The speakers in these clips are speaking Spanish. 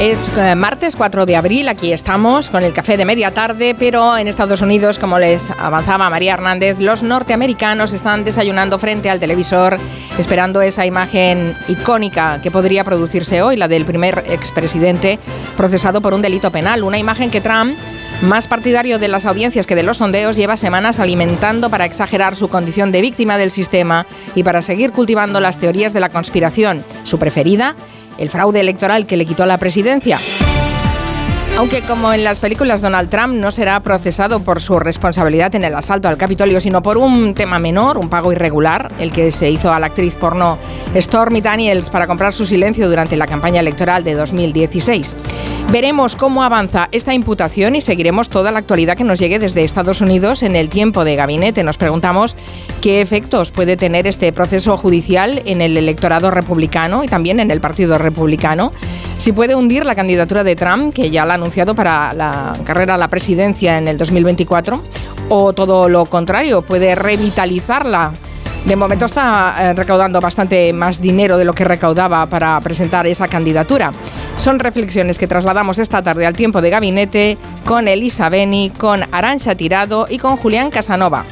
Es eh, martes 4 de abril, aquí estamos con el café de media tarde, pero en Estados Unidos, como les avanzaba María Hernández, los norteamericanos están desayunando frente al televisor esperando esa imagen icónica que podría producirse hoy, la del primer expresidente procesado por un delito penal, una imagen que Trump más partidario de las audiencias que de los sondeos, lleva semanas alimentando para exagerar su condición de víctima del sistema y para seguir cultivando las teorías de la conspiración. Su preferida, el fraude electoral que le quitó la presidencia. Aunque como en las películas Donald Trump no será procesado por su responsabilidad en el asalto al Capitolio, sino por un tema menor, un pago irregular, el que se hizo a la actriz porno Stormy Daniels para comprar su silencio durante la campaña electoral de 2016. Veremos cómo avanza esta imputación y seguiremos toda la actualidad que nos llegue desde Estados Unidos en el tiempo de gabinete. Nos preguntamos qué efectos puede tener este proceso judicial en el electorado republicano y también en el Partido Republicano. Si puede hundir la candidatura de Trump, que ya la anunciado para la carrera a la presidencia en el 2024, o todo lo contrario, puede revitalizarla. De momento está eh, recaudando bastante más dinero de lo que recaudaba para presentar esa candidatura. Son reflexiones que trasladamos esta tarde al tiempo de gabinete con Elisa Beni, con Arancha Tirado y con Julián Casanova.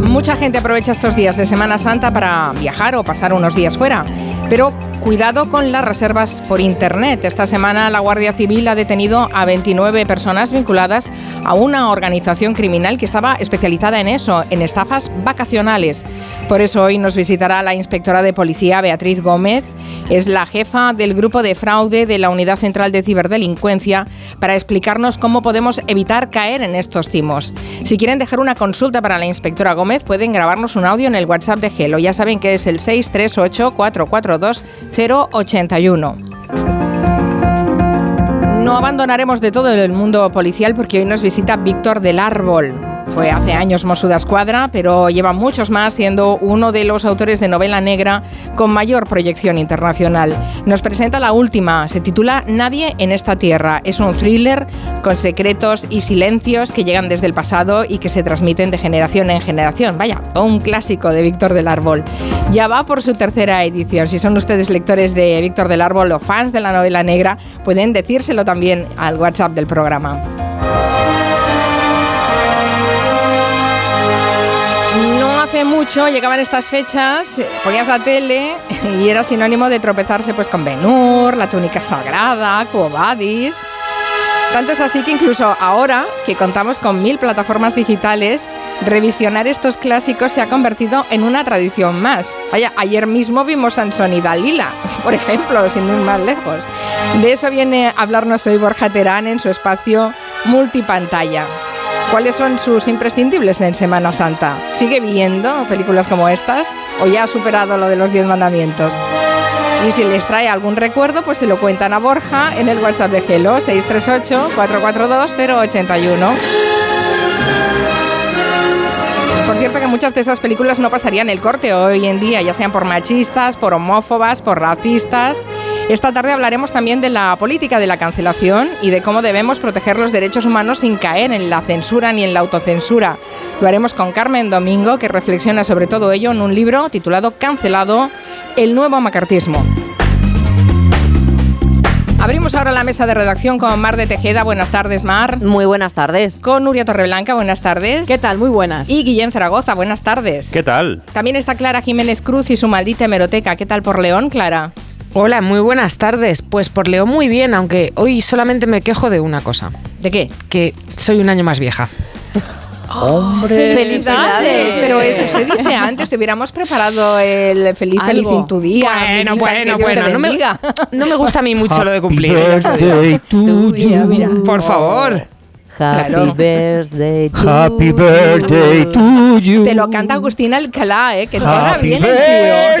Mucha gente aprovecha estos días de Semana Santa para viajar o pasar unos días fuera, pero cuidado con las reservas por Internet. Esta semana la Guardia Civil ha detenido a 29 personas vinculadas a una organización criminal que estaba especializada en eso, en estafas vacacionales. Por eso hoy nos visitará la inspectora de policía Beatriz Gómez. Es la jefa del grupo de fraude de la Unidad Central de Ciberdelincuencia para explicarnos cómo podemos evitar caer en estos timos. Si quieren dejar una consulta para la inspectora Gómez, pueden grabarnos un audio en el WhatsApp de Gelo. Ya saben que es el 638-442-081. No abandonaremos de todo el mundo policial porque hoy nos visita Víctor del Árbol. Fue hace años Mosu de Escuadra, pero lleva muchos más siendo uno de los autores de novela negra con mayor proyección internacional. Nos presenta la última, se titula Nadie en esta tierra. Es un thriller con secretos y silencios que llegan desde el pasado y que se transmiten de generación en generación. Vaya, un clásico de Víctor del Árbol. Ya va por su tercera edición. Si son ustedes lectores de Víctor del Árbol o fans de la novela negra, pueden decírselo también al WhatsApp del programa. Mucho llegaban estas fechas, ponías la tele y era sinónimo de tropezarse pues con Benur, la túnica sagrada, Cobadis. Tanto es así que incluso ahora que contamos con mil plataformas digitales, revisionar estos clásicos se ha convertido en una tradición más. Vaya, ayer mismo vimos Sansón y Dalila, por ejemplo, sin ir más lejos. De eso viene a hablarnos hoy Borja Terán en su espacio multipantalla. ¿Cuáles son sus imprescindibles en Semana Santa? ¿Sigue viendo películas como estas o ya ha superado lo de los Diez Mandamientos? Y si les trae algún recuerdo, pues se lo cuentan a Borja en el WhatsApp de Gelo 638-442-081. Por cierto que muchas de esas películas no pasarían el corte hoy en día, ya sean por machistas, por homófobas, por racistas. Esta tarde hablaremos también de la política de la cancelación y de cómo debemos proteger los derechos humanos sin caer en la censura ni en la autocensura. Lo haremos con Carmen Domingo, que reflexiona sobre todo ello en un libro titulado Cancelado, el nuevo macartismo. Abrimos ahora la mesa de redacción con Mar de Tejeda. Buenas tardes, Mar. Muy buenas tardes. Con Nuria Torreblanca. Buenas tardes. ¿Qué tal? Muy buenas. Y Guillén Zaragoza. Buenas tardes. ¿Qué tal? También está Clara Jiménez Cruz y su maldita hemeroteca. ¿Qué tal por León, Clara? Hola, muy buenas tardes. Pues por León muy bien, aunque hoy solamente me quejo de una cosa. ¿De qué? Que soy un año más vieja. ¡Hombre! ¡Felicidades! Pero eso se dice antes, te hubiéramos preparado el feliz feliz en tu día. Bueno, bueno, bueno. No me, no me, gusta a mí mucho lo de cumplir. Tu día, mira. Por favor. Happy Claro. birthday to Happy you. birthday to you. Te lo canta Agustín Alcalá, ¿eh? Que entona Happy bien el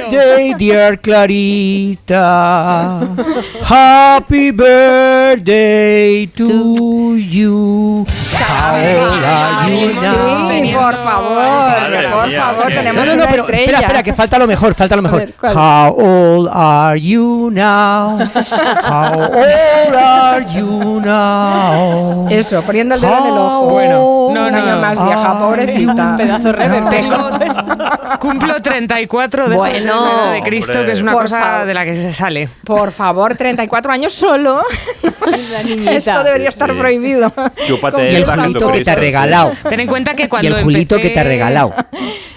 tío. birthday, dear Clarita. Happy birthday to you. How old are you now? Sí, por favor, por favor, tenemos No, no, no, una pero estrella. espera, espera, que falta lo mejor, falta lo mejor. ver. How old are you now? How old are you now? Eso, poniendo el dedo en el ojo. Bueno, no, no, no. más vieja, pobrecita. Un pedazo de. Cumplo 34 de Bueno. Bueno, de Cristo, Hombre. que es una Por cosa de la que se sale. Por favor, 34 años solo. Esto debería estar Sí. prohibido. Chúpate Y el. Julito que te ha regalado. Ten en cuenta que Y cuando el Julito empecé- que te ha regalado.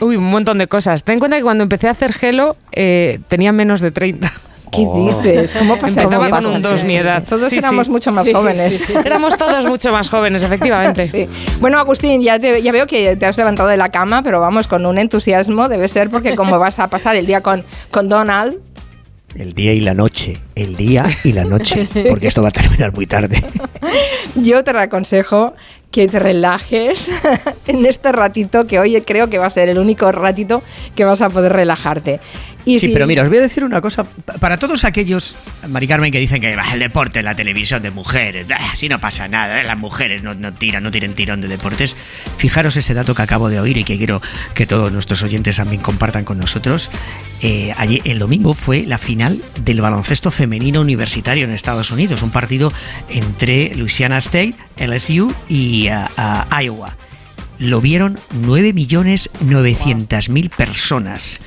Uy, un montón de cosas. Ten en cuenta que cuando empecé a hacer gelo eh, tenía menos de 30. ¿Qué dices? ¿Cómo pasa Empezaba ¿Cómo con un el 2 mi edad. Todos Sí, éramos sí. mucho más Sí, jóvenes. sí, sí. Éramos todos mucho más jóvenes, efectivamente. Sí. Bueno, Agustín, ya, te- ya veo que te has levantado de la cama, pero vamos, con un entusiasmo debe ser porque como vas a pasar el día con, con Donald, El día y la noche. El día y la noche. Porque esto va a terminar muy tarde. yo te aconsejo que te relajes en este ratito, que hoy creo que va a ser el único ratito que vas a poder relajarte. Y Sí, si- pero mira, os voy a decir una cosa. Pa- Para todos aquellos, Mari Carmen, que dicen que "Bah, el deporte, la televisión de mujeres, si no pasa nada, eh, las mujeres no, no tiran, no tienen tirón de deportes. Fijaros ese dato que acabo de oír y que quiero que todos nuestros oyentes también compartan con nosotros. Eh, ayer, el domingo fue la final del baloncesto femenino universitario en Estados Unidos, un partido entre Louisiana State, LSU y ah, ah, Iowa. Lo vieron 9.900.000 personas,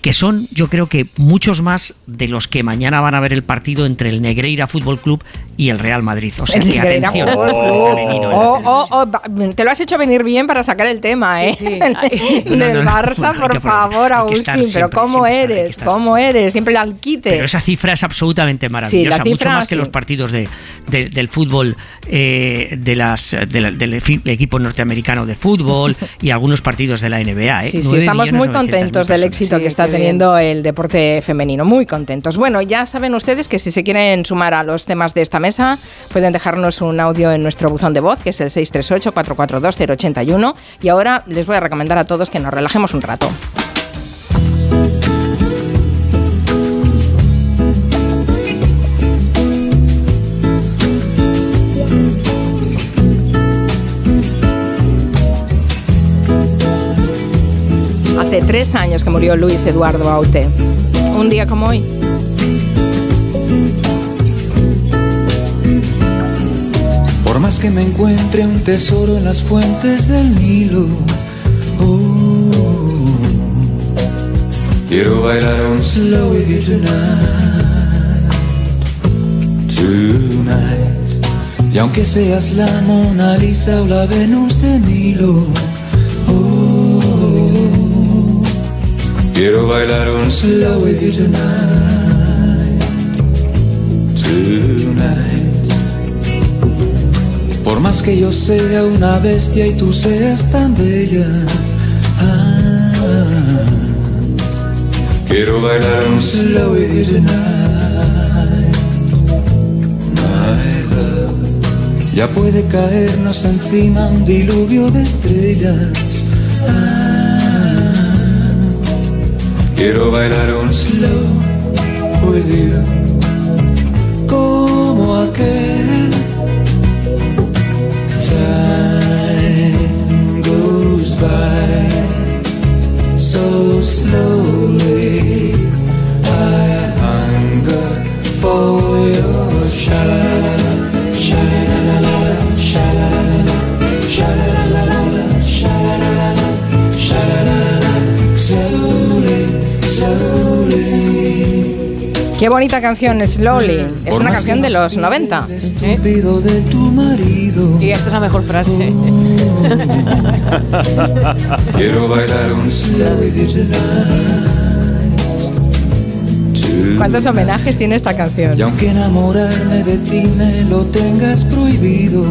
que son yo creo que muchos más de los que mañana van a ver el partido entre el Negreira Fútbol Club y el Real Madrid. O sea, que atención. Oh, oh, oh, te lo has hecho venir bien para sacar el tema, ¿eh? Sí, sí. Del No, no, no. Barça, por favor, Agustín. pero siempre, ¿cómo siempre eres? estar ¿Cómo eres? Siempre al quite. Pero esa cifra es absolutamente maravillosa, cifra, mucho más que sí. los partidos de, de- del fútbol, eh, de las, de la- del equipo norteamericano de fútbol y algunos partidos de la NBA. ¿eh? Sí, sí, 9.900.000 estamos muy contentos del éxito Sí, que está bien. teniendo el deporte femenino, muy contentos. Bueno, ya saben ustedes que si se quieren sumar a los temas de esta pueden dejarnos un audio en nuestro buzón de voz, que es el 638-442-081. Y ahora les voy a recomendar a todos que nos relajemos un rato. Hace tres años que murió Luis Eduardo Aute. Un día como hoy. Por más que me encuentre un tesoro en las fuentes del Nilo, oh, quiero bailar un slow with you tonight, tonight. Y aunque seas la Mona Lisa o la Venus de Milo, oh, quiero bailar un slow with you tonight, Por más que yo sea una bestia y tú seas tan bella, ah, quiero bailar un slow you tonight, my. Ya puede caernos encima un diluvio de estrellas. Ah, quiero bailar un slow with you, Qué bonita canción, Slowly. Es una canción de los pide 90. el Estúpido de tu marido. Y esta es la mejor frase. Quiero bailar un. ¿Cuántos homenajes tiene esta canción? Y aunque enamorarme de ti me lo tengas prohibido,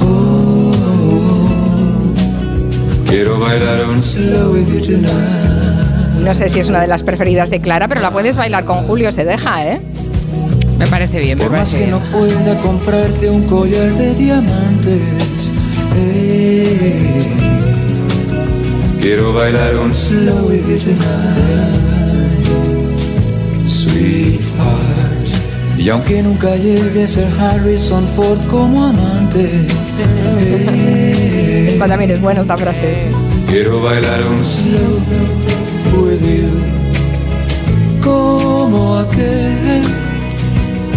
oh, quiero bailar un slow with you tonight. No sé si es una de las preferidas de Clara, pero la puedes bailar con Julio, se deja, ¿eh? Me parece bien, me Por más parece que bien. no pueda comprarte un collar de diamantes, Quiero bailar un slow you tonight, sweetheart. Y aunque nunca llegue a ser Harrison Ford como amante, eh, Esta también es buena esta frase. quiero bailar un slow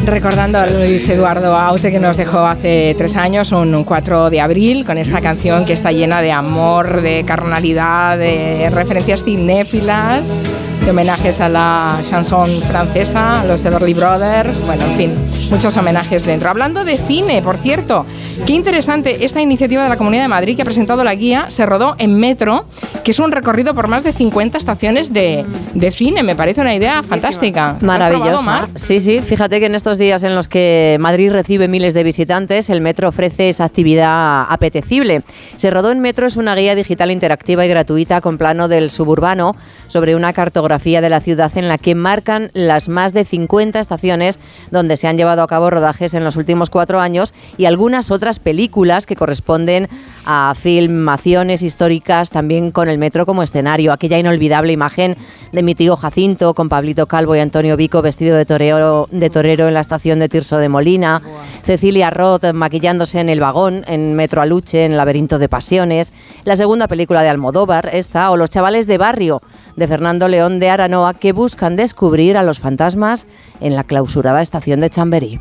Recordando a Luis Eduardo Aute que nos dejó hace tres años, un, un 4 de abril, con esta canción que está llena de amor, de carnalidad, de referencias cinéfilas, de homenajes a la chanson francesa, a los Everly Brothers, bueno, en fin, muchos homenajes dentro. Hablando de cine, por cierto, qué interesante esta iniciativa de la Comunidad de Madrid que ha presentado la guía, se rodó en metro, que es un recorrido por más de 50 estaciones de, de cine, me parece una idea fantástica. ¿Lo has probado, Maravilloso. Mar? Sí, sí, fíjate que en estos días en los que Madrid recibe miles de visitantes, el metro ofrece esa actividad apetecible. Se rodó en metro es una guía digital interactiva y gratuita con plano del suburbano sobre una cartografía de la ciudad en la que marcan las más de 50 estaciones donde se han llevado a cabo rodajes en los últimos cuatro años y algunas otras películas que corresponden a filmaciones históricas también con el metro como escenario. Aquella inolvidable imagen de mi tío Jacinto con Pablito Calvo y Antonio Vico vestido de torero, de torero en la estación de Tirso de Molina. Cecilia Roth maquillándose en el vagón en Metro Aluche, en Laberinto de Pasiones. La segunda película de Almodóvar, esta, o Los chavales de barrio de Fernando León de Aranoa que buscan descubrir a los fantasmas en la clausurada estación de Chamberí.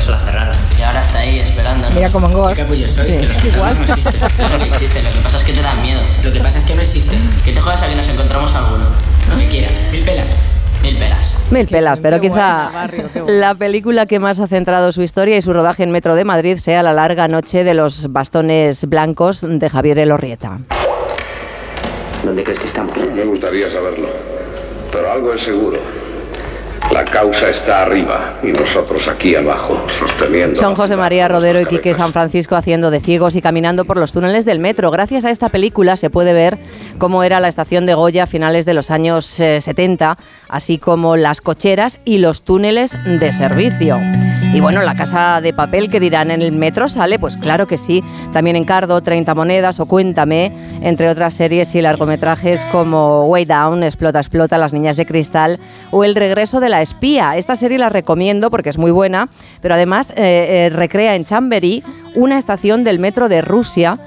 Eso la cerraron. Y ahora está ahí esperando. Mira como en Ghost. ¿Qué capullos sois? Sí. Que los fantasmas no existen. Claro que existen, lo que pasa es que te dan miedo. Lo que pasa es que no existen. Que te jodas a que nos encontramos alguno. Lo que quieras. Mil pelas. Mil pelas. Mil pelas, pero quizá la película que más ha centrado su historia y su rodaje en Metro de Madrid sea La larga noche de los bastones blancos de Javier Elorrieta. ¿Dónde crees que estamos? Me gustaría saberlo, pero algo es seguro. La causa está arriba y nosotros aquí abajo, sosteniendo. Son José María Rodero y Quique. San Francisco haciendo de ciegos y caminando por los túneles del metro. Gracias a esta película se puede ver cómo era la estación de Goya a finales de los años eh, 70, así como las cocheras y los túneles de servicio. Y bueno, la casa de papel que dirán en el metro sale, pues claro que sí. También en Cardo, 30 monedas o Cuéntame, entre otras series y largometrajes como Way Down, Explota, Explota, Las Niñas de Cristal o El Regreso de la Espía. Esta serie la recomiendo porque es muy buena, pero además eh, eh, recrea en Chamberí una estación del metro de Rusia.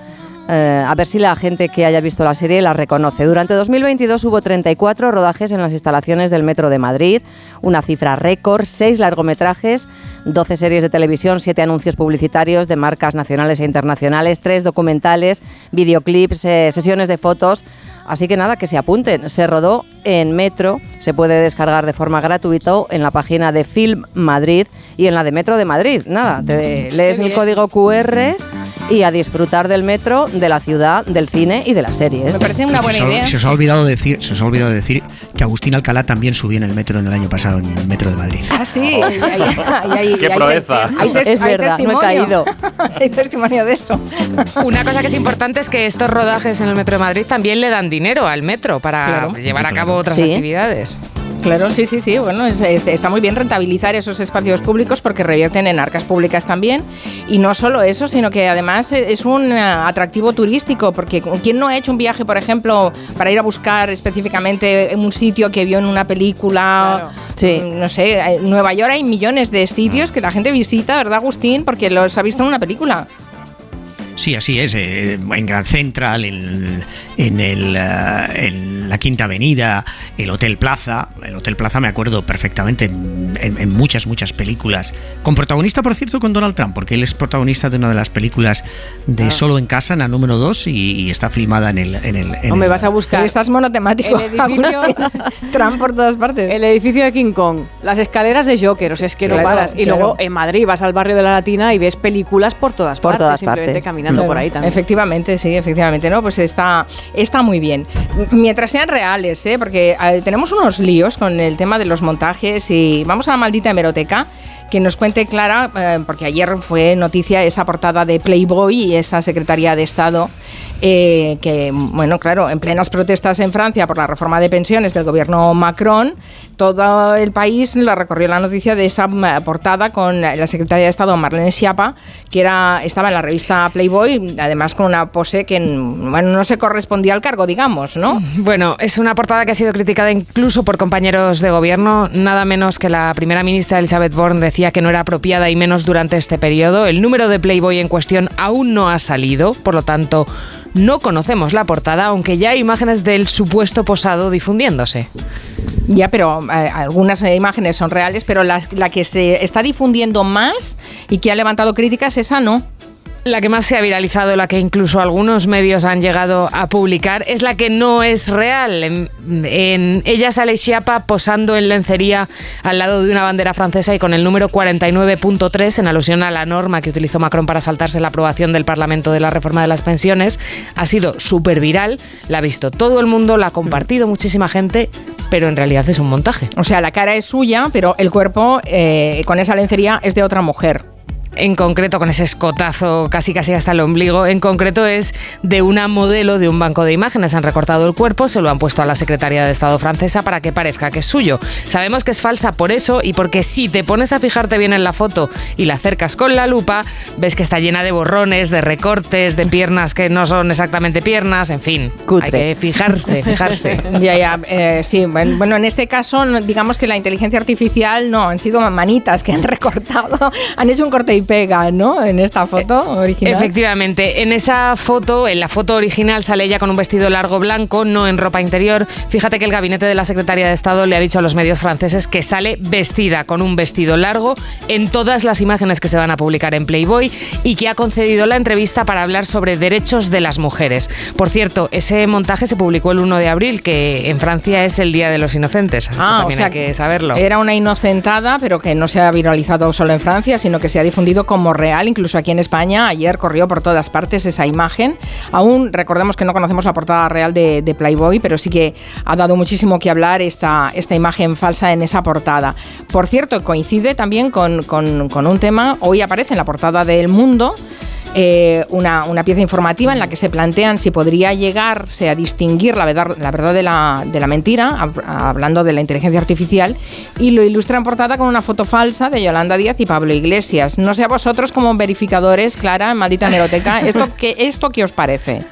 Eh, a ver si la gente que haya visto la serie la reconoce. Durante 2022 hubo 34 rodajes en las instalaciones del Metro de Madrid, una cifra récord, 6 largometrajes, 12 series de televisión, 7 anuncios publicitarios de marcas nacionales e internacionales, 3 documentales, videoclips, eh, sesiones de fotos. Así que nada, que se apunten. Se rodó en Metro, se puede descargar de forma gratuita en la página de Film Madrid y en la de Metro de Madrid. Nada, te lees el código QR y a disfrutar del metro, de la ciudad, del cine y de las series. Me parece una se, buena os ha- idea. se os ha olvidado decir, se os ha olvidado decir que Agustín Alcalá también subió en el metro en el año pasado en el metro de Madrid. Ah, sí. y hay- y hay- Qué y hay- proeza. Es hay verdad, no he testimonio. caído. hay testimonio de eso. Una cosa que es importante es que estos rodajes en el Metro de Madrid también le dan dinero al metro para Claro. llevar a cabo otras Sí. actividades. Claro, sí, sí, sí. Bueno, es- es- está muy bien rentabilizar esos espacios públicos porque revierten en arcas públicas también. Y no solo eso, sino que además eh, es un eh, atractivo turístico porque ¿quién no ha hecho un viaje, por ejemplo, para ir a buscar específicamente un sitio que vio en una película? Sí. No sé, en Nueva York hay millones de sitios que la gente visita, ¿verdad, Agustín? Porque los ha visto en una película. Sí, así es. eh, en Grand Central, en, en el, eh, en la Quinta Avenida, el Hotel Plaza. El Hotel Plaza me acuerdo perfectamente en, en- en muchas, muchas películas. Con protagonista, por cierto, con Donald Trump, porque él es protagonista de una de las películas de Solo en Casa, en la número 2, y, y está filmada en el... En el en O me el- vas a buscar Pero estás monotemático. El edificio-. Trump por todas partes. el edificio de King Kong, las escaleras de Joker, o sea, es que no paras. Y claro. luego en Madrid vas al barrio de la Latina y ves películas por todas Por partes, todas simplemente partes. caminando por ahí también. Efectivamente, sí, efectivamente, ¿no? Pues está, está muy bien. Mientras sean reales, ¿eh? Porque eh, tenemos unos líos con el tema de los montajes y vamos a la maldita hemeroteca que nos cuente Clara, eh, porque ayer fue noticia esa portada de Playboy y esa Secretaría de Estado, eh, que, bueno, claro, en plenas protestas en Francia por la reforma de pensiones del gobierno Macron, todo el país la recorrió la noticia de esa mm, portada con la Secretaría de Estado Marlene Schiappa, que era, estaba en la revista Playboy, además con una pose que bueno, no se correspondía al cargo, digamos, ¿no? Bueno, es una portada que ha sido criticada incluso por compañeros de gobierno, nada menos que la primera ministra Elizabeth Bourne decía que no era apropiada y menos durante este periodo. El número de Playboy en cuestión aún no ha salido, por lo tanto no conocemos la portada, aunque ya hay imágenes del supuesto posado difundiéndose. Ya, pero eh, algunas eh, imágenes son reales, pero la, la que se está difundiendo más y que ha levantado críticas, esa no. La que más se ha viralizado, la que incluso algunos medios han llegado a publicar, es la que no es real. En, ella sale Chiapa posando en lencería al lado de una bandera francesa y con el número 49.3 en alusión a la norma que utilizó Macron para saltarse la aprobación del Parlamento de la reforma de las pensiones. Ha sido súper viral, la ha visto todo el mundo, la ha compartido muchísima gente, pero en realidad es un montaje. O sea, la cara es suya, pero el cuerpo eh, con esa lencería es de otra mujer. En concreto con ese escotazo casi casi hasta el ombligo, en concreto es de una modelo de un banco de imágenes. Han recortado el cuerpo, se lo han puesto a la Secretaría de Estado francesa para que parezca que es suyo. Sabemos que es falsa por eso y porque si te pones a fijarte bien en la foto y la acercas con la lupa, ves que está llena de borrones, de recortes, de piernas que no son exactamente piernas, en fin. Cutre. Hay que fijarse, fijarse. Ya, ya, eh, sí. Bueno, en este caso, digamos que la inteligencia artificial no, han sido manitas que han recortado, han hecho un corte pega, ¿no? En esta foto original. Efectivamente, en esa foto, en la foto original sale ella con un vestido largo blanco, no en ropa interior. Fíjate que el gabinete de la Secretaría de Estado le ha dicho a los medios franceses que sale vestida con un vestido largo en todas las imágenes que se van a publicar en Playboy y que ha concedido la entrevista para hablar sobre derechos de las mujeres. Por cierto, ese montaje se publicó el 1 de abril, que en Francia es el Día de los Inocentes. Eso Ah, o sea, hay que saberlo. Era una inocentada, pero que no se ha viralizado solo en Francia, sino que se ha difundido como real, incluso aquí en España. Ayer corrió por todas partes esa imagen. Aún recordemos que no conocemos la portada real de, de Playboy, pero sí que ha dado muchísimo que hablar esta, esta imagen falsa en esa portada. Por cierto, coincide también con, con- con un tema, hoy aparece en la portada del Mundo. Eh, una, una pieza informativa en la que se plantean si podría llegarse a distinguir la verdad, la verdad de, la, de la mentira, hab- hablando de la inteligencia artificial, y lo ilustra en portada con una foto falsa de Yolanda Díaz y Pablo Iglesias. No sé a vosotros como verificadores, Clara, en Maldita Meroteca, ¿esto qué, ¿esto qué os parece?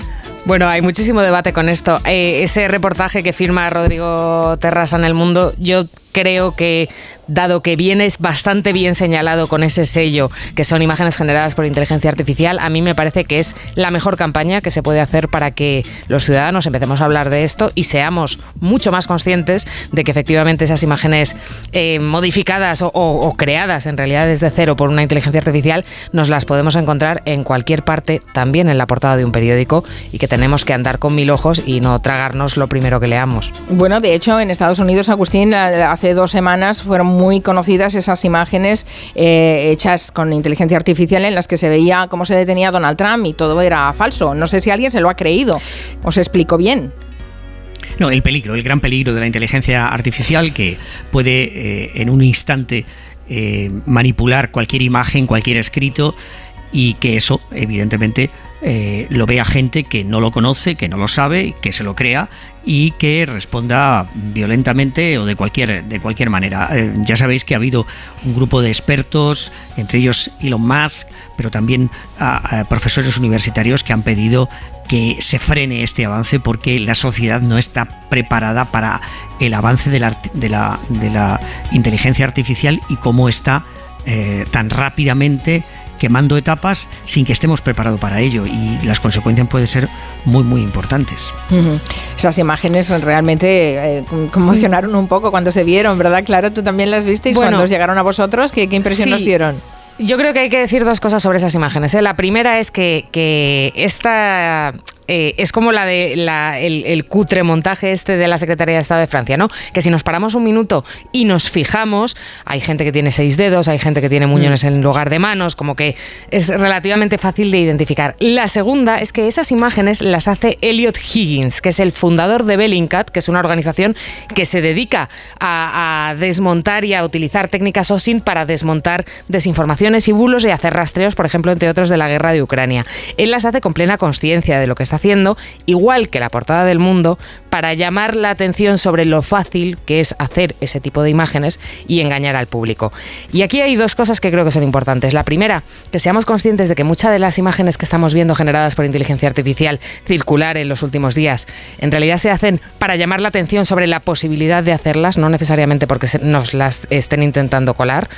Bueno, hay muchísimo debate con esto. Eh, ese reportaje que firma Rodrigo Terrasa en El Mundo, yo creo que, dado que viene es bastante bien señalado con ese sello, que son imágenes generadas por inteligencia artificial, a mí me parece que es la mejor campaña que se puede hacer para que los ciudadanos empecemos a hablar de esto y seamos mucho más conscientes de que efectivamente esas imágenes eh, modificadas o, creadas en realidad desde cero por una inteligencia artificial nos las podemos encontrar en cualquier parte, también en la portada de un periódico y que tenemos que andar con mil ojos y no tragarnos lo primero que leamos. Bueno, de hecho, en Estados Unidos, Agustín, hace dos semanas fueron muy conocidas esas imágenes eh, hechas con inteligencia artificial en las que se veía cómo se detenía Donald Trump y todo era falso. No sé si alguien se lo ha creído. ¿Os explico bien? No, el peligro, el gran peligro de la inteligencia artificial que puede eh, en un instante eh, manipular cualquier imagen, cualquier escrito y que eso, evidentemente, eh, lo vea gente que no lo conoce, que no lo sabe, que se lo crea y que responda violentamente o de cualquier, de cualquier manera. Eh, ya sabéis que ha habido un grupo de expertos, entre ellos Elon Musk, pero también a- a profesores universitarios que han pedido que se frene este avance porque la sociedad no está preparada para el avance de la inteligencia artificial y cómo está eh, tan rápidamente quemando etapas sin que estemos preparados para ello y las consecuencias pueden ser muy muy importantes. Esas imágenes realmente eh, conmocionaron un poco cuando se vieron, ¿verdad? Claro, tú también las visteis Bueno, cuando os llegaron a vosotros. ¿Qué, qué impresión sí. nos dieron? Yo creo que hay que decir dos cosas sobre esas imágenes. ¿eh? La primera es que, que esta eh, es como la de la, el, el, cutre montaje este de la Secretaría de Estado de Francia, ¿no? Que si nos paramos un minuto y nos fijamos, hay gente que tiene seis dedos, hay gente que tiene muñones mm. en lugar de manos, como que es relativamente fácil de identificar. La segunda es que esas imágenes las hace Elliot Higgins, que es el fundador de Bellingcat, que es una organización que se dedica a, a desmontar y a utilizar técnicas OSINT para desmontar y bulos y hacer rastreos, por ejemplo, entre otros de la guerra de Ucrania. Él las hace con plena conciencia de lo que está haciendo, igual que la portada del mundo, para llamar la atención sobre lo fácil que es hacer ese tipo de imágenes y engañar al público. Y aquí hay dos cosas que creo que son importantes. La primera, que seamos conscientes de que muchas de las imágenes que estamos viendo generadas por inteligencia artificial circular en los últimos días, en realidad se hacen para llamar la atención sobre la posibilidad de hacerlas, no necesariamente porque nos las estén intentando colar.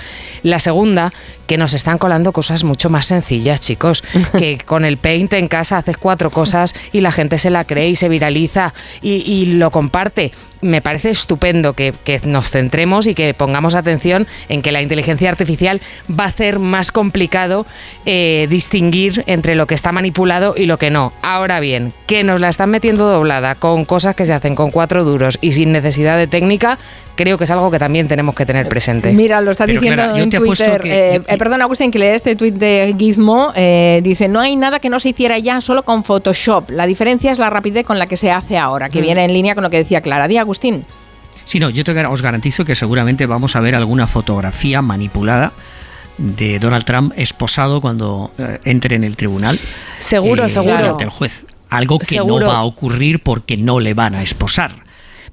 La segunda, que nos están colando cosas mucho más sencillas, chicos, que con el paint en casa haces cuatro cosas y la gente se la cree y se viraliza y, y lo comparte me parece estupendo que, que, nos centremos y que pongamos atención en que la inteligencia artificial va a hacer más complicado eh, distinguir entre lo que está manipulado y lo que no. Ahora bien, que nos la están metiendo doblada con cosas que se hacen con cuatro duros y sin necesidad de técnica, creo que es algo que también tenemos que tener presente. Mira, lo está diciendo en Twitter. Que, eh, eh, perdón, Agustín, que lee este tweet de Gizmo. Eh, dice: No hay nada que no se hiciera ya solo con Photoshop. La diferencia es la rapidez con la que se hace ahora, que mm. viene en línea con lo que decía Clara. Di, Agustín. Sí, no, yo te, os garantizo que seguramente vamos a ver alguna fotografía manipulada de Donald Trump esposado cuando eh, entre en el tribunal. Seguro, eh, seguro. Ante el juez. Algo que no va a ocurrir porque no le van a esposar.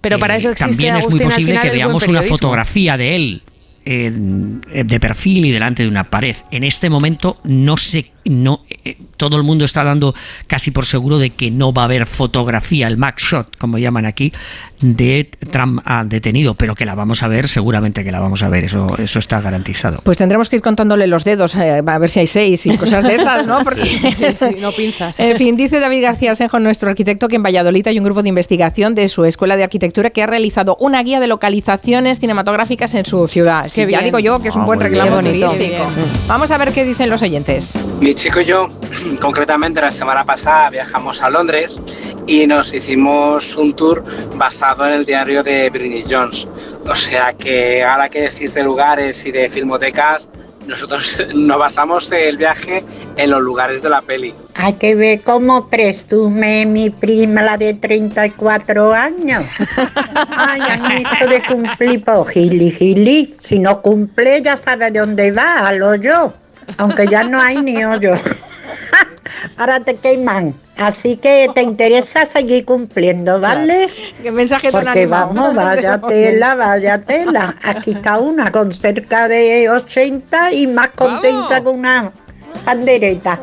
Pero para eso existe También es muy posible que veamos una fotografía de él eh, de perfil y delante de una pared. En este momento no sé, no, eh, todo el mundo está dando casi por seguro de que no va a haber fotografía, el max shot, como llaman aquí, de Trump detenido, pero que la vamos a ver, seguramente que la vamos a ver, eso, eso está garantizado. Pues tendremos que ir contándole los dedos, eh, a ver si hay seis y cosas de estas, ¿no? Porque no pinzas. En fin, dice David García Senjo, nuestro arquitecto, que en Valladolid hay un grupo de investigación de su escuela de arquitectura que ha realizado una guía de localizaciones cinematográficas en su ciudad ya digo yo que es un ah, buen reclamo turístico. Vamos a ver qué dicen los oyentes. Mi chico y yo, concretamente la semana pasada, viajamos a Londres y nos hicimos un tour basado en el diario de Britney Jones. O sea que ahora que decir de lugares y de filmotecas, nosotros nos basamos el viaje en los lugares de la peli. Hay que ver cómo presume mi prima, la de 34 años. Ay, añito de cumplir, por gili, gili. Si no cumple, ya sabe de dónde va, al hoyo. Aunque ya no hay ni hoyo. Ahora te queman. Así que te interesa seguir cumpliendo, ¿vale? ¿Qué mensaje Porque vamos, vaya tela, vaya tela. Aquí está una con cerca de 80 y más contenta con una pandereta.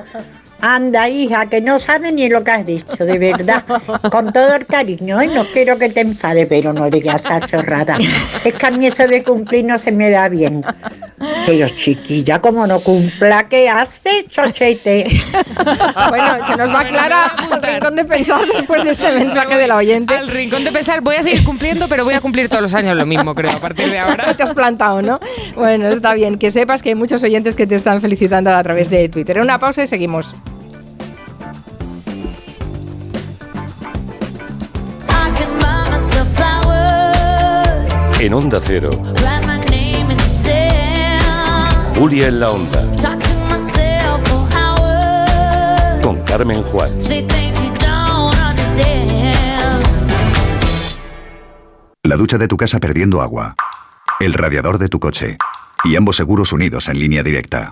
Anda, hija, que no sabe ni lo que has dicho, de verdad. Con todo el cariño, ¿eh? no quiero que te enfade, pero no digas esa chorrada. Es que a mí eso de cumplir no se me da bien. Pero chiquilla, como no cumpla, ¿qué hace, chochete? bueno, se nos va Clara al rincón de pensar después de este mensaje de la oyente. Al rincón de pensar, voy a seguir cumpliendo, pero voy a cumplir todos los años lo mismo, creo, a partir de ahora. Te has plantado, ¿no? Bueno, está bien. Que sepas que hay muchos oyentes que te están felicitando a través de Twitter. Una pausa y seguimos. En Onda Cero. Julia en la Onda. Con Carmen Juan. La ducha de tu casa perdiendo agua. El radiador de tu coche. Y ambos seguros unidos en línea directa.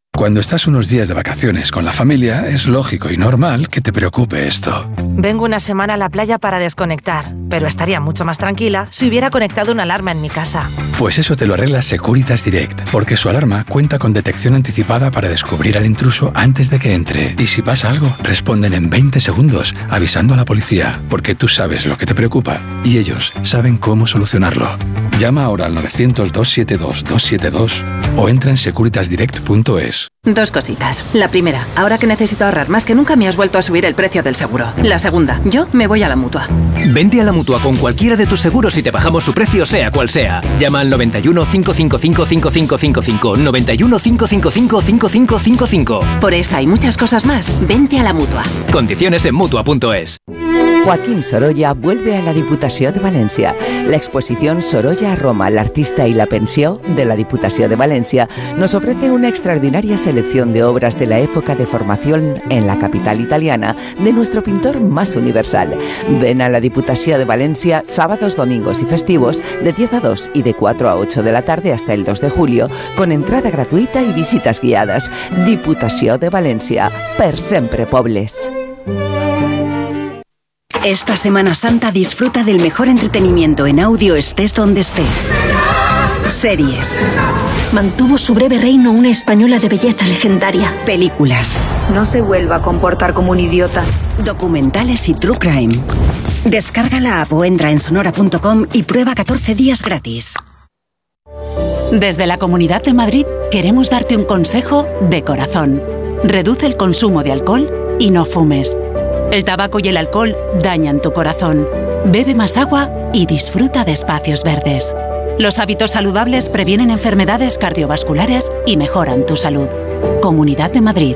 Cuando estás unos días de vacaciones con la familia, es lógico y normal que te preocupe esto. Vengo una semana a la playa para desconectar, pero estaría mucho más tranquila si hubiera conectado una alarma en mi casa. Pues eso te lo arregla Securitas Direct, porque su alarma cuenta con detección anticipada para descubrir al intruso antes de que entre. Y si pasa algo, responden en 20 segundos, avisando a la policía, porque tú sabes lo que te preocupa y ellos saben cómo solucionarlo. Llama ahora al 900-272-272 o entra en securitasdirect.es. Dos cositas. La primera, ahora que necesito ahorrar más que nunca me has vuelto a subir el precio del seguro. La segunda, yo me voy a la mutua. Vente a la mutua con cualquiera de tus seguros y te bajamos su precio, sea cual sea. Llama al 91 555 5555. 91 555 5555. Por esta y muchas cosas más, vente a la mutua. Condiciones en mutua.es. Joaquín Sorolla vuelve a la Diputació de València. La exposición Sorolla a Roma, l'artista y la pensió de la Diputació de Valencia nos ofrece una extraordinaria selección de obras de la época de formación en la capital italiana de nuestro pintor más universal. Ven a la Diputació de Valencia sábados, domingos y festivos de 10 a 2 y de 4 a 8 de la tarde hasta el 2 de julio con entrada gratuita y visitas guiadas. Diputació de Valencia, per sempre pobles. Esta Semana Santa disfruta del mejor entretenimiento en audio estés donde estés. Series. Mantuvo su breve reino una española de belleza legendaria. Películas. No se vuelva a comportar como un idiota. Documentales y true crime. Descarga la app o entra en sonora.com y prueba 14 días gratis. Desde la Comunidad de Madrid queremos darte un consejo de corazón. Reduce el consumo de alcohol y no fumes. El tabaco y el alcohol dañan tu corazón. Bebe más agua y disfruta de espacios verdes. Los hábitos saludables previenen enfermedades cardiovasculares y mejoran tu salud. Comunidad de Madrid.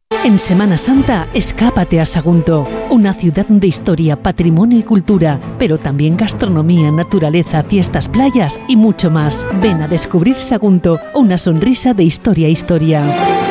En Semana Santa, escápate a Sagunto, una ciudad de historia, patrimonio y cultura, pero también gastronomía, naturaleza, fiestas, playas y mucho más. Ven a descubrir Sagunto, una sonrisa de historia a historia.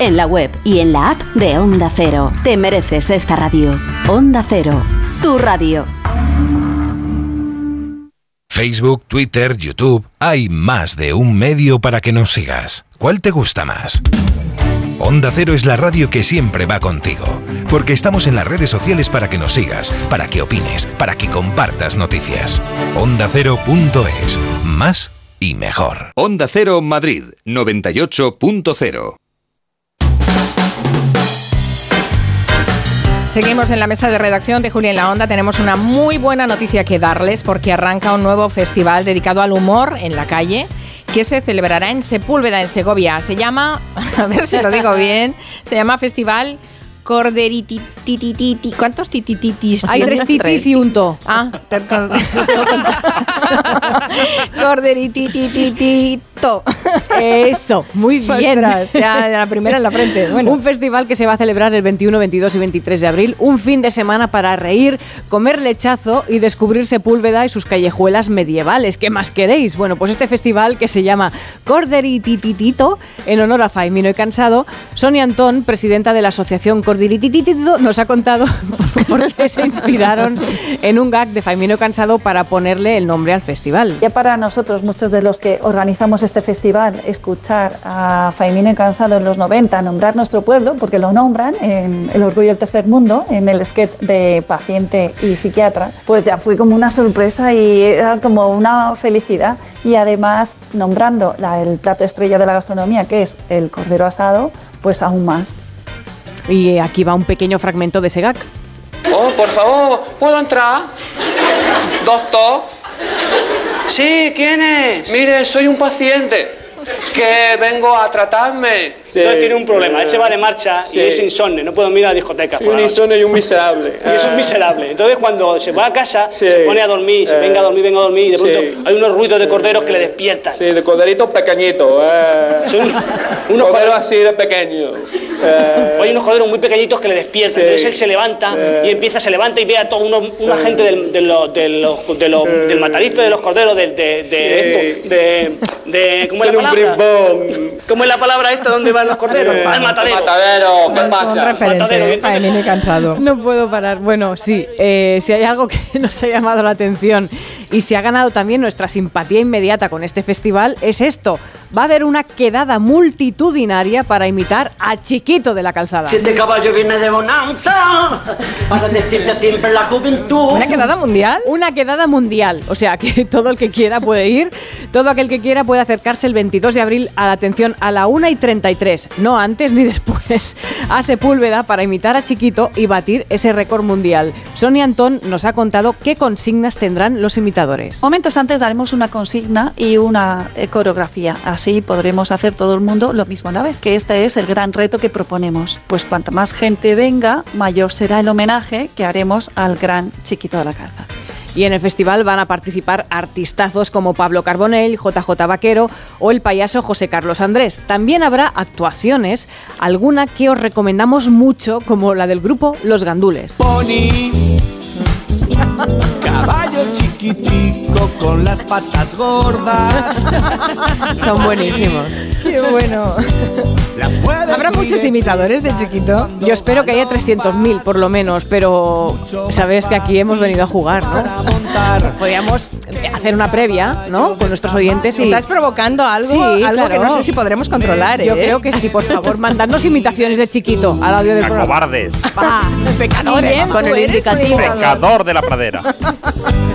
en la web y en la app de Onda Cero. Te mereces esta radio. Onda Cero, tu radio. Facebook, Twitter, YouTube, hay más de un medio para que nos sigas. ¿Cuál te gusta más? Onda Cero es la radio que siempre va contigo, porque estamos en las redes sociales para que nos sigas, para que opines, para que compartas noticias. OndaCero.es, más y mejor. Onda Cero Madrid 98.0 Seguimos en la mesa de redacción de Julia en la Onda. Tenemos una muy buena noticia que darles porque arranca un nuevo festival dedicado al humor en la calle que se celebrará en Sepúlveda, en Segovia. Se llama, a ver si lo digo bien, se llama Festival Corderititititi. ¿Cuántos titititis? Hay tres titis y un to. Ah, Corderititititi. Justo. Eso, muy bien. Ostras, ya, ya la primera en la frente. Bueno. Un festival que se va a celebrar el 21, 22 y 23 de abril. Un fin de semana para reír, comer lechazo y descubrir Sepúlveda y sus callejuelas medievales. ¿Qué más queréis? Bueno, pues este festival que se llama Corderitititito, en honor a Faimino y Cansado, Sonia Antón, presidenta de la asociación Corderitititito, nos ha contado por qué se inspiraron en un gag de Faimino Cansado para ponerle el nombre al festival. Ya para nosotros, muchos de los que organizamos este festival, escuchar a Faimino y Cansado en los 90 nombrar nuestro pueblo, porque lo nombran en El Orgullo del Tercer Mundo, en el sketch de paciente y psiquiatra, pues ya fue como una sorpresa y era como una felicidad. Y además, nombrando la- el plato estrella de la gastronomía, que es el cordero asado, pues aún más. Y aquí va un pequeño fragmento de ese gag. Oh, por favor, ¿puedo entrar? Doctor. Sí, ¿quién es? Mire, soy un paciente que vengo a tratarme. Entonces tiene un problema, él se va de marcha y es insomne, no puede ir a discotecas. Sí, por la un insomne y un miserable. Y es un Ah. miserable. Entonces cuando se va a casa, se pone a dormir, se Eh. venga a dormir, venga a dormir, y de pronto Sí. hay unos ruidos de corderos que le despiertan. Sí, de corderitos pequeñitos. Eh. Son unos Corderos corderos así de pequeños. Eh. Hay unos corderos muy pequeñitos que le despiertan. Sí. Entonces él se levanta Eh. y empieza, se levanta y ve a toda una, una gente del, de los- de los- de los- del matarife de los corderos, de, de, de, esto, de, de- ¿cómo es la un palabra? ¿Cómo es la palabra esta donde van los corderos? Eh. Al matadero. Matadero, ¿qué Un pasa? referente, Faimino y Cansado. No puedo parar. Bueno, sí, eh, si hay algo que nos ha llamado la atención y se ha ganado también nuestra simpatía inmediata con este festival, es esto. Va a haber una quedada multitudinaria para imitar a Chiquito de la Calzada. Este caballo viene de bonanza para decirte siempre la juventud. ¿Una quedada mundial? Una quedada mundial. O sea, que todo el que quiera puede ir. Todo aquel que quiera puede acercarse el 22 de abril a la atención a la 1 y 33. No antes ni después. A Sepúlveda para imitar a Chiquito y batir ese récord mundial. Sonia Antón nos ha contado qué consignas tendrán los imitadores. Momentos antes daremos una consigna y una eh, coreografía. Así podremos hacer todo el mundo lo mismo a la vez, que este es el gran reto que proponemos. Pues cuanta más gente venga, mayor será el homenaje que haremos al gran chiquito de la calza. Y en el festival van a participar artistazos como Pablo Carbonell, JJ Vaquero o el payaso José Carlos Andrés. También habrá actuaciones, alguna que os recomendamos mucho, como la del grupo Los Gandules. Pony. Caballo chiquitico con las patas gordas. Son buenísimos. Qué bueno. ¿Habrá muchos imitadores de chiquito? Yo espero que haya 300.000 por lo menos, pero sabes que aquí hemos venido a jugar, ¿no? Podríamos hacer una previa, ¿no? Con nuestros oyentes y... Estás provocando algo, Sí, algo que claro. no sé si podremos controlar, Yo ¿eh? creo que sí, por favor, mandadnos imitaciones de chiquito al audio del programa. cobardes. ¡Ah! ¡Pecadores! Bien, con el indicativo. Pecador de la pradera.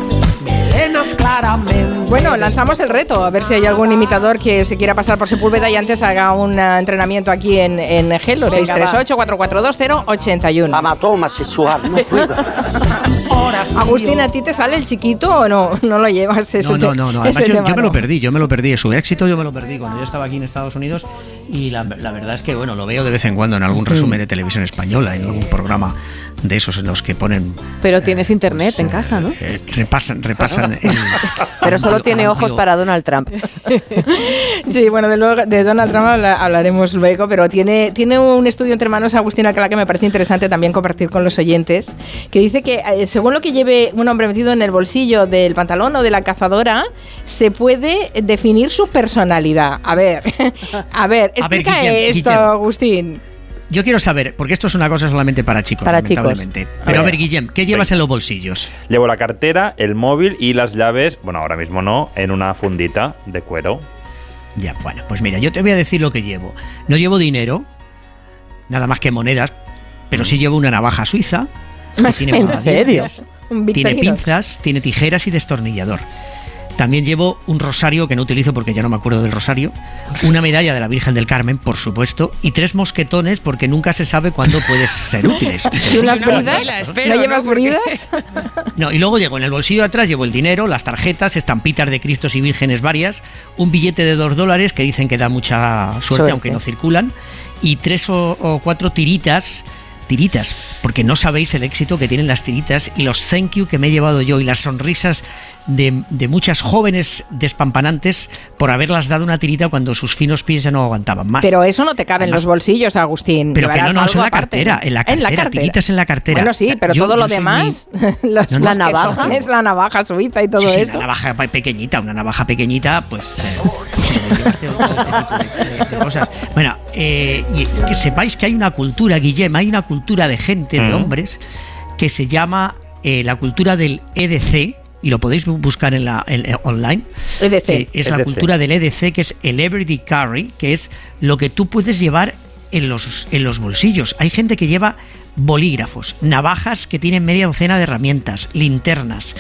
Bueno, lanzamos el reto, a ver si hay algún imitador que se quiera pasar por Sepúlveda y antes haga un eh, entrenamiento aquí en, en Gelo, Venga, 638-442-081. Amatoma sexual, no puedo. Agustín, ¿a ti te sale el chiquito o no? No lo llevas ese No, no, no, no. Además, yo, tema, yo me lo perdí, yo me lo perdí. Su éxito yo me lo perdí cuando yo estaba aquí en Estados Unidos y la, la verdad es que, bueno, lo veo de vez en cuando en algún resumen de televisión española, en algún programa de esos en los que ponen, Pero tienes internet en casa, ¿no? eh, repasan, repasan el- Pero solo el tiene ojos para Donald Trump. Sí, bueno, de, luego, de Donald Trump habla- hablaremos luego, pero tiene, tiene un estudio entre manos, Agustín Alcalá, que me parece interesante también compartir con los oyentes, que dice que eh, según lo que lleve un hombre metido en el bolsillo del pantalón o de la cazadora, se puede definir su personalidad. A ver, a ver, A ver, explica Guillem, esto, Guillem. Agustín. Yo quiero saber, porque esto es una cosa solamente para chicos, Para chicos. lamentablemente. A Pero a ver. ver, Guillem, ¿qué llevas en los bolsillos? Llevo la cartera, el móvil y las llaves, bueno, ahora mismo no, en una fundita de cuero. Ya, bueno, pues mira, yo te voy a decir lo que llevo. No llevo dinero, nada más que monedas, pero sí llevo una navaja suiza. ¿En serio? Un Tiene pinzas, tiene tijeras y destornillador. También llevo un rosario que no utilizo porque ya no me acuerdo del rosario, una medalla de la Virgen del Carmen, por supuesto, y tres mosquetones porque nunca se sabe cuándo pueden ser útiles. ¿Y unas bridas? ¿No llevas bridas? No, y luego llego en el bolsillo de atrás, llevo el dinero, las tarjetas, estampitas de Cristos y Vírgenes varias, un billete de dos dólares que dicen que da mucha suerte, Suerte. aunque no circulan, y tres o, o cuatro tiritas tiritas, porque no sabéis el éxito que tienen las tiritas y los thank you que me he llevado yo y las sonrisas de, de muchas jóvenes despampanantes por haberlas dado una tirita cuando sus finos pies ya no aguantaban más. Pero eso no te cabe en los bolsillos, Agustín. Pero que no, no, es en la cartera, en la cartera, tiritas en la cartera. Bueno, sí, pero Yo- todo yo lo demás, los No, no, la navaja, es la navaja suiza y todo Sí, sí, eso. Una navaja pe- pequeñita, una navaja pequeñita, pues. eh. Bueno, eh, y que sepáis que hay una cultura, Guillem, hay una cultura de gente, de Mm. hombres, que se llama eh, la cultura del EDC. Y lo podéis bu- buscar en la en- en- online. EDC. es la EDC. cultura del EDC, que es el Everyday Carry, que es lo que tú puedes llevar en los, en los bolsillos. Hay gente que lleva bolígrafos, navajas que tienen media docena de herramientas, linternas,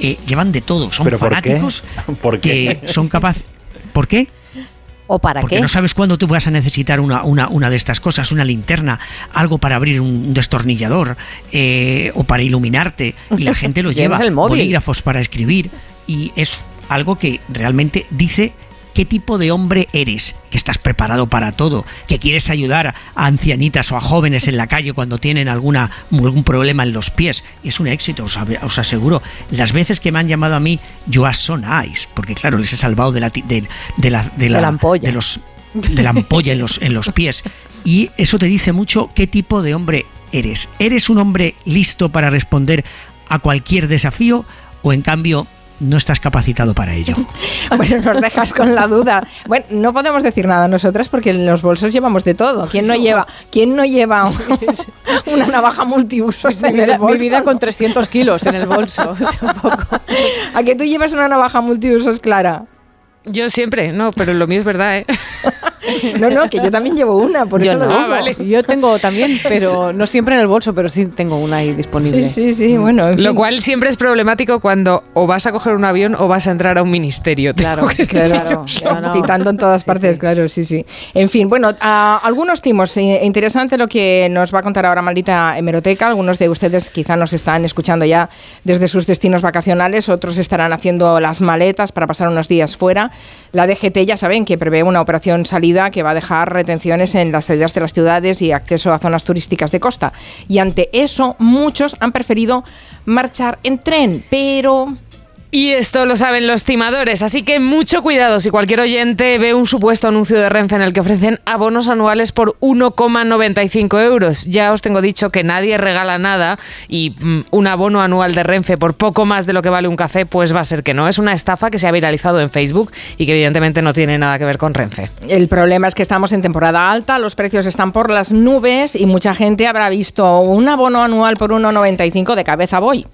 eh, llevan de todo. Son ¿Pero por qué? fanáticos ¿Por qué? que son capaces. ¿Por qué? ¿O para Porque qué? no sabes cuándo tú vas a necesitar una, una, una de estas cosas, una linterna, algo para abrir un destornillador eh, o para iluminarte. Y la gente lo lleva. El móvil. Bolígrafos para escribir. Y es algo que realmente dice qué tipo de hombre eres, que estás preparado para todo, que quieres ayudar a ancianitas o a jóvenes en la calle cuando tienen alguna, algún problema en los pies. Y es un éxito, os, aseguro. Las veces que me han llamado a mí, yo a so nice, porque claro, les he salvado de la, de, de la, de la- la ampolla. de los de la ampolla en los, en los pies. Y eso te dice mucho qué tipo de hombre eres. ¿Eres un hombre listo para responder a cualquier desafío o en cambio no estás capacitado para ello? Bueno, nos dejas con la duda. Bueno, no podemos decir nada nosotras porque en los bolsos llevamos de todo. ¿Quién no lleva, quién no lleva una navaja multiusos en Mi el vida, bolso? mi vida con 300 kilos en el bolso. Tampoco. ¿A que tú llevas una navaja multiusos, Clara? Yo siempre, no, pero lo mío es verdad, ¿eh? No, no, que yo también llevo una, por Yo eso lo no. digo. Ah, vale. Yo tengo también, pero no siempre en el bolso, pero sí tengo una ahí disponible. Sí, sí, sí, bueno. en Lo fin. cual siempre es problemático cuando o vas a coger un avión o vas a entrar a un ministerio. Claro, Claro, no, no. pitando en todas partes, claro, sí, sí. En fin, bueno, a- algunos timos. eh, interesante lo que nos va a contar ahora Maldita Hemeroteca. Algunos de ustedes quizá nos están escuchando ya desde sus destinos vacacionales, otros estarán haciendo las maletas para pasar unos días fuera. La DGT ya saben que prevé una operación salida que va a dejar retenciones en las salidas de las ciudades y acceso a zonas turísticas de costa. Y ante eso, muchos han preferido marchar en tren, pero... Y esto lo saben los timadores, así que mucho cuidado si cualquier oyente ve un supuesto anuncio de Renfe en el que ofrecen abonos anuales por 1,95 euros. Ya os tengo dicho que nadie regala nada y mm, un abono anual de Renfe por poco más de lo que vale un café, pues va a ser que no. Es una estafa que se ha viralizado en Facebook y que evidentemente no tiene nada que ver con Renfe. El problema es que estamos en temporada alta, los precios están por las nubes y mucha gente habrá visto un abono anual por 1,95 de cabeza voy.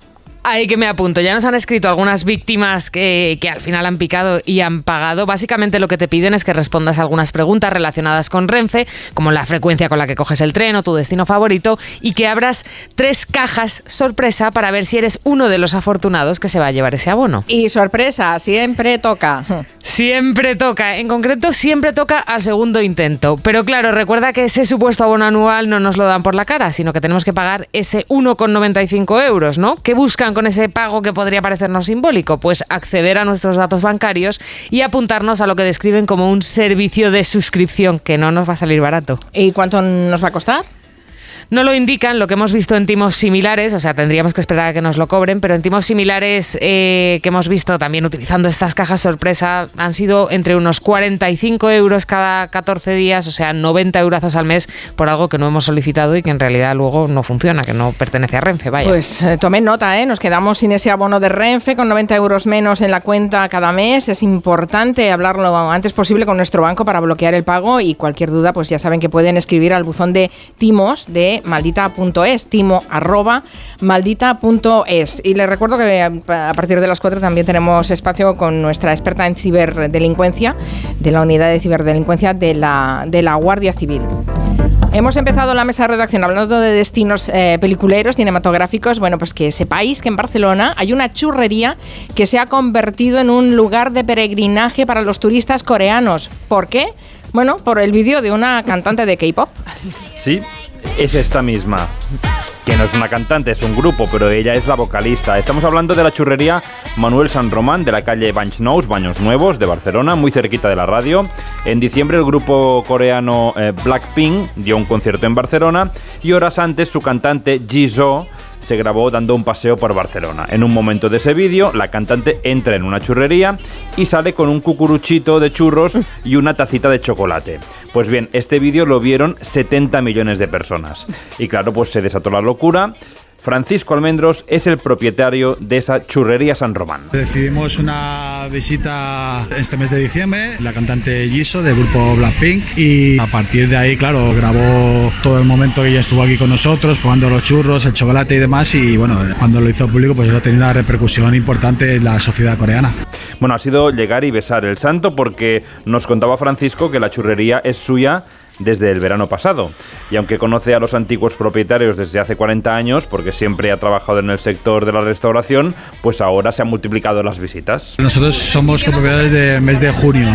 Ahí que me apunto. Ya nos han escrito algunas víctimas que, que al final han picado y han pagado. Básicamente lo que te piden es que respondas a algunas preguntas relacionadas con Renfe, como la frecuencia con la que coges el tren o tu destino favorito, y que abras tres cajas sorpresa para ver si eres uno de los afortunados que se va a llevar ese abono. Y sorpresa, siempre toca. Siempre toca, en concreto siempre toca al segundo intento. Pero claro, recuerda que ese supuesto abono anual no nos lo dan por la cara, sino que tenemos que pagar ese 1,95 euros, ¿no? ¿Qué buscan con ese pago que podría parecernos simbólico? Pues acceder a nuestros datos bancarios y apuntarnos a lo que describen como un servicio de suscripción, que no nos va a salir barato. ¿Y cuánto nos va a costar? No lo indican, lo que hemos visto en timos similares, o sea, tendríamos que esperar a que nos lo cobren, pero en timos similares eh, que hemos visto también utilizando estas cajas sorpresa han sido entre unos 45 euros cada 14 días, o sea, 90 euros al mes por algo que no hemos solicitado y que en realidad luego no funciona, que no pertenece a Renfe, vaya. Pues eh, tomen nota, ¿eh? nos quedamos sin ese abono de Renfe con 90 euros menos en la cuenta cada mes. Es importante hablarlo lo antes posible con nuestro banco para bloquear el pago y cualquier duda, pues ya saben que pueden escribir al buzón de timos de maldita.es, timo arroba maldita.es. Y les recuerdo que a a partir de las 4 también tenemos espacio con nuestra experta en ciberdelincuencia de la unidad de ciberdelincuencia de la, de la Guardia Civil. Hemos empezado la mesa de redacción hablando de destinos eh, peliculeros, cinematográficos. Bueno, pues que sepáis que en Barcelona hay una churrería que se ha convertido en un lugar de peregrinaje para los turistas coreanos. ¿Por qué? Bueno, por el vídeo de una cantante de K-pop. Sí, es esta misma. que no es una cantante, es un grupo, pero ella es la vocalista. Estamos hablando de la churrería Manuel San Román de la calle Banys Nous, Baños Nuevos de Barcelona, muy cerquita de la radio. En diciembre el grupo coreano eh, Blackpink dio un concierto en Barcelona y horas antes su cantante Jisoo se grabó dando un paseo por Barcelona. En un momento de ese vídeo, la cantante entra en una churrería y sale con un cucuruchito de churros y una tacita de chocolate. Pues bien, este vídeo lo vieron 70 millones de personas. Y claro, pues se desató la locura. Francisco Almendros es el propietario de esa churrería San Román. Decidimos una visita este mes de diciembre, la cantante Jisoo del grupo Blackpink y a partir de ahí, claro, grabó todo el momento que ella estuvo aquí con nosotros, probando los churros, el chocolate y demás y bueno, cuando lo hizo público pues eso ha tenido una repercusión importante en la sociedad coreana. Bueno, ha sido llegar y besar el santo porque nos contaba Francisco que la churrería es suya desde el verano pasado. Y aunque conoce a los antiguos propietarios desde hace 40 años, porque siempre ha trabajado en el sector de la restauración, pues ahora se han multiplicado las visitas. Nosotros somos copropietarios del mes de junio,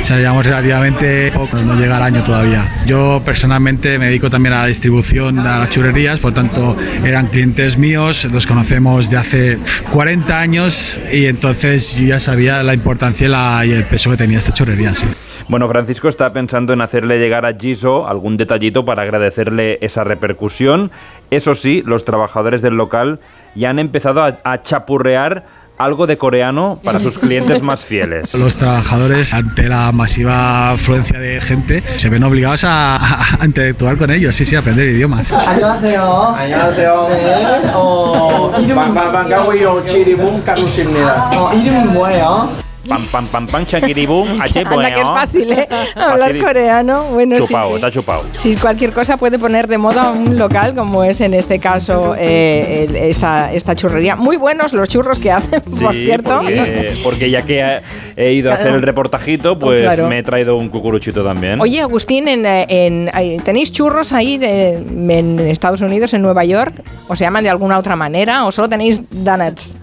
o sea, llevamos relativamente poco, no llega el año todavía. Yo personalmente me dedico también a la distribución de las churrerías, por tanto eran clientes míos, los conocemos de hace 40 años y entonces yo ya sabía la importancia y, y el peso que tenía esta churrería. Sí. Bueno, Francisco está pensando en hacerle llegar a Giso algún detallito para agradecerle esa repercusión. Eso sí, los trabajadores del local ya han empezado a, a chapurrear algo de coreano para sus clientes más fieles. Los trabajadores, ante la masiva afluencia de gente, se ven obligados a, a- a interactuar con ellos, sí, sí, a aprender idiomas. 안녕하세요. 안녕하세요. 네. 어, 이름은 반가워요. 지리문 카루십니다. 어, 이름은 뭐예요? Pam, pam, pam, pam, chakiribum, ache, Anda, que es fácil, ¿eh? Hablar Fácil. coreano. Bueno, sí, Chupao, sí. está chupao. Si cualquier cosa puede poner de moda un local, como es en este caso eh, el- esta, esta churrería. Muy buenos los churros que hacen, por cierto. porque, porque ya que he, ido a hacer el reportajito, pues Claro. me he traído un cucuruchito también. Oye, Agustín, en, ¿tenéis churros ahí de- en Estados Unidos, en Nueva York? ¿O se llaman de alguna otra manera? ¿O solo tenéis donuts?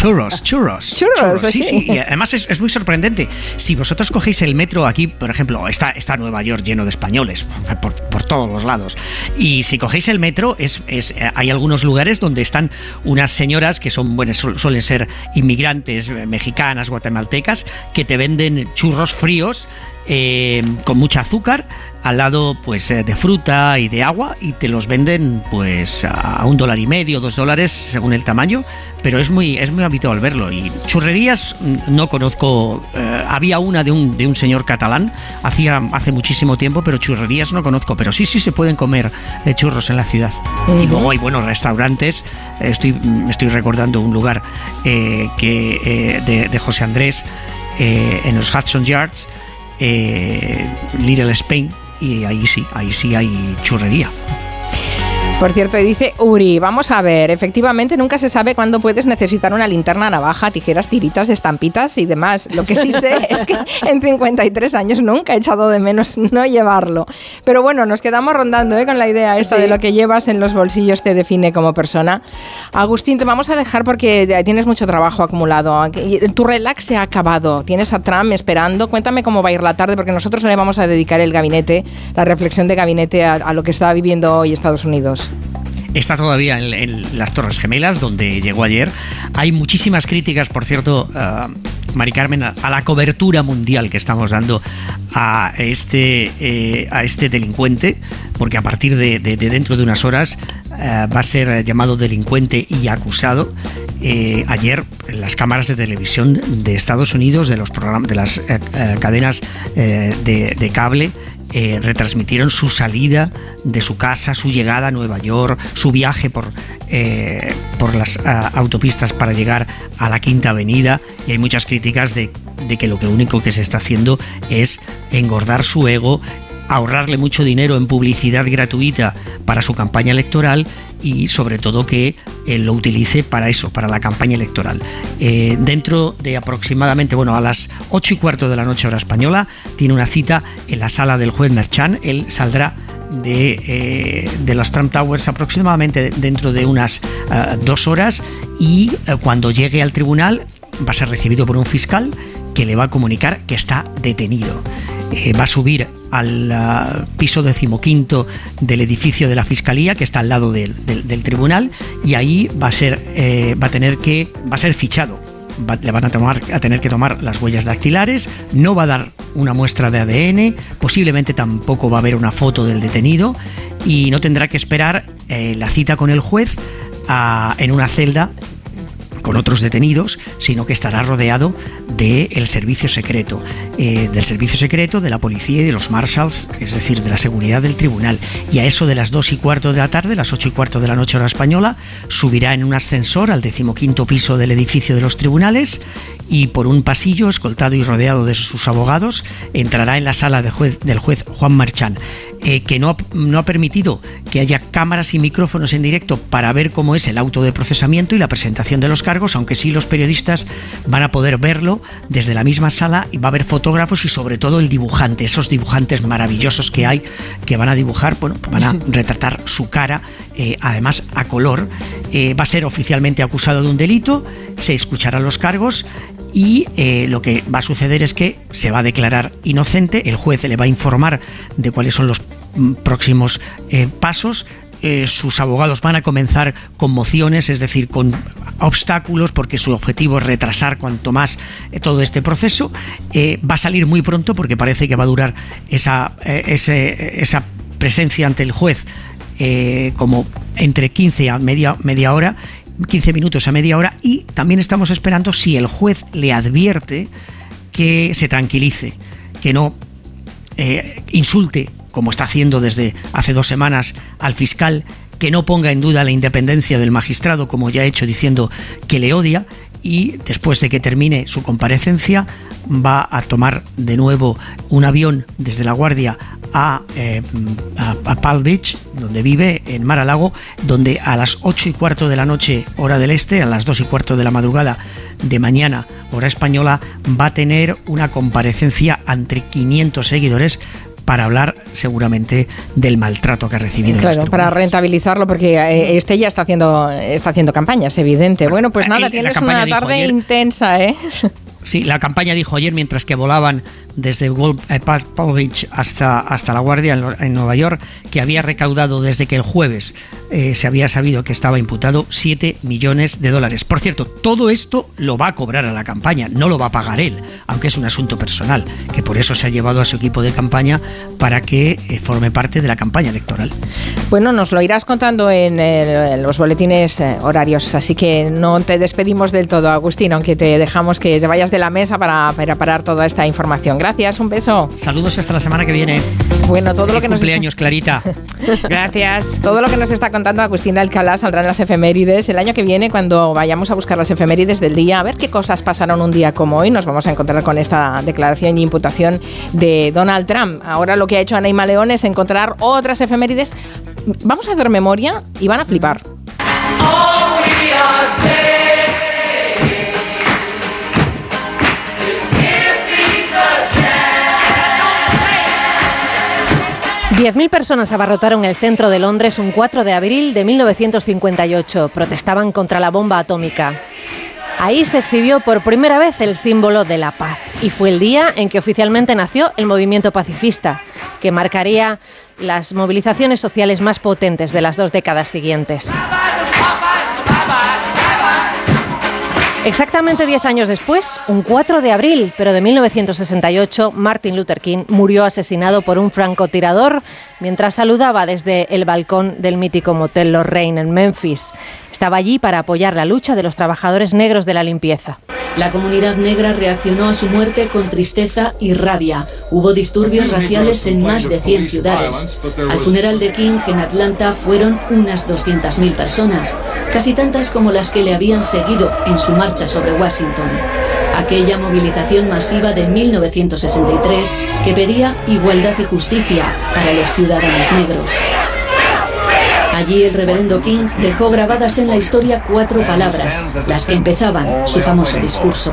Churros, churros. Churros, Sí, sí. sí. Y además es, es muy sorprendente. Si vosotros cogéis el metro aquí, por ejemplo, está, está Nueva York lleno de españoles por, por todos los lados. Y si cogéis el metro, es, es- eh, hay algunos lugares donde están unas señoras que son buenas, su- suelen ser inmigrantes eh, mexicanas, guatemaltecas, que te venden churros fríos. Eh, con mucha azúcar, al lado pues eh, de fruta y de agua y te los venden pues a un dólar y medio, dos dólares según el tamaño, pero es muy es muy habitual verlo. Y churrerías mm, no conozco, eh, había una de un, de un señor catalán hacía hace muchísimo tiempo, pero churrerías no conozco, pero sí sí se pueden comer eh, churros en la ciudad. Y luego hay buenos restaurantes, estoy mm, estoy recordando un lugar que de, de José Andrés eh, en los Hudson Yards eh, Little Spain y ahí sí, ahí sí hay churrería. Por cierto, y dice Uri, vamos a ver, efectivamente nunca se sabe cuándo puedes necesitar una linterna, navaja, tijeras, tiritas, estampitas y demás. Lo que sí sé es que en 53 años nunca he echado de menos no llevarlo. Pero bueno, nos quedamos rondando ¿eh? con la idea esta de lo que llevas en los bolsillos te define como persona. Agustín, te vamos a dejar porque tienes mucho trabajo acumulado. Tu relax se ha acabado, tienes a Trump esperando. Cuéntame cómo va a ir la tarde porque nosotros le vamos a dedicar el gabinete, la reflexión de gabinete a, a lo que está viviendo hoy Estados Unidos. Está todavía en, las Torres Gemelas, donde llegó ayer. Hay muchísimas críticas, por cierto, eh, Mari Carmen, a, la cobertura mundial que estamos dando a este, eh, a este delincuente, porque a partir de, de- de dentro de unas horas eh, va a ser llamado delincuente y acusado. Eh, ayer las cámaras de televisión de Estados Unidos, de los programas, de las cadenas de, de cable, eh, retransmitieron su salida de su casa, su llegada a Nueva York, su viaje por, eh, por las ah, autopistas para llegar a la Quinta Avenida. Y hay muchas críticas de, de que lo que único que se está haciendo es engordar su ego ahorrarle mucho dinero en publicidad gratuita para su campaña electoral y sobre todo que eh, lo utilice para eso, para la campaña electoral. Eh, dentro de aproximadamente, bueno, a las 8 y cuarto de la noche hora española, tiene una cita en la sala del juez Merchan. Él saldrá de, eh, las Trump Towers aproximadamente dentro de unas eh, dos horas y cuando llegue al tribunal va a ser recibido por un fiscal que le va a comunicar que está detenido. eh, va a subir al ah, piso decimoquinto del edificio de la fiscalía que está al lado del, tribunal y ahí va a ser eh, va a tener que va a ser fichado le van a, tomar, a tener que tomar las huellas dactilares, no va a dar una muestra de ADN, posiblemente tampoco va a haber una foto del detenido y no tendrá que esperar eh, la cita con el juez ah, en una celda con otros detenidos, sino que estará rodeado del servicio secreto, eh, del servicio secreto, de la policía y de los marshals, es decir, de la seguridad del tribunal. Y a eso de las dos y cuarto de la tarde, las ocho y cuarto de la noche hora española, subirá en un ascensor al decimoquinto piso del edificio de los tribunales y por un pasillo, escoltado y rodeado de sus abogados, entrará en la sala del juez Juan Marchán, eh, que no no ha permitido que haya cámaras y micrófonos en directo para ver cómo es el auto de procesamiento y la presentación de los cargos, aunque sí los periodistas van a poder verlo desde la misma sala y va a haber fotógrafos y sobre todo el dibujante, esos dibujantes maravillosos que hay que van a dibujar, bueno, van a retratar su cara, eh, además a color. Eh, va a ser oficialmente acusado de un delito, se escucharán los cargos y eh, lo que va a suceder es que se va a declarar inocente, el juez le va a informar de cuáles son los mm, próximos eh, pasos. Eh, sus abogados van a comenzar con mociones, es decir, con obstáculos, porque su objetivo es retrasar cuanto más eh, todo este proceso. Eh, va a salir muy pronto porque parece que va a durar esa, esa presencia ante el juez como entre 15 a media, media hora, 15 minutos a media hora, y también estamos esperando si el juez le advierte que se tranquilice, que no insulte, como está haciendo desde hace dos semanas, al fiscal, que no ponga en duda la independencia del magistrado, como ya ha hecho diciendo que le odia, y después de que termine su comparecencia va a tomar de nuevo un avión desde La Guardia a, eh, Palm Beach, donde vive, en Mar a Lago, donde a las 8 y cuarto de la noche, hora del este, a las 2 y cuarto de la madrugada de mañana, hora española, va a tener una comparecencia entre 500 seguidores para hablar seguramente del maltrato que ha recibido. Claro, para rentabilizarlo, porque eh, este ya está haciendo, está haciendo campaña, es evidente. Bueno, pues el- nada, tienes campaña una tarde ayer- intensa, ¿eh? Sí, la campaña dijo ayer, mientras que volaban desde Wal- eh, Palm Beach hasta, hasta La Guardia en, en Nueva York, que había recaudado desde que el jueves eh, se había sabido que estaba imputado 7 millones de dólares. Por cierto, todo esto lo va a cobrar a la campaña, no lo va a pagar él, aunque es un asunto personal, que por eso se ha llevado a su equipo de campaña para que eh, forme parte de la campaña electoral. Bueno, nos lo irás contando en, el- en los boletines eh, horarios, así que no te despedimos del todo, Agustín, aunque te dejamos que te vayas de la mesa para, para parar toda esta información. Gracias, un beso. Saludos hasta la semana que viene. Bueno, todo lo Feliz que nos cumpleaños, Clarita. Gracias. Todo lo que nos está contando Agustín de Alcalá saldrá en las efemérides. El año que viene, cuando vayamos a buscar las efemérides del día, a ver qué cosas pasaron un día como hoy, nos vamos a encontrar con esta declaración y imputación de Donald Trump. Ahora lo que ha hecho Anaima León es encontrar otras efemérides. Vamos a hacer memoria y van a flipar. Diez mil personas abarrotaron el centro de Londres un 4 de abril de 1958. Protestaban contra la bomba atómica. Ahí se exhibió por primera vez el símbolo de la paz y fue el día en que oficialmente nació el movimiento pacifista, que marcaría las movilizaciones sociales más potentes de las dos décadas siguientes. Exactamente 10 años después, un 4 de abril, pero de 1968, Martin Luther King murió asesinado por un francotirador mientras saludaba desde el balcón del mítico motel Lorraine en Memphis. Estaba allí para apoyar la lucha de los trabajadores negros de la limpieza. La comunidad negra reaccionó a su muerte con tristeza y rabia. Hubo disturbios raciales en más de 100 ciudades. Al funeral de King en Atlanta fueron unas 200.000 personas, casi tantas como las que le habían seguido en su marcha sobre Washington. Aquella movilización masiva de 1963 que pedía igualdad y justicia para los ciudadanos negros. Allí el reverendo King dejó grabadas en la historia cuatro palabras, las que empezaban su famoso discurso.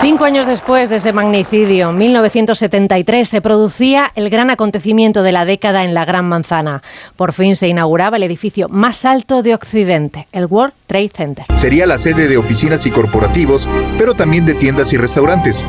Cinco años después de ese magnicidio, en 1973, se producía el gran acontecimiento de la década en la Gran Manzana. Por fin se inauguraba el edificio más alto de Occidente, el World Trade Center. Sería la sede de oficinas y corporativos, pero también de tiendas y restaurantes.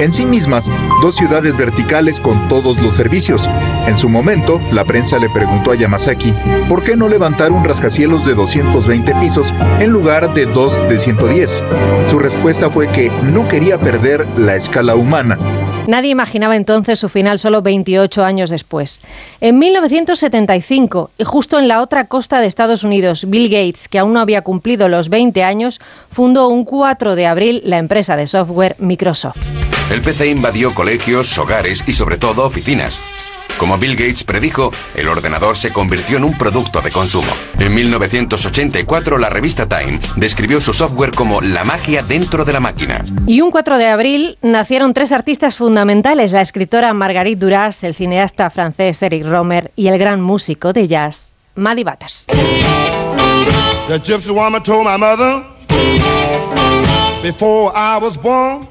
En sí mismas, dos ciudades verticales con todos los servicios. En su momento, la prensa le preguntó a Yamazaki por qué no levantar un rascacielos de 220 pisos en lugar de dos de 110. Su respuesta fue que no quería perder la escala humana. Nadie imaginaba entonces su final solo 28 años después. En 1975, y justo en la otra costa de Estados Unidos, Bill Gates, que aún no había cumplido los 20 años, fundó un 4 de abril la empresa de software Microsoft. El PC invadió colegios, hogares y sobre todo oficinas. Como Bill Gates predijo, el ordenador se convirtió en un producto de consumo. En 1984, la revista Time describió su software como la magia dentro de la máquina. Y un 4 de abril nacieron tres artistas fundamentales, la escritora Marguerite Duras, el cineasta francés Eric Romer y el gran músico de jazz, Maddie Butters. The gypsy woman told my mother before I was born,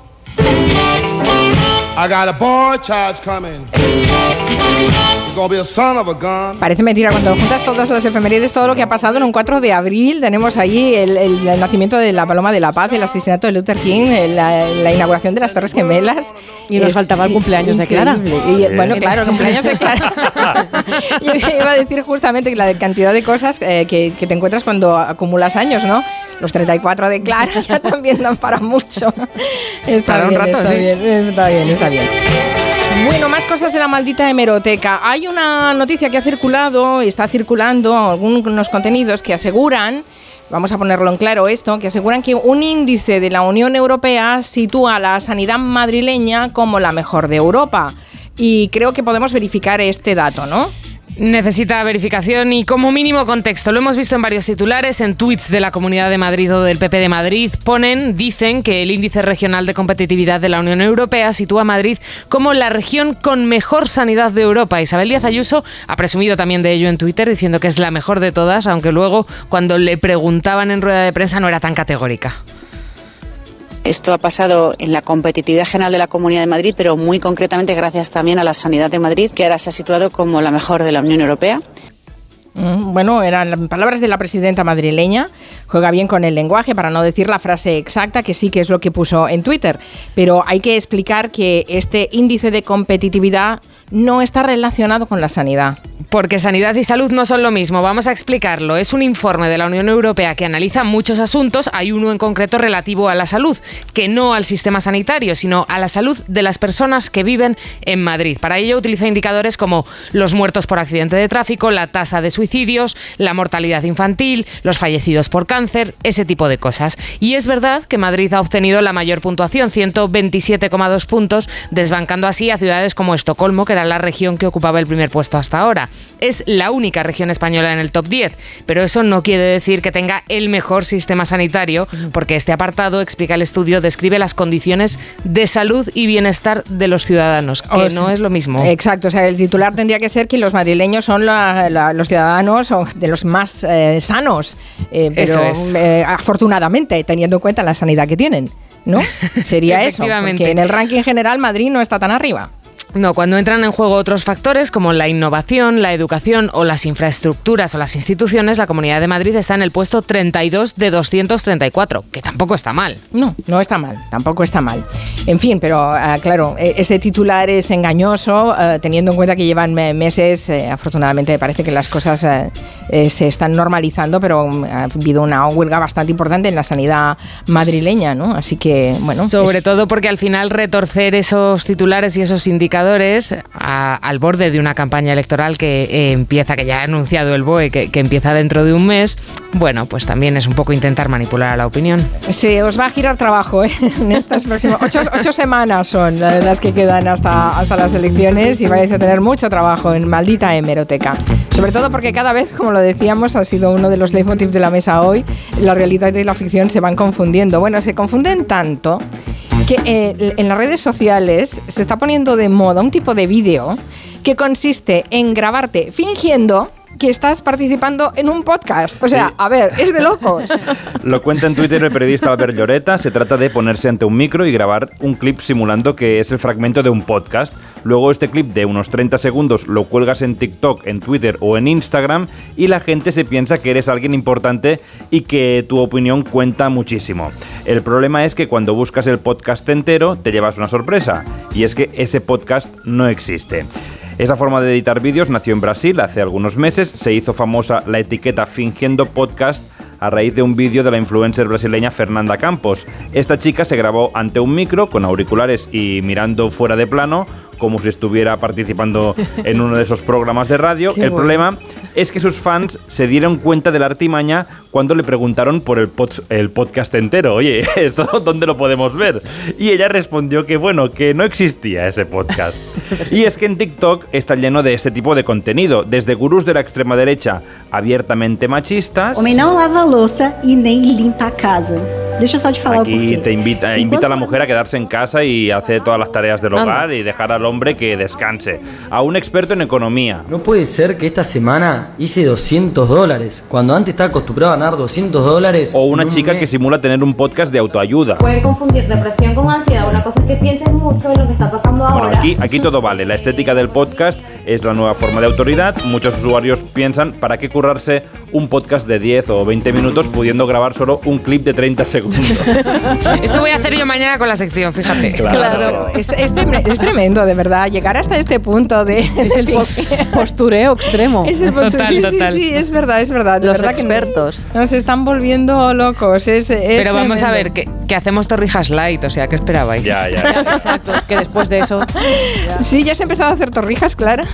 Parece mentira cuando juntas todas las efemérides, todo lo que ha pasado en un 4 de abril. Tenemos allí el, el- el nacimiento de la Paloma de la Paz, el asesinato de Luther King, el- la, la inauguración de las Torres Gemelas. Y nos faltaba el cumpleaños de Clara. increíble. Y, bueno, claro, el cumpleaños de Clara. Yo iba a decir justamente que la cantidad de cosas eh, que, que te encuentras cuando acumulas años, ¿no? Los 34 de Clara ya también dan para mucho. Está Para un bien, rato, está sí. bien, está bien, está bien. Bueno, más cosas de la maldita hemeroteca. Hay una noticia que ha circulado y está circulando algunos contenidos que aseguran, vamos a ponerlo en claro esto, que aseguran que un índice de la Unión Europea sitúa a la sanidad madrileña como la mejor de Europa. Y creo que podemos verificar este dato, ¿no? Necesita verificación y como mínimo contexto. Lo hemos visto en varios titulares, en tweets de la Comunidad de Madrid o del PP de Madrid. Ponen, dicen que el índice regional de competitividad de la Unión Europea sitúa a Madrid como la región con mejor sanidad de Europa. Isabel Díaz Ayuso ha presumido también de ello en Twitter, diciendo que es la mejor de todas, aunque luego cuando le preguntaban en rueda de prensa no era tan categórica. Esto ha pasado en la competitividad general de la Comunidad de Madrid, pero muy concretamente gracias también a la sanidad de Madrid, que ahora se ha situado como la mejor de la Unión Europea. Mm, Bueno, eran palabras de la presidenta madrileña. Juega bien con el lenguaje para no decir la frase exacta, que sí que es lo que puso en Twitter. Pero hay que explicar que este índice de competitividad no está relacionado con la sanidad. Porque sanidad y salud no son lo mismo. Vamos a explicarlo. Es un informe de la Unión Europea que analiza muchos asuntos. Hay uno en concreto relativo a la salud, que no al sistema sanitario, sino a la salud de las personas que viven en Madrid. Para ello utiliza indicadores como los muertos por accidente de tráfico, la tasa de suicidios, la mortalidad infantil, los fallecidos por cáncer, ese tipo de cosas. Y es verdad que Madrid ha obtenido la mayor puntuación, 127,2 puntos, desbancando así a ciudades como Estocolmo, que era la región que ocupaba el primer puesto hasta ahora. Es la única región española en el top 10, pero eso no quiere decir que tenga el mejor sistema sanitario, porque este apartado, explica el estudio, describe las condiciones de salud y bienestar de los ciudadanos, que O no es lo mismo. Exacto, o sea, el titular tendría que ser que los madrileños son la- la- los ciudadanos de los más eh, sanos, eh, pero es. eh, afortunadamente, teniendo en cuenta la sanidad que tienen, ¿no? Sería eso, porque en el ranking general Madrid no está tan arriba. No, cuando entran en juego otros factores como la innovación, la educación o las infraestructuras o las instituciones, la Comunidad de Madrid está en el puesto 32 de 234, que tampoco está mal. No, no está mal, tampoco está mal. En fin, pero ah, claro, e- ese titular es engañoso, eh, teniendo en cuenta que llevan me- meses, eh, afortunadamente parece que las cosas eh, eh, se están normalizando, pero mm, ha habido una huelga bastante importante en la sanidad madrileña, ¿no? Así que, bueno. Sobre todo porque al final retorcer esos titulares y esos indicadores a- al borde de una campaña electoral que eh, empieza, que ya ha anunciado el BOE, que, que empieza dentro de un mes, bueno, pues también es un poco intentar manipular a la opinión. Se os va a girar trabajo ¿eh? en estas próximas ocho, ocho semanas son las que quedan hasta, hasta las elecciones y vais a tener mucho trabajo en maldita hemeroteca. Sobre todo porque cada vez, como lo decíamos, ha sido uno de los leitmotivs de la mesa hoy, la realidad y la ficción se van confundiendo. Bueno, se confunden tanto que eh, en las redes sociales se está poniendo de moda un tipo de vídeo que consiste en grabarte fingiendo que estás participando en un podcast. O sea, a ver, es de locos. Lo cuenta en Twitter el periodista Albert Lloreta. Se trata de ponerse ante un micro y grabar un clip simulando que es el fragmento de un podcast. Luego este clip de unos 30 segundos lo cuelgas en TikTok, en Twitter o en Instagram y la gente se piensa que eres alguien importante y que tu opinión cuenta muchísimo. El problema es que cuando buscas el podcast entero te llevas una sorpresa y es que ese podcast no existe. Esa forma de editar vídeos nació en Brasil hace algunos meses, se hizo famosa la etiqueta Fingiendo Podcast a raíz de un vídeo de la influencer brasileña Fernanda Campos. Esta chica se grabó ante un micro con auriculares y mirando fuera de plano como si estuviera participando en uno de esos programas de radio. Qué el bueno. problema es que sus fans se dieron cuenta de la artimaña cuando le preguntaron por el, pod- el podcast entero. Oye, ¿esto dónde lo podemos ver? Y ella respondió que bueno, que no existía ese podcast. Y es que en TikTok está lleno de ese tipo de contenido, desde gurús de la extrema derecha abiertamente machistas. Homem não lava a louça e nem limpa a casa. Deixa só te falar Aquí te invita, invita a la mujer a quedarse en casa y hace todas las tareas del hogar y dejar al hombre que descanse. A un experto en economía. No puede ser que esta semana hice 200 dólares, cuando antes estaba acostumbrado a ganar 200 dólares. O una chica que simula tener un podcast de autoayuda. Puede confundir depresión con ansiedad. Una cosa es que pienses mucho en lo que está pasando Bueno, ahora. aquí, aquí todo vale. La estética del podcast es la nueva forma de autoridad. Muchos usuarios piensan, ¿para qué currarse un podcast de 10 o 20 minutos pudiendo grabar solo un clip de 30 segundos? Eso voy a hacer yo mañana con la sección, fíjate. Claro. Claro, es, es trem- es tremendo, de verdad, llegar hasta este punto de... Es el po- postureo extremo. Es el Total, sí, sí, total. Sí, es verdad, es verdad. de Los verdad que expertos. nos están volviendo locos. Es, es Pero vamos a ver, que, que hacemos torrijas light, o sea, ¿qué esperabais? ya, ya. Exacto, es que después de eso. Sí, ya has empezado a hacer torrijas, Clara.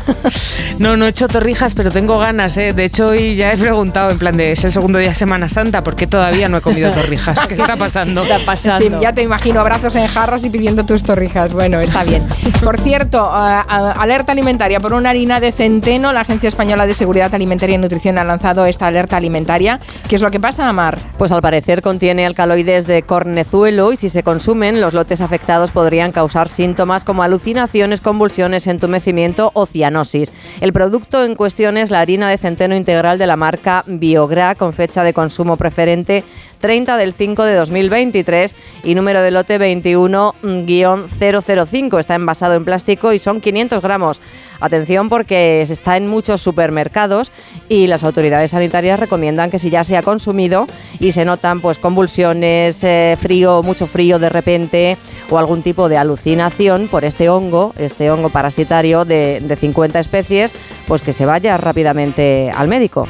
No, no he hecho torrijas, pero tengo ganas, ¿eh? De hecho, hoy ya he preguntado, en plan de, es el segundo día de Semana Santa, ¿por qué todavía no he comido torrijas? ¿Qué está pasando? Está pasando. Sí, ya te imagino abrazos en jarras y pidiendo tus torrijas. Bueno, está bien. Por cierto, a- a- alerta alimentaria por una harina de centeno. La Agencia Española de Seguridad Alimentaria y Nutrición ha lanzado esta alerta alimentaria. ¿Qué es lo que pasa, Amar? Pues al parecer contiene alcaloides de cornezuelo y si se consumen, los lotes afectados podrían causar síntomas como alucinaciones, convulsiones, entumecimiento o cianosis. El producto en cuestión es la harina de centeno integral de la marca Biogra con fecha de consumo preferente 30 del 5 de 2023 y número de lote 21-005. Está envasado en plástico y son 500 gramos. Atención porque está en muchos supermercados y las autoridades sanitarias recomiendan que si ya se ha consumido y se notan pues convulsiones, eh, frío, mucho frío de repente o algún tipo de alucinación por este hongo, este hongo parasitario de, de 50 especies, pues que se vaya rápidamente al médico.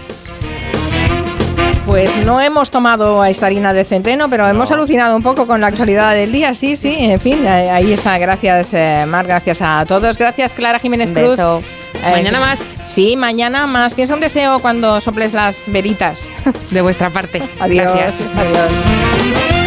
Pues no hemos tomado esta harina de centeno, pero hemos alucinado un poco con la actualidad del día. Sí, sí, en fin, eh, ahí está. Gracias, eh, Mar, gracias a todos. Gracias, Clara Jiménez Cruz. beso. Eh, Mañana más. Sí, mañana más. Piensa un deseo cuando soples las veritas. De vuestra parte. Adiós. Gracias. Adiós.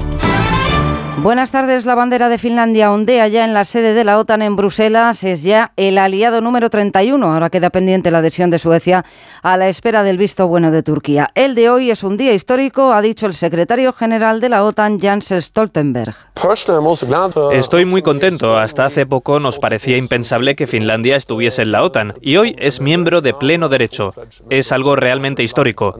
Buenas tardes. La bandera de Finlandia ondea ya en la sede de la OTAN en Bruselas. Es ya el aliado número 31. Ahora queda pendiente la adhesión de Suecia a la espera del visto bueno de Turquía. El de hoy es un día histórico, ha dicho el secretario general de la OTAN, Jens Stoltenberg. Estoy muy contento. Hasta hace poco nos parecía impensable que Finlandia estuviese en la OTAN y hoy es miembro de pleno derecho. Es algo realmente histórico.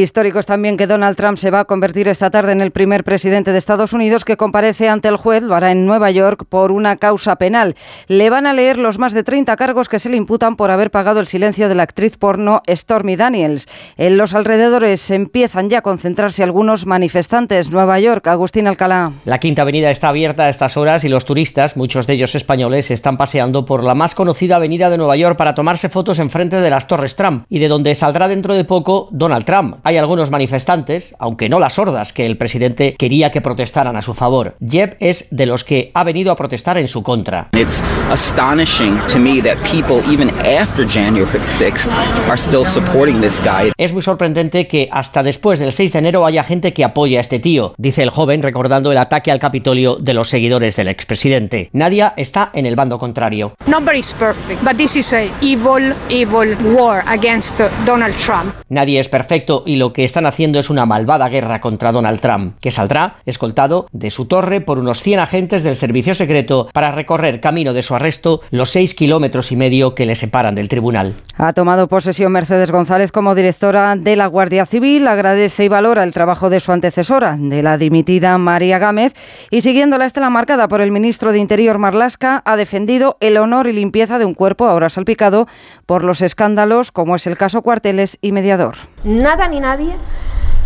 Histórico es también que Donald Trump se va a convertir esta tarde en el primer presidente de Estados Unidos que comparece ante el juez, lo hará en Nueva York, por una causa penal. Le van a leer los más de 30 cargos que se le imputan por haber pagado el silencio de la actriz porno Stormy Daniels. En los alrededores empiezan ya a concentrarse algunos manifestantes. Nueva York, Agustín Alcalá. La Quinta Avenida está abierta a estas horas y los turistas, muchos de ellos españoles, están paseando por la más conocida avenida de Nueva York para tomarse fotos enfrente de las Torres Trump y de donde saldrá dentro de poco Donald Trump, Hay algunos manifestantes, aunque no las hordas que el presidente quería que protestaran a su favor. Jeb es de los que ha venido a protestar en su contra. It's astonishing to me that people, even after January 6th, are still supporting this guy. Es muy sorprendente que hasta después del 6 de enero haya gente que apoya a este tío, dice el joven recordando el ataque al Capitolio de los seguidores del expresidente. Nadia está en el bando contrario. Nobody's perfect, but this is a evil, evil war against Donald Trump. Nadie es perfecto y lo que están haciendo es una malvada guerra contra Donald Trump, que saldrá escoltado de su torre por unos 100 agentes del servicio secreto para recorrer camino de su arresto los 6 kilómetros y medio que le separan del tribunal. Ha tomado posesión Mercedes González como directora de la Guardia Civil, agradece y valora el trabajo de su antecesora, de la dimitida María Gámez, y siguiendo la estela marcada por el ministro de Interior Marlasca, ha defendido el honor y limpieza de un cuerpo ahora salpicado por los escándalos como es el caso Cuarteles y Mediador. Nada ni nadie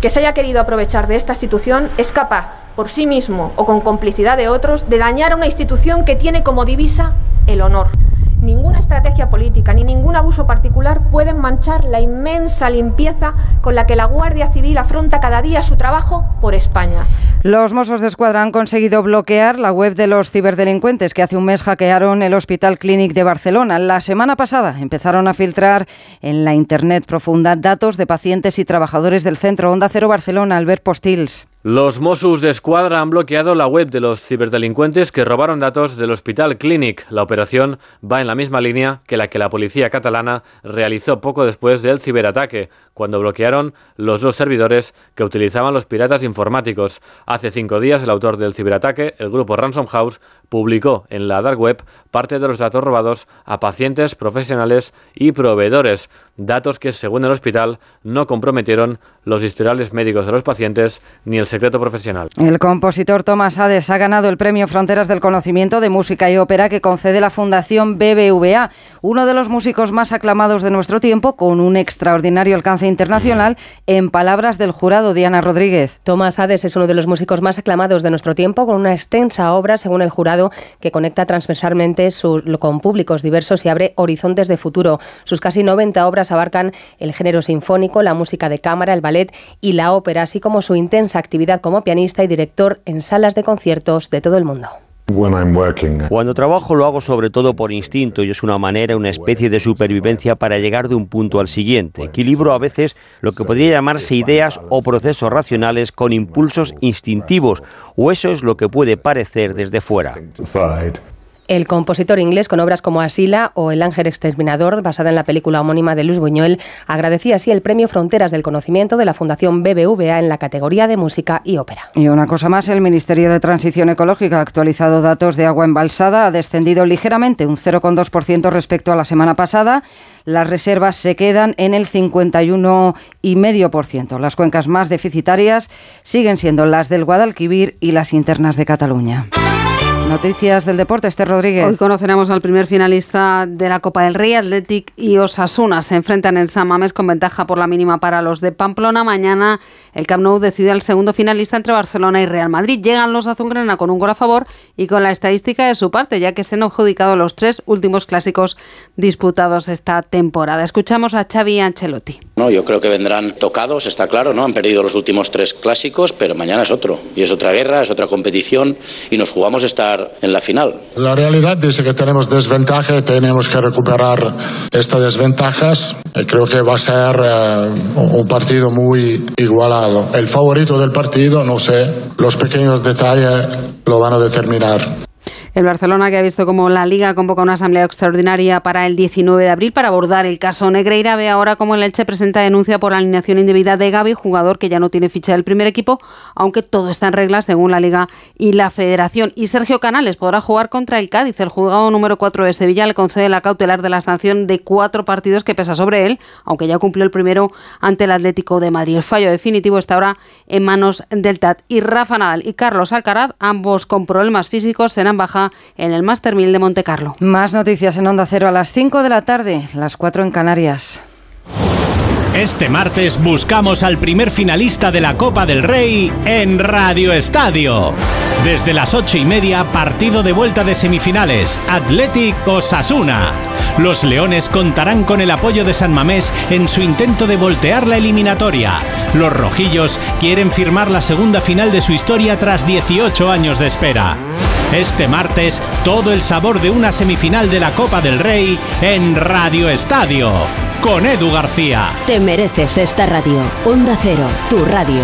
que se haya querido aprovechar de esta institución es capaz, por sí mismo o con complicidad de otros, de dañar a una institución que tiene como divisa el honor. Ninguna estrategia política ni ningún abuso particular pueden manchar la inmensa limpieza con la que la Guardia Civil afronta cada día su trabajo por España. Los Mossos de Escuadra han conseguido bloquear la web de los ciberdelincuentes que hace un mes hackearon el Hospital Clínic de Barcelona. La semana pasada empezaron a filtrar en la Internet profunda datos de pacientes y trabajadores del centro Onda Cero Barcelona, Albert Postils. Los Mossos de Escuadra han bloqueado la web de los ciberdelincuentes que robaron datos del Hospital Clinic. La operación va en la misma línea que la que la policía catalana realizó poco después del ciberataque, cuando bloquearon los dos servidores que utilizaban los piratas informáticos. Hace cinco días, el autor del ciberataque, el grupo Ransom House, publicó en la dark web parte de los datos robados a pacientes, profesionales y proveedores, datos que, según el hospital, no comprometieron los historiales médicos de los pacientes ni el secreto profesional. El compositor Tomás Hades ha ganado el premio Fronteras del Conocimiento de Música y Ópera que concede la Fundación BBVA, uno de los músicos más aclamados de nuestro tiempo, con un extraordinario alcance internacional, en palabras del jurado Diana Rodríguez. Tomás Hades es uno de los músicos más aclamados de nuestro tiempo, con una extensa obra, según el jurado, que conecta transversalmente su, con públicos diversos y abre horizontes de futuro. Sus casi 90 obras abarcan el género sinfónico, la música de cámara, el ballet y la ópera, así como su intensa actividad como pianista y director en salas de conciertos de todo el mundo. Cuando trabajo lo hago sobre todo por instinto y es una manera, una especie de supervivencia para llegar de un punto al siguiente. Equilibro a veces lo que podría llamarse ideas o procesos racionales con impulsos instintivos, o eso es lo que puede parecer desde fuera. El compositor inglés con obras como Asila o El ángel exterminador, basada en la película homónima de Luis Buñuel, agradecía así el premio Fronteras del Conocimiento de la Fundación BBVA en la categoría de música y ópera. Y una cosa más, el Ministerio de Transición Ecológica ha actualizado datos de agua embalsada, ha descendido ligeramente un 0,2% respecto a la semana pasada. Las reservas se quedan en el 51,5%. Las cuencas más deficitarias siguen siendo las del Guadalquivir y las internas de Cataluña. Noticias del deporte, Esther Rodríguez. Hoy conoceremos al primer finalista de la Copa del Rey, Athletic y Osasuna. Se enfrentan en San Mamés con ventaja por la mínima para los de Pamplona. Mañana el Camp Nou decide al segundo finalista entre Barcelona y Real Madrid. Llegan los azulgrana con un gol a favor y con la estadística de su parte, ya que se han adjudicado los tres últimos clásicos disputados esta temporada. Escuchamos a Xavi Ancelotti. No, yo creo que vendrán tocados, está claro, ¿no? Han perdido los últimos tres clásicos, pero mañana es otro. Y es otra guerra, es otra competición y nos jugamos estar en la final. La realidad dice que tenemos desventaja tenemos que recuperar estas desventajas. Y creo que va a ser eh, un partido muy igualado. El favorito del partido, no sé, los pequeños detalles lo van a determinar. El Barcelona, que ha visto como la Liga convoca una asamblea extraordinaria para el 19 de abril para abordar el caso Negreira, ve ahora como el Elche presenta denuncia por alineación indebida de Gaby, jugador que ya no tiene ficha del primer equipo, aunque todo está en regla según la Liga y la Federación. Y Sergio Canales podrá jugar contra el Cádiz. El juzgado número 4 de Sevilla le concede la cautelar de la sanción de cuatro partidos que pesa sobre él, aunque ya cumplió el primero ante el Atlético de Madrid. El fallo definitivo está ahora en manos del TAT. Y Rafa Nadal y Carlos Alcaraz, ambos con problemas físicos, serán baja en el Master 1000 de Monte Carlo. Más noticias en Onda Cero a las 5 de la tarde, las 4 en Canarias. Este martes buscamos al primer finalista de la Copa del Rey en Radio Estadio. Desde las ocho y media, partido de vuelta de semifinales, Athletic Osasuna. Los Leones contarán con el apoyo de San Mamés en su intento de voltear la eliminatoria. Los rojillos quieren firmar la segunda final de su historia tras 18 años de espera. Este martes, todo el sabor de una semifinal de la Copa del Rey en Radio Estadio, con Edu García. Te mereces esta radio. Onda Cero, tu radio.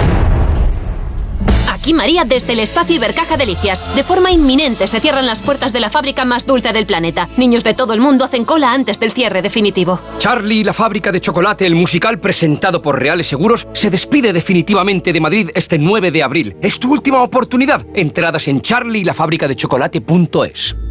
Aquí María desde el espacio Ibercaja Delicias. De forma inminente se cierran las puertas de la fábrica más dulce del planeta. Niños de todo el mundo hacen cola antes del cierre definitivo. Charlie, la fábrica de chocolate, el musical presentado por Reales Seguros, se despide definitivamente de Madrid este 9 de abril. Es tu última oportunidad. Entradas en charlielafabricadechocolate.es.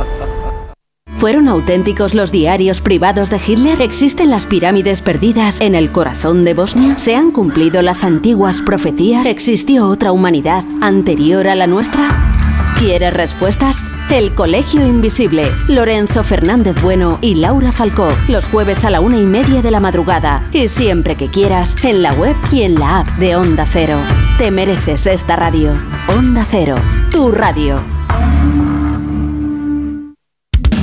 ¿Fueron auténticos los diarios privados de Hitler? ¿Existen las pirámides perdidas en el corazón de Bosnia? ¿Se han cumplido las antiguas profecías? ¿Existió otra humanidad anterior a la nuestra? ¿Quieres respuestas? El Colegio Invisible, Lorenzo Fernández Bueno y Laura Falcó, los jueves a la una y media de la madrugada y siempre que quieras, en la web y en la app de Onda Cero. Te mereces esta radio. Onda Cero, tu radio.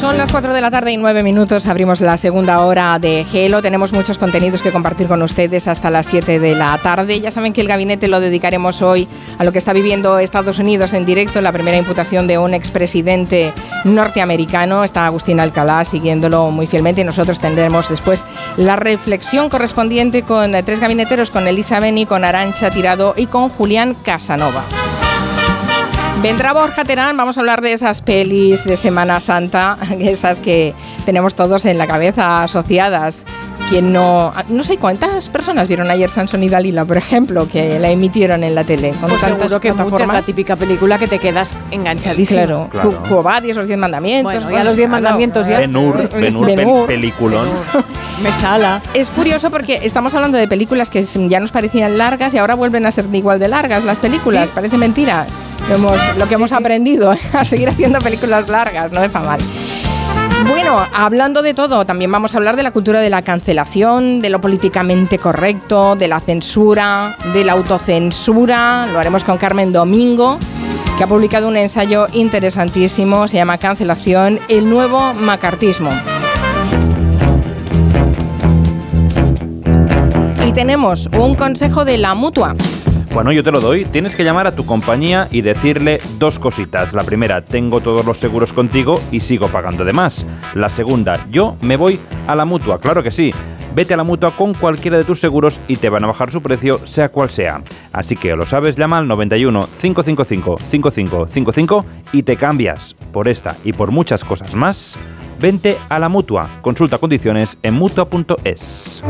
Son las 4 de la tarde y 9 minutos. Abrimos la segunda hora de Gelo. Tenemos muchos contenidos que compartir con ustedes hasta las 7 de la tarde. Ya saben que el gabinete lo dedicaremos hoy a lo que está viviendo Estados Unidos en directo. La primera imputación de un expresidente norteamericano. Está Agustín Alcalá siguiéndolo muy fielmente y nosotros tendremos después la reflexión correspondiente con tres gabineteros, con Elisa Beni, con Arancha Tirado y con Julián Casanova. Vendrá Borja Terán, vamos a hablar de esas pelis de Semana Santa, esas que tenemos todos en la cabeza asociadas. Quien no, no sé cuántas personas vieron ayer Sansón y Dalila, por ejemplo, que la emitieron en la tele. Con Pues tantas seguro que muchas, plataformas. la típica película que te quedas enganchadísimo. Claro, claro. Cuobadios, los 10 mandamientos. Bueno, ya los 10 mandamientos ya. Ben-Hur, Ben-Hur, pel- Ben-Hur. peliculón. Me sala. Es curioso porque estamos hablando de películas que ya nos parecían largas y ahora vuelven a ser igual de largas las películas. Sí. Parece mentira. Lo, hemos- lo que hemos aprendido a seguir haciendo películas largas, no está mal. Bueno, hablando de todo, también vamos a hablar de la cultura de la cancelación, de lo políticamente correcto, de la censura, de la autocensura. Lo haremos con Carmen Domingo, que ha publicado un ensayo interesantísimo, se llama Cancelación, el nuevo macartismo. Y tenemos un consejo de la mutua. Bueno, yo te lo doy. Tienes que llamar a tu compañía y decirle dos cositas. La primera, tengo todos los seguros contigo y sigo pagando de más. La segunda, yo me voy a la mutua, claro que sí. Vete a la mutua con cualquiera de tus seguros y te van a bajar su precio, sea cual sea. Así que lo sabes, llama al 91 555 5555 y te cambias. Por esta y por muchas cosas más, vente a la mutua. Consulta condiciones en mutua.es.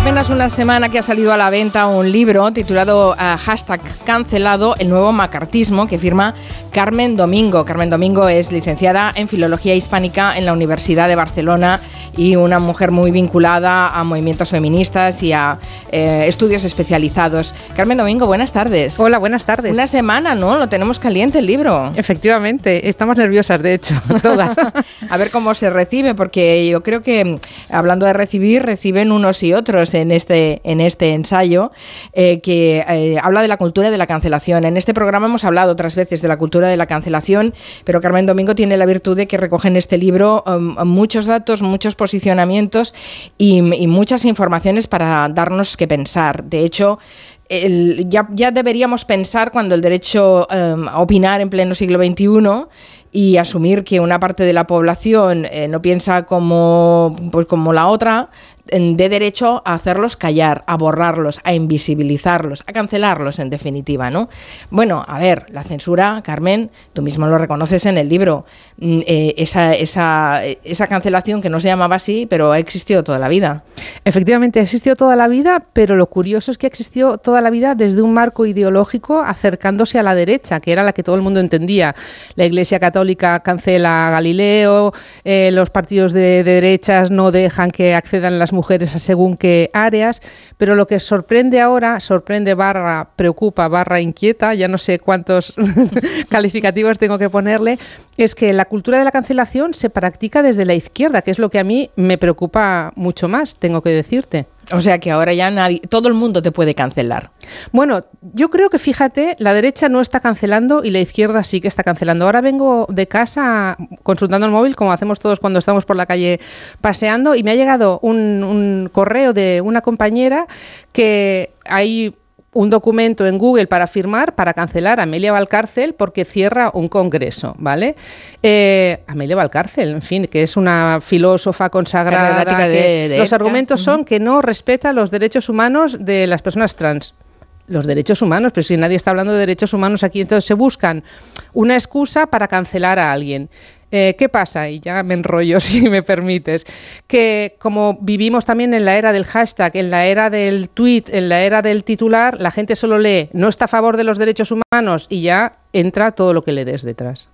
apenas una semana que ha salido a la venta un libro titulado uh, Hashtag Cancelado, el nuevo macartismo, que firma Carmen Domingo. Carmen Domingo es licenciada en Filología Hispánica en la Universidad de Barcelona y una mujer muy vinculada a movimientos feministas y a eh, estudios especializados. Carmen Domingo, buenas tardes. Hola, buenas tardes. Una semana, ¿no? Lo tenemos caliente el libro. Efectivamente, estamos nerviosas, de hecho, todas. a ver cómo se recibe, porque yo creo que, hablando de recibir, reciben unos y otros en este, en este ensayo, eh, que eh, habla de la cultura de la cancelación. En este programa hemos hablado otras veces de la cultura de la cancelación, pero Carmen Domingo tiene la virtud de que recoge en este libro um, muchos datos, muchos posicionamientos y, muchas informaciones para darnos que pensar. De hecho, ya, ya, deberíamos pensar cuando el derecho um, a opinar en pleno siglo XXI y asumir que una parte de la población eh, no piensa como, pues como la otra, de derecho a hacerlos callar, a borrarlos, a invisibilizarlos, a cancelarlos, en definitiva, ¿no? Bueno, a ver, la censura, Carmen, tú mismo lo reconoces en el libro, eh, esa, esa, esa cancelación que no se llamaba así, pero ha existido toda la vida. Efectivamente, ha existido toda la vida, pero lo curioso es que ha existido toda la vida desde un marco ideológico acercándose a la derecha, que era la que todo el mundo entendía. La Iglesia Católica cancela a Galileo, eh, los partidos de, de derechas no dejan que accedan las mujeres a según qué áreas, pero lo que sorprende ahora, sorprende barra, preocupa, barra inquieta, ya no sé cuántos calificativos tengo que ponerle, es que la cultura de la cancelación se practica desde la izquierda, que es lo que a mí me preocupa mucho más, tengo que decirte. O sea que ahora ya nadie, todo el mundo te puede cancelar. Bueno, yo creo que fíjate, la derecha no está cancelando y la izquierda sí que está cancelando. Ahora vengo de casa consultando el móvil, como hacemos todos cuando estamos por la calle paseando, y me ha llegado un, un correo de una compañera que hay un documento en Google para firmar para cancelar a Amelia Valcárcel porque cierra un congreso, ¿vale? Eh, Amelia Valcárcel, en fin, que es una filósofa consagrada. De, que de los argumentos son que no respeta los derechos humanos de las personas trans los derechos humanos, pero si nadie está hablando de derechos humanos aquí, entonces se buscan una excusa para cancelar a alguien. Eh, ¿Qué pasa? Y ya me enrollo si me permites. Que como vivimos también en la era del hashtag, en la era del tweet, en la era del titular, la gente solo lee no está a favor de los derechos humanos y ya entra todo lo que le des detrás.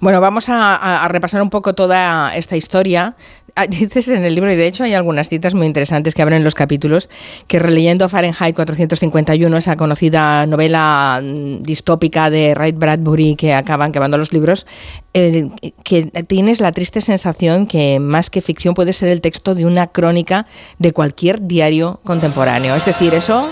Bueno, vamos a, repasar un poco toda esta historia. Dices en el libro, y de hecho hay algunas citas muy interesantes que abren los capítulos, que releyendo Fahrenheit 451, esa conocida novela distópica de Ray Bradbury que acaban quemando los libros, que tienes la triste sensación que más que ficción puede ser el texto de una crónica de cualquier diario contemporáneo. Es decir, eso...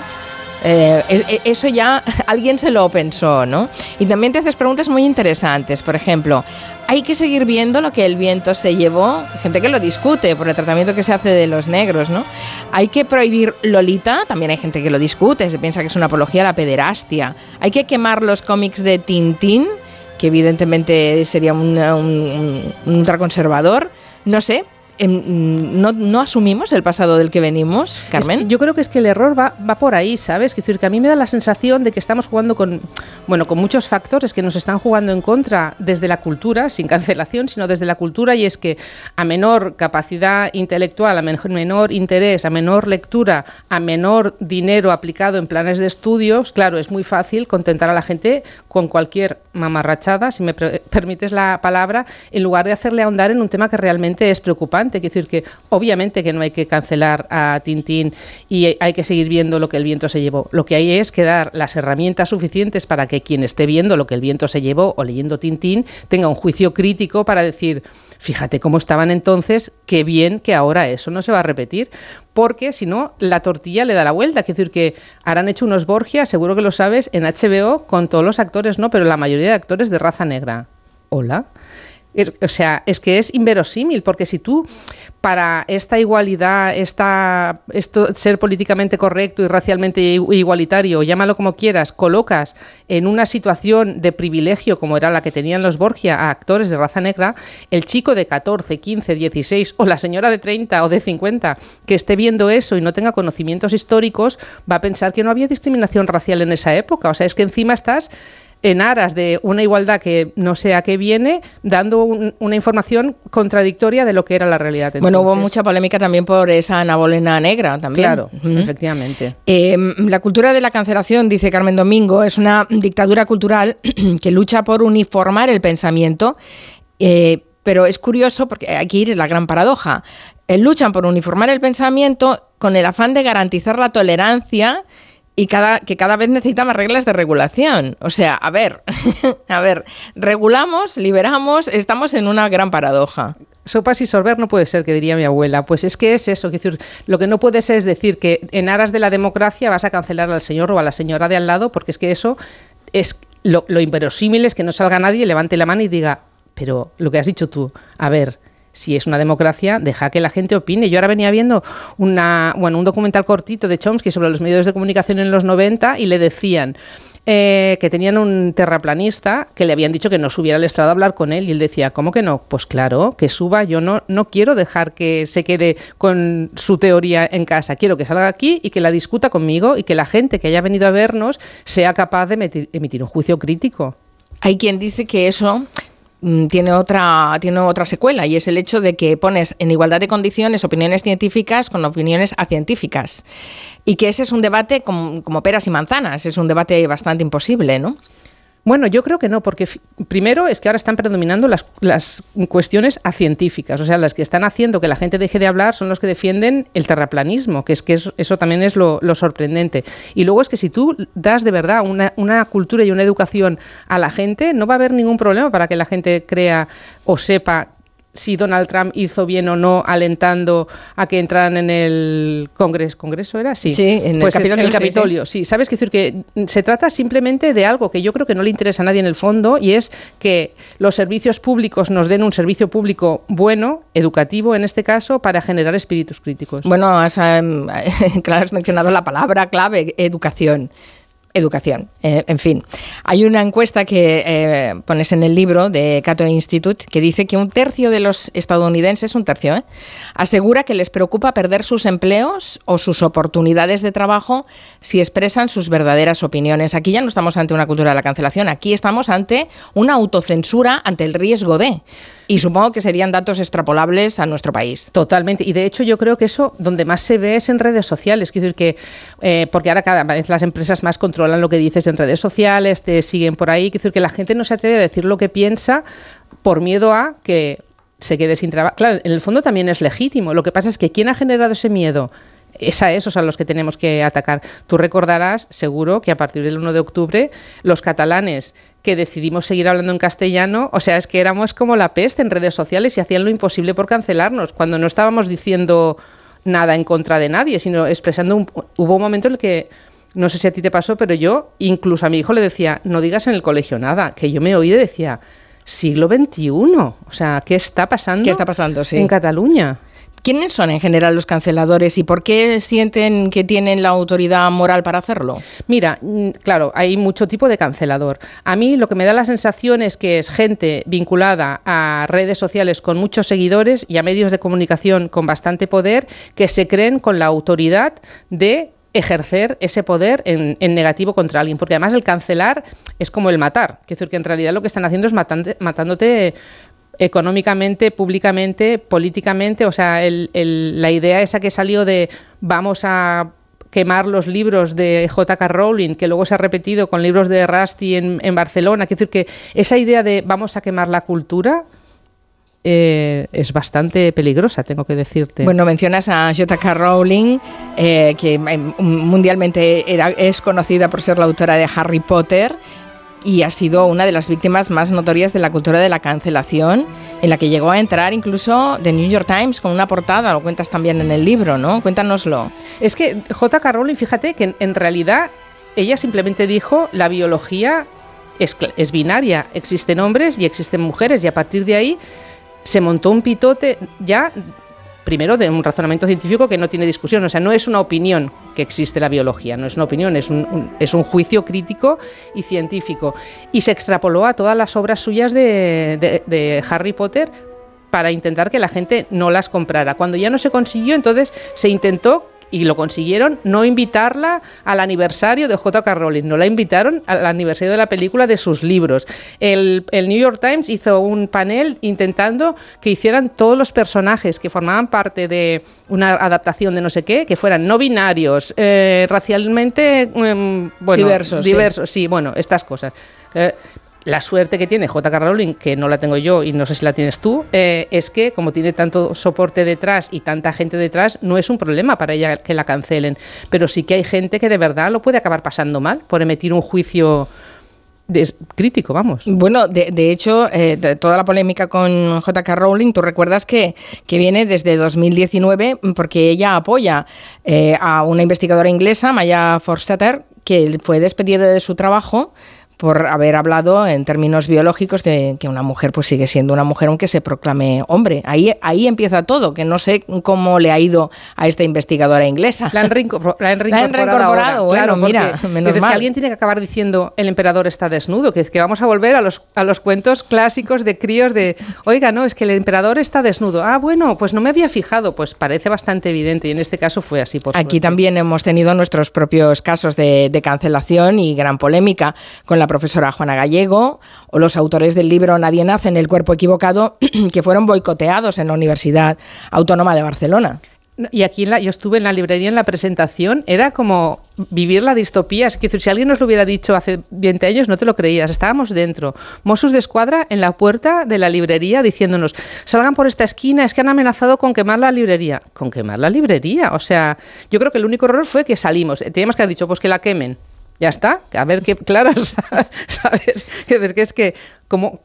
Eh, eso ya alguien se lo pensó, ¿no? Y también te haces preguntas muy interesantes. Por ejemplo, ¿hay que seguir viendo lo que el viento se llevó? Gente que lo discute por el tratamiento que se hace de los negros, ¿no? ¿Hay que prohibir Lolita? También hay gente que lo discute, se piensa que es una apología a la pederastia. ¿Hay que quemar los cómics de Tintín? Que evidentemente sería un, un, un ultraconservador. No sé, ¿No, ¿No, asumimos el pasado del que venimos, Carmen? Es que yo creo que es que el error va, va por ahí, ¿sabes? Es decir, que a mí me da la sensación de que estamos jugando con, bueno, con muchos factores que nos están jugando en contra desde la cultura, sin cancelación, sino desde la cultura, y es que a menor capacidad intelectual, a menor, menor interés, a menor lectura, a menor dinero aplicado en planes de estudios, claro, es muy fácil contentar a la gente con cualquier mamarrachada, si me permites la palabra, en lugar de hacerle ahondar en un tema que realmente es preocupante Quiero decir que obviamente que no hay que cancelar a Tintín y hay que seguir viendo lo que el viento se llevó. Lo que hay es que dar las herramientas suficientes para que quien esté viendo lo que el viento se llevó o leyendo Tintín tenga un juicio crítico para decir, fíjate cómo estaban entonces, qué bien que ahora eso no se va a repetir, porque si no, la tortilla le da la vuelta. Es decir, que harán hecho unos Borgia, seguro que lo sabes, en HBO con todos los actores, ¿no? Pero la mayoría de actores de raza negra. Hola o sea, es que es inverosímil, porque si tú para esta igualdad, esta, esto, ser políticamente correcto y racialmente igualitario, llámalo como quieras, colocas en una situación de privilegio como era la que tenían los Borgia a actores de raza negra, el chico de 14, 15, 16 o la señora de 30 o de 50 que esté viendo eso y no tenga conocimientos históricos va a pensar que no había discriminación racial en esa época. O sea, es que encima estás en aras de una igualdad que no sé a qué viene, dando una información contradictoria de lo que era la realidad. Bueno, hubo mucha polémica también por esa anabolena negra también. Claro, efectivamente. Em, la cultura de la cancelación, dice Carmen Domingo, es una dictadura cultural que lucha por uniformar el pensamiento, eh, pero es curioso porque aquí es la gran paradoja. Eh, luchan por uniformar el pensamiento con el afán de garantizar la tolerancia y cada, que cada vez necesita más reglas de regulación. O sea, a ver, a ver, regulamos, liberamos, estamos en una gran paradoja. Sopas y sorber no puede ser, que diría mi abuela. Pues es que es eso. Lo que no puede ser es decir que en aras de la democracia vas a cancelar al señor o a la señora de al lado, porque es que eso es lo, lo inverosímil es que no salga nadie, levante la mano y diga, pero lo que has dicho tú, a ver, si es una democracia, deja que la gente opine. Yo ahora venía viendo un documental cortito de Chomsky sobre los medios de comunicación en los 90 y le decían... Eh, que tenían un terraplanista que le habían dicho que no subiera al estrado a hablar con él y él decía, ¿cómo que no? Pues claro, que suba, yo no, no quiero dejar que se quede con su teoría en casa, quiero que salga aquí y que la discuta conmigo y que la gente que haya venido a vernos sea capaz de emitir un juicio crítico. Hay quien dice que eso tiene otra, tiene otra secuela y es el hecho de que pones en igualdad de condiciones opiniones científicas con opiniones acientíficas. Y que ese es un debate como, como peras y manzanas, es un debate bastante imposible, ¿no? Bueno, yo creo que no, porque primero es que ahora están predominando las, las cuestiones científicas, o sea, las que están haciendo que la gente deje de hablar son los que defienden el terraplanismo, que es que eso, también es lo, sorprendente. Y luego es que si tú das de verdad una, una cultura y una educación a la gente, no va a haber ningún problema para que la gente crea o sepa si Donald Trump hizo bien o no alentando a que entraran en el Congreso. ¿Congreso era? Sí, sí en el pues Capitolio. el Capitolio, sí, Sabes que decir que se trata simplemente de algo que yo creo que no le interesa a nadie en el fondo y es que los servicios públicos nos den un servicio público bueno, educativo en este caso, para generar espíritus críticos. Bueno, has, em, claro, has mencionado la palabra clave, educación educación. Eh, en fin, hay una encuesta que eh, pones en el libro de Cato Institute que dice que un tercio de los estadounidenses, un tercio, eh, asegura que les preocupa perder sus empleos o sus oportunidades de trabajo si expresan sus verdaderas opiniones. Aquí ya no estamos ante una cultura de la cancelación, aquí estamos ante una autocensura ante el riesgo de. Y supongo que serían datos extrapolables a nuestro país. Totalmente. Y de hecho yo creo que eso donde más se ve es en redes sociales. Quiero decir que, eh, porque ahora cada vez las empresas más controlan lo que dices en redes sociales, te siguen por ahí. Quiero decir que la gente no se atreve a decir lo que piensa por miedo a que se quede sin trabajo. Claro, en el fondo también es legítimo. Lo que pasa es que ¿quién ha generado ese miedo? es a esos a los que tenemos que atacar. Tú recordarás, seguro, que a partir del 1 de octubre los catalanes que decidimos seguir hablando en castellano, o sea, es que éramos como la peste en redes sociales y hacían lo imposible por cancelarnos, cuando no estábamos diciendo nada en contra de nadie, sino expresando un, hubo un momento en el que no sé si a ti te pasó, pero yo incluso a mi hijo le decía, no digas en el colegio nada, que yo me oí y decía, siglo XXI, o sea, ¿qué está pasando? ¿Qué está pasando, En Cataluña. ¿Quiénes son en general los canceladores y por qué sienten que tienen la autoridad moral para hacerlo? Mira, mm, claro, hay mucho tipo de cancelador. A mí lo que me da la sensación es que es gente vinculada a redes sociales con muchos seguidores y a medios de comunicación con bastante poder que se creen con la autoridad de ejercer ese poder en, negativo contra alguien, porque además el cancelar es como el matar, es decir, que en realidad lo que están haciendo es matándote económicamente, públicamente, políticamente. O sea, la idea esa que salió de vamos a quemar los libros de J.K. Rowling, que luego se ha repetido con libros de Rusty en, Barcelona. Quiero decir que esa idea de vamos a quemar la cultura eh, es bastante peligrosa, tengo que decirte. Bueno, mencionas a J.K. Rowling, eh, que mundialmente era, es conocida por ser la autora de Harry Potter y ha sido una de las víctimas más notorias de la cultura de la cancelación, en la que llegó a entrar incluso The New York Times con una portada, lo cuentas también en el libro, ¿no? Cuéntanoslo. Es que J.K. Rowling, fíjate que en, realidad ella simplemente dijo la biología es, es, binaria, existen hombres y existen mujeres y a partir de ahí se montó un pitote ya, primero, de un razonamiento científico que no tiene discusión. O sea, no es una opinión que existe la biología, no es una opinión, es un, es un juicio crítico y científico. Y se extrapoló a todas las obras suyas de, de Harry Potter para intentar que la gente no las comprara. Cuando ya no se consiguió, entonces se intentó y lo consiguieron, no invitarla al aniversario de J.K. Rowling, no la invitaron al aniversario de la película de sus libros. El, New York Times hizo un panel intentando que hicieran todos los personajes que formaban parte de una adaptación de no sé qué, que fueran no binarios, eh, racialmente em, diversos. Diversos, sí. bueno, estas cosas. Eh, la suerte que tiene J.K. Rowling, que no la tengo yo y no sé si la tienes tú, eh, es que como tiene tanto soporte detrás y tanta gente detrás, no es un problema para ella que la cancelen. Pero sí que hay gente que de verdad lo puede acabar pasando mal por emitir un juicio crítico, vamos. Bueno, de, hecho, eh, toda la polémica con J.K. Rowling, tú recuerdas que, que, viene desde 2019 porque ella apoya eh, a una investigadora inglesa, Maya Forstater, que fue despedida de su trabajo por haber hablado en términos biológicos de que una mujer pues sigue siendo una mujer aunque se proclame hombre. Ahí, ahí empieza todo, que no sé cómo le ha ido a esta investigadora inglesa. La han, reincorporado. Bueno, mira, menos que alguien tiene que acabar diciendo el emperador está desnudo, que, que vamos a volver a los, a los cuentos clásicos de críos de, oiga, no, es que el emperador está desnudo. Ah, bueno, pues no me había fijado, pues parece bastante evidente y en este caso fue así. Por Aquí también hemos tenido nuestros propios casos de, de cancelación y gran polémica con la profesora Juana Gallego o los autores del libro Nadie nace en el cuerpo equivocado, que fueron boicoteados en la Universidad Autónoma de Barcelona. Y aquí la, yo estuve en la librería en la presentación, era como vivir la distopía. Es decir, si alguien nos lo hubiera dicho hace 20 años, no te lo creías. Estábamos dentro. Mossos de escuadra en la puerta de la librería diciéndonos, salgan por esta esquina, es que han amenazado con quemar la librería. ¿Con quemar la librería? O sea, yo creo que el único error fue que salimos. Teníamos que haber dicho, pues que la quemen. Ya está, a ver qué, claro, ¿sabes? Que es que como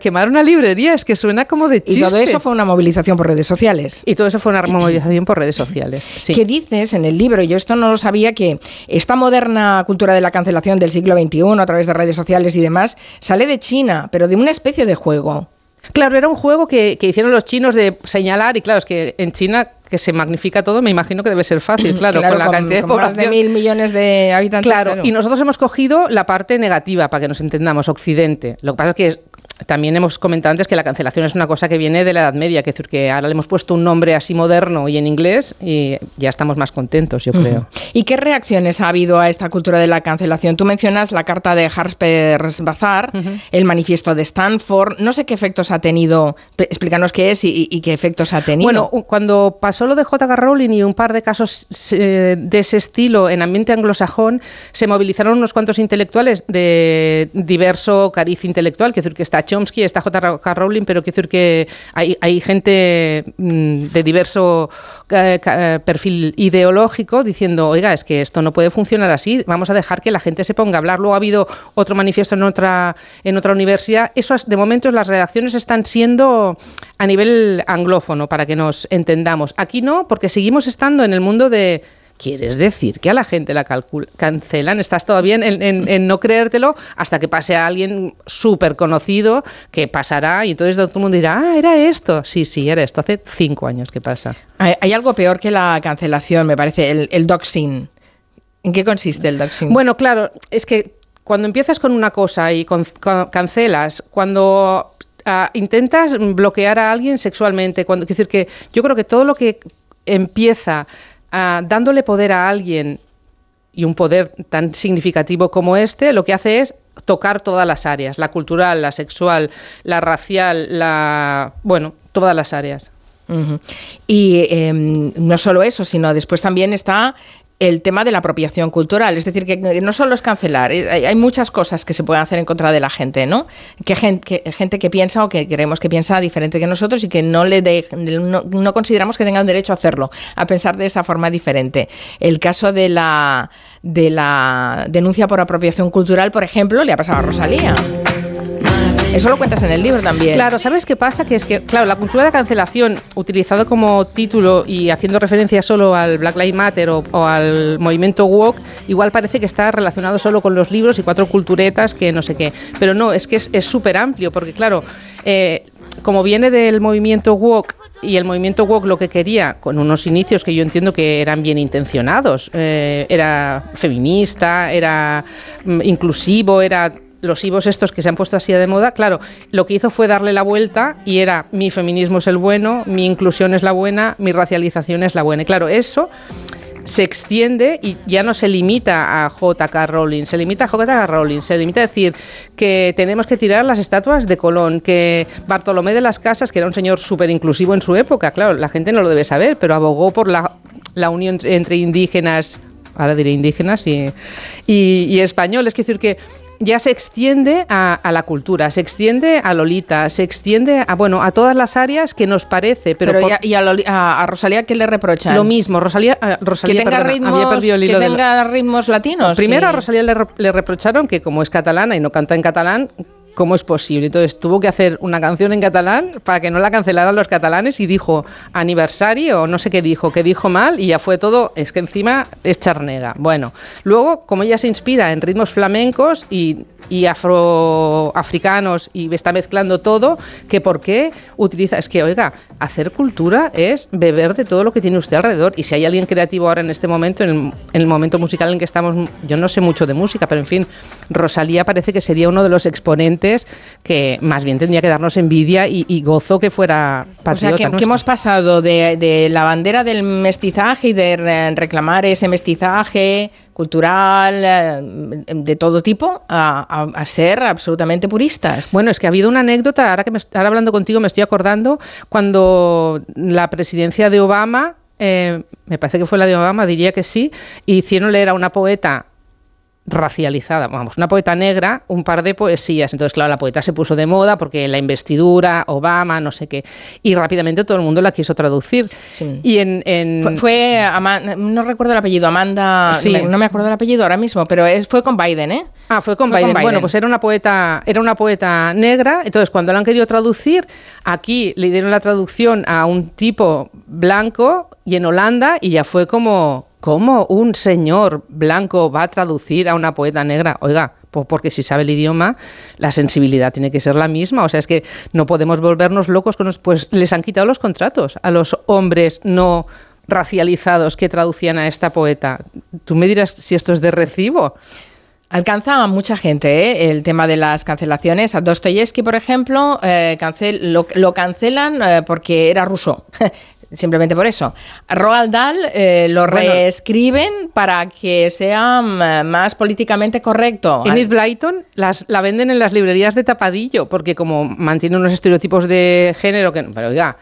quemar una librería, es que suena como de chiste. Y todo eso fue una movilización por redes sociales. Y todo eso fue una movilización por redes sociales. Sí. ¿Qué dices en el libro? Yo esto no lo sabía, que esta moderna cultura de la cancelación del siglo XXI a través de redes sociales y demás sale de China, pero de una especie de juego. Claro, era un juego que, hicieron los chinos de señalar, y claro, es que en China que se magnifica todo, me imagino que debe ser fácil, claro, con la cantidad de población. Más de mil millones de habitantes. Claro, y nosotros hemos cogido la parte negativa, para que nos entendamos, Occidente. Lo que pasa es que también hemos comentado antes que la cancelación es una cosa que viene de la Edad Media, que decir que ahora le hemos puesto un nombre así moderno y en inglés y ya estamos más contentos, yo creo. ¿Y qué reacciones ha habido a esta cultura de la cancelación? Tú mencionas la carta de Harper's Bazaar, el manifiesto de Stanford, no sé qué efectos ha tenido, explícanos qué es y, qué efectos ha tenido. Bueno, cuando pasó lo de J.K. Rowling y un par de casos eh, de ese estilo en ambiente anglosajón, se movilizaron unos cuantos intelectuales de diverso cariz intelectual, que decir que está Chomsky, está J.K. Rowling, pero quiero decir que hay, gente mm, de diverso perfil ideológico diciendo, oiga, es que esto no puede funcionar así, vamos a dejar que la gente se ponga a hablar. Luego ha habido otro manifiesto en otra, en otra universidad. Eso, de momento, las redacciones están siendo a nivel anglófono, para que nos entendamos. Aquí no, porque seguimos estando en el mundo de ¿Quieres decir que a la gente la cancelan? Estás todavía en, en, no creértelo hasta que pase a alguien súper conocido que pasará y entonces todo el mundo dirá, ah, era esto. Sí, sí, era esto. Hace cinco años que pasa. Hay, algo peor que la cancelación, me parece, el, el doxing. ¿En qué consiste el doxing? Bueno, claro, es que cuando empiezas con una cosa y cancelas, cuando ah, intentas bloquear a alguien sexualmente, cuando, quiero decir que yo creo que todo lo que empieza Ah, dándole poder a alguien y un poder tan significativo como este, lo que hace es tocar todas las áreas, la cultural, la sexual, la racial, la... bueno, todas las áreas. Y em, no solo eso, sino después también está el tema de la apropiación cultural. Es decir, que no solo es cancelar, eh, hay, muchas cosas que se pueden hacer en contra de la gente, ¿no? Que gente que, gente que piensa o que creemos que piensa diferente que nosotros y que no le de- no, no consideramos que tengan derecho a hacerlo, a pensar de esa forma diferente. El caso de la de la denuncia por apropiación cultural, por ejemplo, le ha pasado a Rosalía. Eso lo cuentas en el libro también. Claro, ¿sabes qué pasa? Que es que, claro, la cultura de cancelación, utilizado como título y haciendo referencia solo al Black Lives Matter o, al movimiento woke, igual parece que está relacionado solo con los libros y cuatro culturetas que no sé qué. Pero no, es que es súper amplio, porque claro, eh, como viene del movimiento woke y el movimiento woke lo que quería, con unos inicios que yo entiendo que eran bien intencionados, eh, era feminista, era mm, inclusivo, era los IVOs estos que se han puesto así de moda, claro, lo que hizo fue darle la vuelta y era mi feminismo es el bueno, mi inclusión es la buena, mi racialización es la buena. Y claro, eso se extiende y ya no se limita a J.K. Rowling, se limita a J.K. Rowling, se limita a decir que tenemos que tirar las estatuas de Colón, que Bartolomé de las Casas, que era un señor súper inclusivo en su época, claro, la gente no lo debe saber, pero abogó por la, unión entre, entre indígenas, ahora diré indígenas y, y, y españoles, es decir que ya se extiende a, a la cultura, se extiende a Lolita, se extiende a bueno a todas las áreas que nos parece, pero, Pero, por- ya- y a, Loli- a- a Rosalía qué le reprochan? lo mismo, Rosalía, Rosalía que tenga perdona, ritmos, que del- tenga ritmos latinos. Primero sí. a Rosalía le reprocharon que como es catalana y no canta en catalán, ¿cómo es posible? Entonces tuvo que hacer una canción en catalán para que no la cancelaran los catalanes y dijo aniversario o no sé qué dijo, que dijo mal y ya fue todo, es que encima es charnega. Bueno, luego como ella se inspira en ritmos flamencos y y afroafricanos y está mezclando todo, que por qué utiliza, es que oiga, hacer cultura es beber de todo lo que tiene usted alrededor y si hay alguien creativo ahora en este momento, en el, en el momento musical en que estamos, yo no sé mucho de música, pero en fin, Rosalía parece que sería uno de los exponentes que más bien tendría que darnos envidia y, y gozo que fuera O sea, patriota que, que hemos pasado de, de la bandera del mestizaje y de re- reclamar ese mestizaje cultural eh, de todo tipo a, a- a ser absolutamente puristas. Bueno, es que ha habido una anécdota, ahora que me, ahora hablando contigo me estoy acordando, cuando la presidencia de Obama, eh, me parece que fue la de Obama, diría que sí, hicieron leer a una poeta racializada, vamos, una poeta negra, un par de poesías. Entonces, claro, la poeta se puso de moda porque la investidura, Obama, no sé qué. Y rápidamente todo el mundo la quiso traducir. Y en, en- Fue, fue Ama- no recuerdo el apellido, Amanda, Sí. no me acuerdo el apellido ahora mismo, pero es, fue con Biden, ¿eh? Ah, fue con, Fue con Biden. Bueno, Biden. pues era una poeta, era una poeta negra. Entonces, cuando la han querido traducir, aquí le dieron la traducción a un tipo blanco y en Holanda y ya fue como, ¿cómo un señor blanco va a traducir a una poeta negra? Oiga. pues porque si sabe el idioma, la sensibilidad tiene que ser la misma. O sea, es que no podemos volvernos locos con los, Pues les han quitado los contratos a los hombres no racializados que traducían a esta poeta. Tú me dirás si esto es de recibo. Alcanza a mucha gente ¿eh? el tema de las cancelaciones. A Dostoyevsky, por ejemplo, eh, lo cancelan eh, porque era ruso. Simplemente por eso. Roald Dahl eh, lo Bueno. reescriben para que sea mm, más políticamente correcto. Enid Blyton las, la venden en las librerías de tapadillo, porque como mantiene unos estereotipos de género que... Pero oiga,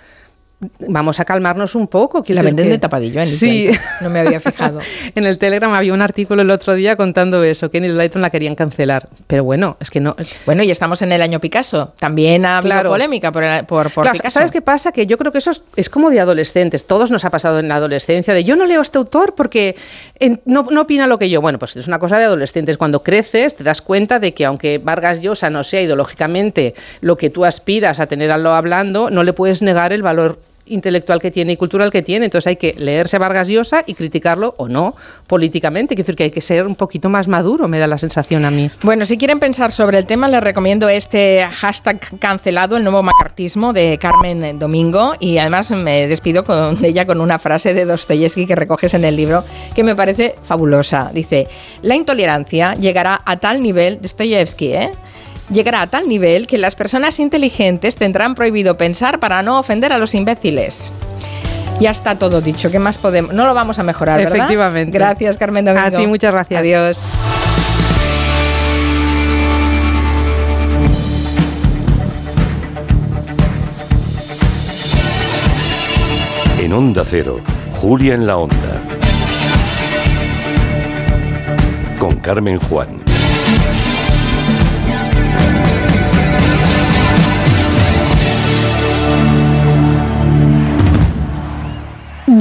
vamos a calmarnos un poco. La venden que- de tapadillo, Enid Sí. No me había fijado. en el Telegram había un artículo el otro día contando eso, que Enid Blyton la querían cancelar. Pero bueno, es que no... Bueno, y estamos en el año Picasso. También ha habido Claro. polémica por, por, por Claro, Picasso. ¿Sabes qué pasa? Que yo creo que eso es, es como de adolescentes. Todos nos ha pasado en la adolescencia de yo no leo a este autor porque en- no, no opina lo que yo. Bueno, pues es una cosa de adolescentes. Cuando creces te das cuenta de que aunque Vargas Llosa no sea ideológicamente lo que tú aspiras a tenerlo hablando, no le puedes negar el valor intelectual que tiene y cultural que tiene. Entonces hay que leerse a Vargas Llosa y criticarlo o no políticamente. Quiero decir que hay que ser un poquito más maduro, me da la sensación a mí. Bueno, si quieren pensar sobre el tema, les recomiendo este hashtag cancelado, el nuevo macartismo de Carmen Domingo. Y además me despido con, ella con una frase de Dostoyevsky que recoges en el libro que me parece fabulosa. Dice: La intolerancia llegará a tal nivel, Dostoyevsky, ¿eh? Llegará a tal nivel que las personas inteligentes tendrán prohibido pensar para no ofender a los imbéciles. Ya está todo dicho. ¿Qué más podemos? No lo vamos a mejorar, ¿verdad? Efectivamente. Gracias, Carmen Domingo. A ti, muchas gracias. Adiós. En Onda Cero, Julia en la Onda. Carmen Juan.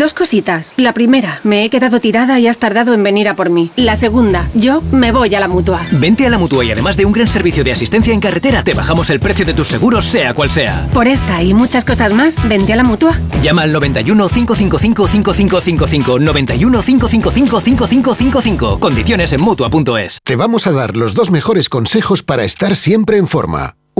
Dos cositas. La primera, me he quedado tirada y has tardado en venir a por mí. La segunda, yo me voy a la mutua. Vente a la mutua y además de un gran servicio de asistencia en carretera, te bajamos el precio de tus seguros, sea cual sea. Por esta y muchas cosas más, vente a la mutua. Llama al 91 555 5555. 91 555 5555. Condiciones en mutua.es. Te vamos a dar los dos mejores consejos para estar siempre en forma.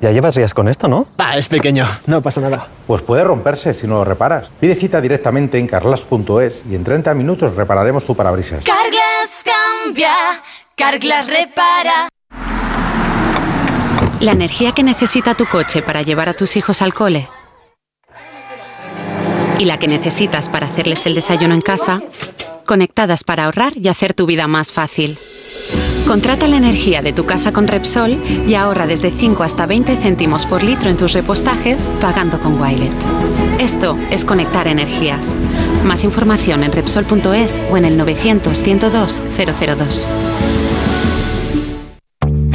Ya llevas días con esto, ¿no? Ah, es pequeño, no pasa nada. Pues puede romperse si no lo reparas. Pide cita directamente en carlas.es y en 30 minutos repararemos tu parabrisas. Carglass cambia, Carglass repara. La energía que necesita tu coche para llevar a tus hijos al cole y la que necesitas para hacerles el desayuno en casa, conectadas para ahorrar y hacer tu vida más fácil. Contrata la energía de tu casa con Repsol y ahorra desde 5 hasta 20 céntimos por litro en tus repostajes pagando con Wilet. Esto es conectar energías. Más información en Repsol.es o en el 900 102 002.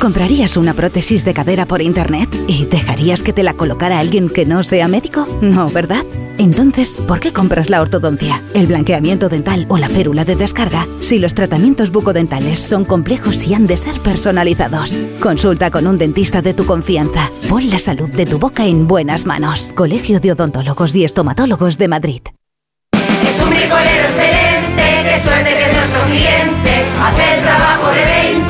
¿Comprarías una prótesis de cadera por internet y dejarías que te la colocara alguien que no sea médico? No, ¿verdad? Entonces, ¿por qué compras la ortodoncia, el blanqueamiento dental o la férula de descarga si los tratamientos bucodentales son complejos y han de ser personalizados? Consulta con un dentista de tu confianza. Pon la salud de tu boca en buenas manos. Colegio de Odontólogos y Estomatólogos de Madrid. Es un bricolero excelente, qué suerte que es nuestro cliente. Hace el trabajo de 20.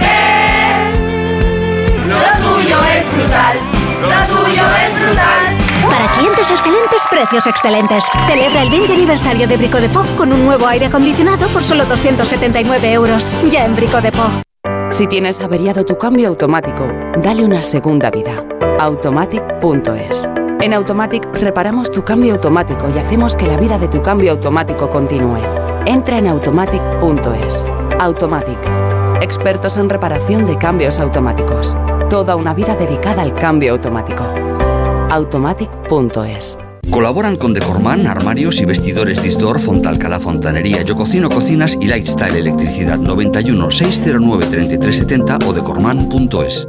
Brutal, lo suyo es brutal. Para clientes excelentes, precios excelentes. Celebra el 20 aniversario de Brico de Po con un nuevo aire acondicionado por solo 279 euros. Ya en Brico de Po. Si tienes averiado tu cambio automático, dale una segunda vida. Automatic.es. En Automatic reparamos tu cambio automático y hacemos que la vida de tu cambio automático continúe. Entra en automatic.es. Automatic. Expertos en reparación de cambios automáticos. Toda una vida dedicada al cambio automático. Automatic.es. Colaboran con Decorman, armarios y vestidores Distor, Fontalcala Fontanería, Yo Cocino Cocinas y Lifestyle Electricidad 91 609 3370 o decorman.es.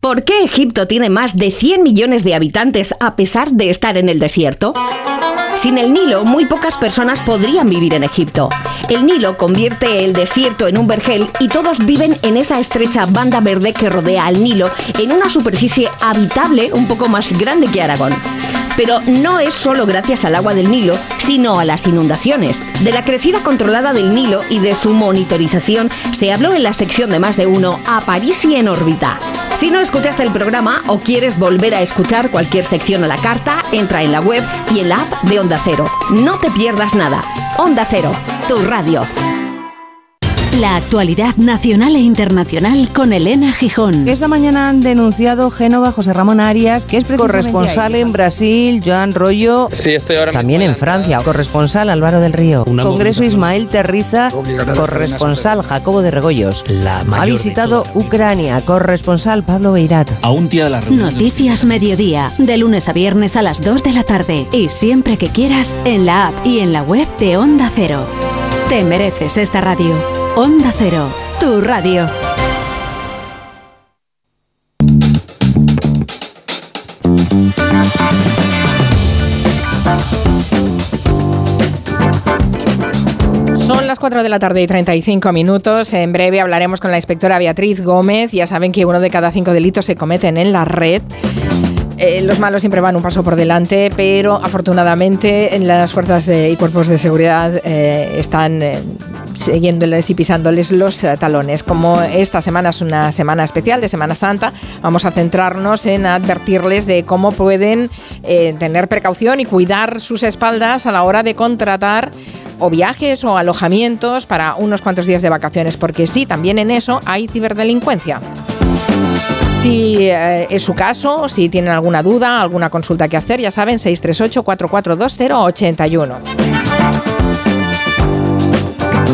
¿Por qué Egipto tiene más de 100 millones de habitantes a pesar de estar en el desierto? Sin el Nilo, muy pocas personas podrían vivir en Egipto. El Nilo convierte el desierto en un vergel y todos viven en esa estrecha banda verde que rodea al Nilo en una superficie habitable un poco más grande que Aragón. Pero no es solo gracias al agua del Nilo, sino a las inundaciones. De la crecida controlada del Nilo y de su monitorización se habló en la sección de más de uno Aparici en órbita. Si no escuchaste el programa o quieres volver a escuchar cualquier sección a la carta, entra en la web y en la app de Onda Cero. No te pierdas nada. Onda Cero, tu radio. La actualidad nacional e internacional con Elena Gijón. Esta mañana han denunciado Génova José Ramón Arias, que es corresponsal en Brasil, Joan Rollo. Sí, estoy ahora También en Francia, corresponsal Álvaro del Río. Congreso Ismael Terriza, corresponsal Jacobo de Regoyos. ha visitado Ucrania, corresponsal Pablo Beirat. A un día de la Noticias Mediodía, de lunes a viernes a las 2 de la tarde. Y siempre que quieras, en la app y en la web de Onda Cero. Te mereces esta radio. Onda Cero, tu radio. Son las 4 de la tarde y 35 minutos. En breve hablaremos con la inspectora Beatriz Gómez. Ya saben que uno de cada cinco delitos se cometen en la red. Eh, los malos siempre van un paso por delante, pero afortunadamente en las fuerzas y cuerpos de seguridad eh, están eh, siguiéndoles y pisándoles los talones. Como esta semana es una semana especial de Semana Santa, vamos a centrarnos en advertirles de cómo pueden tener precaución y cuidar sus espaldas a la hora de contratar o viajes o alojamientos para unos cuantos días de vacaciones, porque sí, también en eso hay ciberdelincuencia. Si eh, es su caso, si tienen alguna duda, alguna consulta que hacer, ya saben, 638-442081.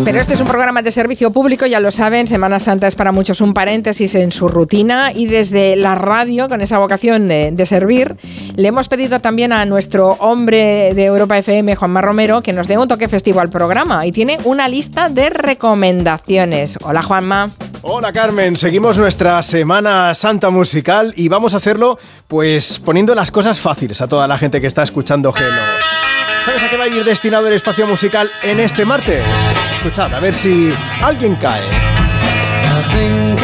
Pero este es un programa de servicio público, ya lo saben, Semana Santa es para muchos un paréntesis en su rutina y desde la radio, con esa vocación de, servir, le hemos pedido también a nuestro hombre de Europa FM, Juanma Romero, que nos dé un toque festivo al programa y tiene una lista de recomendaciones. Hola Juanma. Hola Carmen, seguimos nuestra Semana Santa musical y vamos a hacerlo pues poniendo las cosas fáciles a toda la gente que está escuchando Genos. ¿Sabes a qué va a ir destinado el espacio musical en este martes? Escuchad, a ver si alguien cae. I think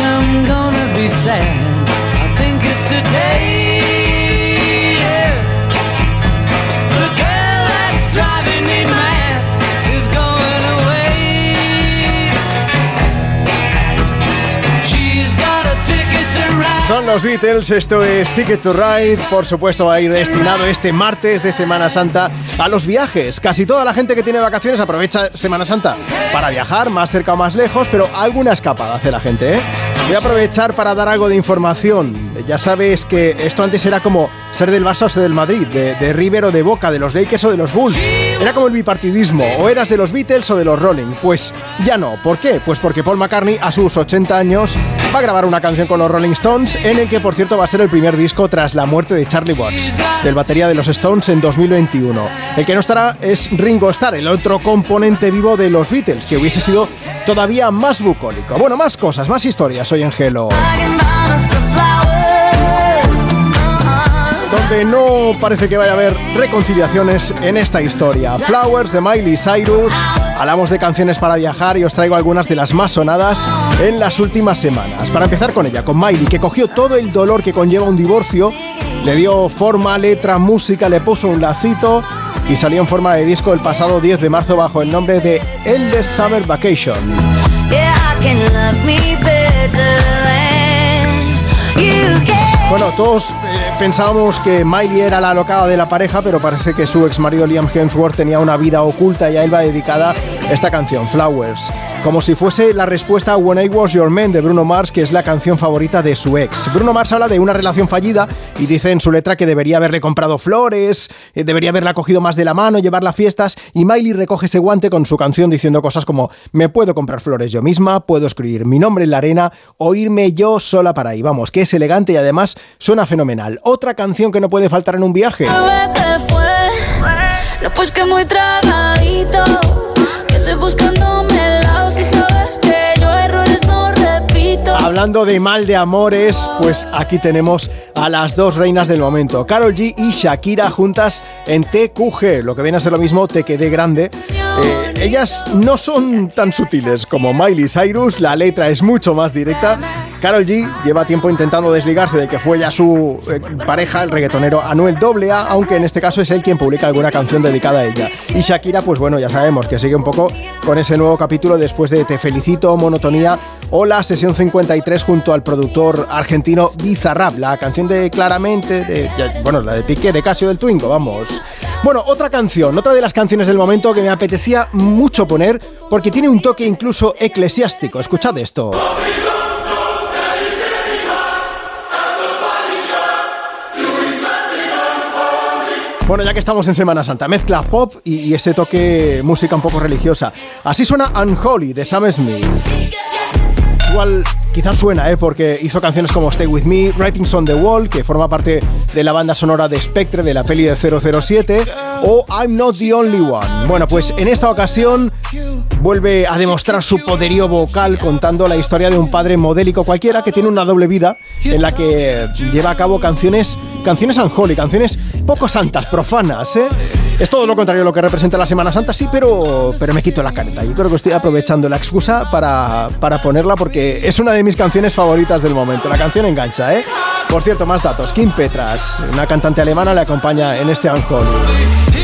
be sad. Son los Beatles, esto es Ticket to Ride. Por supuesto, va a ir destinado este martes de Semana Santa a los viajes. Casi toda la gente que tiene vacaciones aprovecha Semana Santa para viajar más cerca o más lejos, pero alguna escapada hace la gente, ¿eh? Voy a aprovechar para dar algo de información. Ya sabes que esto antes era como ser del Barça o ser del Madrid, de, de River o de Boca, de los Lakers o de los Bulls. Era como el bipartidismo, o eras de los Beatles o de los Rolling. Pues ya no. ¿Por qué? Pues porque Paul McCartney a sus 80 años va a grabar una canción con los Rolling Stones, en el que por cierto va a ser el primer disco tras la muerte de Charlie Watts, del batería de los Stones en 2021. El que no estará es Ringo Starr, el otro componente vivo de los Beatles, que hubiese sido todavía más bucólico. Bueno, más cosas, más historias hoy en Gelo. Donde no parece que vaya a haber reconciliaciones en esta historia. Flowers de Miley Cyrus. Hablamos de canciones para viajar y os traigo algunas de las más sonadas en las últimas semanas. Para empezar con ella, con Miley, que cogió todo el dolor que conlleva un divorcio, le dio forma, letra, música, le puso un lacito y salió en forma de disco el pasado 10 de marzo bajo el nombre de Endless Summer Vacation. Bueno, todos eh, pensábamos que Miley era la alocada de la pareja, pero parece que su ex marido Liam Hemsworth tenía una vida oculta y a él va dedicada esta canción, Flowers. Como si fuese la respuesta a When I Was Your Man de Bruno Mars, que es la canción favorita de su ex. Bruno Mars habla de una relación fallida y dice en su letra que debería haberle comprado flores, eh, debería haberla cogido más de la mano, llevarla a fiestas, y Miley recoge ese guante con su canción diciendo cosas como me puedo comprar flores yo misma, puedo escribir mi nombre en la arena o irme yo sola para ahí. Vamos, que es elegante y además suena fenomenal. Otra canción que no puede faltar en un viaje. Pues que muy tragadito. Que estoy buscándome el lado. Si sabes que yo errores no repito. Hablando de mal de amores, pues aquí tenemos a las dos reinas del momento, Carol G y Shakira juntas en TQG, lo que viene a ser lo mismo Te quedé grande. Eh, ellas no son tan sutiles como Miley Cyrus, la letra es mucho más directa. Carol G lleva tiempo intentando desligarse de que fue ya su eh, pareja, el reggaetonero Anuel AA, aunque en este caso es él quien publica alguna canción dedicada a ella. Y Shakira, pues bueno, ya sabemos que sigue un poco con ese nuevo capítulo después de Te felicito, Monotonía o la sesión 53 junto al productor argentino Bizarrap, la canción de Claramente, de, bueno, la de Piqué, de Casio del Twingo, vamos. Bueno, otra canción, otra de las canciones del momento que me apetecía poner porque tiene un toque incluso eclesiástico. Escuchad esto. Bueno, ya que estamos en Semana Santa, mezcla pop y, y ese toque música un poco religiosa. Así suena Unholy de Sam Smith. Igual quizás suena, ¿eh? porque hizo canciones como Stay With Me, Writings on the Wall, que forma parte de la banda sonora de Spectre de la peli de 007, o I'm Not the Only One. Bueno, pues en esta ocasión vuelve a demostrar su poderío vocal contando la historia de un padre modélico cualquiera que tiene una doble vida en la que lleva a cabo canciones, canciones unholy, canciones poco santas, profanas, ¿eh? Es todo lo contrario a lo que representa la Semana Santa, sí, pero, pero me quito la careta. Yo creo que estoy aprovechando la excusa para, para ponerla porque es una de mis canciones favoritas del momento. La canción engancha, ¿eh? Por cierto, más datos. Kim Petras, una cantante alemana, le acompaña en este Unholy.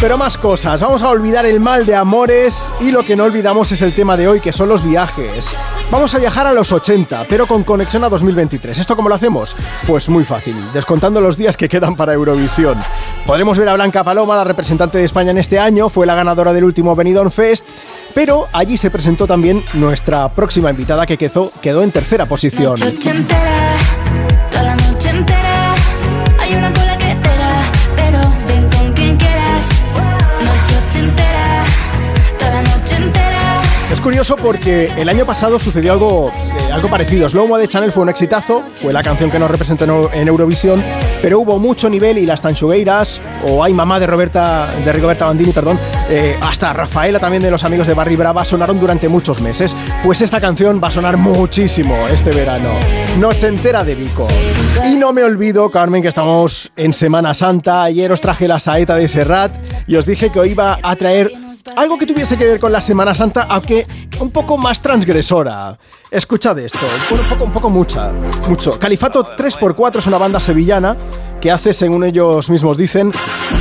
Pero más cosas, vamos a olvidar el mal de amores y lo que no olvidamos es el tema de hoy, que son los viajes. Vamos a viajar a los 80, pero con conexión a 2023. ¿Esto cómo lo hacemos? Pues muy fácil, descontando los días que quedan para Eurovisión. Podremos ver a Blanca Paloma, la representante de España en este año, fue la ganadora del último Benidorm Fest, pero allí se presentó también nuestra próxima invitada que quedó, en tercera posición. Es curioso porque el año pasado sucedió algo, eh, algo parecido. Slow Mo de Chanel fue un exitazo, fue la canción que nos representó en, Eu- en Eurovisión, pero hubo mucho nivel y las Tanchugueiras, o Ay Mamá de Roberta, de Rigoberta Bandini, perdón, eh, hasta Rafaela también de los amigos de Barry Brava sonaron durante muchos meses. Pues esta canción va a sonar muchísimo este verano. Noche entera de Vico. Y no me olvido, Carmen, que estamos en Semana Santa. Ayer os traje la saeta de Serrat y os dije que hoy iba a traer algo que tuviese que ver con la Semana Santa, aunque un poco más transgresora. Escuchad esto, un poco, un poco mucha, mucho. Califato 3x4 es una banda sevillana que hace, según ellos mismos dicen,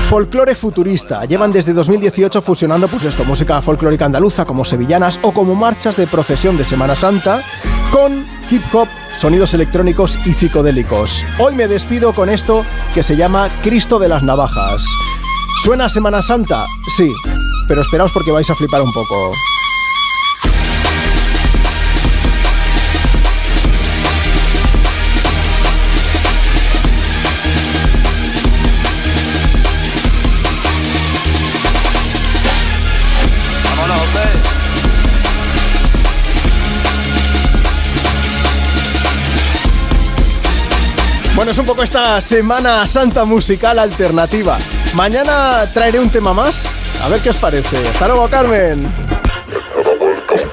folclore futurista. Llevan desde 2018 fusionando pues esto, música folclórica andaluza como sevillanas o como marchas de procesión de Semana Santa con hip hop, sonidos electrónicos y psicodélicos. Hoy me despido con esto que se llama Cristo de las Navajas. ¿Suena Semana Santa? Sí, pero esperaos porque vais a flipar un poco. Bueno, es un poco esta Semana Santa musical alternativa. Mañana traeré un tema más. A ver qué os parece. Hasta luego, Carmen.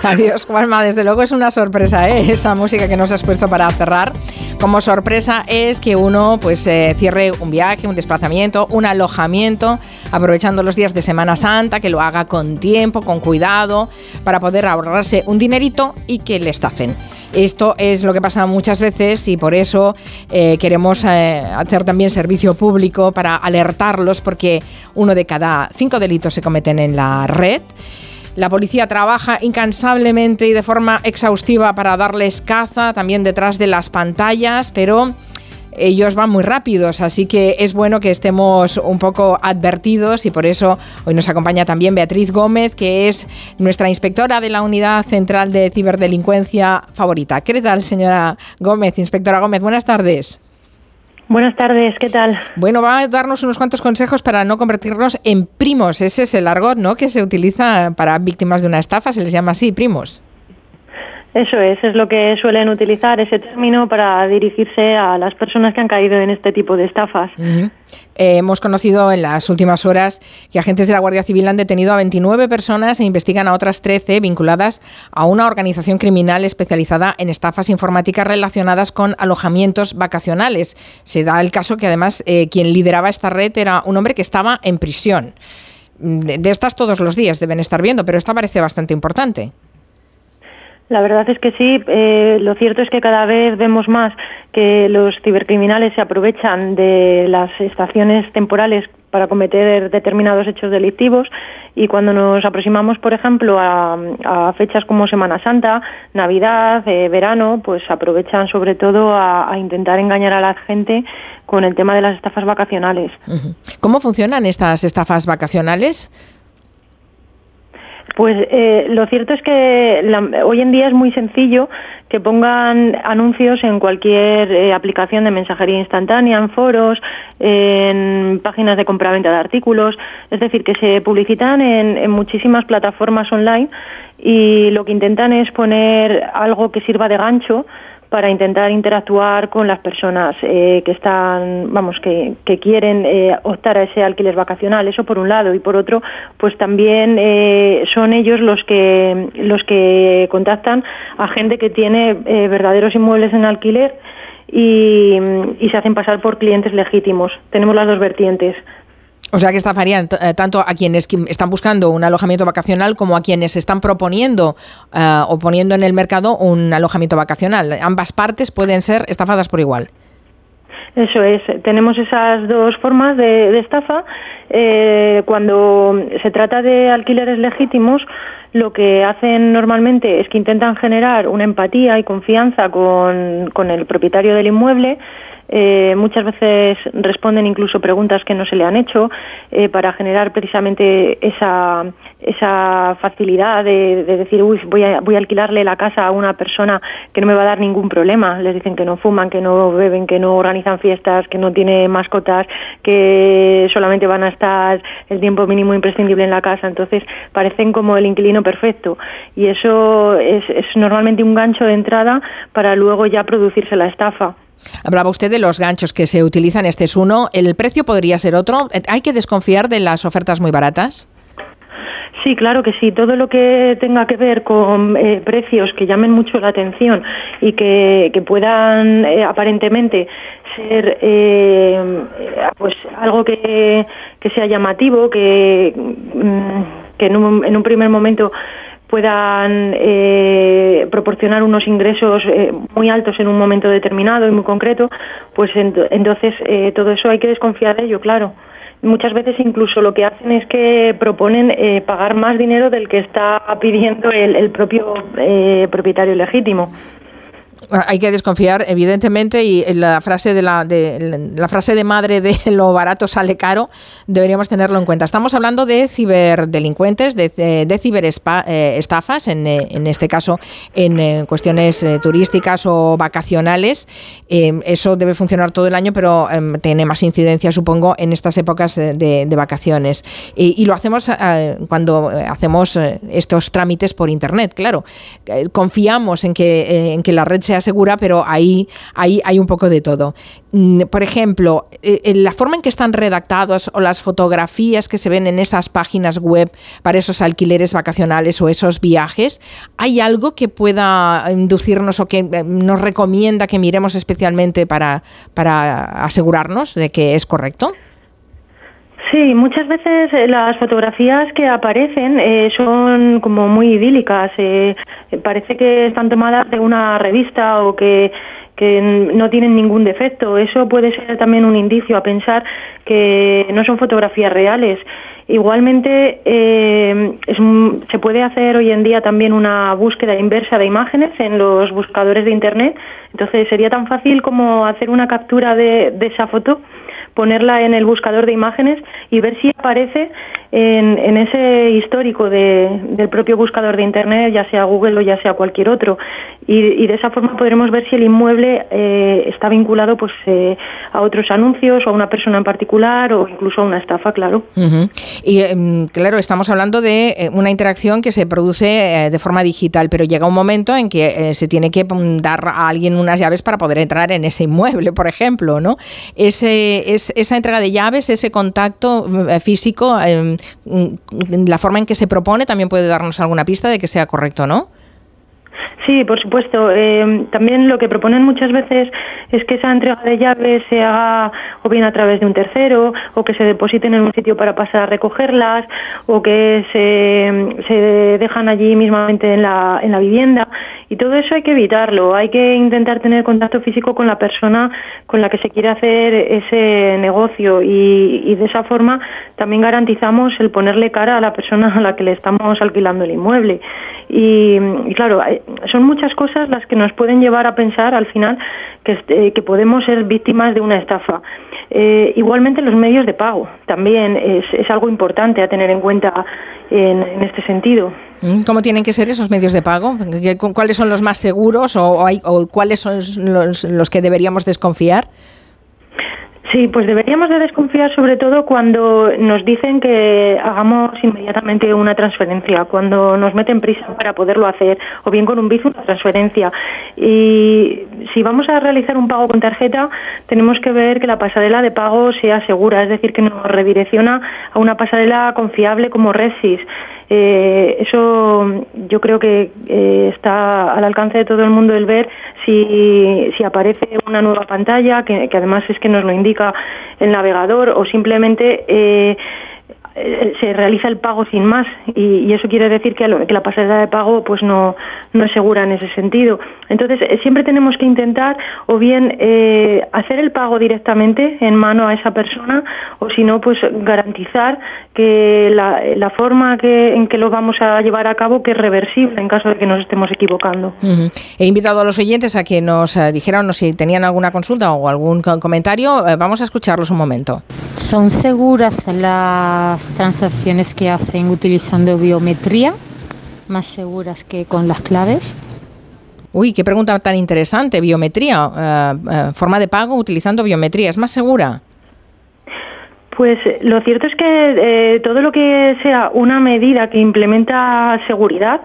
Adiós, Juanma. Desde luego es una sorpresa, ¿eh? Esta música que nos has puesto para cerrar. Como sorpresa es que uno pues eh, cierre un viaje, un desplazamiento, un alojamiento, aprovechando los días de Semana Santa, que lo haga con tiempo, con cuidado, para poder ahorrarse un dinerito y que le estafen. Esto es lo que pasa muchas veces y por eso eh, queremos eh, hacer también servicio público para alertarlos porque uno de cada cinco delitos se cometen en la red. La policía trabaja incansablemente y de forma exhaustiva para darles caza también detrás de las pantallas, pero ellos van muy rápidos, así que es bueno que estemos un poco advertidos y por eso hoy nos acompaña también Beatriz Gómez, que es nuestra inspectora de la Unidad Central de Ciberdelincuencia favorita. ¿Qué tal, señora Gómez? Inspectora Gómez, buenas tardes. Buenas tardes, ¿qué tal? Bueno, va a darnos unos cuantos consejos para no convertirnos en primos. Ese es el argot, ¿no? Que se utiliza para víctimas de una estafa, se les llama así, primos. Eso es, es lo que suelen utilizar ese término para dirigirse a las personas que han caído en este tipo de estafas. Eh, hemos conocido en las últimas horas que agentes de la Guardia Civil han detenido a 29 personas e investigan a otras 13 vinculadas a una organización criminal especializada en estafas informáticas relacionadas con alojamientos vacacionales. Se da el caso que además eh, quien lideraba esta red era un hombre que estaba en prisión. De, de estas todos los días deben estar viendo, pero esta parece bastante importante. La verdad es que sí. Eh, lo cierto es que cada vez vemos más que los cibercriminales se aprovechan de las estaciones temporales para cometer determinados hechos delictivos y cuando nos aproximamos, por ejemplo, a, fechas como Semana Santa, Navidad, eh, verano, pues aprovechan sobre todo a, intentar engañar a la gente con el tema de las estafas vacacionales. ¿Cómo funcionan estas estafas vacacionales? Pues eh, lo cierto es que la- hoy en día es muy sencillo que pongan anuncios en cualquier eh, aplicación de mensajería instantánea, en foros, en páginas de compraventa de artículos, es decir, que se publicitan en, en muchísimas plataformas online y lo que intentan es poner algo que sirva de gancho para intentar interactuar con las personas eh, que están, vamos, que, que quieren eh, optar a ese alquiler vacacional. Eso por un lado y por otro, pues también eh, son ellos los que los que contactan a gente que tiene eh, verdaderos inmuebles en alquiler y, y se hacen pasar por clientes legítimos. Tenemos las dos vertientes. O sea que estafarían eh, tanto a quienes qui- están buscando un alojamiento vacacional como a quienes están proponiendo eh, o poniendo en el mercado un alojamiento vacacional. Ambas partes pueden ser estafadas por igual. Eso es, tenemos esas dos formas de, estafa. Eh, cuando se trata de alquileres legítimos, lo que hacen normalmente es que intentan generar una empatía y confianza con, con el propietario del inmueble. Eh, muchas veces responden incluso preguntas que no se le han hecho eh, para generar precisamente esa, esa facilidad de, de decir, uy, voy a, voy a alquilarle la casa a una persona que no me va a dar ningún problema. Les dicen que no fuman, que no beben, que no organizan fiestas, que no tiene mascotas, que solamente van a estar el tiempo mínimo imprescindible en la casa. Entonces parecen como el inquilino perfecto. Y eso es, es normalmente un gancho de entrada para luego ya producirse la estafa. Hablaba usted de los ganchos que se utilizan, este es uno. ¿El precio podría ser otro? Eh, ¿Hay que desconfiar de las ofertas muy baratas? Sí, claro que sí. Todo lo que tenga que ver con eh, precios que llamen mucho la atención y que, que puedan eh, aparentemente ser eh, pues algo que, que sea llamativo, que, mm, que en, un, en un primer momento puedan eh, proporcionar unos ingresos eh, muy altos en un momento determinado y muy concreto, pues ent- entonces eh, todo eso hay que desconfiar de ello, claro. Muchas veces incluso lo que hacen es que proponen eh, pagar más dinero del que está pidiendo el, el propio eh, propietario legítimo. Hay que desconfiar, evidentemente, y la frase de la, de, la frase de madre de lo barato sale caro, deberíamos tenerlo en cuenta. Estamos hablando de ciberdelincuentes, de, de, ciberestafas, en, eh, en este caso en eh, cuestiones eh, turísticas o vacacionales. Eh, eso debe funcionar todo el año, pero eh, tiene más incidencia, supongo, en estas épocas de, vacaciones. Y, y lo hacemos eh, cuando eh, hacemos eh, estos trámites por Internet, claro. Eh, Confiamos en que, eh, en que la red sea segura, pero ahí, ahí hay un poco de todo. Mm, Por ejemplo, eh, la forma en que están redactados o las fotografías que se ven en esas páginas web para esos alquileres vacacionales o esos viajes, ¿hay algo que pueda inducirnos o que eh, nos recomienda que miremos especialmente para, para asegurarnos de que es correcto? Sí, muchas veces eh, las fotografías que aparecen eh, son como muy idílicas. eh, parece que están tomadas de una revista o que, que no tienen ningún defecto. Eso puede ser también un indicio a pensar que no son fotografías reales. Igualmente, eh, es se puede hacer hoy en día también una búsqueda inversa de imágenes en los buscadores de Internet. Entonces, sería tan fácil como hacer una captura de, de esa foto ponerla en el buscador de imágenes y ver si aparece en, ese histórico de- del propio buscador de Internet, ya sea Google o ya sea cualquier otro. Y, de esa forma podremos ver si el inmueble eh, está vinculado pues eh, a otros anuncios o a una persona en particular o incluso a una estafa, claro. Y em, claro, estamos hablando de eh, una interacción que se produce eh, de forma digital, pero llega un momento en que eh, se tiene que mm, dar a alguien unas llaves para poder entrar en ese inmueble, por ejemplo, ¿no? Ese, es, esa entrega de llaves, ese contacto mm, eh, físico, em, mm, la forma en que se propone también puede darnos alguna pista de que sea correcto, ¿no? Sí, por supuesto. Eh, también lo que proponen muchas veces es que esa entrega de llaves se haga o bien a través de un tercero o que se depositen en un sitio para pasar a recogerlas o que se, se dejan allí mismamente en la, en la vivienda. Y todo eso hay que evitarlo. Hay que intentar tener contacto físico con la persona con la que se quiere hacer ese negocio y, y de esa forma también garantizamos el ponerle cara a la persona a la que le estamos alquilando el inmueble. Y, y claro, hay- son muchas cosas las que nos pueden llevar a pensar al final que, este- que podemos ser víctimas de una estafa. Eh, igualmente los medios de pago también es, es algo importante a tener en cuenta en, en este sentido. Mm, ¿Cómo tienen que ser esos medios de pago? ¿Qué- cu- ¿Cuáles son los más seguros o hay- o cuáles son los, los que deberíamos desconfiar? Sí, pues deberíamos de desconfiar sobre todo cuando nos dicen que hagamos inmediatamente una transferencia, cuando nos meten prisa para poderlo hacer, o bien con un BIF una transferencia. Y si vamos a realizar un pago con tarjeta, tenemos que ver que la pasarela de pago sea segura, es decir, que nos redirecciona a una pasarela confiable como Resis. Eh, eso yo creo que eh, está al alcance de todo el mundo el ver si, si aparece una nueva pantalla, que, además es que nos lo indica el navegador, o simplemente eh, eh, se realiza el pago sin más y, y eso quiere decir que, lo- que la pasarela de pago pues no, no es segura en ese sentido. Entonces eh, siempre tenemos que intentar o bien eh, hacer el pago directamente en mano a esa persona o si no pues garantizar que la, la forma que, en que lo vamos a llevar a cabo que es reversible en caso de que nos estemos equivocando. He invitado a los oyentes a que nos eh, dijeran o si tenían alguna consulta o algún co- comentario. Eh, vamos a escucharlos un momento. ¿Son seguras las transacciones que hacen utilizando biometría? ¿Más seguras que con las claves? Uy, qué pregunta tan interesante. Biometría, eh, eh, forma de pago utilizando biometría. ¿Es más segura? Pues eh, lo cierto es que eh, todo lo que sea una medida que implementa seguridad,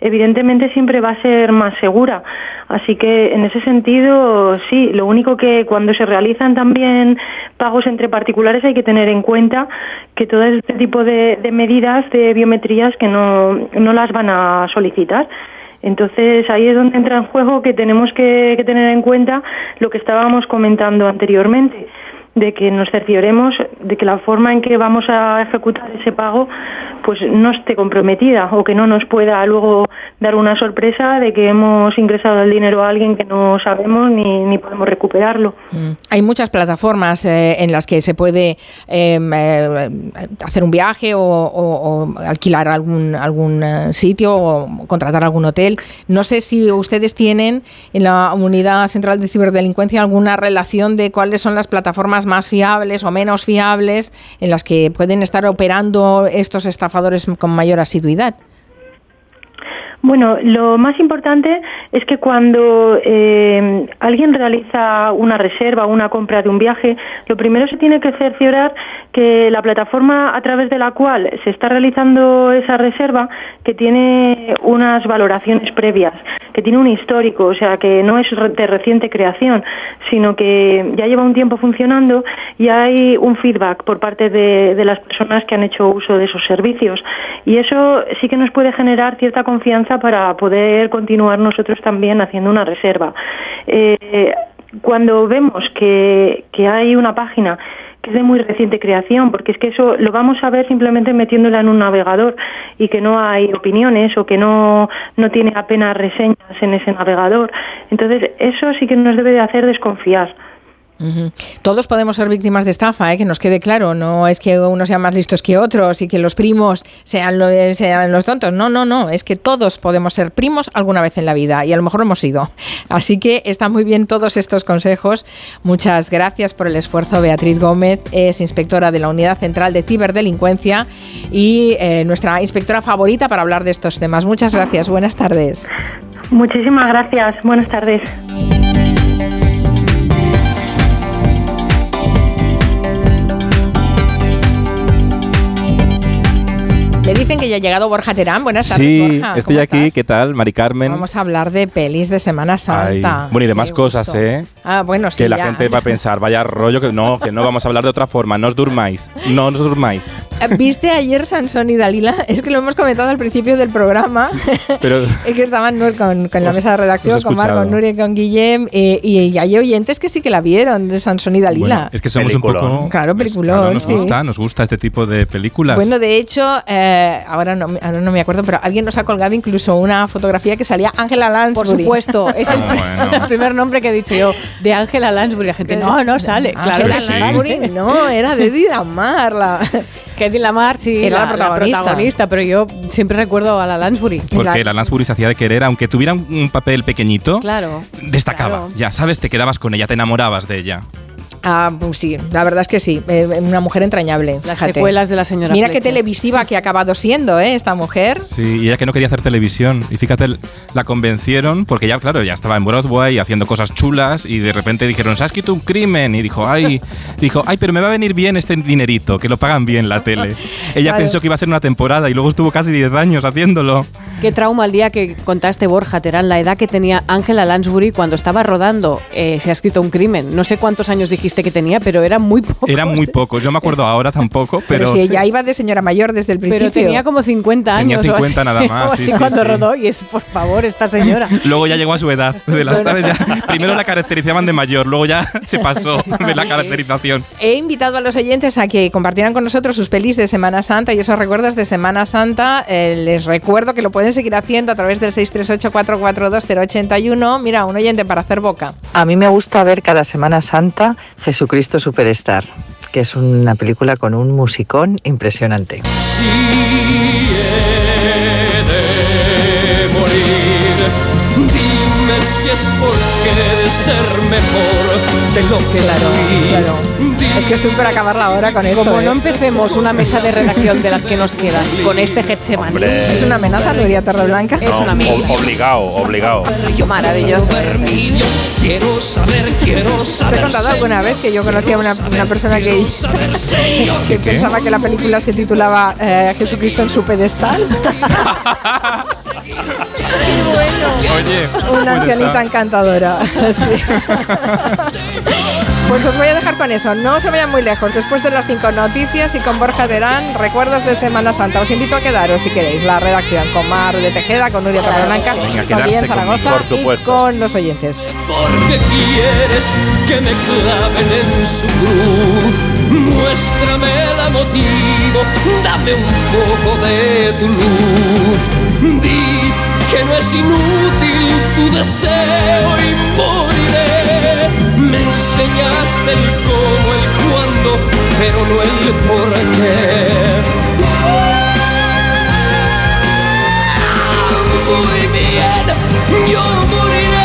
evidentemente siempre va a ser más segura. Así que en ese sentido, sí, lo único que cuando se realizan también pagos entre particulares hay que tener en cuenta que todo este tipo de, medidas de biometrías que no, no las van a solicitar. Entonces ahí es donde entra en juego que tenemos que tener en cuenta lo que estábamos comentando anteriormente de que nos cercioremos de que la forma en que vamos a ejecutar ese pago pues no esté comprometida o que no nos pueda luego dar una sorpresa de que hemos ingresado el dinero a alguien que no sabemos ni, ni podemos recuperarlo. Mm. Hay muchas plataformas eh, en las que se puede eh, eh, hacer un viaje o alquilar algún, algún eh, sitio o contratar algún hotel. No sé si ustedes tienen en la Unidad Central de Ciberdelincuencia alguna relación de cuáles son las plataformas más fiables o menos fiables en las que pueden estar operando estos estafadores con mayor asiduidad. Bueno, lo más importante es que cuando eh, alguien realiza una reserva o una compra de un viaje, lo primero se tiene que cerciorar que la plataforma a través de la cual se está realizando esa reserva, que tiene unas valoraciones previas, que tiene un histórico, o sea, que no es de reciente creación, sino que ya lleva un tiempo funcionando y hay un feedback por parte de las personas que han hecho uso de esos servicios. Y eso sí que nos puede generar cierta confianza para poder continuar nosotros también haciendo una reserva. Eh, cuando vemos que, que hay una página que es de muy reciente creación, porque es que eso lo vamos a ver simplemente metiéndola en un navegador y que no hay opiniones o que no, no tiene apenas reseñas en ese navegador. Entonces, eso sí que nos debe de hacer desconfiar. Todos podemos ser víctimas de estafa, ¿eh? que nos quede claro. No es que unos sean más listos que otros y que los primos sean, lo- sean los tontos. No, no, no. Es que todos podemos ser primos alguna vez en la vida y a lo mejor hemos sido. Así que están muy bien todos estos consejos. Muchas gracias por el esfuerzo. Beatriz Gómez es inspectora de la Unidad Central de Ciberdelincuencia y eh, nuestra inspectora favorita para hablar de estos temas. Muchas gracias. Buenas tardes. Muchísimas gracias. Buenas tardes. Dicen que ya ha llegado Borja Terán. Buenas tardes, Sí, Borja. estoy ¿Cómo aquí. estás? ¿Qué tal, Mari Carmen? Vamos a hablar de pelis de Semana Ay, Santa. Bueno, y de más cosas, ¿eh? Ah, bueno, sí, que la ya. gente va a pensar, vaya rollo, que no, que no vamos a hablar de otra forma. No os durmáis. No os durmáis. Eh, ¿Viste ayer Sansón y Dalila? Es que lo hemos comentado al principio del programa. Pero Es que estaban Nur con, con la mesa de redacción, con Marco, escuchado. Nuria y con Guillem. eh, y hay oyentes que sí que la vieron de Sansón y Dalila. Bueno, es que somos un poco. Claro, peliculón, claro, nos sí. gusta, nos gusta este tipo de películas. Bueno, de hecho, eh, ahora, no, ahora no me acuerdo, pero alguien nos ha colgado incluso una fotografía que salía Angela Por Lansbury. supuesto, es el, el primer nombre que he dicho yo, de Ángela Lansbury. La gente, no, no sale. Claro sí. Lansbury, no, era de Eddie Lamar. La... Que Eddie Lamar, sí, Era la protagonista. protagonista, pero yo siempre recuerdo a la Lansbury. Porque la Lansbury se hacía de querer, aunque tuviera un, un papel pequeñito, Claro. destacaba. claro. Ya sabes, te quedabas con ella, te enamorabas de ella. Ah, pues sí, la verdad es que sí, eh, una mujer entrañable. Las fíjate. secuelas de la señora Mira qué televisiva que ha acabado siendo, ¿eh? Esta mujer. Sí, y ella que no quería hacer televisión. Y fíjate, la convencieron, porque ya, claro, ya estaba en Broadway haciendo cosas chulas, y de repente dijeron, ¿se ha escrito un crimen? Y dijo, ay, dijo, ay, pero me va a venir bien este dinerito, que lo pagan bien la tele. Ella Claro. pensó que iba a ser una temporada y luego estuvo casi 10 años haciéndolo. Qué trauma el día que contaste, Borja Terán, la edad que tenía Ángela Lansbury cuando estaba rodando eh, Se ha escrito un crimen. No sé cuántos años dijiste que tenía, pero era muy poco. Era muy poco, yo me acuerdo ahora tampoco, Pero, pero... si ella iba de señora mayor desde el principio. Pero tenía como 50 Tenía años. o 50 así. nada más, sí, cuando sí. rodó y es, por favor, esta señora. Luego ya llegó a su edad. De las, ¿sabes? Ya- primero la caracterizaban de mayor, luego ya se pasó de la caracterización. He invitado a los oyentes a que compartieran con nosotros sus pelis de Semana Santa y esos recuerdos de Semana Santa. Eh, les recuerdo que lo pueden seguir haciendo a través del 638-442-081. Mira, un oyente para hacer boca. A mí me gusta ver cada Semana Santa Jesucristo Superstar, que es una película con un musicón impresionante. Si es porque he de ser mejor de lo que Claro, fui. claro. Es que estoy por acabar la hora con esto. Como ¿eh? no empecemos una mesa de redacción de las que nos quedan con este Getsemaní. Hombre. Es una amenaza, Nuria Torreblanca. Es una amenaza. ob- obligado, obligado. Maravilloso. Quiero saber, quiero ¿Os he saber. contado alguna vez que yo conocía a una, una persona que, que pensaba que la película se titulaba eh, Jesucristo en su pedestal? Oye, Una encantadora. Sí. Pues os voy a dejar con eso. No se vayan muy lejos. Después de las cinco noticias y con Borja Terán, recuerdos de Semana Santa. Os invito a quedaros si queréis. La redacción con Mar de Tejeda, con Nuria Torreblanca, con conmigo, Zaragoza por y con los oyentes. Porque quieres que me claven en su cruz. Muéstrame la motivo, dame un poco de tu luz. Di que no es inútil tu deseo y moriré. Me enseñaste el cómo, el cuándo, pero no el por qué. Muy bien, yo moriré,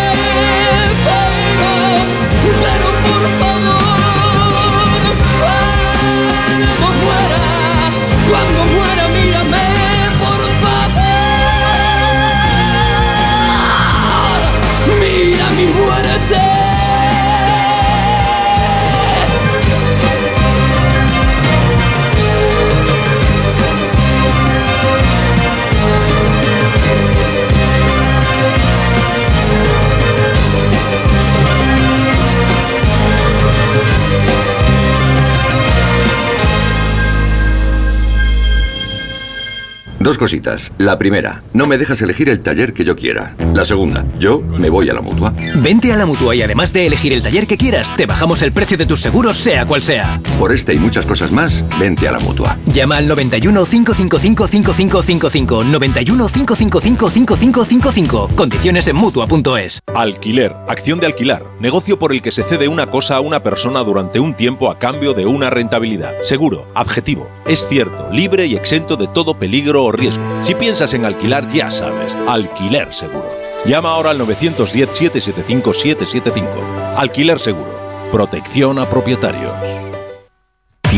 Dos cositas. La primera, no me dejas elegir el taller que yo quiera. La segunda, yo me voy a la mutua. Vente a la mutua y además de elegir el taller que quieras, te bajamos el precio de tus seguros, sea cual sea. Por este y muchas cosas más, vente a la mutua. Llama al 91 555 5555 91 555 5555. Condiciones en mutua.es. Alquiler, acción de alquilar, negocio por el que se cede una cosa a una persona durante un tiempo a cambio de una rentabilidad. Seguro, objetivo, es cierto, libre y exento de todo peligro riesgo. Si piensas en alquilar, ya sabes, alquiler seguro. Llama ahora al 910-775-775. Alquiler seguro. Protección a propietarios.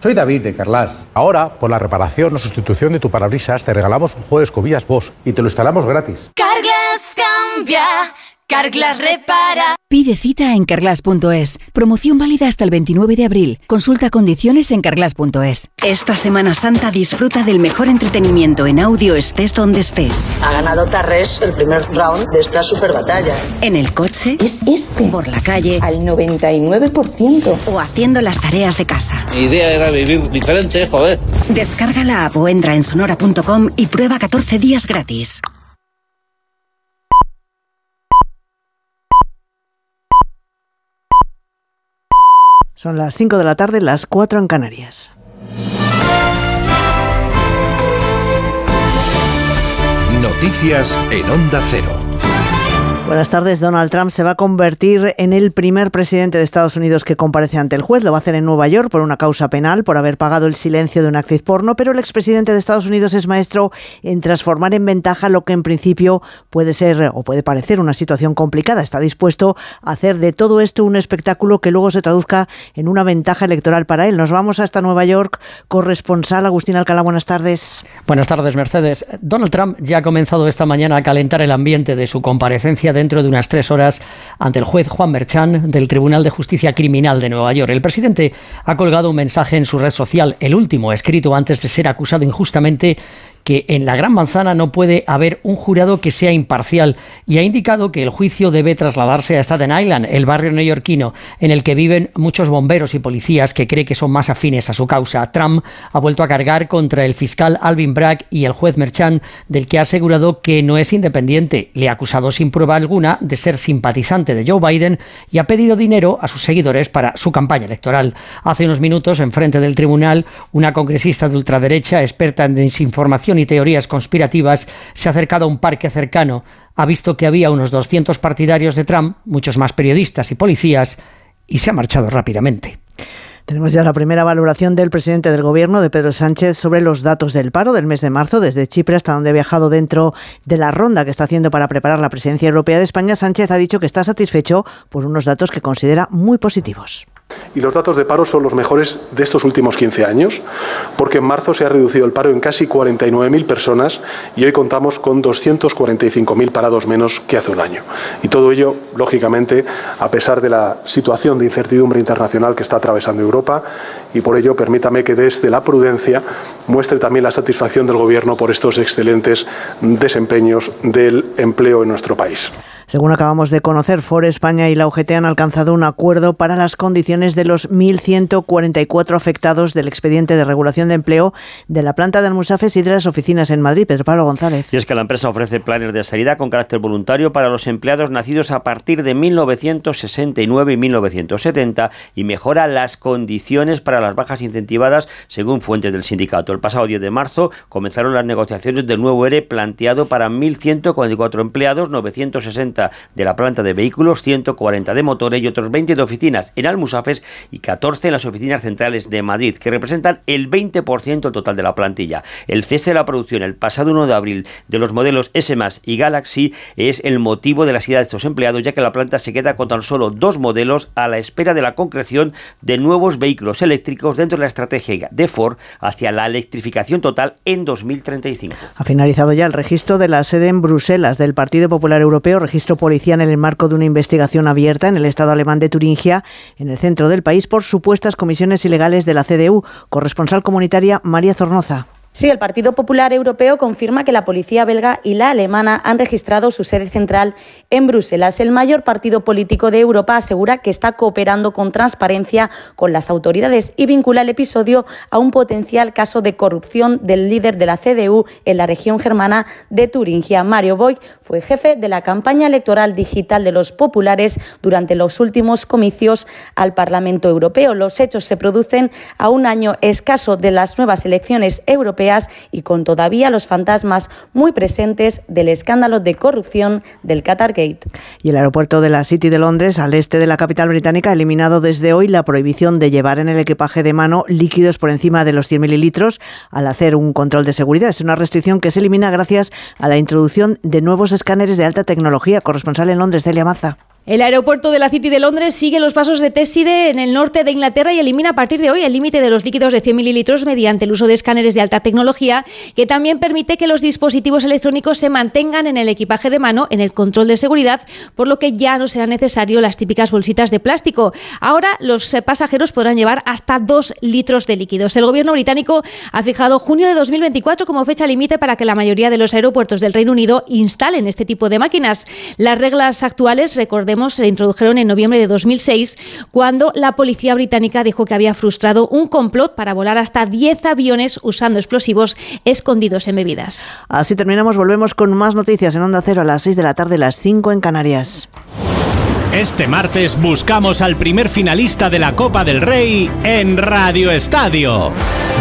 Soy David de Carlas. Ahora, por la reparación o sustitución de tu parabrisas, te regalamos un juego de escobillas Bosch y te lo instalamos gratis. Carglass cambia, Carglass repara. Pide cita en carglass.es. Promoción válida hasta el 29 de abril. Consulta condiciones en carglass.es. Esta Semana Santa disfruta del mejor entretenimiento en audio estés donde estés. Ha ganado Tarres el primer round de esta super batalla. En el coche. Es este. Por la calle. Al 99%. O haciendo las tareas de casa. Mi idea era vivir diferente, joder. Descarga la app o entra en sonora.com y prueba 14 días gratis. Son las 5 de la tarde, las 4 en Canarias. Noticias en Onda Cero. Buenas tardes. Donald Trump se va a convertir en el primer presidente de Estados Unidos que comparece ante el juez. Lo va a hacer en Nueva York por una causa penal, por haber pagado el silencio de una actriz porno, pero el expresidente de Estados Unidos es maestro en transformar en ventaja lo que en principio puede ser o puede parecer una situación complicada. Está dispuesto a hacer de todo esto un espectáculo que luego se traduzca en una ventaja electoral para él. Nos vamos hasta Nueva York. Corresponsal Agustín Alcalá, buenas tardes. Buenas tardes, Mercedes. Donald Trump ya ha comenzado esta mañana a calentar el ambiente de su comparecencia dentro de unas tres horas ante el juez Juan Merchan del Tribunal de Justicia Criminal de Nueva York. El presidente ha colgado un mensaje en su red social, el último escrito antes de ser acusado injustamente que en la Gran Manzana no puede haber un jurado que sea imparcial y ha indicado que el juicio debe trasladarse a Staten Island, el barrio neoyorquino en el que viven muchos bomberos y policías que cree que son más afines a su causa. Trump ha vuelto a cargar contra el fiscal Alvin Bragg y el juez Merchant, del que ha asegurado que no es independiente. Le ha acusado sin prueba alguna de ser simpatizante de Joe Biden y ha pedido dinero a sus seguidores para su campaña electoral. Hace unos minutos, en frente del tribunal, una congresista de ultraderecha, experta en desinformación y teorías conspirativas, se ha acercado a un parque cercano, ha visto que había unos 200 partidarios de Trump, muchos más periodistas y policías, y se ha marchado rápidamente. Tenemos ya la primera valoración del presidente del gobierno, de Pedro Sánchez, sobre los datos del paro del mes de marzo, desde Chipre hasta donde ha viajado dentro de la ronda que está haciendo para preparar la presidencia europea de España. Sánchez ha dicho que está satisfecho por unos datos que considera muy positivos. Y los datos de paro son los mejores de estos últimos 15 años, porque en marzo se ha reducido el paro en casi 49.000 personas y hoy contamos con 245.000 parados menos que hace un año. Y todo ello, lógicamente, a pesar de la situación de incertidumbre internacional que está atravesando Europa, y por ello permítame que desde la prudencia muestre también la satisfacción del Gobierno por estos excelentes desempeños del empleo en nuestro país. Según acabamos de conocer, For España y la UGT han alcanzado un acuerdo para las condiciones de los 1.144 afectados del expediente de regulación de empleo de la planta de Almusafes y de las oficinas en Madrid. Pedro Pablo González. Y es que la empresa ofrece planes de salida con carácter voluntario para los empleados nacidos a partir de 1969 y 1970 y mejora las condiciones para las bajas incentivadas según fuentes del sindicato. El pasado 10 de marzo comenzaron las negociaciones del nuevo ERE planteado para 1.144 empleados, 960 de la planta de vehículos, 140 de motores y otros 20 de oficinas en Almusafes y 14 en las oficinas centrales de Madrid, que representan el 20% total de la plantilla. El cese de la producción el pasado 1 de abril de los modelos S y Galaxy es el motivo de la salida de estos empleados, ya que la planta se queda con tan solo dos modelos a la espera de la concreción de nuevos vehículos eléctricos dentro de la estrategia de Ford hacia la electrificación total en 2035. Ha finalizado ya el registro de la sede en Bruselas del Partido Popular Europeo, registro policial en el marco de una investigación abierta en el Estado alemán de Turingia, en el centro del país, por supuestas comisiones ilegales de la CDU. Corresponsal comunitaria María Zornoza. Sí, el Partido Popular Europeo confirma que la policía belga y la alemana han registrado su sede central en Bruselas. El mayor partido político de Europa asegura que está cooperando con transparencia con las autoridades y vincula el episodio a un potencial caso de corrupción del líder de la CDU en la región germana de Turingia. Mario Boy fue jefe de la campaña electoral digital de los populares durante los últimos comicios al Parlamento Europeo. Los hechos se producen a un año escaso de las nuevas elecciones europeas Y con todavía los fantasmas muy presentes del escándalo de corrupción del Qatargate. Y el aeropuerto de la City de Londres, al este de la capital británica, ha eliminado desde hoy la prohibición de llevar en el equipaje de mano líquidos por encima de los 100 mililitros al hacer un control de seguridad. Es una restricción que se elimina gracias a la introducción de nuevos escáneres de alta tecnología. Corresponsal en Londres, Celia Maza. El aeropuerto de la City de Londres sigue los pasos de Tesside en el norte de Inglaterra y elimina a partir de hoy el límite de los líquidos de 100 mililitros mediante el uso de escáneres de alta tecnología, que también permite que los dispositivos electrónicos se mantengan en el equipaje de mano en el control de seguridad, por lo que ya no será necesario las típicas bolsitas de plástico. Ahora los eh, pasajeros podrán llevar hasta 2 litros de líquidos. El gobierno británico ha fijado junio de 2024 como fecha límite para que la mayoría de los aeropuertos del Reino Unido instalen este tipo de máquinas. Las reglas actuales, recordemos, se introdujeron en noviembre de 2006, cuando la policía británica dijo que había frustrado un complot para volar hasta 10 aviones usando explosivos escondidos en bebidas. Así terminamos, volvemos con más noticias en Onda Cero a las 6 de la tarde, las 5 en Canarias. Este martes buscamos al primer finalista de la Copa del Rey en Radio Estadio.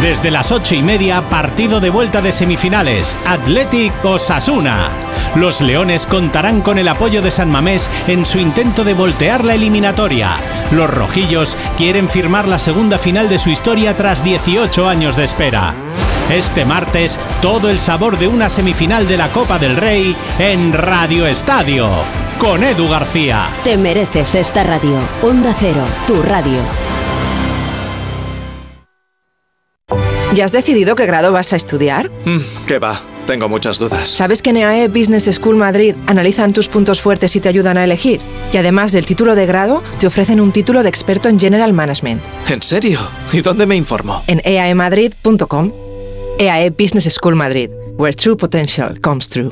Desde las ocho y media, partido de vuelta de semifinales, Athletic Osasuna. Los Leones contarán con el apoyo de San Mamés en su intento de voltear la eliminatoria. Los Rojillos quieren firmar la segunda final de su historia tras 18 años de espera. Este martes, todo el sabor de una semifinal de la Copa del Rey en Radio Estadio, con Edu García. Te mereces esta radio. Onda Cero, tu radio. ¿Ya has decidido qué grado vas a estudiar? Mm, ¿Qué va? Tengo muchas dudas. ¿Sabes que en EAE Business School Madrid analizan tus puntos fuertes y te ayudan a elegir? Y además del título de grado, te ofrecen un título de experto en General Management. ¿En serio? ¿Y dónde me informo? En eaemadrid.com. EAE Business School Madrid, where true potential comes true.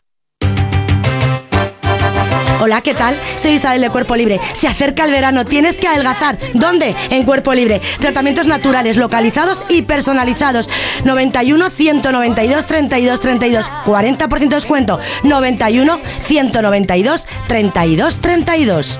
Hola, ¿qué tal? Soy Isabel de Cuerpo Libre. Se acerca el verano, tienes que adelgazar. ¿Dónde? En Cuerpo Libre. Tratamientos naturales, localizados y personalizados. 91 192 32 32. 40% de descuento. 91 192 32 32.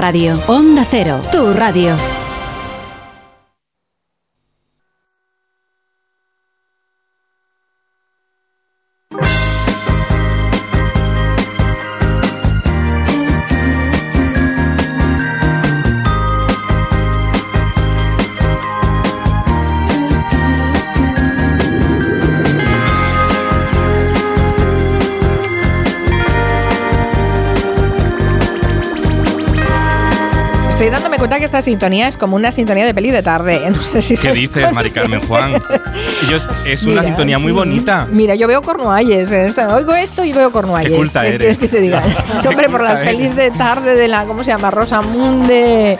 radio. Onda Cero, tu radio. Que esta sintonía es como una sintonía de peli de tarde. No sé si ¿Qué dices, Mari Carmen Juan? Yo es, una Mira, sintonía muy bonita. Mira, yo veo Cornualles. Oigo esto y veo Cornualles. Qué culta ¿Qué eres. que te diga? Hombre, por las culta pelis de tarde de la. ¿Cómo se llama? Rosamund de.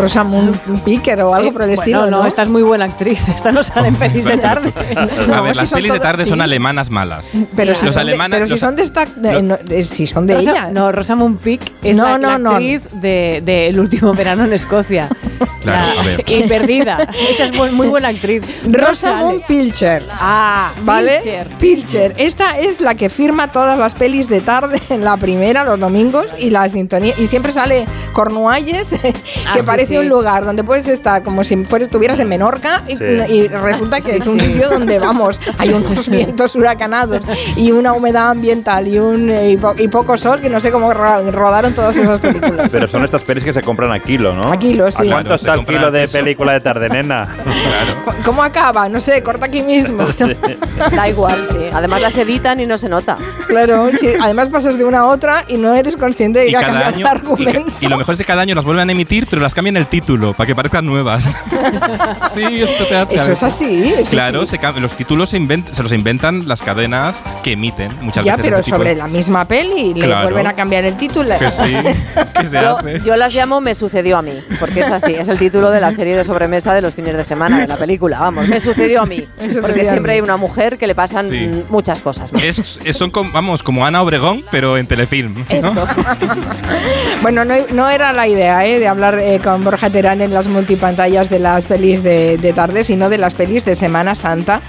Rosamund Picker o algo por el Bueno, estilo. no, ¿no? esta es muy buena actriz. Esta no sale en pelis de tarde. a ver, si las pelis de tarde son sí. alemanas malas. Pero, si los son, de, pero si los- son de esta. de- no, de- si son de Rosa- ella. No, Rosamund Pike es No, la, no, la no. actriz de, de El último verano en Escocia. Claro, La- a ver. Y perdida. Esa es muy buena actriz. Rosamund Pilcher. Ah, ¿Vale? Pilcher. Pilcher. Esta es la que firma todas las pelis de tarde en la primera, los domingos, y la sintonía. Y siempre sale Cornualles, que Ah, sí, parece sí. un lugar donde puedes estar como si fueras, estuvieras en Menorca y, Sí. y resulta que Sí, es un sí. sitio donde, vamos, hay unos vientos huracanados y una humedad ambiental y, un, y, po- y poco sol que no sé cómo ro- rodaron todas esas películas. Pero son estas pelis que se compran a kilo, ¿no? A kilo, sí. ¿A cuánto Claro, se está el kilo de película de tarde, nena? ¿Cómo acaba? No sé, corta aquí mismo. Da igual, sí. Además las editan y no se nota. Claro, sí. Además pasas de una a otra y no eres consciente de Y que ha cada cambiado año. el argumento. Y lo mejor es que cada año las vuelven a emitir, pero las cambian el título para que parezcan nuevas. sí, esto se hace. Eso es así. eso Claro, sí. se los títulos se, invent- se los inventan las cadenas que emiten muchas Ya, veces. pero este tipo sobre de- la misma peli le Claro. vuelven a cambiar el título. Que sí, que se Yo, hace. yo las llamo Me sucedió a mí, porque es así, es el título de la serie de sobremesa de los fines de semana de la película. Vamos, me sucedió a mí, sucedió porque a siempre hay una mujer que le pasan Sí. muchas cosas. Es, es- son como, vamos, como Ana Obregón, pero en telefilm. ¿no? Eso. Bueno, no, no era la idea ¿eh? de hablar eh, con Borja Terán en las multipantallas de las pelis de, de tarde, sino de las pelis de Semana Santa.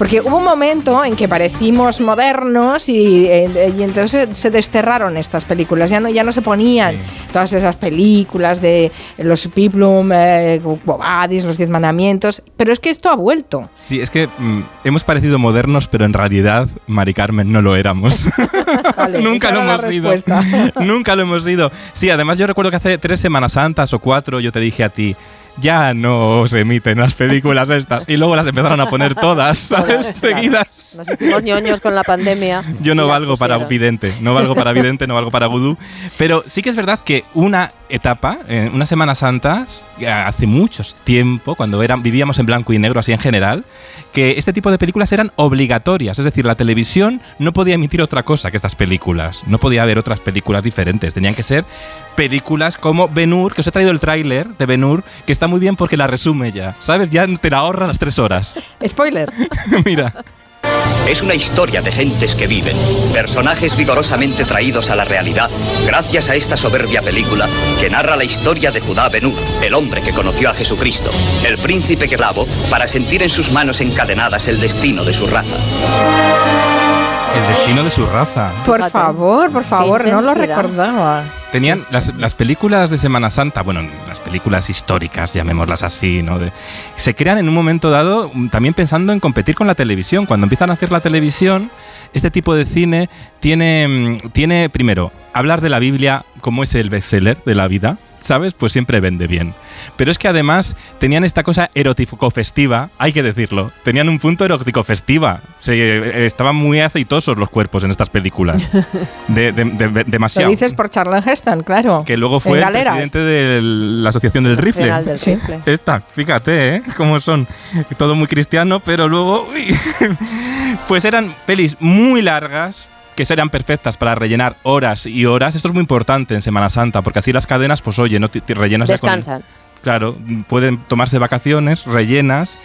Porque hubo un momento en que parecimos modernos y, eh, y entonces se, desterraron estas películas. Ya no, ya no se ponían todas esas películas de los Piplum, eh, Bobadis, los Diez Mandamientos. Pero es que esto ha vuelto. Sí, es que mm, hemos parecido modernos, pero en realidad, Mari Carmen, no lo éramos. Nunca lo hemos sido. Nunca lo hemos sido. Sí, además yo recuerdo que hace tres Semanas Santas o cuatro yo te dije a ti, ya no se emiten las películas estas. Y luego las empezaron a poner todas, ¿sabes? Seguidas. Nos hicimos ñoños con la pandemia. Yo no valgo para vidente, no valgo para vidente, no valgo para vudú. Pero sí que es verdad que una etapa, en unas Semanas Santas, eh, hace mucho tiempo, cuando eran, vivíamos en blanco y negro así en general, que este tipo de películas eran obligatorias. Es decir, la televisión no podía emitir otra cosa que estas películas. No podía haber otras películas diferentes. Tenían que ser películas como Ben-Hur, que os he traído el tráiler de Ben-Hur, que está muy bien porque la resume ya. ¿Sabes? Ya te la ahorra las tres horas. Spoiler. Mira. Es una historia de gentes que viven, personajes vigorosamente traídos a la realidad, gracias a esta soberbia película que narra la historia de Judá Benú, el hombre que conoció a Jesucristo, el príncipe que clavó para sentir en sus manos encadenadas el destino de su raza. El destino de su raza. Por favor, por favor, no lo recordaba. Tenían las, las películas de Semana Santa, bueno, las películas históricas, llamémoslas así, ¿no? De- se crean en un momento dado mm, también pensando en competir con la televisión. Cuando empiezan a hacer la televisión, este tipo de cine tiene, mm, tiene primero, hablar de la Biblia como es el bestseller de la vida. ¿Sabes? Pues siempre vende bien. Pero es que además tenían esta cosa erótico-festiva, hay que decirlo. Tenían un punto erótico-festiva. Se, eh, estaban muy aceitosos los cuerpos en estas películas. De- de- de- de- Lo demasiado dices por Charlton Heston, claro. que luego fue el presidente de la Asociación del Rifle. Del. Rifle. Esta, fíjate, ¿eh? Cómo son. Todo muy cristiano, pero luego... uy. pues eran pelis muy largas que eran perfectas para rellenar horas y horas. Esto es muy importante en Semana Santa, porque así las cadenas, pues oye, no te, te rellenas ya con- Descansan. Claro, pueden tomarse vacaciones, rellenas.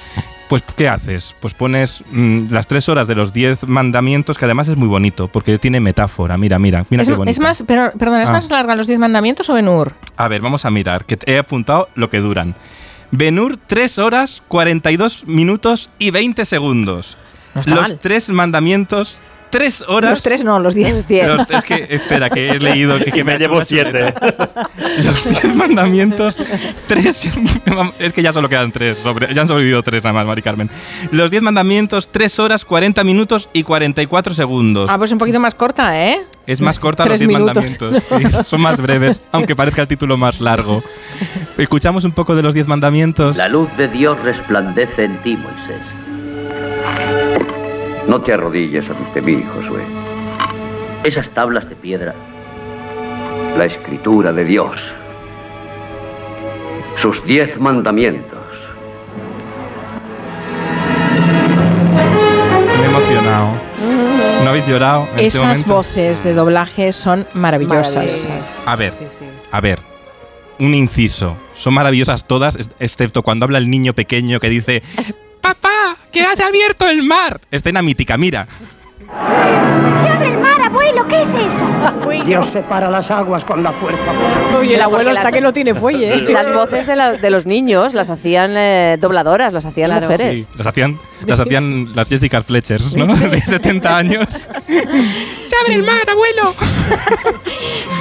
Pues, ¿qué haces? Pues pones mm, las tres horas de los diez mandamientos, que además es muy bonito, porque tiene metáfora. Mira, mira, mira Es, qué bonito. es más, pero, perdón, ¿es Ah. más larga los Diez Mandamientos o Ben-Hur? A ver, vamos a mirar, que he apuntado lo que duran. Benur, 3 horas, 42 minutos y 20 segundos. No Los mal. tres mandamientos, 3 horas. Los tres no, los diez. Los- es que, espera, que he leído que, Que me hecho llevo siete. Los 10 mandamientos, 3. Es que ya solo quedan 3. ya han sobrevivido 3 nada más, Mari Carmen. Los 10 mandamientos, 3 horas, 40 minutos y 44 segundos. Ah, pues un poquito más corta, ¿eh? Es más corta los Tres 10 minutos. mandamientos. Sí, son más breves, aunque parezca el título más largo. Escuchamos un poco de los 10 mandamientos. La luz de Dios resplandece en ti, Moisés. No te arrodilles ante mí, Josué. Esas tablas de piedra, la escritura de Dios. sus diez mandamientos. Me he emocionado. ¿No habéis llorado en Esas voces de doblaje son maravillosas. A ver, a ver. Un inciso. Son maravillosas todas, excepto cuando habla el niño pequeño que dice: ¡Papá! ¡Que has abierto el mar! Escena mítica, mira. ¡Se abre el mar, abuelo! ¿Qué es eso? Dios separa las aguas con la fuerza. Uy, el abuelo las- que no tiene fuelle. ¿eh? Las voces de, la- de los niños las hacían eh, dobladoras, las hacían Claro. mujeres. Sí, las hacían, las hacían las Jessica Fletchers, ¿no? De 70 años. ¡Se abre el mar, abuelo!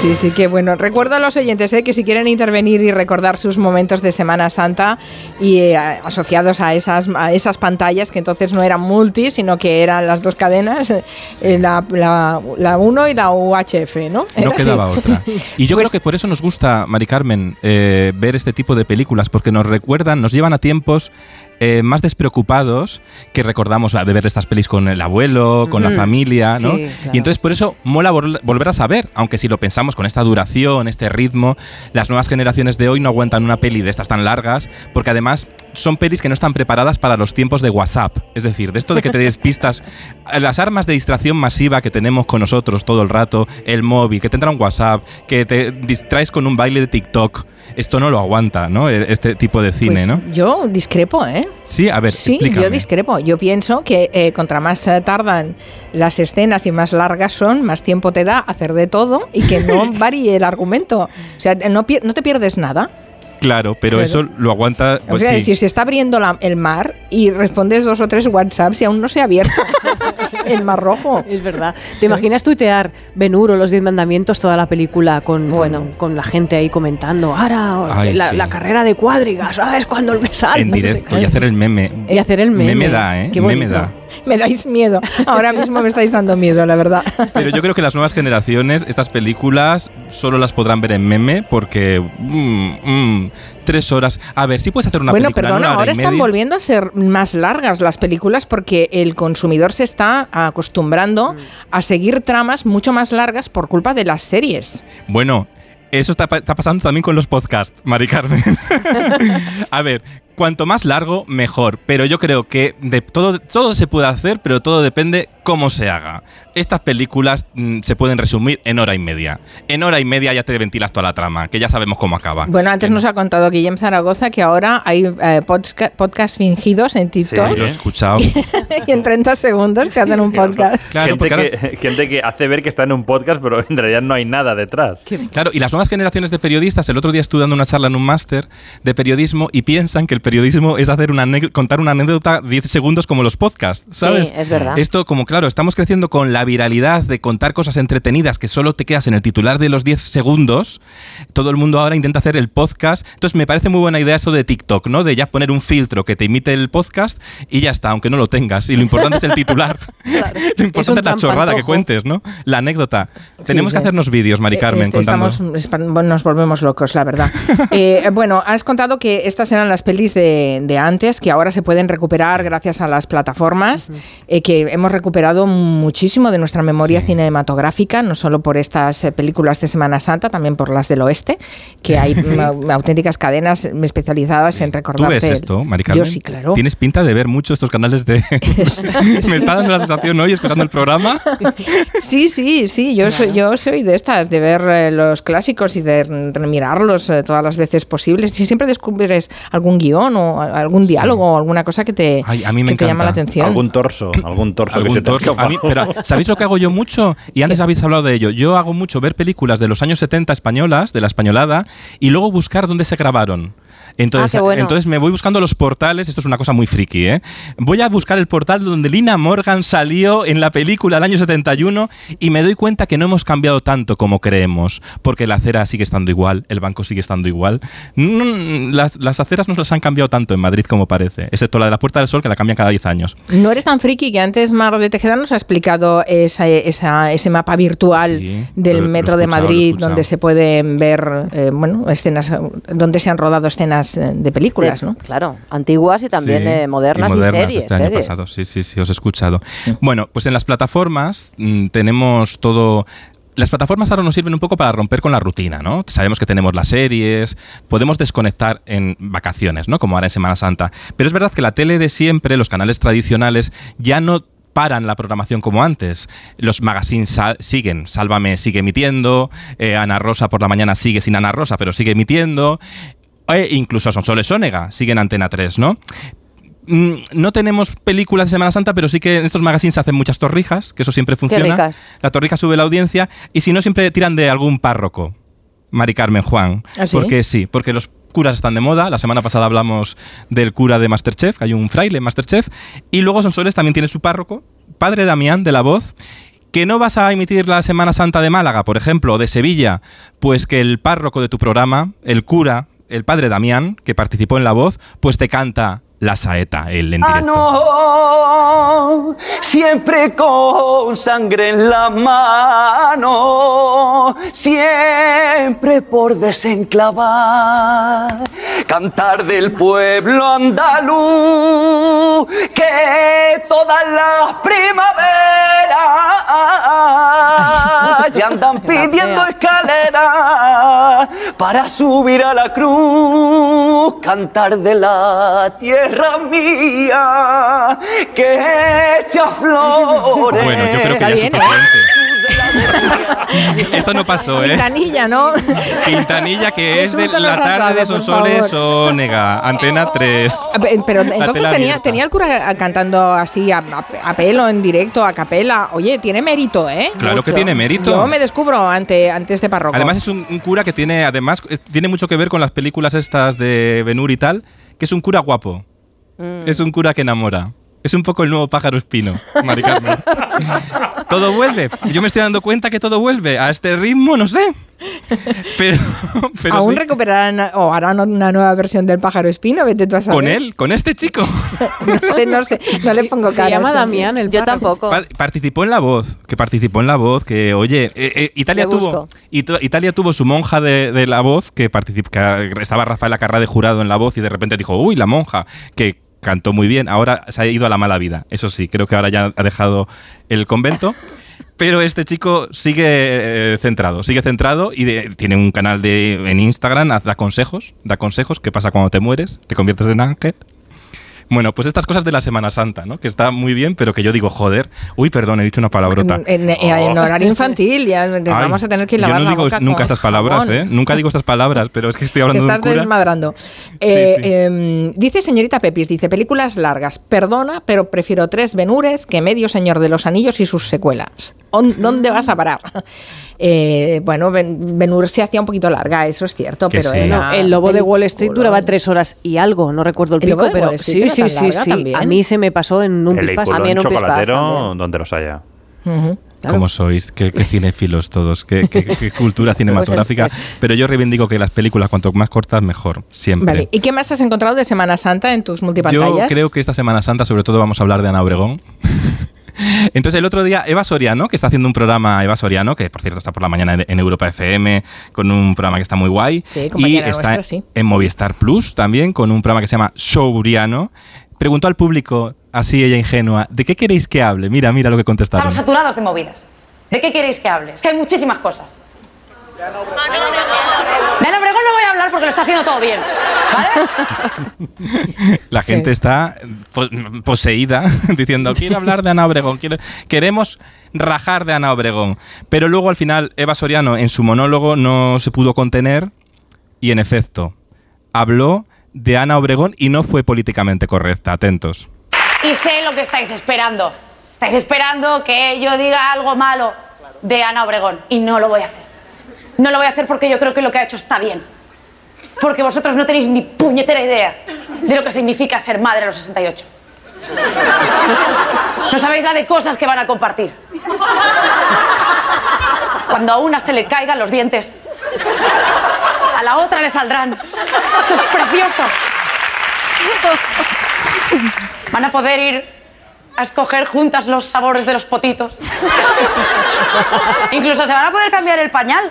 Sí, sí, que bueno. Recuerdo a los oyentes ¿eh? que si quieren intervenir y recordar sus momentos de Semana Santa y eh, asociados a esas, a esas pantallas, que entonces no eran multi, sino que eran las dos cadenas, eh, la, la, la 1 y la UHF, ¿no? No quedaba otra. Y yo creo que por eso nos gusta, Mari Carmen, eh, ver este tipo de películas, porque nos recuerdan, nos llevan a tiempos eh, más despreocupados que recordamos de ver estas pelis con el abuelo, con la familia, ¿no? Sí, claro. Y entonces por eso mola vol- volver a saber, aunque si lo pensamos con esta duración, este ritmo, las nuevas generaciones de hoy no aguantan una peli de estas tan largas, porque además son pelis que no están preparadas para los tiempos de WhatsApp. Es decir, de esto de que te despistas, las armas de distracción masiva que tenemos con nosotros todo el rato, el móvil, que te entra un WhatsApp, que te distraes con un baile de TikTok. Esto no lo aguanta, ¿no? E- Este tipo de cine, Pues ¿no? Yo discrepo, ¿eh? Sí, a ver, Sí, explícame. yo discrepo. Yo pienso que eh, contra más eh, tardan las escenas y más largas son, más tiempo te da hacer de todo y que no varíe el argumento. O sea, no, no te pierdes nada. Claro, pero Claro. eso lo aguanta. O Pues sea, sí. si se está abriendo la- el mar y respondes dos o tres WhatsApps y aún no se ha abierto el mar rojo. Es verdad. ¿Te imaginas tuitear Benuro, los diez mandamientos, toda la película con, con, con la gente ahí comentando? Ahora, Ay, la, sí. la carrera de cuadrigas, ¿sabes? Cuando me sale. En directo y hacer el meme. Y hacer el meme. Meme da, ¿eh? Qué Meme da. Me dais miedo. Ahora mismo me estáis dando miedo, la verdad. Pero yo creo que las nuevas generaciones, estas películas, solo las podrán ver en meme porque. mm, mm, tres horas. A ver, si puedes hacer una bueno, película en perdona, una hora ahora y están media. volviendo a ser más largas las películas porque el consumidor se está acostumbrando a seguir tramas mucho más largas por culpa de las series. Bueno, eso está pasando también con los podcasts, Mari Carmen. a ver, cuanto más largo, mejor. Pero yo creo que de todo, todo se puede hacer, pero todo depende cómo se haga. Estas películas mm, se pueden resumir en hora y media. En hora y media ya te ventilas toda la trama, que ya sabemos cómo acaba. Bueno, antes nos ha contado Guillem Zaragoza que ahora hay eh, podca- podcasts fingidos en TikTok Sí, lo he escuchado. y en 30 segundos te hacen un podcast. Claro, gente, porque que, gente que hace ver que está en un podcast, pero en realidad no hay nada detrás. Claro, y las nuevas generaciones de periodistas, el otro día estuve dando una charla en un máster de periodismo y piensan que el periodismo es hacer una contar una anécdota 10 segundos como los podcasts, ¿sabes? Sí, es verdad. Esto, como claro, estamos creciendo con la viralidad de contar cosas entretenidas que solo te quedas en el titular de los 10 segundos, todo el mundo ahora intenta hacer el podcast. Entonces me parece muy buena idea eso de TikTok, ¿no? De ya poner un filtro que te imite el podcast y ya está, aunque no lo tengas. Y lo importante es el titular. Lo importante es, la chorrada que cuentes, ¿no? La anécdota. Tenemos sí. que hacernos vídeos, Mari Eh, Carmen, este, contando. estamos- nos volvemos locos, la verdad. Eh, bueno, has contado que estas eran las pelis de, de antes, que ahora se pueden recuperar gracias a las plataformas, eh, que hemos recuperado muchísimo de nuestra memoria cinematográfica, no solo por estas eh, películas de Semana Santa, también por las del oeste, que hay auténticas cadenas especializadas en ¿Tú recordar. ves esto, Mari Carmen? Yo sí, claro. Tienes pinta de ver mucho estos canales de... Me está dando la sensación hoy, escuchando el programa. Sí, sí, sí, yo, soy, yo soy de estas, de ver eh, los clásicos y de remirarlos eh, todas las veces posibles. Y siempre descubres algún guion o algún diálogo o alguna cosa que te, Ay, a mí me que te llama la atención. Algún torso, algún torso que te. A mí- pero, ¿sabéis lo que hago yo mucho? Y antes habéis hablado de ello. Yo hago mucho ver películas de los años 70 españolas, de la españolada, y luego buscar dónde se grabaron. Entonces, Ah, bueno. entonces me voy buscando los portales, esto es una cosa muy friki, ¿eh? Voy a buscar el portal donde Lina Morgan salió en la película del año 71 y me doy cuenta que no hemos cambiado tanto como creemos, porque la acera sigue estando igual, el banco sigue estando igual. Las, las aceras no las han cambiado tanto en Madrid como parece, excepto la de la Puerta del Sol que la cambian cada 10 años. No eres tan friki que antes Mar de Tejeda nos ha explicado esa, esa- ese mapa virtual Sí, del lo- metro de lo he Madrid donde se pueden ver eh, bueno escenas donde se han rodado escenas eh, de películas, ¿no? Claro, antiguas y también Sí, eh, modernas y, modernas series. este año series. pasado. Sí, sí, sí, os he escuchado. Bueno, pues en las plataformas mm, tenemos todo las plataformas ahora nos sirven un poco para romper con la rutina, ¿no? Sabemos que tenemos las series, podemos desconectar en vacaciones, ¿no? Como ahora en Semana Santa. Pero es verdad que la tele de siempre, los canales tradicionales, ya no paran la programación como antes. Los magazines siguen, Sálvame sigue emitiendo, eh, Ana Rosa por la mañana sigue sin Ana Rosa, pero sigue emitiendo, e incluso Sonsoles Sónega sigue en Antena 3, ¿no? Mm, No tenemos películas de Semana Santa, pero sí que en estos magazines se hacen muchas torrijas, que eso siempre funciona. La torrija sube la audiencia y si no, siempre tiran de algún párroco. Mari Carmen Juan. ¿Ah, sí? Porque sí, porque los curas están de moda. La semana pasada hablamos del cura de Masterchef, que hay un fraile en Masterchef. Y luego Sonsoles también tiene su párroco, padre Damián de la Voz. Que no vas a emitir la Semana Santa de Málaga, por ejemplo, o de Sevilla, pues que el párroco de tu programa, el cura, el padre Damián, que participó en La Voz, pues te canta la saeta, el en Ah, directo. no, siempre con sangre en la mano, siempre por desenclavar, cantar del pueblo andaluz, que todas las primaveras ya andan pidiendo escaleras para subir a la cruz, cantar de la tierra mía que echa flores. Bueno, yo creo que ya es suficiente. Esto no pasó, ¿eh? Quintanilla, ¿no? Quintanilla, que es de la tarde de Sonsoles. Onega, Antena 3. A ver, Pero entonces tenía, tenía el cura cantando así a, a- a pelo, en directo, a capela. Oye, tiene mérito, ¿eh? Claro que tiene mérito. Yo me descubro ante, ante este párroco. Además es un, un cura que tiene, además, tiene mucho que ver con las películas estas de Benur y tal, que es un cura guapo. Mm. Es un cura que enamora. Es un poco el nuevo pájaro espino, Mari Carmen. todo vuelve. Yo me estoy dando cuenta que todo vuelve. A este ritmo, no sé. Pero, pero Aún sí. recuperarán o harán una nueva versión del pájaro espino, vete tú a saber. Con él, con este chico. No sé, no sé, no le pongo Se cara. a llama este. Damián, el Yo tampoco. Pa- participó en La Voz, que participó en La Voz, que oye, eh, eh, Italia tuvo Italia tuvo su monja de, de La Voz, que, que estaba Rafael Acarrá de jurado en La Voz y de repente dijo, uy, la monja, que cantó muy bien, ahora se ha ido a la mala vida. Eso sí, creo que ahora ya ha dejado el convento. Pero este chico sigue eh, centrado, sigue centrado y de- tiene un canal de, en Instagram, da consejos, da consejos, qué pasa cuando te mueres, te conviertes en ángel. Bueno, pues estas cosas de la Semana Santa, ¿no? Que está muy bien, pero que yo digo, joder, uy, perdón, he dicho una palabrota. En, en- en horario infantil, ya Ay, vamos a tener que yo lavar no la digo boca nunca estas palabras. ¿eh? Nunca digo estas palabras, pero es que estoy hablando de un estás desmadrando. Eh, eh, dice señorita Pepis, dice películas largas. Perdona, pero prefiero tres Benures que medio Señor de los Anillos y sus secuelas. ¿Dónde vas a parar? Eh, bueno, Ben Benur se hacía un poquito larga, eso es cierto, Que pero sí. era el lobo de Wall Street duraba tres horas y algo, no recuerdo el ¿El pico, pero sí, sí, sí, sí. A mí se me pasó en un pispás. peliculón un pispás chocolatero, también. donde los haya. Ujú. ¿Cómo sois? ¿Qué, qué cinéfilos todos? ¿Qué, qué- qué cultura cinematográfica? Pues es- Pero yo reivindico que las películas, cuanto más cortas, mejor. Siempre. Vale, ¿y qué más has encontrado de Semana Santa en tus Yo multipantallas? creo que esta Semana Santa, sobre todo, vamos a hablar de Ana Obregón. Entonces, el otro día, Eva Soriano, que está haciendo un programa, Eva Soriano, que por cierto está por la mañana en, Europa FM, con un programa que está muy guay. Sí, y está nuestra, sí. en Movistar Plus también, con un programa que se llama Showriano. Preguntó al público, así ella ingenua, ¿de qué queréis que hable? Mira, mira lo que contestaron. Estamos saturados de movidas. ¿De qué queréis que hable? Es que hay muchísimas cosas. De Ana Obregón porque lo está haciendo todo bien. ¿Vale? La gente está po- poseída diciendo, quiero hablar de Ana Obregón, quiero- queremos rajar de Ana Obregón. Pero luego al final Eva Soriano en su monólogo no se pudo contener y en efecto habló de Ana Obregón y no fue políticamente correcta. Atentos. Y sé lo que estáis esperando. Estáis esperando que yo diga algo malo de Ana Obregón. Y no lo voy a hacer. No lo voy a hacer porque yo creo que lo que ha hecho está bien. Porque vosotros no tenéis ni puñetera idea de lo que significa ser madre a los 68. No sabéis la de cosas que van a compartir. Cuando a una se le caigan los dientes, a la otra le saldrán. Eso es precioso. Van a poder ir a escoger juntas los sabores de los potitos. Incluso se van a poder cambiar el pañal.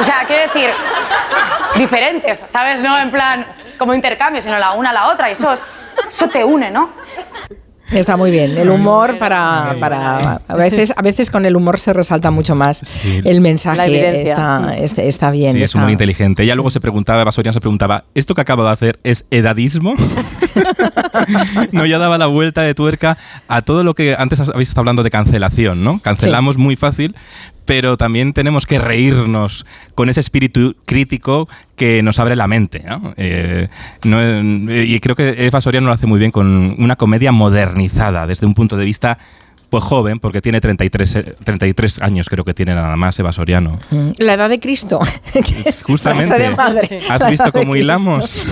O sea, quiero decir, diferentes, ¿sabes? No en plan como intercambio, sino la una a la otra. Y eso, es- eso te une, ¿no? Está muy bien. El humor para, para a veces a veces con el humor se resalta mucho más Sí. el mensaje. Está, está, está bien. Sí, es está- muy inteligente. Ella luego se preguntaba, Eva Soriano se preguntaba, ¿esto que acabo de hacer es edadismo? no, ya daba la vuelta de tuerca a todo lo que antes habéis estado hablando de cancelación, ¿no? Cancelamos muy fácil, pero también tenemos que reírnos con ese espíritu crítico que nos abre la mente, ¿no? Eh, y creo que Eva Soriano lo hace muy bien con una comedia modernizada desde un punto de vista pues joven, porque tiene 33, eh, 33 años, creo que tiene nada más Eva Soriano. Mm, La edad de Cristo. Justamente. Frase de madre. ¿Has visto cómo hilamos?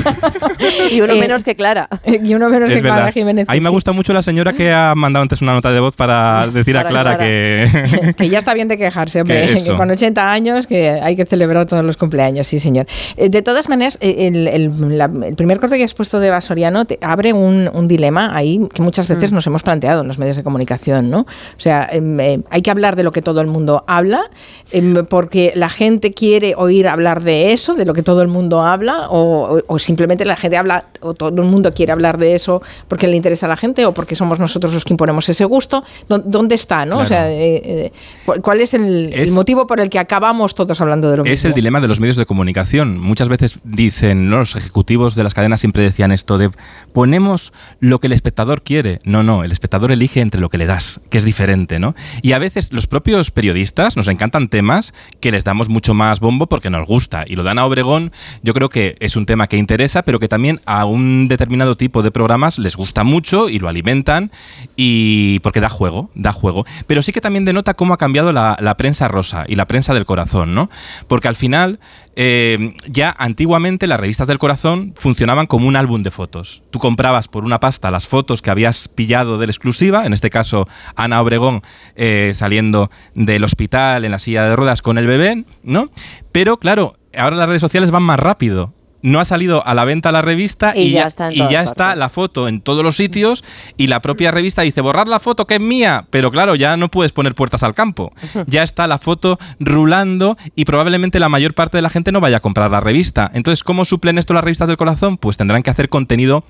Y uno Eh, menos que Clara. Y uno menos Es que Clara verdad. Jiménez. A mí me gusta mucho la señora que ha mandado antes una nota de voz para decir a Clara Clara. que... Que ya está bien de quejarse, hombre. Que con 80 años que hay que celebrar todos los cumpleaños, sí, señor. Eh, De todas maneras, eh, el, el- la- el primer corte que has puesto de Eva Soriano te abre un, un dilema ahí que muchas Mm. veces nos hemos planteado en los medios de comunicación, ¿no? O sea, em, eh, hay que hablar de lo que todo el mundo habla, em, porque la gente quiere oír hablar de eso, de lo que todo el mundo habla, o, o- o simplemente la gente habla, o todo el mundo quiere hablar de eso porque le interesa a la gente, o porque somos nosotros los que imponemos ese gusto. ¿Dó- ¿Dónde está, no? O sea, eh, eh, ¿cuál- ¿cuál es el, el Es- motivo por el que acabamos todos hablando de lo Es mismo? el dilema de los medios de comunicación. Muchas veces dicen, ¿no? los ejecutivos de las cadenas siempre decían esto de ponemos lo que el espectador quiere. No, no, el espectador elige entre lo que le das, que es diferente, ¿no? Y a veces los propios periodistas nos encantan temas que les damos mucho más bombo porque nos gusta. Y lo de Ana Obregón, yo creo que es un tema que interesa, pero que también a un determinado tipo de programas les gusta mucho y lo alimentan y porque da juego, da juego. Pero sí que también denota cómo ha cambiado la, prensa rosa y la prensa del corazón, ¿no? Porque al final, eh, ya antiguamente las revistas del corazón funcionaban como un álbum de fotos. Tú comprabas por una pasta las fotos que habías pillado de la exclusiva, en este caso Ana Obregón eh, saliendo del hospital en la silla de ruedas con el bebé, ¿no? Pero claro, ahora las redes sociales van más rápido. No ha salido a la venta la revista Y y, ya ya, está en y todas ya está la foto en todos los sitios y la propia revista dice borrar la foto que es mía, pero claro, ya no puedes poner puertas al campo. Ya está la foto rulando y probablemente la mayor parte de la gente no vaya a comprar la revista. Entonces, ¿cómo suplen esto las revistas del corazón? Pues tendrán que hacer contenido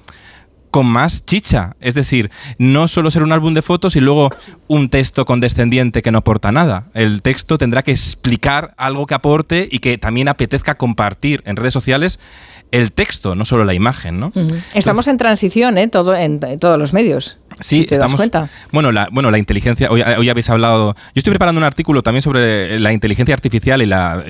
con más chicha. Es decir, no solo ser un álbum de fotos y luego un texto condescendiente que no aporta nada. El texto tendrá que explicar algo que aporte y que también apetezca compartir en redes sociales el texto, no solo la imagen, ¿no? Estamos en transición, ¿eh? Todo, en todos los medios. Sí, si te estamos. das cuenta. Bueno, la, bueno, la inteligencia. Hoy, hoy habéis hablado. Yo estoy preparando un artículo también sobre la inteligencia artificial y la,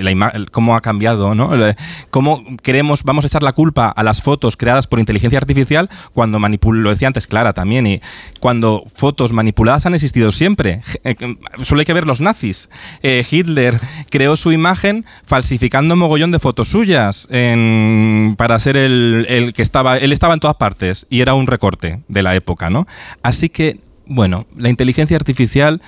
cómo ha cambiado, ¿no? El- Cómo queremos, vamos a echar la culpa a las fotos creadas por inteligencia artificial cuando manipul, lo decía antes Clara también, y cuando fotos manipuladas han existido siempre. Eh, Solo hay que ver los nazis. Eh, Hitler creó su imagen falsificando un mogollón de fotos suyas en- para ser el, el que estaba. Él estaba en todas partes y era un recorte de la época, ¿no? Así que, bueno, la inteligencia artificial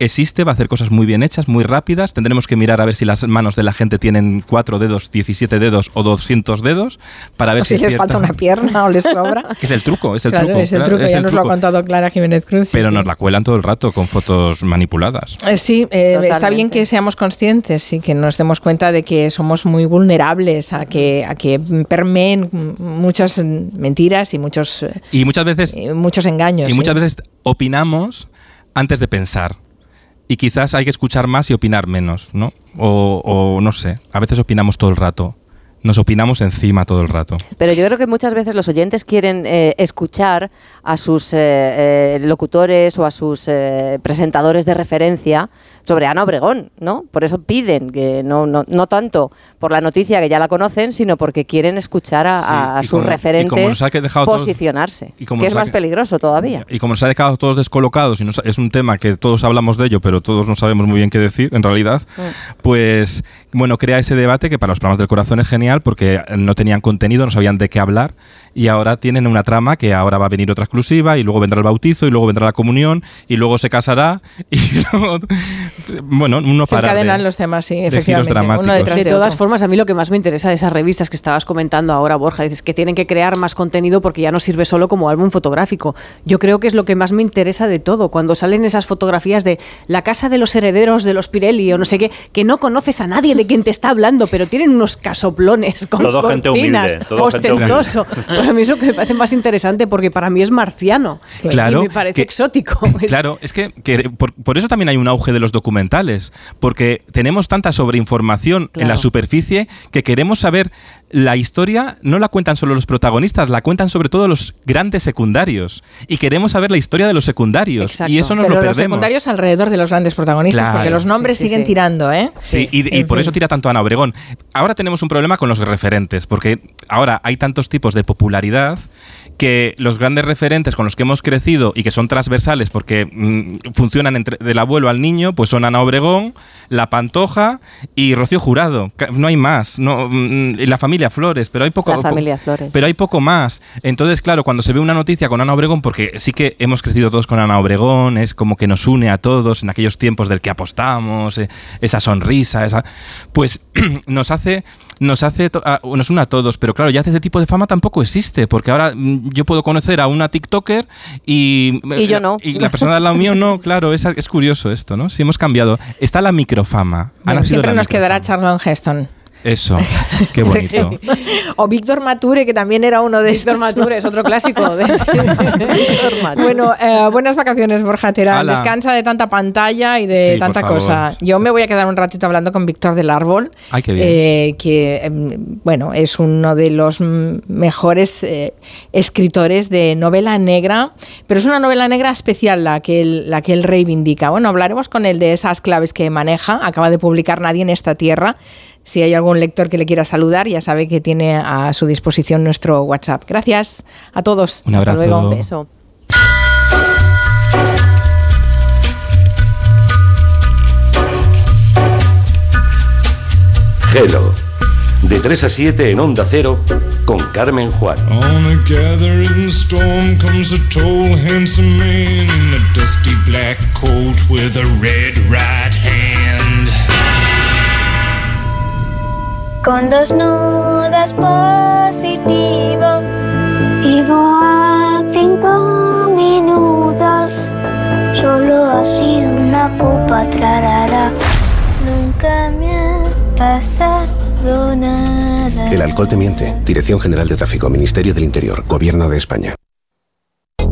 existe, va a hacer cosas muy bien hechas, muy rápidas. Tendremos que mirar a ver si las manos de la gente tienen 4 dedos, 17 dedos o 200 dedos para ver O si es les cierta. falta una pierna o les sobra. Es el truco, es el claro, truco. es el claro, truco, es ya el nos lo ha contado Clara Jiménez Cruz. Pero sí. nos la cuelan todo el rato con fotos manipuladas. Eh, Sí, eh, está bien que seamos conscientes y que nos demos cuenta de que somos muy vulnerables a que, a que permeen muchas mentiras y muchos, Y muchas veces muchos engaños. Y sí. muchas veces opinamos antes de pensar. Y quizás hay que escuchar más y opinar menos, ¿no? O, o no sé, a veces opinamos todo el rato. Nos opinamos encima todo el rato. Pero yo creo que muchas veces los oyentes quieren eh, escuchar a sus eh, eh, locutores o a sus eh, presentadores de referencia sobre Ana Obregón, ¿no? Por eso piden que no, no, no tanto por la noticia que ya la conocen, sino porque quieren escuchar a, Sí, a y sus referentes todos- posicionarse, y como que es más que- peligroso todavía. Y como nos ha dejado todos descolocados y nos- es un tema que todos hablamos de ello, pero todos no sabemos muy bien qué decir en realidad, pues bueno, crea ese debate que para los programas del corazón es genial porque no tenían contenido, no sabían de qué hablar y ahora tienen una trama que ahora va a venir otra exclusiva y luego vendrá el bautizo y luego vendrá la comunión y luego se casará y luego- Bueno, uno Se para encadenan los temas, sí, giros efectivamente. Uno detrás De de, todas otro. formas, a mí lo que más me interesa de esas revistas que estabas comentando ahora, Borja, dices que tienen que crear más contenido porque ya no sirve solo como álbum fotográfico. Yo creo que es lo que más me interesa de todo, cuando salen esas fotografías de la casa de los herederos de los Pirelli o no sé qué, que no conoces a nadie de quien te está hablando, pero tienen unos casoplones con Todo gente cortinas, humilde, todo gente ostentoso. Pues a mí eso que me parece más interesante porque para mí es marciano. Claro, y me parece que- exótico. Es- Claro, es que, que por, por eso también hay un auge de los documentales, porque tenemos tanta sobreinformación en la superficie que queremos saber la historia, no la cuentan solo los protagonistas, la cuentan sobre todo los grandes secundarios. Y queremos saber la historia de los secundarios. Y eso nos Pero lo los perdemos. secundarios alrededor de los grandes protagonistas, Claro. porque los nombres Sí, sí, siguen sí. tirando, ¿eh? Sí, y, por fin. eso tira tanto Ana Obregón. Ahora tenemos un problema con los referentes, porque ahora hay tantos tipos de popularidad que los grandes referentes con los que hemos crecido y que son transversales porque mm, funcionan entre, del abuelo al niño, pues son Ana Obregón, La Pantoja y Rocío Jurado. No hay más. No, mm, la familia Flores, pero hay poco. La po- familia Flores. Pero hay poco más. Entonces, claro, cuando se ve una noticia con Ana Obregón, porque sí que hemos crecido todos con Ana Obregón, es como que nos une a todos en aquellos tiempos del que apostamos, eh, esa sonrisa, esa, pues nos hace nos hace a- nos une a todos, pero claro, ya ese tipo de fama tampoco existe, porque ahora mm, yo puedo conocer a una TikToker y Y yo no. y la persona al lado mío no, claro, es, es curioso esto, ¿no? Si hemos cambiado, está la microfama. Bueno, siempre la nos quedará. Charlon Heston. Eso, qué bonito. o Víctor Mature, que también era uno de Víctor estos. Mature es otro clásico. de- Víctor Mature. Bueno, eh, buenas vacaciones, Borja Terán. Descansa de tanta pantalla y de Sí, tanta cosa. Yo me voy a quedar un ratito hablando con Víctor del Árbol, Ay, qué bien. eh, que em, bueno, es uno de los mejores eh, escritores de novela negra, pero es una novela negra especial la que él, la que él reivindica. Bueno, hablaremos con él de esas claves que maneja. Acaba de publicar Nadie en esta tierra. Si hay algún lector que le quiera saludar, ya sabe que tiene a su disposición nuestro WhatsApp. Gracias a todos. Un Hasta abrazo. luego. Un beso. Hello. De 3 a 7 en Onda Cero con Carmen Juan. On a gathering storm comes a tall, handsome man in a dusty black coat with a red right hand. Con dos nudas positivo. Vivo a cinco minutos. Solo sido una copa trarara. Nunca me ha pasado nada. El alcohol te miente. Dirección General de Tráfico, Ministerio del Interior, Gobierno de España.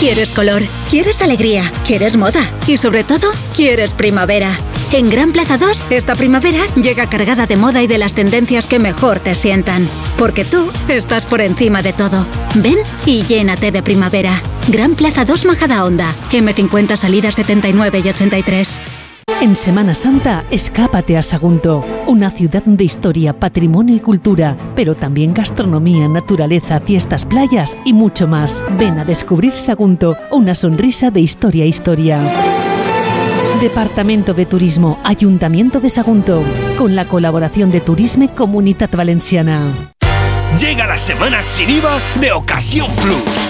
¿Quieres color? ¿Quieres alegría? ¿Quieres moda? Y sobre todo, ¿quieres primavera? En Gran Plaza 2, esta primavera llega cargada de moda y de las tendencias que mejor te sientan. Porque tú estás por encima de todo. Ven y llénate de primavera. Gran Plaza 2 Majadahonda. M50 salidas 79 y 83. En Semana Santa, escápate a Sagunto, una ciudad de historia, patrimonio y cultura, pero también gastronomía, naturaleza, fiestas, playas y mucho más. Ven a descubrir Sagunto, una sonrisa de historia a historia. Departamento de Turismo, Ayuntamiento de Sagunto, con la colaboración de Turisme Comunitat Valenciana. Llega la semana sin IVA de Ocasión Plus.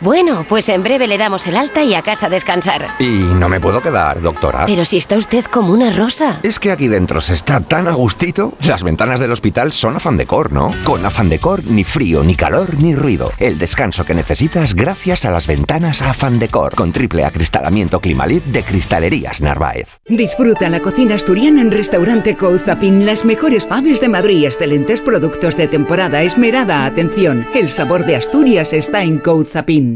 Bueno, pues en breve le damos el alta y a casa a descansar. Y no me puedo quedar, doctora. Pero si está usted como una rosa. Es que aquí dentro se está tan a gustito. Las ventanas del hospital son afán decor, ¿no? Con afán decor, ni frío, ni calor, ni ruido. El descanso que necesitas gracias a las ventanas afán decor. Con triple acristalamiento Climalit de Cristalerías Narváez. Disfruta la cocina asturiana en Restaurante Couzapin. Las mejores faves de Madrid, excelentes productos de temporada, esmerada atención. El sabor de Asturias está en Couzapin.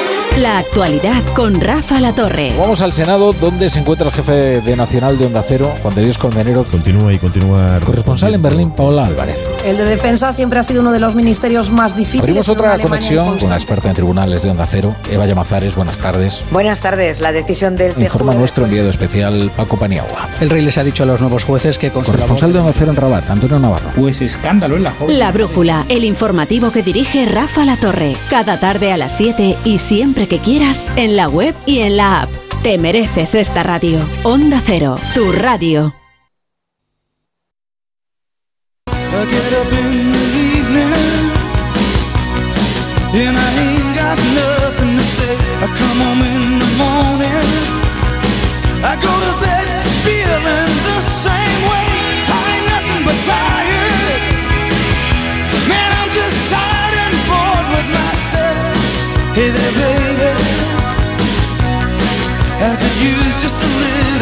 La actualidad con Rafa La Torre. Vamos al Senado, donde se encuentra el jefe de Nacional de Onda Cero, Juan de Dios Colmenero. Continúa y continúa. Corresponsal en Berlín, Paola Álvarez. El de defensa siempre ha sido uno de los ministerios más difíciles. Abrimos otra conexión con la experta en tribunales de Onda Cero, Eva Llamazares. Buenas tardes. Buenas tardes. La decisión del Informa nuestro enviado especial, Paco Paniagua. El rey les ha dicho a los nuevos jueces que con su Corresponsal de Onda Cero en Rabat, Antonio Navarro. Pues escándalo en la joven. La Brújula, el informativo que dirige Rafa La Torre. Cada tarde a las 7 y siempre que quieras en la web y en la app. Te mereces esta radio. Onda Cero, tu radio. I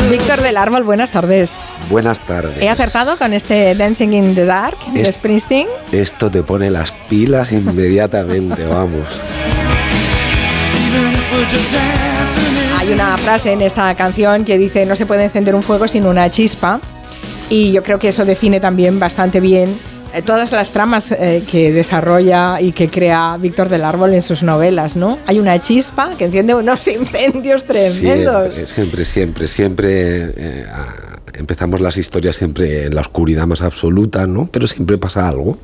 Víctor del Árbol, buenas tardes. Buenas tardes. ¿He acertado con este Dancing in the Dark de Es- Springsteen? Esto te pone las pilas inmediatamente, vamos. Hay una frase en esta canción que dice no se puede encender un fuego sin una chispa y yo creo que eso define también bastante bien todas las tramas eh, que desarrolla y que crea Víctor del Árbol en sus novelas, ¿no? Hay una chispa que enciende unos incendios tremendos. Siempre, siempre, siempre, eh, empezamos las historias siempre en la oscuridad más absoluta, ¿no? Pero siempre pasa algo.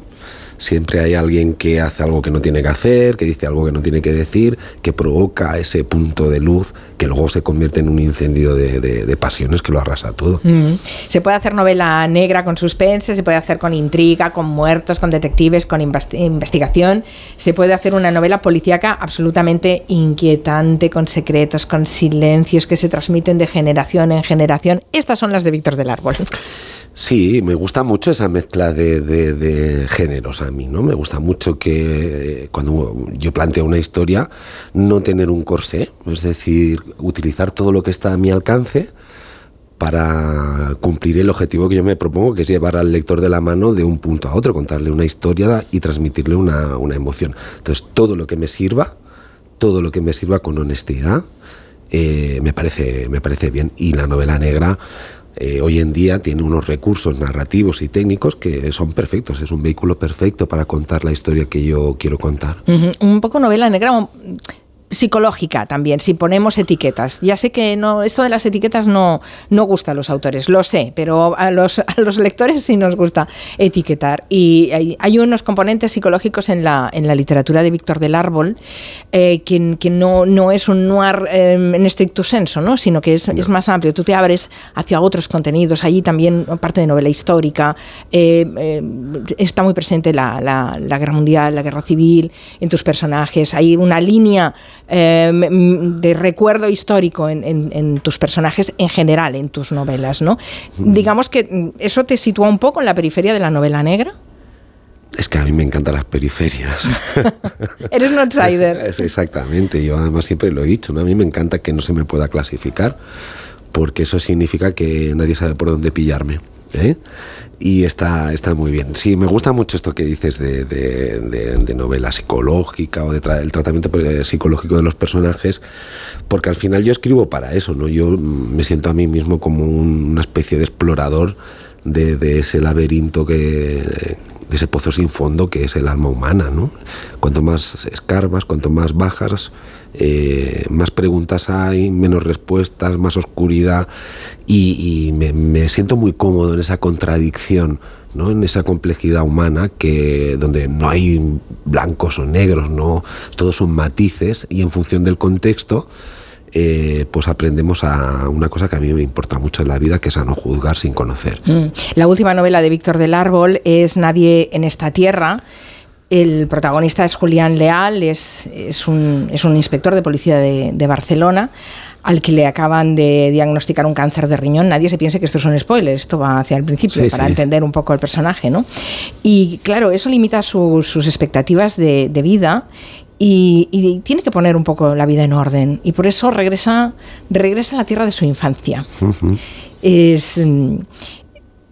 Siempre hay alguien que hace algo que no tiene que hacer, que dice algo que no tiene que decir, que provoca ese punto de luz que luego se convierte en un incendio de, de- pasiones que lo arrasa todo. Mm. Se puede hacer novela negra con suspense, se puede hacer con intriga, con muertos, con detectives, con investi- investigación. Se puede hacer una novela policíaca absolutamente inquietante, con secretos, con silencios que se transmiten de generación en generación. Estas son las de Víctor del Árbol. Sí, me gusta mucho esa mezcla de, géneros a mí, ¿no? Me gusta mucho que eh, cuando yo planteo una historia, no tener un corsé, es decir, utilizar todo lo que está a mi alcance para cumplir el objetivo que yo me propongo, que es llevar al lector de la mano de un punto a otro, contarle una historia y transmitirle una, una emoción. Entonces, todo lo que me sirva, todo lo que me sirva con honestidad, eh, me, parece, me parece bien. Y la novela negra eh, hoy en día tiene unos recursos narrativos y técnicos que son perfectos, es un vehículo perfecto para contar la historia que yo quiero contar. Un poco novela negra psicológica también, si ponemos etiquetas. Ya sé que no, esto de las etiquetas no, no gusta a los autores, lo sé, pero a los, a los lectores sí nos gusta etiquetar. Y hay, hay unos componentes psicológicos en la, en la literatura de Víctor del Árbol eh, que, que no, no es un noir eh, en estricto senso, ¿no? sino que es, es más amplio. Tú te abres hacia otros contenidos, allí también parte de novela histórica, eh, eh, está muy presente la, la- la guerra mundial, la guerra civil en tus personajes, hay una línea eh, de recuerdo histórico en, en- en tus personajes en general, en tus novelas. ¿no? Digamos que mm, eso te sitúa un poco en la periferia de la novela negra. Es que a mí me encantan las periferias. Eres un outsider. Exactamente, yo además siempre lo he dicho, ¿no? a mí me encanta que no se me pueda clasificar, porque eso significa que nadie sabe por dónde pillarme. ¿eh? Y está, está muy bien. Sí, me gusta mucho esto que dices de, de- novela psicológica o de tra- tratamiento eh, psicológico de los personajes, porque al final yo escribo para eso, ¿no? Yo mm, me siento a mí mismo como un- una especie de explorador de, de ese laberinto que de ese pozo sin fondo que es el alma humana, ¿no? Cuanto más escarbas, cuanto más bajas, eh, más preguntas hay, menos respuestas, más oscuridad y, me siento muy cómodo en esa contradicción, ¿no? En esa complejidad humana que donde no hay blancos o negros, no, todos son matices y en función del contexto eh, pues aprendemos a una cosa que a mí me importa mucho en la vida, que es a no juzgar sin conocer. Mm. La última novela de Víctor del Árbol es Nadie en esta tierra. El protagonista es Julián Leal, es, es, un, es un inspector de policía de, de Barcelona al que le acaban de diagnosticar un cáncer de riñón, nadie se piense que esto es un spoiler, esto va hacia el principio Sí, para sí. entender un poco el personaje, ¿no? Y claro, eso limita su- sus expectativas de, de vida y, y tiene que poner un poco la vida en orden y por eso regresa, regresa a la tierra de su infancia. Es,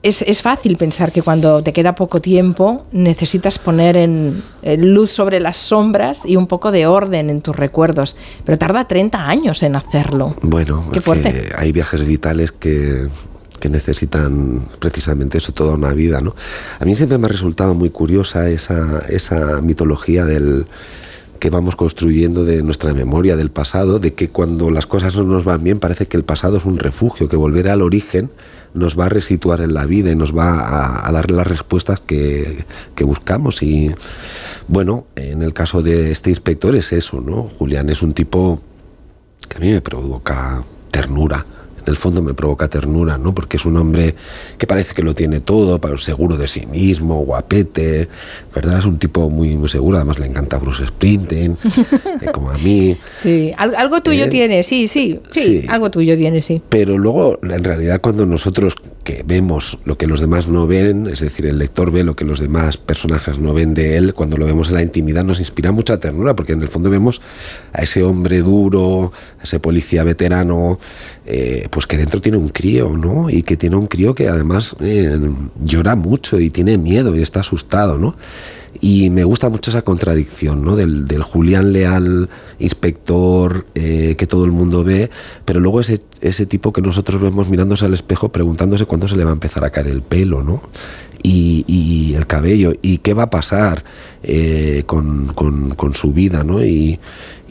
es fácil pensar que cuando te queda poco tiempo necesitas poner en, en luz sobre las sombras y un poco de orden en tus recuerdos, pero tarda 30 años en hacerlo. Bueno, Qué es fuerte. hay viajes vitales que, que necesitan precisamente eso toda una vida, ¿no? A mí siempre me ha resultado muy curiosa esa, esa mitología del que vamos construyendo de nuestra memoria del pasado, de que cuando las cosas no nos van bien parece que el pasado es un refugio, que volver al origen nos va a resituar en la vida y nos va a, dar las respuestas que, que buscamos. Y bueno, en el caso de este inspector es eso, ¿no? Julián es un tipo que a mí me provoca ternura. En el fondo me provoca ternura, ¿no? Porque es un hombre que parece que lo tiene todo, pero seguro de sí mismo, guapete, ¿verdad? Es un tipo muy, muy seguro, además le encanta Bruce Springsteen, eh, como a mí. Sí, al- algo tuyo Eh, tiene, sí, sí, sí, sí. algo tuyo tiene, sí. Pero luego, en realidad, cuando nosotros que vemos lo que los demás no ven, es decir, el lector ve lo que los demás personajes no ven de él, cuando lo vemos en la intimidad nos inspira mucha ternura, porque en el fondo vemos a ese hombre duro, a ese policía veterano, eh, pues que dentro tiene un crío, ¿no? Y que tiene un crío que además eh, llora mucho y tiene miedo y está asustado, ¿no? Y me gusta mucho esa contradicción, ¿no? Del, del Julián Leal, inspector, eh, que todo el mundo ve, pero luego ese, ese tipo que nosotros vemos mirándose al espejo preguntándose cuándo se le va a empezar a caer el pelo, ¿no? Y, y el cabello, y qué va a pasar eh, con, con- con su vida, ¿no? Y,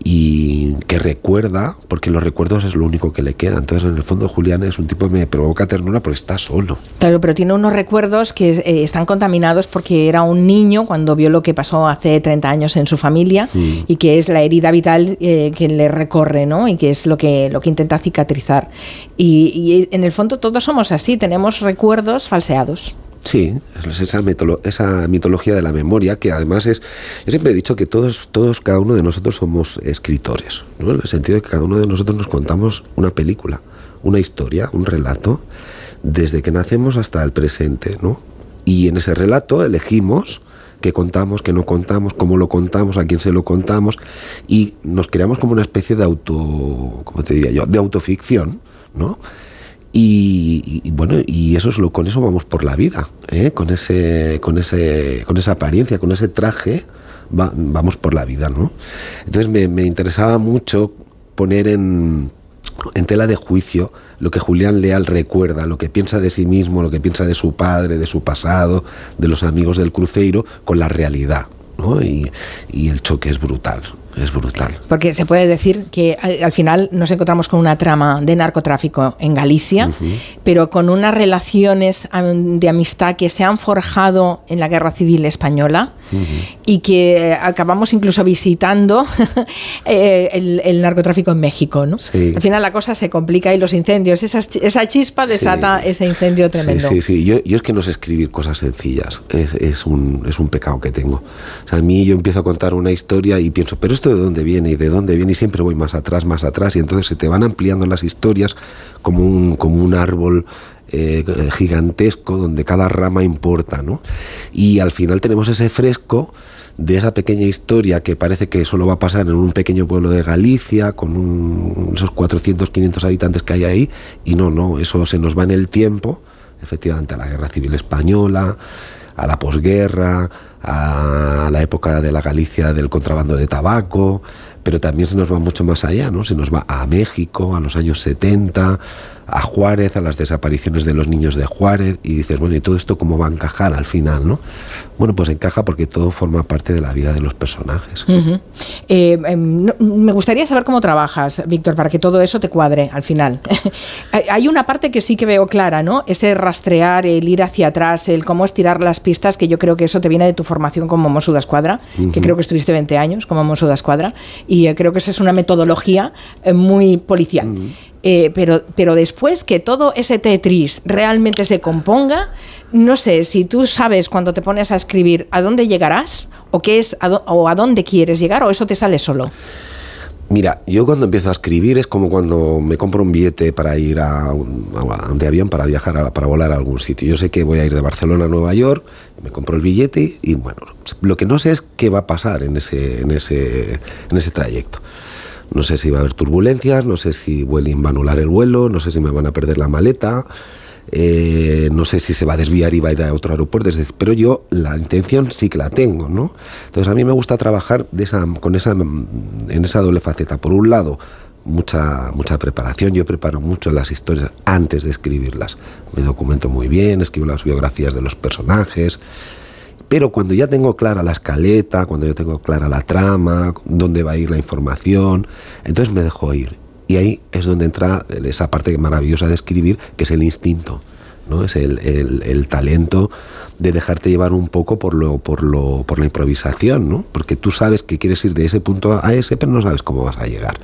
y que recuerda, porque los recuerdos es lo único que le queda. Entonces, en el fondo, Julián es un tipo que me provoca ternura porque está solo. Claro, pero tiene unos recuerdos que eh, están contaminados porque era un niño cuando vio lo que pasó hace 30 años en su familia Mm. y que es la herida vital eh, que le recorre, ¿no? Y que es lo que, lo que intenta cicatrizar. Y, y en el fondo todos somos así, tenemos recuerdos falseados. Sí, es esa, mitolo- esa mitología de la memoria que además es... Yo siempre he dicho que todos, todos, cada uno de nosotros somos escritores, ¿no? En el sentido de que cada uno de nosotros nos contamos una película, una historia, un relato, desde que nacemos hasta el presente, ¿no? Y en ese relato elegimos qué contamos, qué no contamos, cómo lo contamos, a quién se lo contamos, y nos creamos como una especie de auto, ¿cómo te diría yo?, de autoficción, ¿no? Y, bueno, y eso es lo, con eso vamos por la vida, ¿eh? con ese, con ese, con esa apariencia, con ese traje, va- vamos por la vida, ¿no? Entonces me, me interesaba mucho poner en, tela de juicio lo que Julián Leal recuerda, lo que piensa de sí mismo, lo que piensa de su padre, de su pasado, de los amigos del cruceiro, con la realidad, ¿no? Y el choque es brutal, es brutal. Porque se puede decir que al, al final nos encontramos con una trama de narcotráfico en Galicia, pero con unas relaciones de amistad que se han forjado en la Guerra Civil Española y que acabamos incluso visitando eh, el, el narcotráfico en México. ¿no? Sí. Al final la cosa se complica y los incendios, esa, esa chispa desata ese incendio tremendo. Sí, sí, sí. Yo, yo es que no sé escribir cosas sencillas. Es, es un, es un pecado que tengo. O sea, a mí yo empiezo a contar una historia y pienso, pero de dónde viene y de dónde viene y siempre voy más atrás, más atrás y entonces se te van ampliando las historias como un, como un árbol eh, gigantesco donde cada rama importa, ¿no? Y al final tenemos ese fresco de esa pequeña historia que parece que solo va a pasar en un pequeño pueblo de Galicia con un- esos 400, 500 habitantes que hay ahí y no, no, eso se nos va en el tiempo, efectivamente a la Guerra Civil Española, a la posguerra, a la época de la Galicia del contrabando de tabaco, pero también se nos va mucho más allá, ¿no? Se nos va a México, a los años 70, a Juárez, a las desapariciones de los niños de Juárez, y dices, bueno, ¿y todo esto cómo va a encajar al final, no? Bueno, pues encaja porque todo forma parte de la vida de los personajes. Eh, em, no- me gustaría saber cómo trabajas, Víctor, para que todo eso te cuadre al final. Hay- una parte que sí que veo clara, ¿no? Ese rastrear, el ir hacia atrás, el cómo estirar las pistas, que yo creo que eso te viene de tu formación como Mosso d'Esquadra, que creo que estuviste 20 años como Mosso d'Esquadra, y eh, creo que esa es una metodología eh, muy policial. Eh, pero, pero después que todo ese Tetris realmente se componga, no sé si tú sabes cuando te pones a escribir a dónde llegarás o qué es a o a dónde quieres llegar o eso te sale solo. Mira, yo cuando empiezo a escribir es como cuando me compro un billete para ir a, un, avión para viajar, a- para volar a algún sitio. Yo sé que voy a ir de Barcelona a Nueva York, me compro el billete y bueno, lo que no sé es qué va a pasar en ese, en ese, en ese trayecto. No sé si va a haber turbulencias, no sé si Vueling va a anular el vuelo, no sé si me van a perder la maleta, eh, no sé si se va a desviar y va a ir a otro aeropuerto, pero yo la intención sí que la tengo, ¿no? Entonces a mí me gusta trabajar con esa, en esa doble faceta. Por un lado, mucha, mucha preparación, yo preparo mucho las historias antes de escribirlas. Me documento muy bien, escribo las biografías de los personajes, pero cuando ya tengo clara la escaleta, cuando yo tengo clara la trama, dónde va a ir la información, entonces me dejo ir. Y ahí es donde entra esa parte maravillosa de escribir, que es el instinto, ¿no? Es el, el- talento de dejarte llevar un poco por lo, por lo, por la improvisación, ¿no? Porque tú sabes que quieres ir de ese punto a ese, pero no sabes cómo vas a llegar.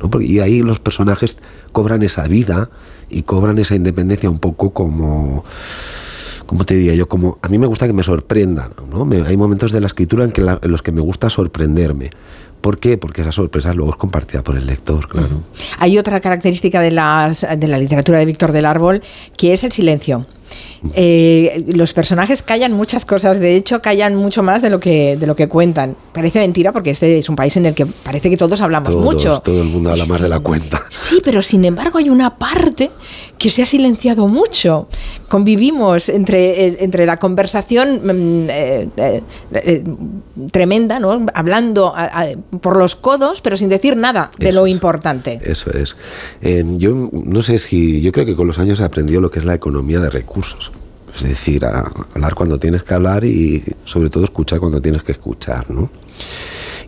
¿no? Y ahí los personajes cobran esa vida y cobran esa independencia un poco como ¿cómo te diría yo? Como a mí me gusta que me sorprendan, ¿no? Me- hay momentos de la escritura en, que la- en los que me gusta sorprenderme. ¿Por qué? Porque esa sorpresa luego es compartida por el lector, claro. Hay otra característica de, las, de la literatura de Víctor del Árbol que es el silencio. Eh, los personajes callan muchas cosas, de hecho callan mucho más de lo que de lo que cuentan. Parece mentira porque este es un país en el que parece que todos hablamos Todos, mucho. Todo el mundo habla más de la cuenta. Sí, pero sin embargo hay una parte que se ha silenciado mucho. Convivimos entre, eh, entre la conversación mm, eh, eh, eh, tremenda, ¿no? Hablando a- a- por los codos, pero sin decir nada de lo importante. Eso es. Eh, yo no sé si, yo creo que con los años he aprendido lo que es la economía de recursos. Es decir, hablar cuando tienes que hablar y sobre todo escuchar cuando tienes que escuchar, ¿no?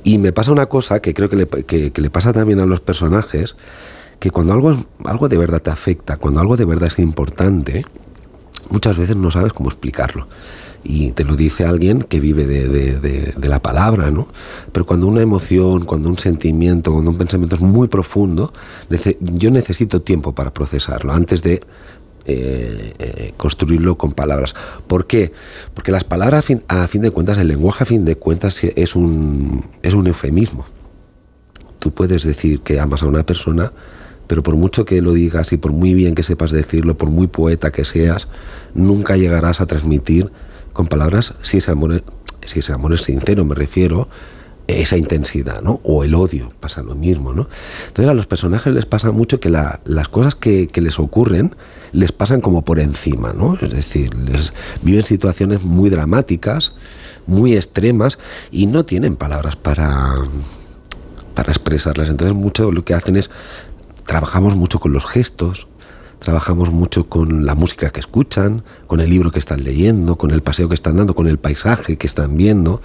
Y me pasa una cosa que creo que le, que- le pasa también a los personajes, que cuando algo, algo de verdad te afecta, cuando algo de verdad es importante, muchas veces no sabes cómo explicarlo. Y te lo dice alguien que vive de, de- de- de la palabra, ¿no? Pero cuando una emoción, cuando un sentimiento, cuando un pensamiento es muy profundo, yo necesito tiempo para procesarlo antes de eh, eh, construirlo con palabras. ¿Por qué? Porque las palabras, a fin, a fin de cuentas, el lenguaje a fin de cuentas es un, es un eufemismo. Tú puedes decir que amas a una persona, pero por mucho que lo digas y por muy bien que sepas decirlo, por muy poeta que seas, nunca llegarás a transmitir con palabras si ese amor, si ese amor es sincero, me refiero, esa intensidad, ¿no? O el odio, pasa lo mismo, ¿no? Entonces a los personajes les pasa mucho que la- las cosas que, que les ocurren les pasan como por encima, ¿no? Es decir, les viven situaciones muy dramáticas, muy extremas y no tienen palabras para, para expresarlas. Entonces mucho lo que hacen es, trabajamos mucho con los gestos, trabajamos mucho con la música que escuchan, con el libro que están leyendo, con el paseo que están dando, con el paisaje que están viendo.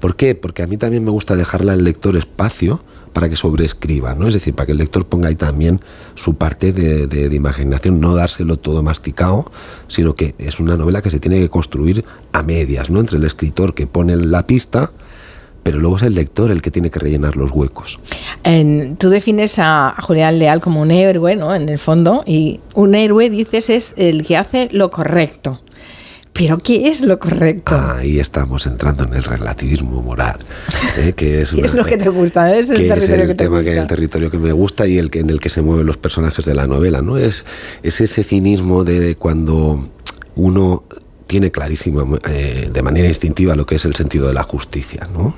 ¿Por qué? Porque a mí también me gusta dejarle al lector espacio para que sobreescriba, ¿no? Es decir, para que el lector ponga ahí también su parte de, imaginación, no dárselo todo masticado, sino que es una novela que se tiene que construir a medias, ¿no? Entre el escritor que pone la pista, pero luego es el lector el que tiene que rellenar los huecos. Tú defines a Julián Leal como un héroe, ¿no? En el fondo, y un héroe, dices, es el que hace lo correcto. Pero ¿qué es lo correcto? Ahí estamos entrando en el relativismo moral, ¿eh? que es, ¿Qué es una- lo que te gusta? Es el que es territorio el que te tema que gusta. el territorio que me gusta y el que en el que se mueven los personajes de la novela, ¿no? Es, es ese cinismo de cuando uno tiene clarísimo eh, de manera instintiva lo que es el sentido de la justicia, ¿no?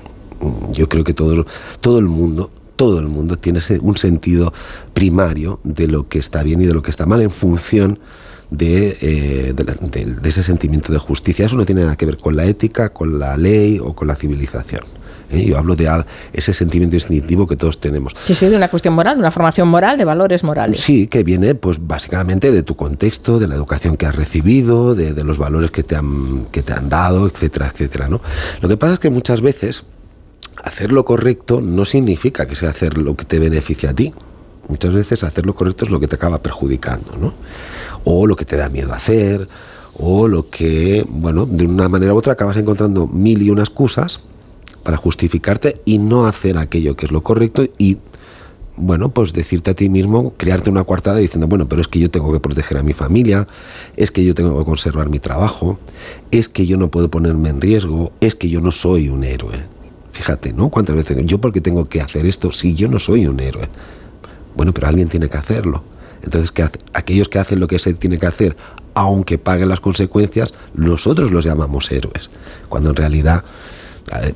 Yo creo que todo, todo el mundo todo el mundo tiene un sentido primario de lo que está bien y de lo que está mal en función de, eh, de la- de- de ese sentimiento de justicia. Eso no tiene nada que ver con la ética, con la ley o con la civilización. ¿eh? Yo hablo de al- ese sentimiento instintivo que todos tenemos. Sí, sí, de una cuestión moral, una formación moral, de valores morales. Sí, que viene pues básicamente de tu contexto, de la educación que has recibido, de, de los valores que te han, que te han dado, etcétera, etcétera. ¿no? Lo que pasa es que muchas veces hacer lo correcto no significa que sea hacer lo que te beneficia a ti. Muchas veces hacer lo correcto es lo que te acaba perjudicando, ¿no? O lo que te da miedo hacer, o lo que, bueno, de una manera u otra acabas encontrando mil y una excusas para justificarte y no hacer aquello que es lo correcto y bueno, pues decirte a ti mismo, crearte una coartada diciendo, bueno, pero es que yo tengo que proteger a mi familia, es que yo tengo que conservar mi trabajo, es que yo no puedo ponerme en riesgo, es que yo no soy un héroe. Fíjate, ¿no? ¿Cuántas veces? Yo porque tengo que hacer esto si yo no soy un héroe. Bueno, pero alguien tiene que hacerlo. Entonces, ¿qué hace? aquellos que hacen lo que se tiene que hacer, aunque paguen las consecuencias, nosotros los llamamos héroes. Cuando en realidad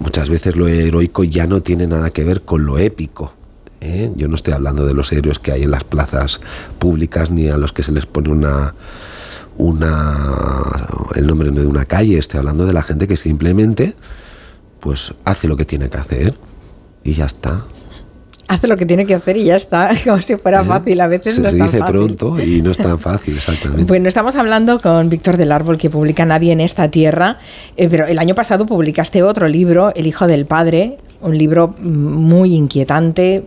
muchas veces lo heroico ya no tiene nada que ver con lo épico. ¿eh? Yo no estoy hablando de los héroes que hay en las plazas públicas ni a los que se les pone una una el nombre de una calle, estoy hablando de la gente que simplemente pues hace lo que tiene que hacer y ya está. Hace lo que tiene que hacer y ya está, como si fuera fácil. A veces Se no es tan dice fácil. pronto y no es tan fácil, exactamente. Bueno, estamos hablando con Víctor del Árbol, que publica Nadie en esta tierra, eh, pero el año pasado publicaste otro libro, El Hijo del Padre, un libro muy inquietante,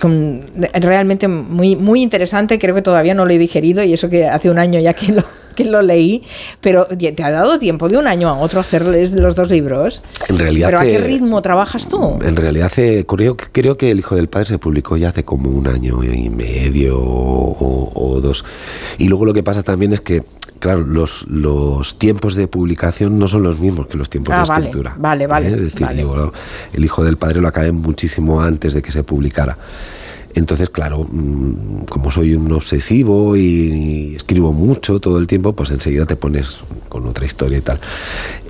con- realmente muy, muy interesante, creo que todavía no lo he digerido y eso que hace un año ya que lo, que lo leí, pero ¿te ha dado tiempo de un año a otro hacerles los dos libros? En realidad ¿Pero a qué ritmo trabajas tú? En realidad hace, creo, creo que El Hijo del Padre se publicó ya hace como un año y medio o, o dos. Y luego lo que pasa también es que, claro, los, los tiempos de publicación no son los mismos que los tiempos Ah, de vale, escritura. vale, vale, ¿eh? Es decir, vale. digo, El Hijo del Padre lo acabé muchísimo antes de que se publicara. Entonces, claro, mm, como soy un obsesivo y escribo mucho todo el tiempo, pues enseguida te pones con otra historia y tal.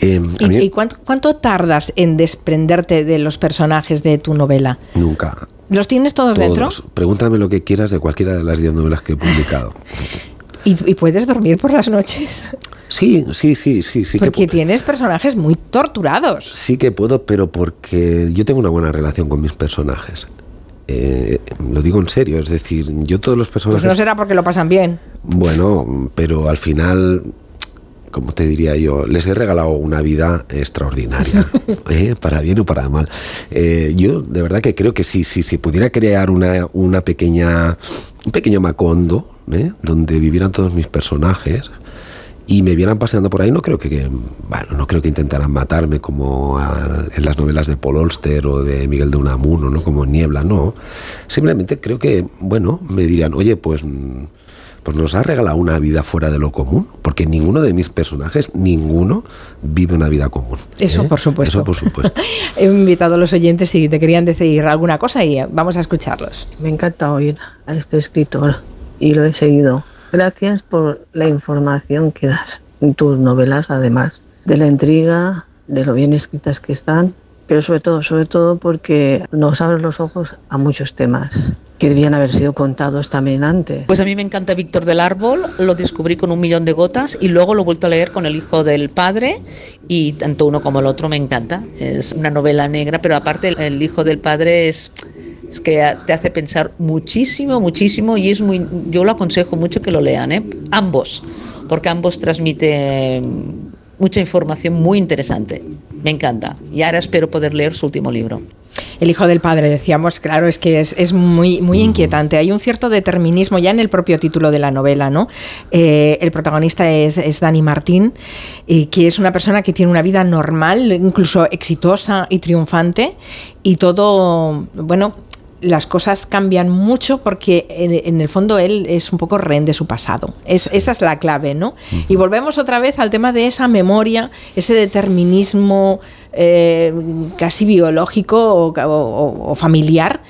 Eh, a ¿Y, mí- y cuánto, cuánto tardas en desprenderte de los personajes de tu novela? Nunca. ¿Los tienes todos, dentro? Pregúntame lo que quieras de cualquiera de las 10 novelas que he publicado. ¿Y, y puedes dormir por las noches? Sí, sí, sí, sí, sí que, Porque tienes personajes muy torturados. sí que puedo, pero porque yo tengo una buena relación con mis personajes. Eh, lo digo en serio, es decir, yo todos los Pues personajes... no será porque lo pasan bien. Bueno, pero al final, como te diría yo, les he regalado una vida extraordinaria, ¿eh? para bien o para mal. Eh, yo de verdad que creo que si, si, si pudiera crear una, una pequeña, un pequeño macondo, ¿eh? donde vivieran todos mis personajes y me vieran paseando por ahí, no creo que, que- bueno, no creo que intentaran matarme como a- en las novelas de Paul Auster o de Miguel de Unamuno, no como Niebla, no. Simplemente creo que, bueno, me dirían, oye, pues, mm, pues nos ha regalado una vida fuera de lo común, porque ninguno de mis personajes, ninguno vive una vida común. Eso, ¿eh? por supuesto. Eso por supuesto. He invitado a los oyentes si te querían decir alguna cosa y vamos a escucharlos. Me encanta oír a este escritor y lo he seguido. Gracias por la información que das en tus novelas, además de la intriga, de lo bien escritas que están, pero sobre todo, sobre todo porque nos abres los ojos a muchos temas que debían haber sido contados también antes. Pues a mí me encanta Víctor del Árbol, lo descubrí con un millón de gotas y luego lo he vuelto a leer con El Hijo del Padre y tanto uno como el otro me encanta. Es una novela negra, pero aparte el- Hijo del Padre es, es que te hace pensar muchísimo, muchísimo y es muy, yo lo aconsejo mucho que lo lean, ¿eh? ambos, porque ambos transmiten mucha información muy interesante. Me encanta. Y ahora espero poder leer su último libro. El hijo del padre, decíamos, claro, es que es, es muy, muy inquietante. Hay un cierto determinismo ya en el propio título de la novela, ¿no? Eh, el protagonista es, es Dani Martín, y que es una persona que tiene una vida normal, incluso exitosa y triunfante, y todo, bueno, las cosas cambian mucho porque en, en el fondo él es un poco rehén de su pasado. Es, esa es la clave, ¿no? Y volvemos otra vez al tema de esa memoria, ese determinismo eh, casi biológico o, o- o familiar.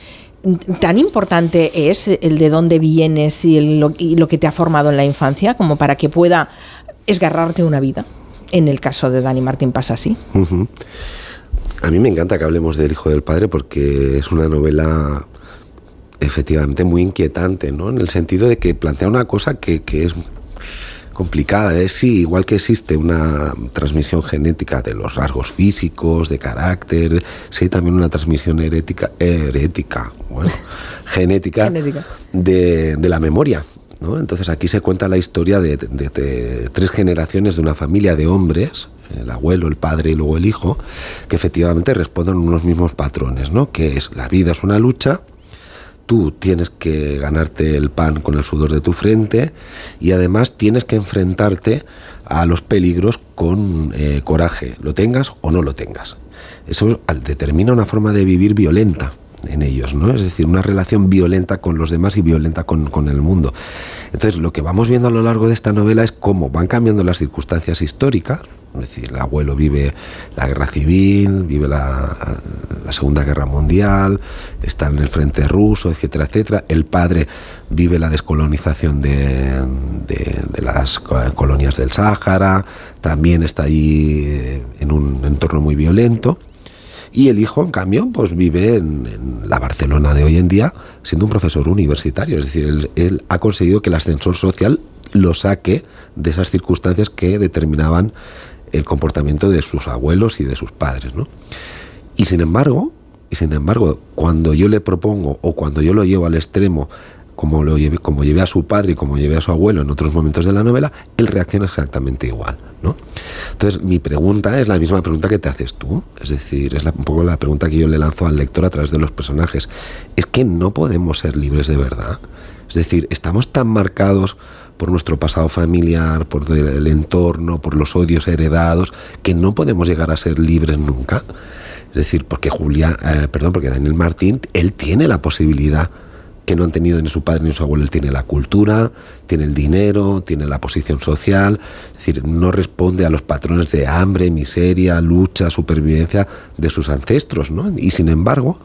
Tan importante es el de dónde vienes y, el- lo, y lo que te ha formado en la infancia como para que pueda esgarrarte una vida. En el caso de Dani Martín pasa así. A mí me encanta que hablemos del Hijo del Padre porque es una novela efectivamente muy inquietante, ¿no? En el sentido de que plantea una cosa que, que es complicada. Es sí, igual que existe una transmisión genética de los rasgos físicos, de carácter, sí hay también una transmisión herética, herética, bueno, genética, Genética. De, de la memoria. Entonces aquí se cuenta la historia de, tres generaciones de una familia de hombres, el abuelo, el padre y luego el hijo, que efectivamente responden a unos mismos patrones, ¿no? que es la vida es una lucha, tú tienes que ganarte el pan con el sudor de tu frente y además tienes que enfrentarte a los peligros con eh, coraje, lo tengas o no lo tengas. Eso determina una forma de vivir violenta. En ellos, ¿no? Es decir, una relación violenta con los demás y violenta con, con el mundo. Entonces, lo que vamos viendo a lo largo de esta novela es cómo van cambiando las circunstancias históricas. Es decir, el abuelo vive la guerra civil, vive la, Segunda Guerra Mundial, está en el frente ruso, etcétera, etcétera. El padre vive la descolonización de, de- de las co- colonias del Sáhara, también está allí eh, en un entorno muy violento. Y el hijo, en cambio, pues vive en, en la Barcelona de hoy en día siendo un profesor universitario. Es decir, él, ha conseguido que el ascensor social lo saque de esas circunstancias que determinaban el comportamiento de sus abuelos y de sus padres. ¿no? Y sin embargo, y sin embargo, cuando yo le propongo o cuando yo lo llevo al extremo, como lo llevé, como llevé a su padre y como llevé a su abuelo en otros momentos de la novela, él reacciona exactamente igual, ¿no? Entonces, mi pregunta es la misma pregunta que te haces tú, es decir, es la- un poco la pregunta que yo le lanzo al lector a través de los personajes. Es que no podemos ser libres de verdad. Es decir, estamos tan marcados por nuestro pasado familiar, por el entorno, por los odios heredados, que no podemos llegar a ser libres nunca. Es decir, porque Julia, eh, perdón, porque Daniel Martín, él tiene la posibilidad que no han tenido ni su padre ni su abuelo. Él tiene la cultura, tiene el dinero, tiene la posición social, es decir, no responde a los patrones de hambre, miseria, lucha, supervivencia de sus ancestros, ¿no? Y sin embargo,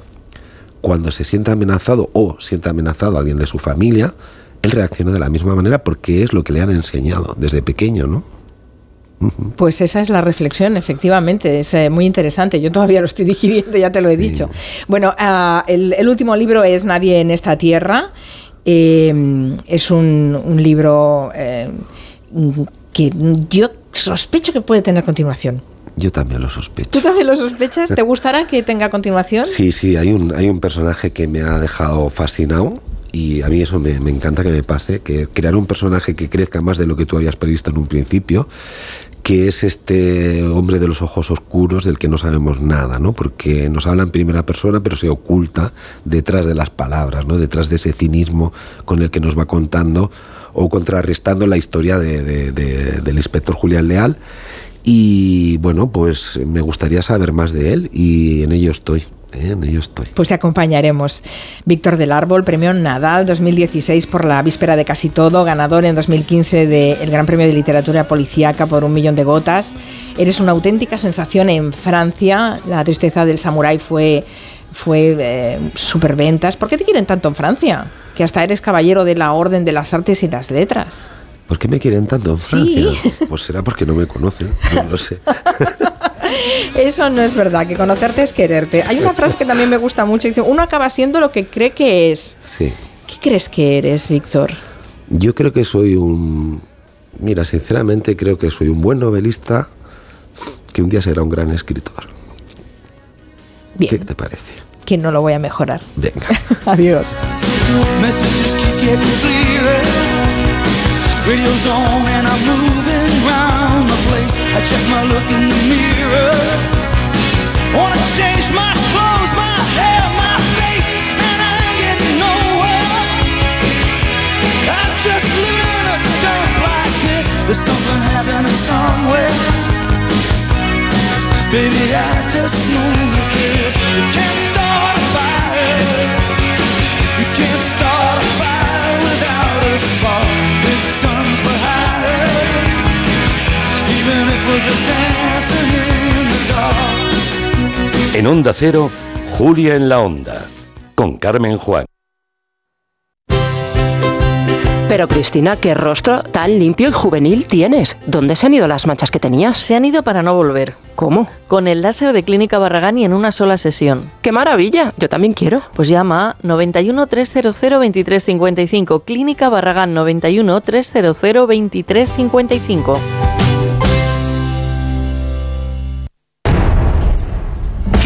cuando se siente amenazado o siente amenazado a alguien de su familia, él reacciona de la misma manera porque es lo que le han enseñado desde pequeño, ¿no? Pues esa es la reflexión, efectivamente, es eh, muy interesante. Yo todavía lo estoy digiriendo, ya te lo he dicho. Bueno, ah, el, el último libro es Nadie en esta tierra. Eh, es un, un libro eh, que yo sospecho que puede tener continuación. Yo también lo sospecho. ¿Tú también lo sospechas? ¿Te gustará que tenga continuación? Sí, sí, hay un, hay un personaje que me ha dejado fascinado y a mí eso me, me encanta que me pase, que crear un personaje que crezca más de lo que tú habías previsto en un principio, que es este hombre de los ojos oscuros del que no sabemos nada, ¿no? Porque nos habla en primera persona, pero se oculta detrás de las palabras, ¿no? Detrás de ese cinismo con el que nos va contando o contrarrestando la historia de- de- de- del inspector Julián Leal. Y bueno, pues me gustaría saber más de él y en ello estoy, ¿eh? en ello estoy. Pues te acompañaremos. Víctor del Árbol, premio Nadal 2016 por la víspera de casi todo, ganador en 2015 del Gran Premio de Literatura Policíaca por un millón de gotas. Eres una auténtica sensación en Francia. La tristeza del samurái fue, fue eh, superventas. ¿Por qué te quieren tanto en Francia? Que hasta eres caballero de la Orden de las Artes y las Letras. ¿Por qué me quieren tanto en Sí. Francia? Pues será porque no me conocen, no lo sé. Eso no es verdad, que conocerte es quererte. Hay una frase que también me gusta mucho, dice, uno acaba siendo lo que cree que es. Sí. ¿Qué crees que eres, Víctor? Yo creo que soy un... Mira, sinceramente creo que soy un buen novelista que un día será un gran escritor. Bien. ¿Qué te parece? Que no lo voy a mejorar. Venga. Adiós. Messages keep getting clearer. Radio's on and I'm moving round the place. I check my look in the mirror. Wanna change my clothes, my hair, my face, and I ain't getting nowhere. I'm just living in a dump like this. There's something happening somewhere. Baby, I just know that this. You can't start a fire. En Onda Cero, Julia en la Onda, con Carmen Juan. Pero Cristina, qué rostro tan limpio y juvenil tienes. ¿Dónde se han ido las manchas que tenías? Se han ido para no volver. ¿Cómo? Con el láser de Clínica Barragán y en una sola sesión. ¡Qué maravilla! Yo también quiero. Pues llama a 91 300 2355. Clínica Barragán 91 300 2355.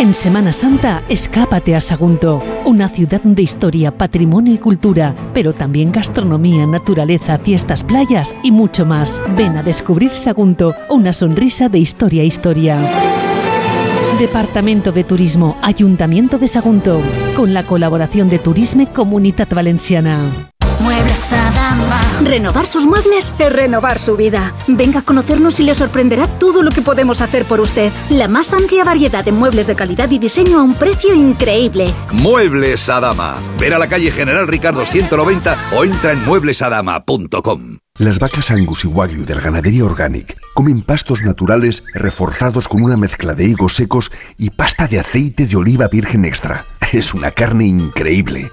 En Semana Santa, escápate a Sagunto, una ciudad de historia, patrimonio y cultura, pero también gastronomía, naturaleza, fiestas, playas y mucho más. Ven a descubrir Sagunto, una sonrisa de historia a historia. Departamento de Turismo, Ayuntamiento de Sagunto, con la colaboración de Turisme Comunitat Valenciana. Muebles Adama. Renovar sus muebles es renovar su vida. Venga a conocernos y le sorprenderá todo lo que podemos hacer por usted. La más amplia variedad de muebles de calidad y diseño a un precio increíble. Muebles Adama. Ver a la calle General Ricardo 190 o entra en mueblesadama.com. Las vacas Angus y Wagyu de la ganadería Organic comen pastos naturales reforzados con una mezcla de higos secos y pasta de aceite de oliva virgen extra. Es una carne increíble.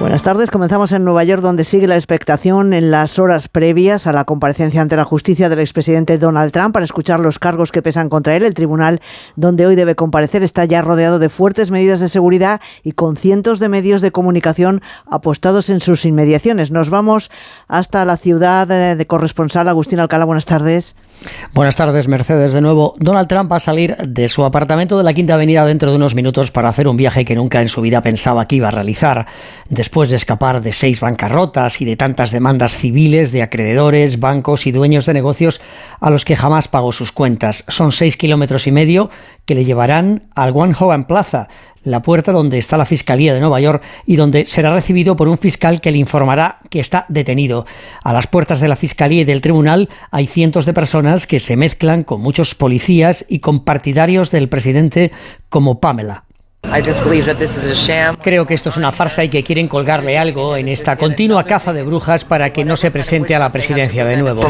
Buenas tardes. Comenzamos en Nueva York, donde sigue la expectación en las horas previas a la comparecencia ante la justicia del expresidente Donald Trump para escuchar los cargos que pesan contra él. El tribunal donde hoy debe comparecer está ya rodeado de fuertes medidas de seguridad y con cientos de medios de comunicación apostados en sus inmediaciones. Nos vamos hasta la ciudad eh, de corresponsal Agustín Alcalá. Buenas tardes. Buenas tardes, Mercedes. De nuevo, Donald Trump va a salir de su apartamento de la Quinta Avenida dentro de unos minutos para hacer un viaje que nunca en su vida pensaba que iba a realizar. Después de escapar de seis bancarrotas y de tantas demandas civiles de acreedores, bancos y dueños de negocios a los que jamás pagó sus cuentas. Son seis kilómetros y medio que le llevarán al One Hogan Plaza, la puerta donde está la Fiscalía de Nueva York y donde será recibido por un fiscal que le informará que está detenido. A las puertas de la Fiscalía y del Tribunal hay cientos de personas que se mezclan con muchos policías y con partidarios del presidente como Pamela. Creo que esto es una farsa y que quieren colgarle algo en esta continua caza de brujas para que no se presente a la presidencia de nuevo.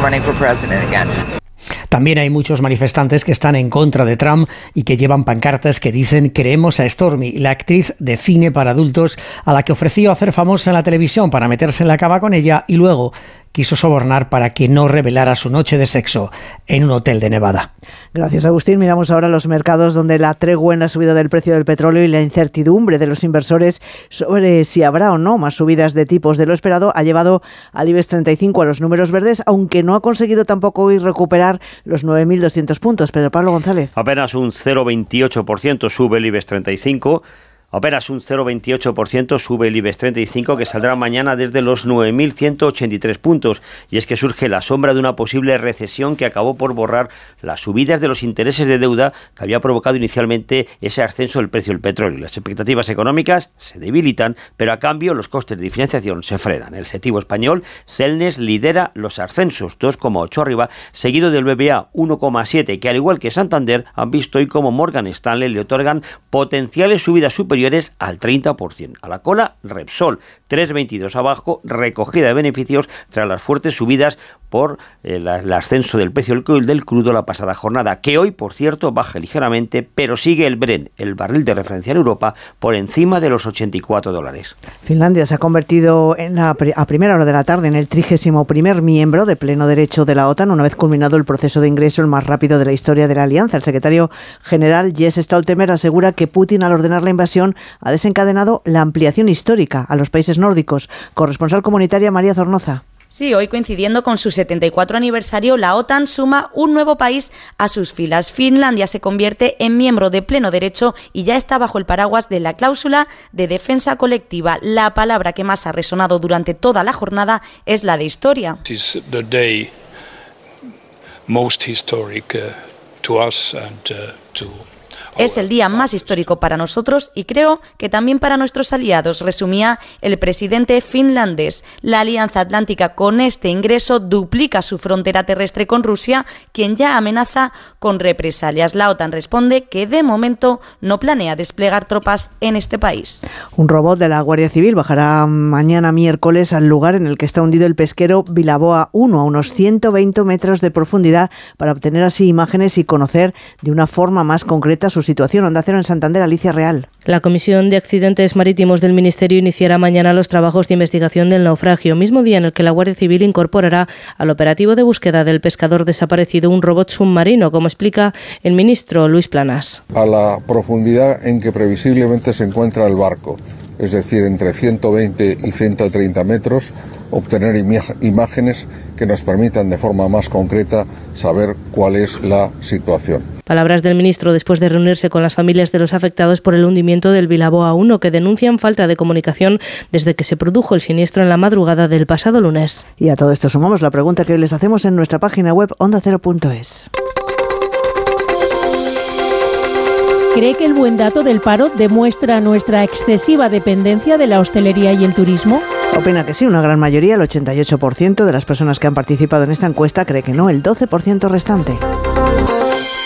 También hay muchos manifestantes que están en contra de Trump y que llevan pancartas que dicen queremos a Stormy, la actriz de cine para adultos a la que ofreció hacer famosa en la televisión para meterse en la cama con ella y luego quiso sobornar para que no revelara su noche de sexo en un hotel de Nevada. Gracias, Agustín. Miramos ahora los mercados donde la tregua en la subida del precio del petróleo y la incertidumbre de los inversores sobre si habrá o no más subidas de tipos de lo esperado ha llevado al IBEX 35 a los números verdes, aunque no ha conseguido tampoco hoy recuperar los 9.200 puntos. Pedro Pablo González. Apenas un 0,28% sube el IBEX 35. Apenas un 0,28% sube el IBEX 35 que saldrá mañana desde los 9.183 puntos. Y es que surge la sombra de una posible recesión que acabó por borrar las subidas de los intereses de deuda que había provocado inicialmente ese ascenso del precio del petróleo. Las expectativas económicas se debilitan, pero a cambio los costes de financiación se frenan. El sectivo español, Celnes, lidera los ascensos, 2,8 arriba, seguido del BBA 1,7, que al igual que Santander han visto hoy como Morgan Stanley le otorgan potenciales subidas superiores superiores al 30%. A la cola, Repsol, 3,22 abajo, recogida de beneficios tras las fuertes subidas por el, el ascenso del precio del, crudo la pasada jornada, que hoy, por cierto, baja ligeramente, pero sigue el Bren, el barril de referencia en Europa, por encima de los 84 dólares. Finlandia se ha convertido en la, a primera hora de la tarde en el trigésimo primer miembro de pleno derecho de la OTAN, una vez culminado el proceso de ingreso el más rápido de la historia de la alianza. El secretario general Jens Stoltenberg asegura que Putin, al ordenar la invasión, ha desencadenado la ampliación histórica a los países nórdicos. Corresponsal comunitaria María Zornoza. Sí, hoy coincidiendo con su 74 aniversario, la OTAN suma un nuevo país a sus filas. Finlandia se convierte en miembro de pleno derecho y ya está bajo el paraguas de la cláusula de defensa colectiva. La palabra que más ha resonado durante toda la jornada es la de historia. This is the day most historic uh, to us and uh, to Es el día más histórico para nosotros y creo que también para nuestros aliados, resumía el presidente finlandés. La Alianza Atlántica con este ingreso duplica su frontera terrestre con Rusia, quien ya amenaza con represalias. La OTAN responde que de momento no planea desplegar tropas en este país. Un robot de la Guardia Civil bajará mañana miércoles al lugar en el que está hundido el pesquero Vilaboa 1 a unos 120 metros de profundidad para obtener así imágenes y conocer de una forma más concreta su situación. Onda Cero en Santander, Alicia Real. La Comisión de Accidentes Marítimos del Ministerio iniciará mañana los trabajos de investigación del naufragio, mismo día en el que la Guardia Civil incorporará al operativo de búsqueda del pescador desaparecido un robot submarino, como explica el ministro Luis Planas. a la profundidad en que previsiblemente se encuentra el barco, es decir, entre 120 y 130 metros, obtener imágenes que nos permitan de forma más concreta saber cuál es la situación. Palabras del ministro después de reunirse con las familias de los afectados por el hundimiento del Vilaboa 1, que denuncian falta de comunicación desde que se produjo el siniestro en la madrugada del pasado lunes. Y a todo esto sumamos la pregunta que les hacemos en nuestra página web ondacero.es. ¿Cree que el buen dato del paro demuestra nuestra excesiva dependencia de la hostelería y el turismo? Opina que sí, una gran mayoría, el 88% de las personas que han participado en esta encuesta cree que no, el 12% restante.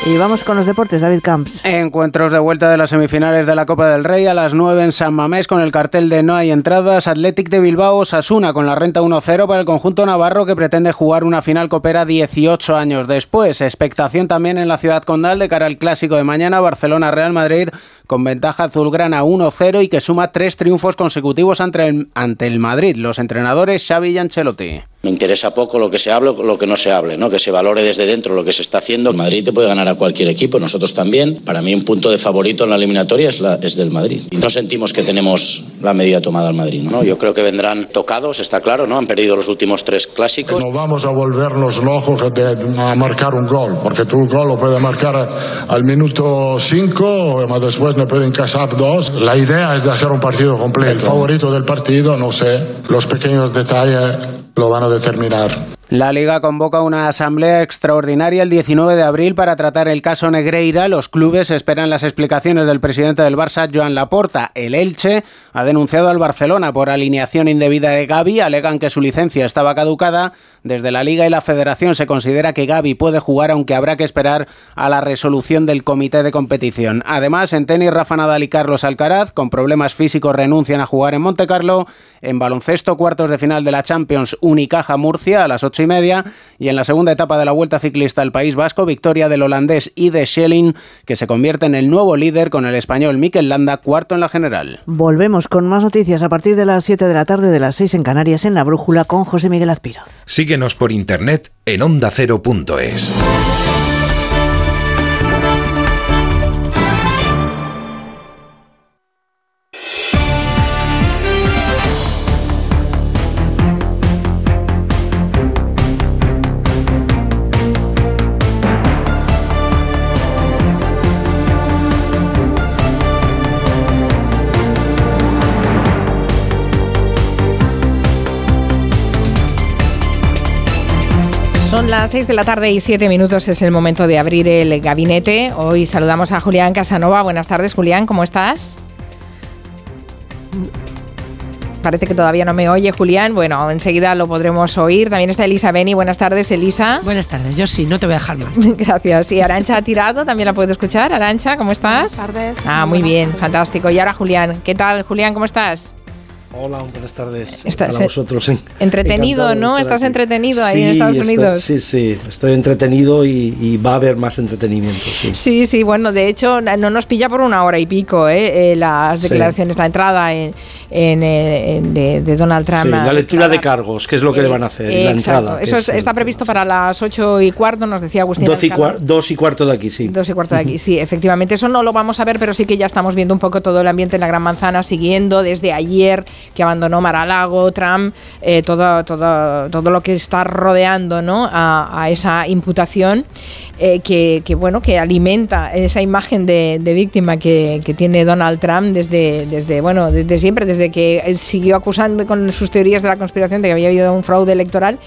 Y vamos con los deportes, David Camps. Encuentros de vuelta de las semifinales de la Copa del Rey a las 9 en San Mamés con el cartel de no hay entradas. Athletic de Bilbao Sasuna con la renta 1-0 para el conjunto navarro que pretende jugar una final copera 18 años después. Expectación también en la ciudad condal de cara al clásico de mañana Barcelona-Real Madrid con ventaja azulgrana 1-0 y que suma tres triunfos consecutivos ante el, ante el Madrid. Los entrenadores Xavi y Ancelotti. Me interesa poco lo que se hable o lo que no se hable, ¿no? que se valore desde dentro lo que se está haciendo. Madrid te puede ganar a cualquier equipo, nosotros también. Para mí un punto de favorito en la eliminatoria es, la, es del Madrid. Y no sentimos que tenemos la medida tomada al Madrid. ¿no? Yo creo que vendrán tocados, está claro, ¿no? han perdido los últimos tres clásicos. No vamos a volvernos locos de, a marcar un gol, porque tu gol lo puede marcar al minuto 5, pero después no pueden casar dos. La idea es de hacer un partido completo. El favorito del partido, no sé, los pequeños detalles lo van a determinar. La Liga convoca una asamblea extraordinaria el 19 de abril para tratar el caso Negreira. Los clubes esperan las explicaciones del presidente del Barça, Joan Laporta. El Elche ha denunciado al Barcelona por alineación indebida de Gaby. Alegan que su licencia estaba caducada. Desde la Liga y la Federación se considera que Gaby puede jugar, aunque habrá que esperar a la resolución del comité de competición. Además, en tenis, Rafa Nadal y Carlos Alcaraz, con problemas físicos, renuncian a jugar en Montecarlo. En baloncesto, cuartos de final de la Champions, Unicaja Murcia a las 8 y media. Y en la segunda etapa de la Vuelta Ciclista al País Vasco, victoria del holandés Ide Schelling, que se convierte en el nuevo líder con el español Mikel Landa, cuarto en la general. Volvemos con más noticias a partir de las 7 de la tarde de las 6 en Canarias en La Brújula con José Miguel Azpiroz. Síguenos por internet en ondacero.es. las 6 de la tarde y 7 minutos, es el momento de abrir el gabinete. Hoy saludamos a Julián Casanova. Buenas tardes, Julián, ¿cómo estás? parece que todavía no me oye Julián. Bueno, enseguida lo podremos oír. También está Elisa Beni. Buenas tardes, Elisa. Buenas tardes, yo sí, no te voy a dejar mal. Gracias. Y Arancha ha tirado, también la puedo escuchar. Arancha, ¿cómo estás? Buenas tardes. Ah, muy bien, fantástico. Y ahora Julián, ¿qué tal Julián? ¿Cómo estás? Hola, buenas tardes. Estás a vosotros. Entretenido, ¿no? Estás entretenido ahí en Estados Unidos. Sí, sí, estoy entretenido y, va a haber más entretenimiento. Sí. sí, sí, bueno, de hecho no nos pilla por una hora y pico ¿eh? eh las declaraciones, la entrada en, en, de, Donald Trump. Sí, la lectura de cargos, que es lo que le van a hacer, la entrada. Eso está previsto para las ocho y cuarto, nos decía Agustín. Dos y, dos y, cuarto de aquí, sí. Dos y cuarto de aquí, sí, efectivamente. Eso no lo vamos a ver, pero sí que ya estamos viendo un poco todo el ambiente en la Gran Manzana, siguiendo desde ayer que abandonó Mar-a-Lago, Trump, eh, todo, todo, todo lo que está rodeando ¿no? a, esa imputación. Eh, que, bueno que alimenta esa imagen de, víctima que, tiene Donald Trump desde, desde bueno desde siempre desde que él siguió acusando con sus teorías de la conspiración de que había habido un fraude electoral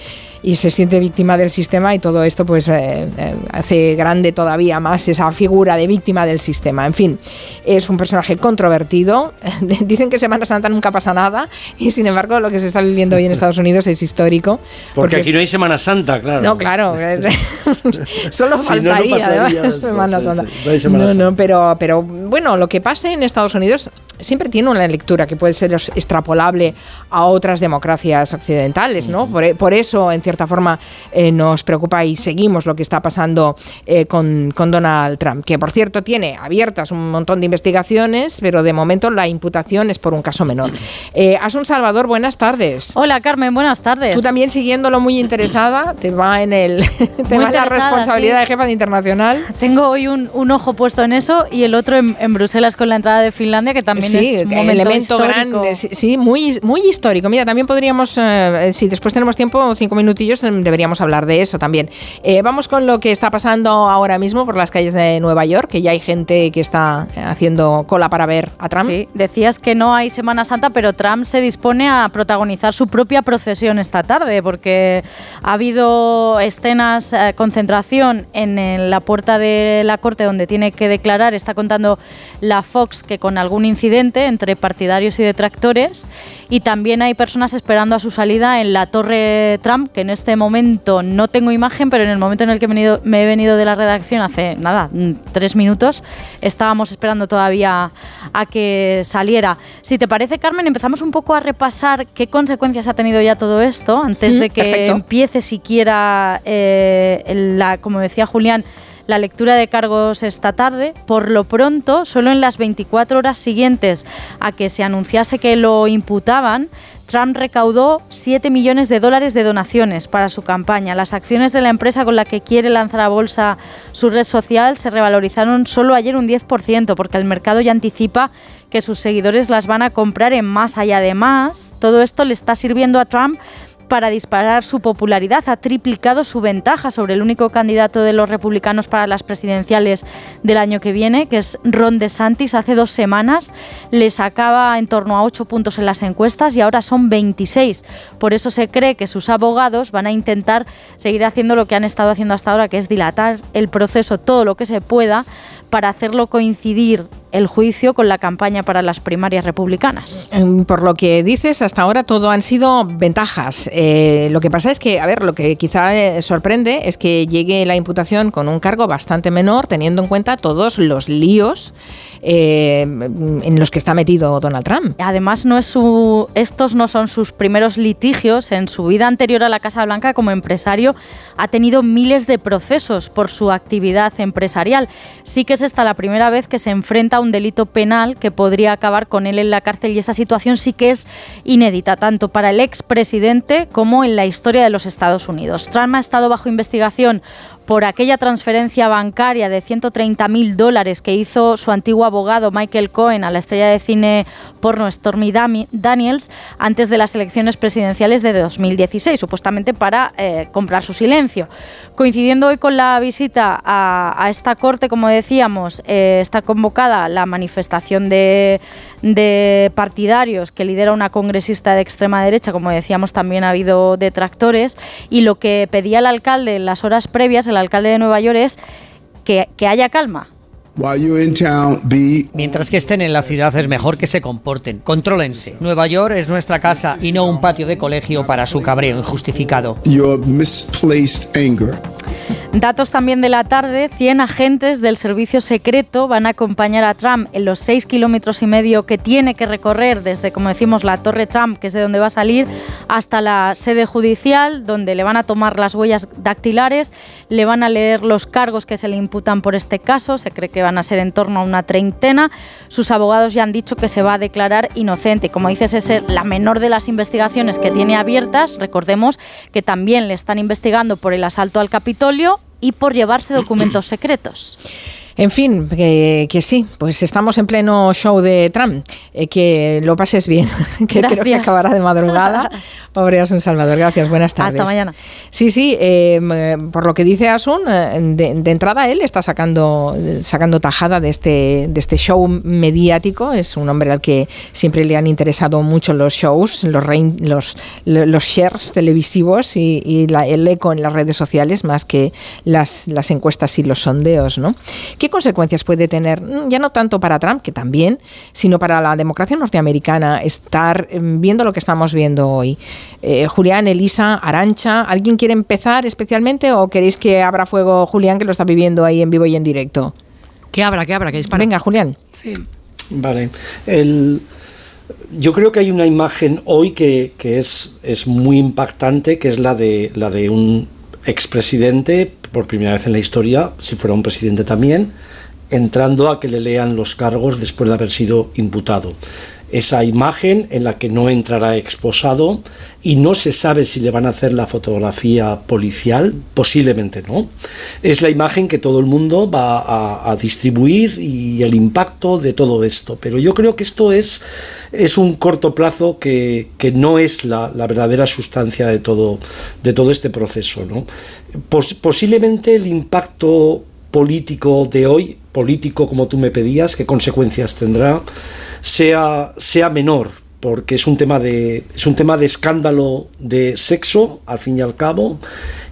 y se siente víctima del sistema y todo esto pues eh, eh, hace grande todavía más esa figura de víctima del sistema. En fin, es un personaje controvertido. Dicen que Semana Santa nunca pasa nada y sin embargo lo que se está viviendo hoy en Estados Unidos es histórico. Porque, aquí no hay Semana Santa, claro. No, claro. Solo faltaría Semana Santa. no, no, pero, pero bueno, lo que pasa en Estados Unidos siempre tiene una lectura que puede ser extrapolable a otras democracias occidentales, ¿no? por, eso, en cierta forma, eh, nos preocupa y seguimos lo que está pasando eh, con, Donald Trump, que por cierto tiene abiertas un montón de investigaciones, pero de momento la imputación es por un caso menor. Eh, Asun Salvador, buenas tardes. Hola Carmen, buenas tardes. Tú también siguiéndolo muy interesada, te va en el te va la responsabilidad de jefa de internacional. Tengo hoy un, ojo puesto en eso y el otro en Bruselas con la entrada de Finlandia, que también sí, es un elemento grande, sí, muy, muy histórico. Mira, también podríamos, eh, si después tenemos tiempo, cinco minutillos, em, deberíamos hablar de eso también. Eh, vamos con lo que está pasando ahora mismo por las calles de Nueva York, que ya hay gente que está haciendo cola para ver a Trump. Sí, decías que no hay Semana Santa, pero Trump se dispone a protagonizar su propia procesión esta tarde, porque ha habido escenas, eh, concentración en la puerta de la corte donde tiene que declarar, está contando la Fox que con algún incidente entre partidarios y detractores y también hay personas esperando a su salida en la Torre Trump, que en este momento no tengo imagen, pero en el momento en el que me he venido de la redacción hace nada, mm, tres minutos, estábamos esperando todavía a que saliera. Si te parece, Carmen, empezamos un poco a repasar qué consecuencias ha tenido ya todo esto antes de que empiece siquiera, eh, la, como decía Julián, la lectura de cargos esta tarde. Por lo pronto, solo en las 24 horas siguientes a que se anunciase que lo imputaban, Trump recaudó 7 millones de dólares de donaciones para su campaña. Las acciones de la empresa con la que quiere lanzar a bolsa su red social se revalorizaron solo ayer un 10% porque el mercado ya anticipa que sus seguidores las van a comprar en más. Y además, todo esto le está sirviendo a Trump para disparar su popularidad. Ha triplicado su ventaja sobre el único candidato de los republicanos para las presidenciales del año que viene, que es Ron DeSantis. Hace dos semanas le sacaba en torno a 8 puntos en las encuestas y ahora son 26. Por eso se cree que sus abogados van a intentar seguir haciendo lo que han estado haciendo hasta ahora, que es dilatar el proceso todo lo que se pueda para hacerlo coincidir el juicio con la campaña para las primarias republicanas. Em, por lo que dices, hasta ahora todo han sido ventajas. Eh, lo que pasa es que, a ver, lo que quizá eh, sorprende es que llegue la imputación con un cargo bastante menor, teniendo en cuenta todos los líos eh, en los que está metido Donald Trump. Además, no es su, estos no son sus primeros litigios. En su vida anterior a la Casa Blanca, como empresario, ha tenido miles de procesos por su actividad empresarial. Sí que es esta la primera vez que se enfrenta a un delito penal que podría acabar con él en la cárcel y esa situación sí que es inédita, tanto para el expresidente como en la historia de los Estados Unidos. Trump ha estado bajo investigación por aquella transferencia bancaria de 130.000 dólares que hizo su antiguo abogado Michael Cohen a la estrella de cine porno Stormy Daniels antes de las elecciones presidenciales de 2016, supuestamente para eh, comprar su silencio. Coincidiendo hoy con la visita a, esta corte, como decíamos, eh, está convocada la manifestación de, de partidarios que lidera una congresista de extrema derecha, como decíamos, también ha habido detractores, y lo que pedía el alcalde en las horas previas, el alcalde de Nueva York, es que, haya calma, Mientras que estén en la ciudad es mejor que se comporten. Contrólense. Nueva York es nuestra casa y no un patio de colegio para su cabreo injustificado. Datos también de la tarde, 100 agentes del servicio secreto van a acompañar a Trump en los 6 kilómetros y medio que tiene que recorrer desde, como decimos, la Torre Trump, que es de donde va a salir, hasta la sede judicial, donde le van a tomar las huellas dactilares, le van a leer los cargos que se le imputan por este caso, se cree que van a ser en torno a una treintena. Sus abogados ya han dicho que se va a declarar inocente. Como dices, es la menor de las investigaciones que tiene abiertas. Recordemos que también le están investigando por el asalto al Capitolio y por llevarse documentos secretos. En fin, que, sí, pues estamos en pleno show de Trump. Eh, que lo pases bien, que creo que acabará de madrugada. Pobre Asun Salvador, gracias, buenas tardes. Hasta mañana. Sí, sí, eh, por lo que dice Asun, eh, de, entrada él está sacando, sacando tajada de este, de este show mediático. Es un hombre al que siempre le han interesado mucho los shows, los, los, los shares televisivos y, el eco en las redes sociales más que las, las encuestas y los sondeos, ¿no? ¿Qué consecuencias puede tener, mm, ya no tanto para Trump, que también, sino para la democracia norteamericana, estar mm, viendo lo que estamos viendo hoy? Eh, Julián, Elisa, Arancha, ¿alguien quiere empezar especialmente o queréis que abra fuego Julián, que lo está viviendo ahí en vivo y en directo? Que abra, que abra, que dispara. Venga, Julián. Sí. Vale. yo creo que hay una imagen hoy que, que es, es, muy impactante, que es la de, la de un expresidente por primera vez en la historia, si fuera un presidente también, entrando a que le lean los cargos después de haber sido imputado. Esa imagen en la que no entrará exposado y no se sabe si le van a hacer la fotografía policial, posiblemente no. Es la imagen que todo el mundo va a, distribuir y el impacto de todo esto. Pero yo creo que esto es, es un corto plazo que, no es la, verdadera sustancia de todo, de todo este proceso. ¿no? posiblemente el impacto político de hoy, político como tú me pedías, qué consecuencias tendrá, sea, sea menor, porque es un, tema de, es un tema de escándalo de sexo, al fin y al cabo,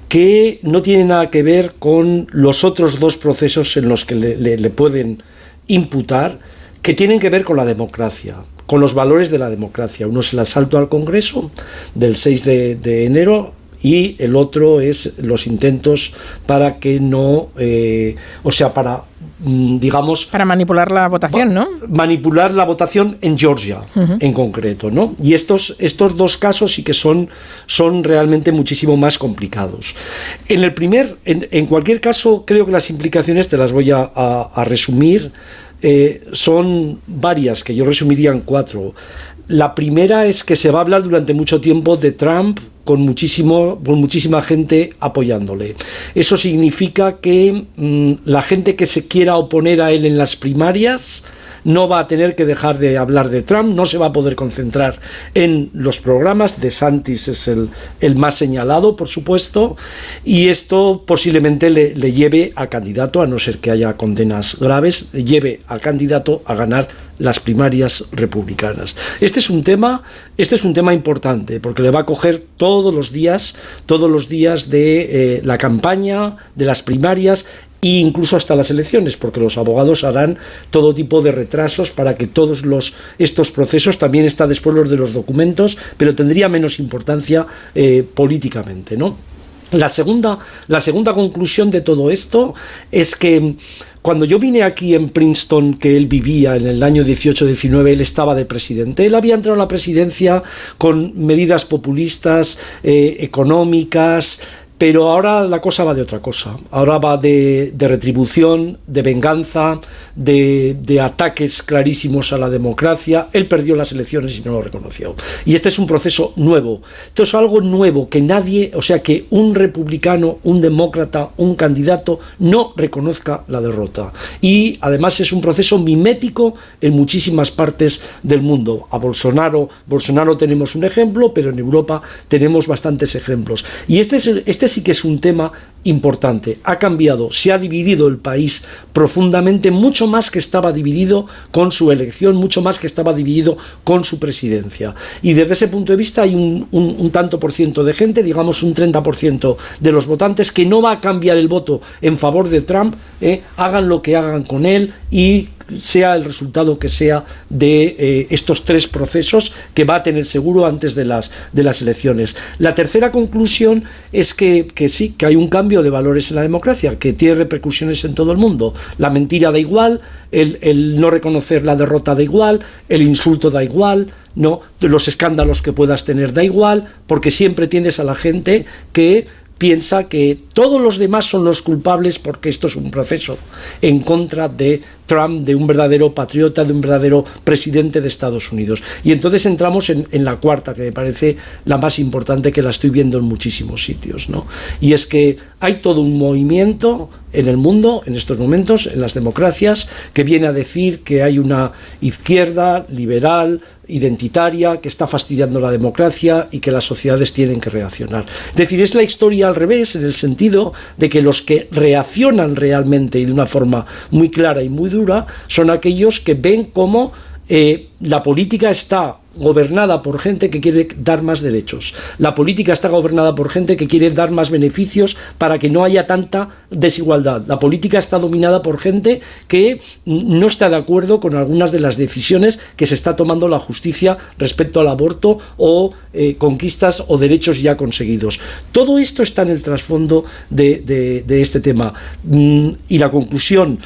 que no tiene nada que ver con los otros dos procesos en los que le, pueden imputar, que tienen que ver con la democracia, con los valores de la democracia. Uno es el asalto al Congreso del 6 de, enero y el otro es los intentos para que no, eh, o sea, para digamos para manipular la votación, ¿no? Manipular la votación en Georgia, en concreto, ¿no? Y estos estos dos casos sí que son son realmente muchísimo más complicados. En el primer, en, cualquier caso, creo que las implicaciones te las voy a, resumir. Eh, son varias, que yo resumiría en cuatro. La primera es que se va a hablar durante mucho tiempo de Trump con, muchísimo, con muchísima gente apoyándole. Eso significa que mm, la gente que se quiera oponer a él en las primarias no va a tener que dejar de hablar de Trump, no se va a poder concentrar en los programas, de Santis es el, el más señalado, por supuesto, y esto posiblemente le, le lleve al candidato, a no ser que haya condenas graves, lleve al candidato a ganar las primarias republicanas. Este es un tema, este es un tema importante porque le va a coger todos los días, todos los días de eh, la campaña, de las primarias e incluso hasta las elecciones, porque los abogados harán todo tipo de retrasos para que todos los, estos procesos, también está después los de los documentos, pero tendría menos importancia eh, políticamente, ¿no? La segunda, la segunda conclusión de todo esto es que cuando yo vine aquí en Princeton, que él vivía en el año 18-19, él estaba de presidente. Él había entrado a la presidencia con medidas populistas, eh, económicas, pero ahora la cosa va de otra cosa. Ahora va de, retribución, de venganza, de, ataques clarísimos a la democracia. Él perdió las elecciones y no lo reconoció. Y este es un proceso nuevo. Esto es algo nuevo que nadie, o sea, que un republicano, un demócrata, un candidato no reconozca la derrota. Y además es un proceso mimético en muchísimas partes del mundo. A Bolsonaro, Bolsonaro tenemos un ejemplo, pero en Europa tenemos bastantes ejemplos. Y este es, este es sí que es un tema importante. Ha cambiado, se ha dividido el país profundamente, mucho más que estaba dividido con su elección, mucho más que estaba dividido con su presidencia. Y desde ese punto de vista hay un, tanto por ciento de gente, digamos un 30% de los votantes, que no va a cambiar el voto en favor de Trump, eh, hagan lo que hagan con él y sea el resultado que sea de eh, estos tres procesos que va a tener seguro antes de las, de las elecciones. La tercera conclusión es que, sí, que hay un cambio de valores en la democracia, que tiene repercusiones en todo el mundo. La mentira da igual, el, el no reconocer la derrota da igual, el insulto da igual, no, los escándalos que puedas tener da igual, porque siempre tienes a la gente que piensa que todos los demás son los culpables porque esto es un proceso en contra de Trump, de un verdadero patriota, de un verdadero presidente de Estados Unidos. Y entonces entramos en, la cuarta, que me parece la más importante, que la estoy viendo en muchísimos sitios. ¿no? Y es que hay todo un movimiento en el mundo, en estos momentos, en las democracias, que viene a decir que hay una izquierda liberal, identitaria, que está fastidiando la democracia y que las sociedades tienen que reaccionar. Es decir, es la historia al revés, en el sentido de que los que reaccionan realmente y de una forma muy clara y muy dura son aquellos que ven cómo eh, la política está gobernada por gente que quiere dar más derechos. La política está gobernada por gente que quiere dar más beneficios para que no haya tanta desigualdad. La política está dominada por gente que no está de acuerdo con algunas de las decisiones que se está tomando la justicia respecto al aborto o eh, conquistas o derechos ya conseguidos. Todo esto está en el trasfondo de, este tema. Mm, y la conclusión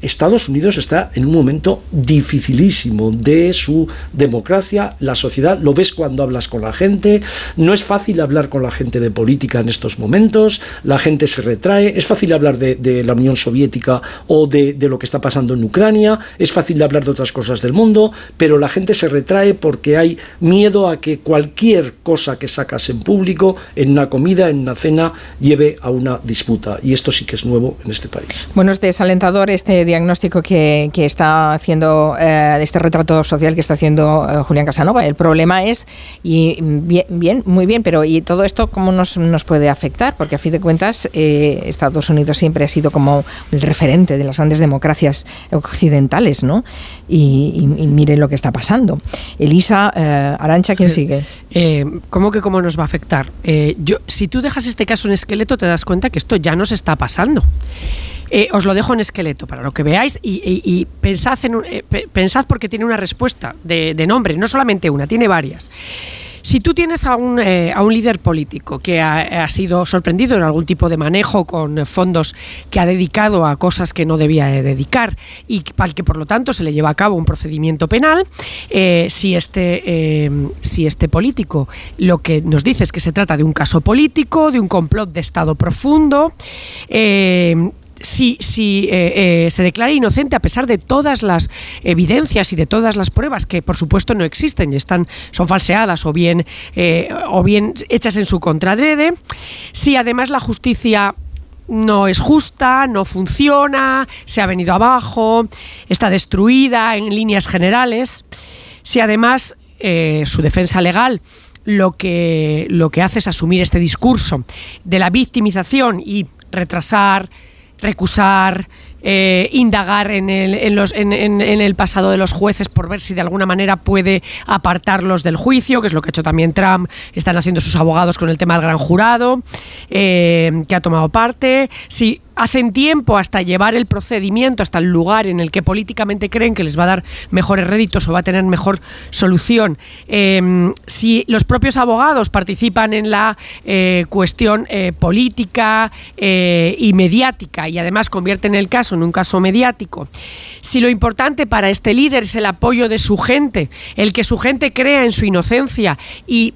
Estados Unidos está en un momento dificilísimo de su democracia, la sociedad, lo ves cuando hablas con la gente, no es fácil hablar con la gente de política en estos momentos, la gente se retrae, es fácil hablar de, la Unión Soviética o de, lo que está pasando en Ucrania, es fácil de hablar de otras cosas del mundo, pero la gente se retrae porque hay miedo a que cualquier cosa que sacas en público, en una comida, en una cena, lleve a una disputa. Y esto sí que es nuevo en este país. Bueno, es desalentador este diagnóstico que, está haciendo, eh, este retrato social que está haciendo eh, Julián Casanova. El problema es, y bien, muy bien, pero ¿y todo esto cómo nos, puede afectar? Porque a fin de cuentas eh, Estados Unidos siempre ha sido como el referente de las grandes democracias occidentales, ¿no? Y, miren lo que está pasando. Elisa Arancha, ¿quién sigue? ¿Cómo que cómo nos va a afectar? yo, si tú dejas este caso en esqueleto, te das cuenta que esto ya nos está pasando. Eh, os lo dejo en esqueleto para lo que veáis y, eh, pensad porque tiene una respuesta de, nombre, no solamente una, tiene varias. Si tú tienes a un, eh, a un líder político que ha, sido sorprendido en algún tipo de manejo con fondos que ha dedicado a cosas que no debía dedicar y para que por lo tanto se le lleva a cabo un procedimiento penal, si, este, si este político lo que nos dice es que se trata de un caso político, de un complot de Estado profundo, si, eh, eh, se declara inocente a pesar de todas las evidencias y de todas las pruebas que por supuesto no existen y están son falseadas o bien eh, o bien hechas en su contradrede si además la justicia no es justa, no funciona, se ha venido abajo, está destruida en líneas generales. Si además su defensa legal lo que, lo que hace es asumir este discurso de la victimización y retrasar, recusar, eh, indagar en el, en, los, en, en, el pasado de los jueces por ver si de alguna manera puede apartarlos del juicio, que es lo que ha hecho también Trump, están haciendo sus abogados con el tema del gran jurado, eh, que ha tomado parte. Si hacen tiempo hasta llevar el procedimiento hasta el lugar en el que políticamente creen que les va a dar mejores réditos o va a tener mejor solución. Em, si los propios abogados participan en la eh, cuestión eh, política eh, y mediática y además convierten el caso en un caso mediático, si lo importante para este líder es el apoyo de su gente, el que su gente crea en su inocencia y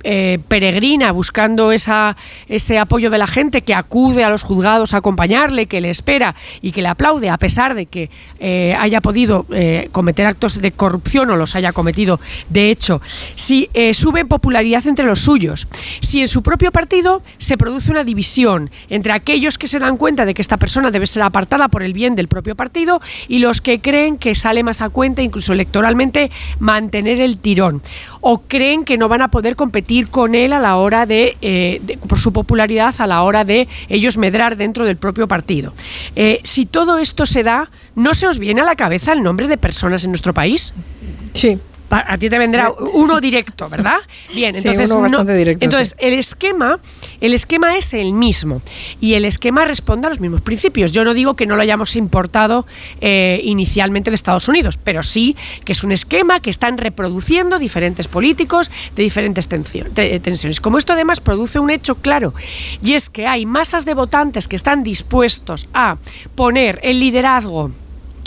peregrina buscando esa, ese apoyo de la gente que acude a los juzgados a acompañarle, que que le espera y que le aplaude a pesar de que eh, haya podido eh, cometer actos de corrupción o los haya cometido de hecho, si eh, sube en popularidad entre los suyos, si en su propio partido se produce una división entre aquellos que se dan cuenta de que esta persona debe ser apartada por el bien del propio partido y los que creen que sale más a cuenta, incluso electoralmente, mantener el tirón o creen que no van a poder competir con él a la hora de, eh, de- por su popularidad a la hora de ellos medrar dentro del propio partido. Eh, si todo esto se da, ¿no se os viene a la cabeza el nombre de personas en nuestro país? Sí. A ti te vendrá uno directo, ¿verdad? Bien, Sí, entonces, uno no- directo, entonces el esquema, el esquema es el mismo y el esquema responde a los mismos principios. Yo no digo que no lo hayamos importado eh, inicialmente de Estados Unidos, pero sí que es un esquema que están reproduciendo diferentes políticos de diferentes tensión- te- tensiones. Como esto además produce un hecho claro y es que hay masas de votantes que están dispuestos a poner el liderazgo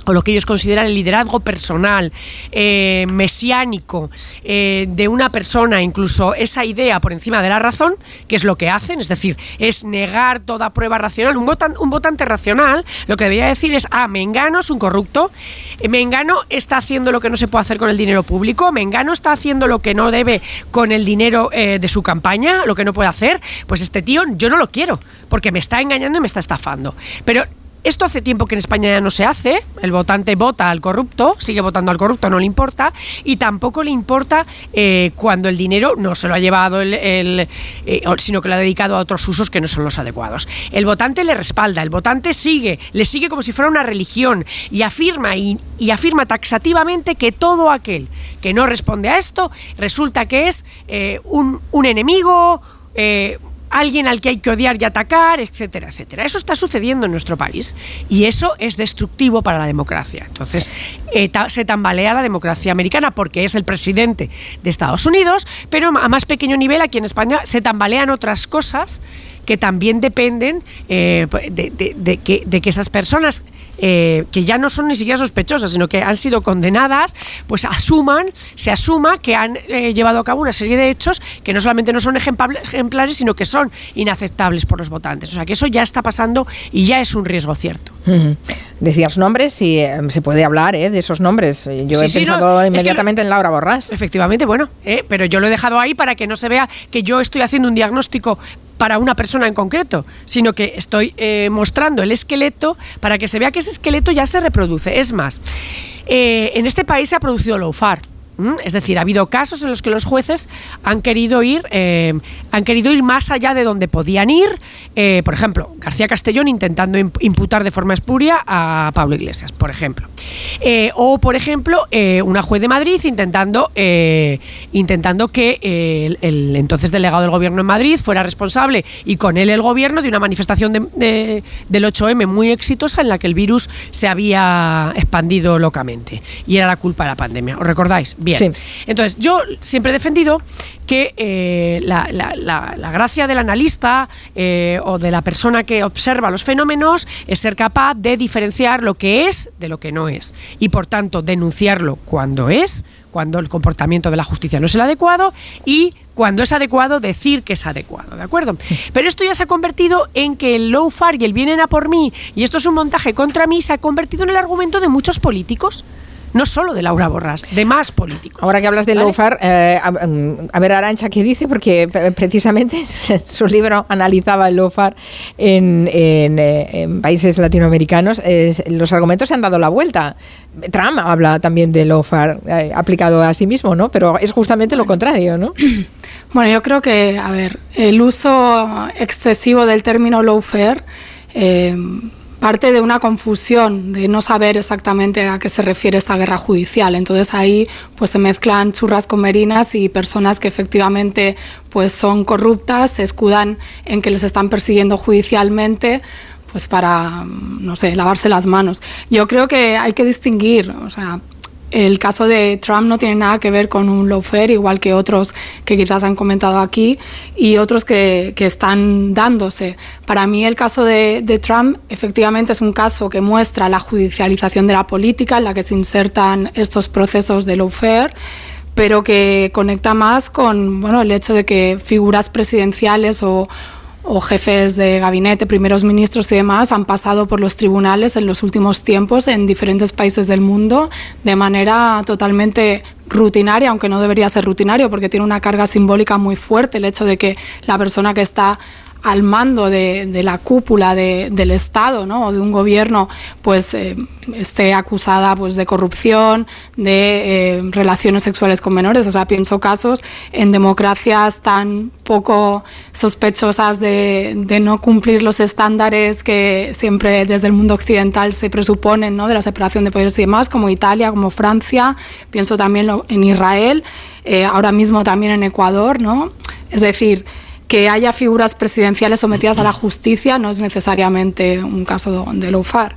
o lo que ellos consideran el liderazgo personal, eh, mesiánico eh, de una persona, incluso esa idea por encima de la razón, que es lo que hacen, es decir, es negar toda prueba racional. Un, votan- un votante racional lo que debería decir es, ah, Mengano es un corrupto, eh, Mengano está haciendo lo que no se puede hacer con el dinero público, Mengano está haciendo lo que no debe con el dinero de su campaña, lo que no puede hacer, pues este tío yo no lo quiero, porque me está engañando y me está estafando. Pero esto hace tiempo que en España ya no se hace. El votante vota al corrupto, sigue votando al corrupto, no le importa. Y tampoco le importa eh, cuando el dinero no se lo ha llevado, el, eh, sino que lo ha dedicado a otros usos que no son los adecuados. El votante le respalda, el votante sigue, le sigue como si fuera una religión y afirma, y, afirma taxativamente que todo aquel que no responde a esto resulta que es eh, un, enemigo. Alguien al que hay que odiar y atacar, etcétera, etcétera. Eso está sucediendo en nuestro país y eso es destructivo para la democracia. Entonces, eh, se tambalea la democracia americana porque es el presidente de Estados Unidos, pero a más pequeño nivel aquí en España se tambalean otras cosas que también dependen eh, de, de- de que, de que esas personas eh, que ya no son ni siquiera sospechosas, sino que han sido condenadas, pues asuman, se asuma que han eh, llevado a cabo una serie de hechos que no solamente no son ejempla- ejemplares, sino que son inaceptables por los votantes. O sea que eso ya está pasando y ya es un riesgo cierto. Decías nombres y se puede hablar de esos nombres. Yo Sí, he sí, no, pensado es que lo- inmediatamente en Laura Borrás. Efectivamente, bueno, pero yo lo he dejado ahí para que no se vea que yo estoy haciendo un diagnóstico para una persona en concreto, sino que estoy eh, mostrando el esqueleto para que se vea que ese esqueleto ya se reproduce. Es más, eh, en este país se ha producido lawfare. ¿M? Es decir, ha habido casos en los que los jueces han querido ir, eh, han querido ir más allá de donde podían ir. Eh, por ejemplo, García Castellón intentando imp- imputar de forma espuria a Pablo Iglesias, por ejemplo. Eh, o, por ejemplo, una juez de Madrid intentando, intentando que el, entonces delegado del gobierno en Madrid fuera responsable y con él el gobierno de una manifestación de- de- del 8M muy exitosa en la que el virus se había expandido locamente y era la culpa de la pandemia. ¿Os recordáis? Bien. Sí. Entonces, yo siempre he defendido que eh, la, la- la- la gracia del analista eh, o de la persona que observa los fenómenos es ser capaz de diferenciar lo que es de lo que no es y, por tanto, denunciarlo cuando es, cuando el comportamiento de la justicia no es el adecuado y cuando es adecuado decir que es adecuado, ¿de acuerdo? Pero esto ya se ha convertido en que el lawfare y el vienen a por mí y esto es un montaje contra mí se ha convertido en el argumento de muchos políticos. No solo de Laura Borrás, de más políticos. Ahora que hablas de ¿Vale? lawfare, eh, a, mm, a ver Arancha qué dice, porque pre- precisamente su libro analizaba el lawfare en, en, eh, en países latinoamericanos. Eh, los argumentos se han dado la vuelta. Trump habla también de lawfare eh, aplicado a sí mismo, ¿no? Pero es justamente lo contrario, ¿no? Bueno, yo creo que, a ver, el uso excesivo del término lawfare eh, parte de una confusión, de no saber exactamente a qué se refiere esta guerra judicial. Entonces ahí pues se mezclan churras con merinas y personas que efectivamente pues son corruptas, se escudan en que les están persiguiendo judicialmente pues para, no sé, lavarse las manos. Yo creo que hay que distinguir, o sea, el caso de Trump no tiene nada que ver con un lawfare, igual que otros que quizás han comentado aquí y otros que, que están dándose. Para mí el caso de, de Trump efectivamente es un caso que muestra la judicialización de la política en la que se insertan estos procesos de lawfare pero que conecta más con bueno, el hecho de que figuras presidenciales o, o jefes de gabinete, primeros ministros y demás han pasado por los tribunales en los últimos tiempos en diferentes países del mundo de manera totalmente rutinaria, aunque no debería ser rutinario porque tiene una carga simbólica muy fuerte el hecho de que la persona que está al mando de, la cúpula de, del Estado ¿no? o de un gobierno pues eh, esté acusada pues de corrupción, de eh, relaciones sexuales con menores. O sea, pienso casos en democracias tan poco sospechosas de, de, no cumplir los estándares que siempre desde el mundo occidental se presuponen ¿no? de la separación de poderes y demás, como Italia, como Francia, pienso también en Israel, eh, ahora mismo también en Ecuador, ¿no? Es decir, que haya figuras presidenciales sometidas a la justicia no es necesariamente un caso de lawfare.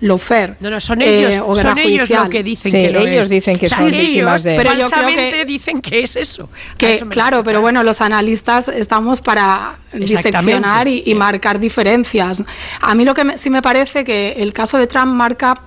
Lawfare, no, no, son ellos, eh, son ellos lo que dicen Sí, que lo ellos es. dicen que O sea, son ellos víctimas de- Pero yo creo que- dicen que es eso. Que, eso claro, pero bueno, los analistas estamos para diseccionar y, y marcar diferencias. A mí lo que me- sí me parece que el caso de Trump marca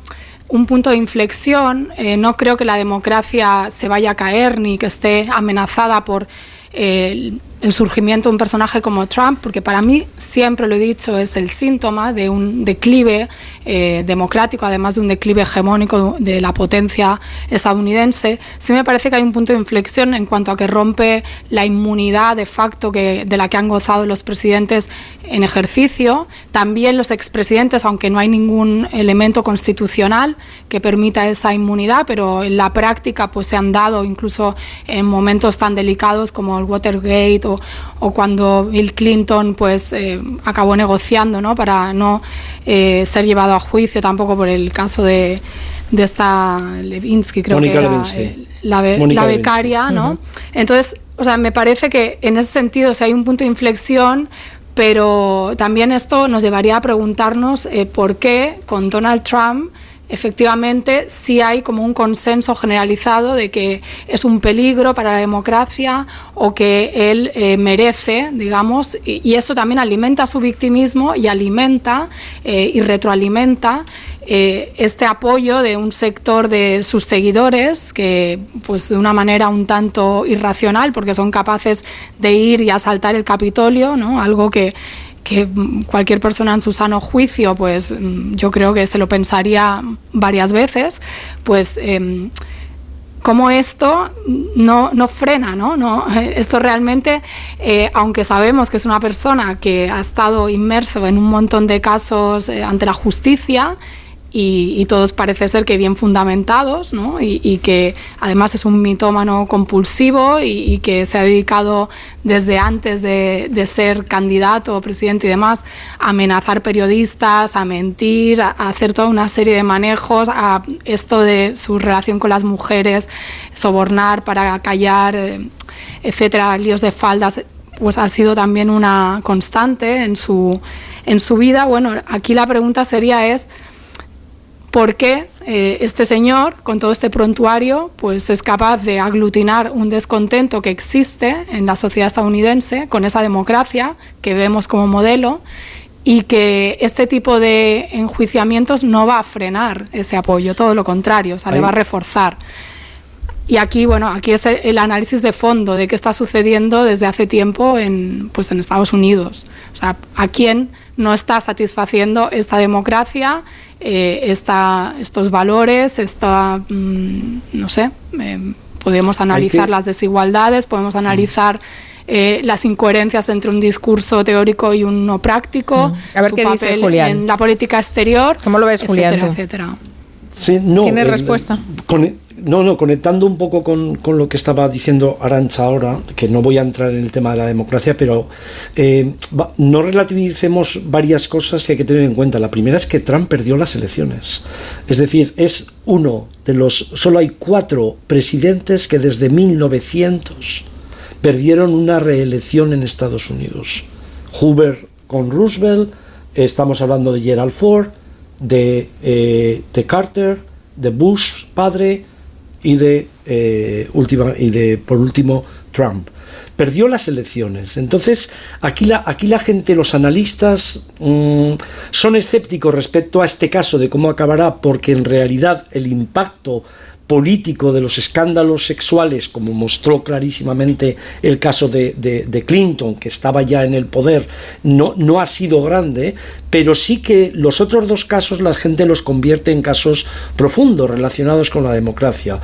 un punto de inflexión. Eh, no creo que la democracia se vaya a caer ni que esté amenazada por eh, el, surgimiento de un personaje como Trump, porque para mí, siempre lo he dicho, es el síntoma de un declive eh, democrático, además de un declive hegemónico de la potencia estadounidense. Sí me parece que hay un punto de inflexión en cuanto a que rompe la inmunidad de facto que, de la que han gozado los presidentes en ejercicio. También los expresidentes, aunque no hay ningún elemento constitucional que permita esa inmunidad, pero en la práctica pues se han dado incluso en momentos tan delicados como el Watergate o, o cuando Bill Clinton pues eh, acabó negociando ¿no? para no eh, ser llevado a juicio tampoco por el caso de, de esta Levinsky, creo que era la, be- becaria, ¿no? Entonces, o sea, me parece que en ese sentido, si hay un punto de inflexión, pero también esto nos llevaría a preguntarnos eh, por qué con Donald Trump efectivamente sí hay como un consenso generalizado de que es un peligro para la democracia o que él eh, merece, digamos, y, eso también alimenta su victimismo y alimenta eh, y retroalimenta eh, este apoyo de un sector de sus seguidores que pues de una manera un tanto irracional porque son capaces de ir y asaltar el Capitolio, ¿no? algo que que cualquier persona en su sano juicio, pues mm, yo creo que se lo pensaría varias veces, pues em, cómo esto no, no frena, ¿no? no esto realmente, eh, aunque sabemos que es una persona que ha estado inmerso en un montón de casos eh, ante la justicia, y, todos parece ser que bien fundamentados, ¿no? y, que además es un mitómano compulsivo y, que se ha dedicado desde antes de, ser candidato, presidente y demás, a amenazar periodistas, a mentir, a, a hacer toda una serie de manejos, a esto de su relación con las mujeres, sobornar para callar, eh, etcétera, líos de faldas, pues ha sido también una constante en su, en su vida. Bueno, aquí la pregunta sería es por qué eh, este señor, con todo este prontuario, pues es capaz de aglutinar un descontento que existe en la sociedad estadounidense con esa democracia que vemos como modelo y que este tipo de enjuiciamientos no va a frenar ese apoyo, todo lo contrario, o sea, le va a reforzar. Y aquí, bueno, aquí es el, el análisis de fondo de qué está sucediendo desde hace tiempo en, pues en Estados Unidos. O sea, a quién no está satisfaciendo esta democracia, eh, esta, estos valores, esta, mm, no sé, eh, podemos analizar que- las desigualdades, podemos analizar eh, las incoherencias entre un discurso teórico y uno práctico, A ver su qué dice papel Julián. en la política exterior, ¿Cómo lo ves, Julián, etcétera, tú? etcétera. Sí, no, ¿Tienes el- respuesta? con- no, no, conectando un poco con, con lo que estaba diciendo Arancha ahora, que no voy a entrar en el tema de la democracia, pero eh, no relativicemos varias cosas que hay que tener en cuenta. La primera es que Trump perdió las elecciones. Es decir, es uno de los. Solo hay cuatro presidentes que desde 1900 perdieron una reelección en Estados Unidos. Hoover con Roosevelt, estamos hablando de Gerald Ford, de, eh, de Carter, de Bush padre y de, eh, última, y de por último Trump. Perdió las elecciones. Entonces, aquí la, aquí la gente, los analistas, mm, son escépticos respecto a este caso de cómo acabará, porque en realidad el impacto político de los escándalos sexuales, como mostró clarísimamente el caso de, Clinton, que estaba ya en el poder, no, no ha sido grande, pero sí que los otros dos casos la gente los convierte en casos profundos relacionados con la democracia.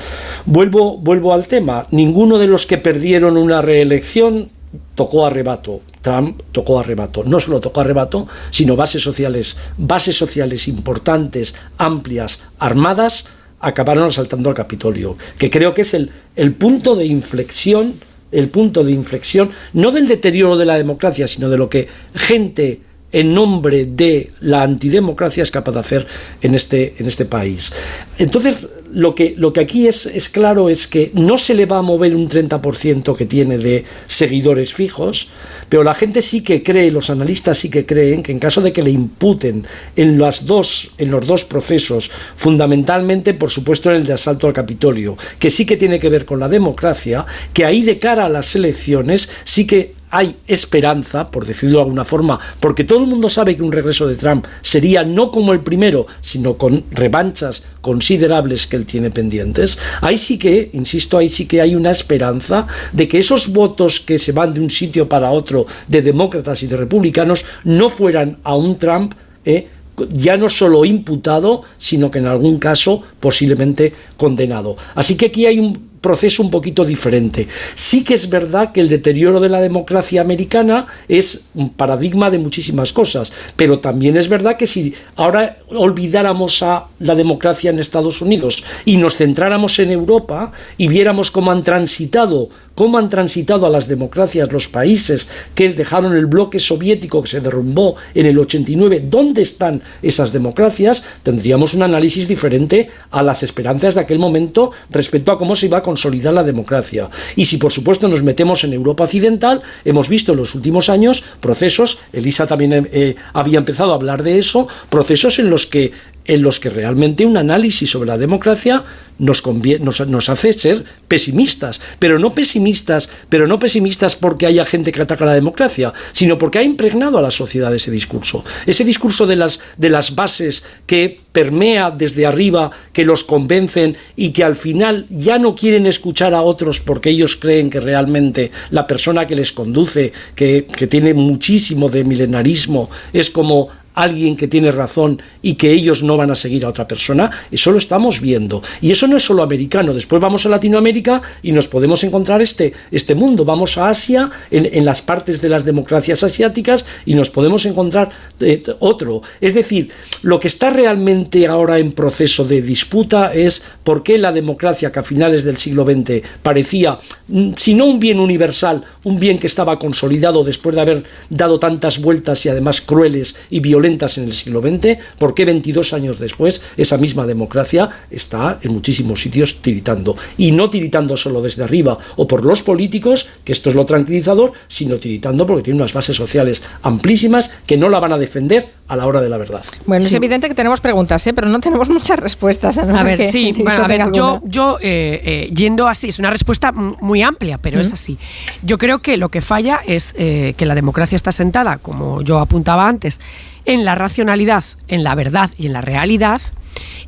Vuelvo, vuelvo al tema, ninguno de los que perdieron una reelección tocó arrebato. Trump tocó arrebato. No solo tocó arrebato, sino bases sociales, bases sociales importantes, amplias, armadas, acabaron asaltando al Capitolio, que creo que es el, el punto de inflexión, el punto de inflexión, no del deterioro de la democracia, sino de lo que gente en nombre de la antidemocracia es capaz de hacer en este, en este país. Entonces, lo que, lo que aquí es, es claro es que no se le va a mover un 30% que tiene de seguidores fijos, pero la gente sí que cree, los analistas sí que creen que en caso de que le imputen en, las dos, en los dos procesos, fundamentalmente, por supuesto, en el de asalto al Capitolio, que sí que tiene que ver con la democracia, que ahí de cara a las elecciones sí que hay esperanza, por decirlo de alguna forma, porque todo el mundo sabe que un regreso de Trump sería no como el primero, sino con revanchas considerables que él tiene pendientes, ahí sí que, insisto, ahí sí que hay una esperanza de que esos votos que se van de un sitio para otro, de demócratas y de republicanos, no fueran a un Trump eh, ya no solo imputado, sino que en algún caso posiblemente condenado. Así que aquí hay un proceso un poquito diferente. Sí que es verdad que el deterioro de la democracia americana es un paradigma de muchísimas cosas, pero también es verdad que si ahora olvidáramos a la democracia en Estados Unidos y nos centráramos en Europa y viéramos cómo han transitado, cómo han transitado a las democracias los países que dejaron el bloque soviético que se derrumbó en el 89, ¿dónde están esas democracias? Tendríamos un análisis diferente a las esperanzas de aquel momento respecto a cómo se iba a consolidar la democracia. Y si por supuesto nos metemos en Europa Occidental, hemos visto en los últimos años procesos, Elisa también eh, eh, había empezado a hablar de eso, procesos en los que en los que realmente un análisis sobre la democracia nos, nos, nos, hace ser pesimistas, pero no pesimistas, pero no pesimistas porque haya gente que ataca la democracia, sino porque ha impregnado a la sociedad ese discurso, ese discurso de las, de las bases que permea desde arriba, que los convencen y que al final ya no quieren escuchar a otros porque ellos creen que realmente la persona que les conduce, que, que tiene muchísimo de milenarismo, es como alguien que tiene razón y que ellos no van a seguir a otra persona, eso lo estamos viendo. Y eso no es solo americano, después vamos a Latinoamérica y nos podemos encontrar este, este mundo, vamos a Asia, en, las partes de las democracias asiáticas y nos podemos encontrar eh, otro. Es decir, lo que está realmente ahora en proceso de disputa es por qué la democracia que a finales del siglo XX parecía, mm, si no un bien universal, un bien que estaba consolidado después de haber dado tantas vueltas y además crueles y violentas, en el siglo XX, ¿por qué 22 años después esa misma democracia está en muchísimos sitios tiritando? Y no tiritando solo desde arriba o por los políticos, que esto es lo tranquilizador, sino tiritando porque tiene unas bases sociales amplísimas que no la van a defender a la hora de la verdad. Bueno, es evidente que tenemos preguntas, ¿eh? pero no tenemos muchas respuestas. A, ver, sí, a ver, yo, yo eh, eh, yendo así, es una respuesta muy amplia, pero es así. Yo creo que lo que falla es que la democracia está sentada, como yo apuntaba antes, en la racionalidad, en la verdad y en la realidad,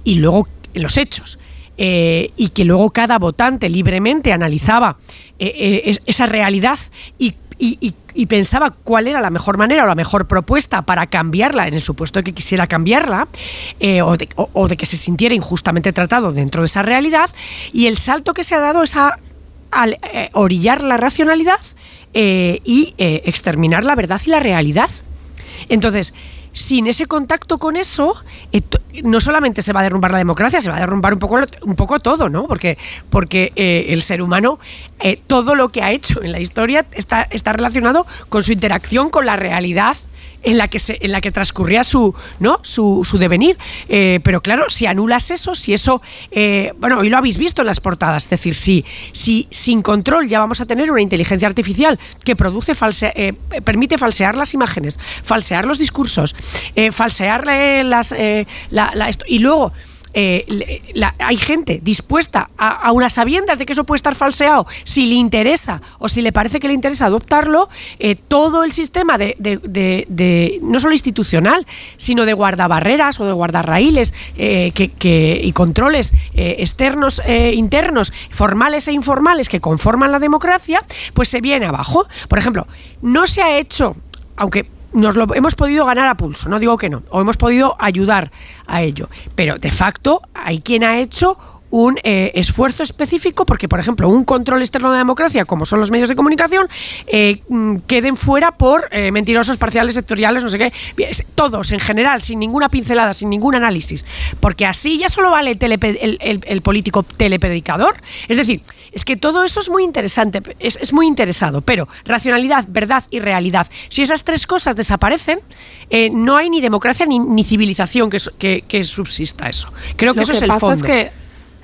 y luego en los hechos. y que luego cada votante libremente analizaba esa realidad y pensaba cuál era la mejor manera o la mejor propuesta para cambiarla, en el supuesto de que quisiera cambiarla, eh, o, de, que se sintiera injustamente tratado dentro de esa realidad, y el salto que se ha dado es a, eh, orillar la racionalidad eh, y exterminar la verdad y la realidad. Entonces, sin ese contacto con eso, no solamente se va a derrumbar la democracia, se va a derrumbar un poco, un poco todo, ¿no? Porque, porque eh, el ser humano, eh, todo lo que ha hecho en la historia está, está relacionado con su interacción con la realidad en la que, se, en la que transcurría su, ¿no? su, su devenir. Eh, pero claro, si anulas eso, si eso, eh, bueno, hoy lo habéis visto en las portadas, es decir, si, si sin control ya vamos a tener una inteligencia artificial que produce false, eh, permite falsear las imágenes, falsear los discursos, falsear las, la, y luego eh, hay gente dispuesta a, unas sabiendas de que eso puede estar falseado, si le interesa o si le parece que le interesa adoptarlo, eh, todo el sistema de, no solo institucional, sino de guardabarreras o de guardarraíles eh, y controles externos, internos, formales e informales que conforman la democracia, pues se viene abajo. Por ejemplo, no se ha hecho, aunque nos lo hemos podido ganar a pulso, no digo que no, o hemos podido ayudar a ello, pero de facto hay quien ha hecho un eh, esfuerzo específico porque, por ejemplo, un control externo de democracia, como son los medios de comunicación, eh, mm, queden fuera por eh, mentirosos parciales, sectoriales, no sé qué, todos en general, sin ninguna pincelada, sin ningún análisis, porque así ya solo vale el- el- el político telepredicador. Es decir, es que todo eso es muy interesante, es, es muy interesado, pero racionalidad, verdad y realidad, si esas tres cosas desaparecen, eh, no hay ni democracia ni, ni civilización que, su- que- que subsista eso. Creo que Lo eso que es el pasa fondo. es que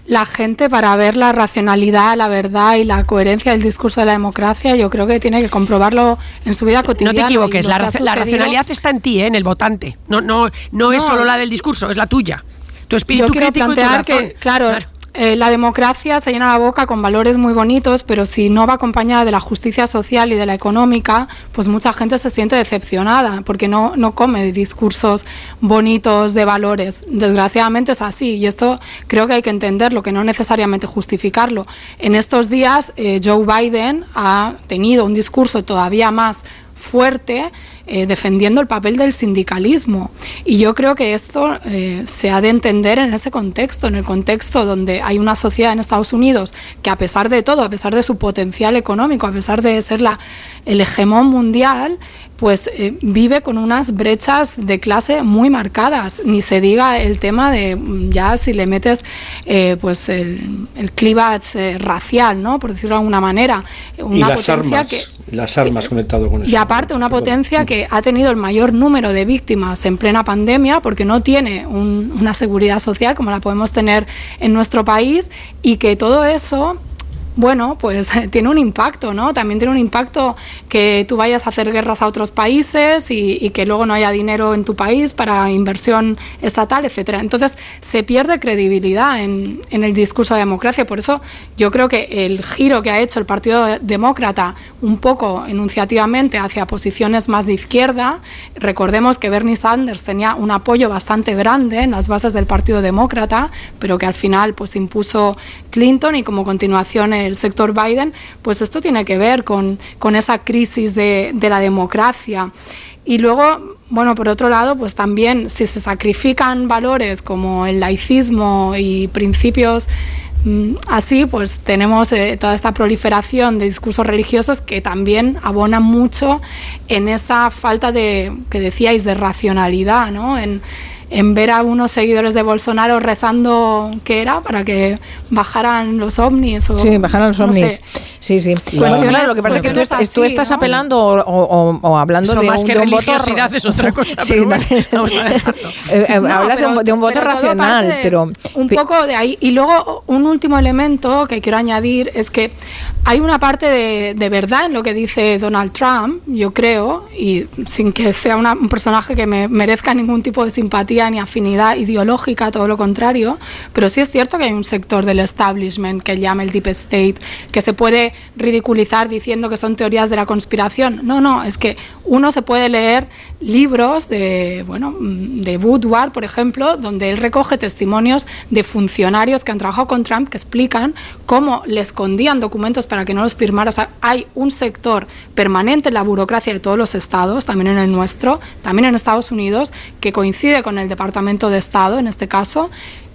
la gente para ver la racionalidad, la verdad y la coherencia del discurso de la democracia, yo creo que tiene que comprobarlo en su vida No cotidiana. te equivoques, la, raci- racionalidad está en ti, ¿eh? en el votante. No, no, no, es No. solo la del discurso, es la tuya. Tu espíritu Yo quiero crítico y tu razón. que, claro, eh, la democracia se llena la boca con valores muy bonitos, pero si no va acompañada de la justicia social y de la económica, pues mucha gente se siente decepcionada porque no, no come discursos bonitos de valores. Desgraciadamente es así y esto creo que hay que entenderlo, que no necesariamente justificarlo. En estos días eh, Joe Biden ha tenido un discurso todavía más fuerte eh, defendiendo el papel del sindicalismo. Y yo creo que esto eh, se ha de entender en ese contexto, en el contexto donde hay una sociedad en Estados Unidos que a pesar de todo, a pesar de su potencial económico, a pesar de ser la, el hegemón mundial, pues eh, vive con unas brechas de clase muy marcadas. Ni se diga el tema de mm, ya si le metes eh, pues el, el cleavage eh, racial, ¿no? por decirlo de alguna manera. y Una las potencia armas, que, las armas conectado con eso. y aparte, una potencia que ha tenido el mayor número de víctimas en plena pandemia porque no tiene un- una seguridad social como la podemos tener en nuestro país y que todo eso bueno, pues tiene un impacto, ¿no? También tiene un impacto que tú vayas a hacer guerras a otros países y, y que luego no haya dinero en tu país para inversión estatal, etcétera. Entonces se pierde credibilidad en, en el discurso de democracia. Por eso yo creo que el giro que ha hecho el Partido Demócrata un poco enunciativamente hacia posiciones más de izquierda, recordemos que Bernie Sanders tenía un apoyo bastante grande en las bases del Partido Demócrata, pero que al final pues impuso Clinton y como continuación el sector Biden, pues esto tiene que ver con, con esa crisis de, de la democracia. Y luego, bueno, por otro lado, pues también si se sacrifican valores como el laicismo y principios mm, así, pues tenemos eh, toda esta proliferación de discursos religiosos que también abonan mucho en esa falta de, que decíais, de racionalidad, ¿no? En ver a unos seguidores de Bolsonaro rezando, ¿qué era? Para que bajaran los ovnis. O, Sí, bajaran los no ovnis. sé. Sí, sí. Bueno, claro, lo que pasa es que tú, estás ¿no? apelando o, o- o hablando Eso de más un, que de un voto religiosidad es otra cosa, Sí, bueno, vamos a. Eh, eh, No, hablas de un, de un voto racional, de- pero un poco de ahí. Y luego un último elemento que quiero añadir es que hay una parte de, de verdad en lo que dice Donald Trump, yo creo, y sin que sea una- un personaje que me merezca ningún tipo de simpatía ni afinidad ideológica, todo lo contrario, pero sí es cierto que hay un sector del establishment que llama el Deep State, que se puede ridiculizar diciendo que son teorías de la conspiración. No, no, es que uno se puede leer libros de, bueno, mm, de Woodward, por ejemplo, donde él recoge testimonios de funcionarios que han trabajado con Trump que explican cómo le escondían documentos para que no los firmara. O sea, hay un sector permanente en la burocracia de todos los estados, también en el nuestro, también en Estados Unidos, que coincide con el Departamento de Estado en este caso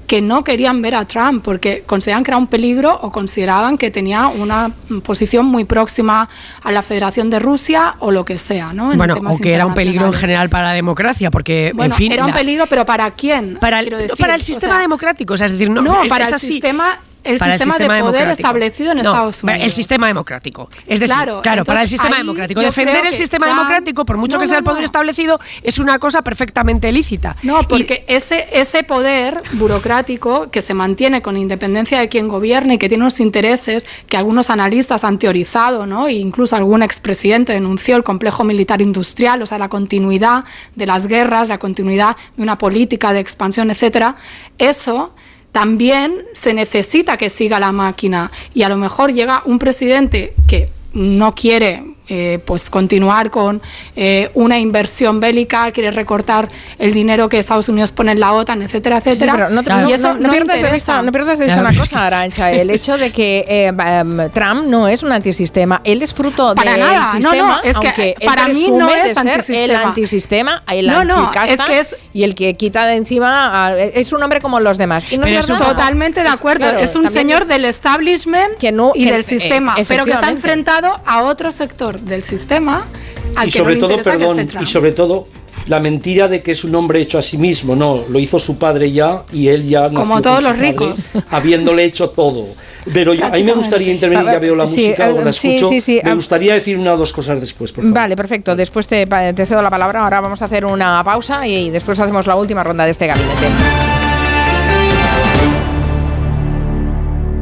que no querían ver a Trump porque consideraban que era un peligro o consideraban que tenía una posición muy próxima a la Federación de Rusia o lo que sea, ¿no? En Bueno, o que era un peligro en general para la democracia, porque, Bueno, en fin... era un peligro, pero ¿para quién? para el, Quiero no, decir, para el o sistema sea, democrático, o sea, es decir, no, no, es- para es el así. sistema el para sistema el sistema de poder democrático. establecido en No, Estados Unidos. El sistema democrático. Es decir, Claro, claro, para el sistema democrático. Defender el sistema democrático, por mucho No, que sea el poder establecido, es una cosa perfectamente lícita. No, Y- porque ese, ese poder burocrático que se mantiene con independencia de quien gobierne y que tiene unos intereses que algunos analistas han teorizado, ¿no? E incluso algún expresidente denunció el complejo militar industrial, o sea, la continuidad de las guerras, la continuidad de una política de expansión, etcétera. Eso también se necesita que siga la máquina. Y a lo mejor llega un presidente que no quiere eh, pues continuar con eh, una inversión bélica, quiere recortar el dinero que Estados Unidos pone en la OTAN, etcétera, Sí, etcétera. pero no, y eso no- no pierdas de vista, no pierdas de vista una cosa, Arancha, el hecho de que eh, em, Trump no es un antisistema, él es fruto Para del nada, no, sistema, no, es que aunque él para mí no es de ser el antisistema. antisistema, el No, no, anticasta es que es- y el que quita de encima, a- es un hombre como los demás. Y no Pero es verdad. totalmente de Es- acuerdo. claro, es un señor es- del establishment y que- del eh, sistema, pero que está enfrentado a otro sector del sistema al y que sobre no le todo, que perdón, esté y sobre todo la mentira de que es un hombre hecho a sí mismo, no, lo hizo su padre ya y él ya nació Como todos los padre, ricos. habiéndole hecho todo. Pero yo- a mí me gustaría intervenir, ya veo la sí, música, o la escucho, sí, sí, me gustaría decir una o dos cosas después, por favor. Vale, perfecto. Después te, te cedo la palabra. Ahora vamos a hacer una pausa y después hacemos la última ronda de este gabinete.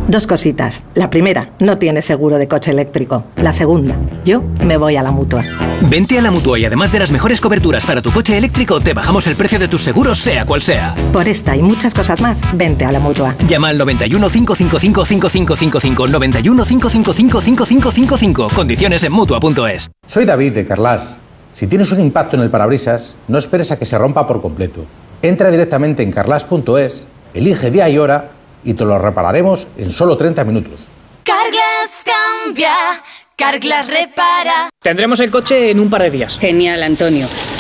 Dos cositas. La primera, no tienes seguro de coche eléctrico. La segunda, yo me voy a la mutua. Vente a la mutua y además de las mejores coberturas para tu coche eléctrico, te bajamos el precio de tus seguros, sea cual sea. Por esta y muchas cosas más, vente a la mutua. Llama al 91 555 5555 91 555 5555. Condiciones en mutua.es. Soy David de Carlas. Si tienes un impacto en el parabrisas, no esperes a que se rompa por completo. Entra directamente en carlas.es, elige día y hora y te lo repararemos en solo 30 minutos. Carglass cambia, Carglass repara. Tendremos el coche en un par de días. Genial, Antonio.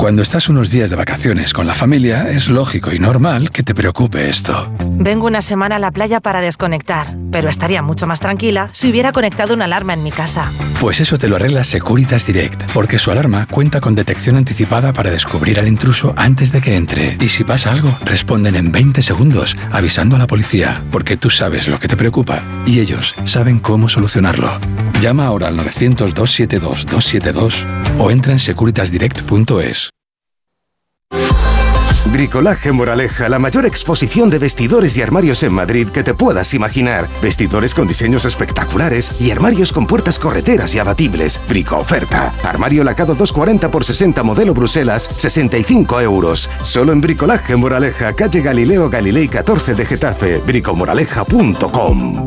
Cuando estás unos días de vacaciones con la familia, es lógico y normal que te preocupe esto. Vengo una semana a la playa para desconectar, pero estaría mucho más tranquila si hubiera conectado una alarma en mi casa. Pues eso te lo arregla Securitas Direct, porque su alarma cuenta con detección anticipada para descubrir al intruso antes de que entre. Y si pasa algo, responden en 20 segundos, avisando a la policía, porque tú sabes lo que te preocupa y ellos saben cómo solucionarlo. Llama ahora al 900-272-272 o entra en securitasdirect.es. Bricolaje Moraleja, la mayor exposición de vestidores y armarios en Madrid que te puedas imaginar. Vestidores con diseños espectaculares y armarios con puertas correteras y abatibles. Brico oferta. Armario lacado 240 por 60 modelo Bruselas, 65 euros. Solo en Bricolaje Moraleja, calle Galileo Galilei 14 de Getafe. bricomoraleja.com.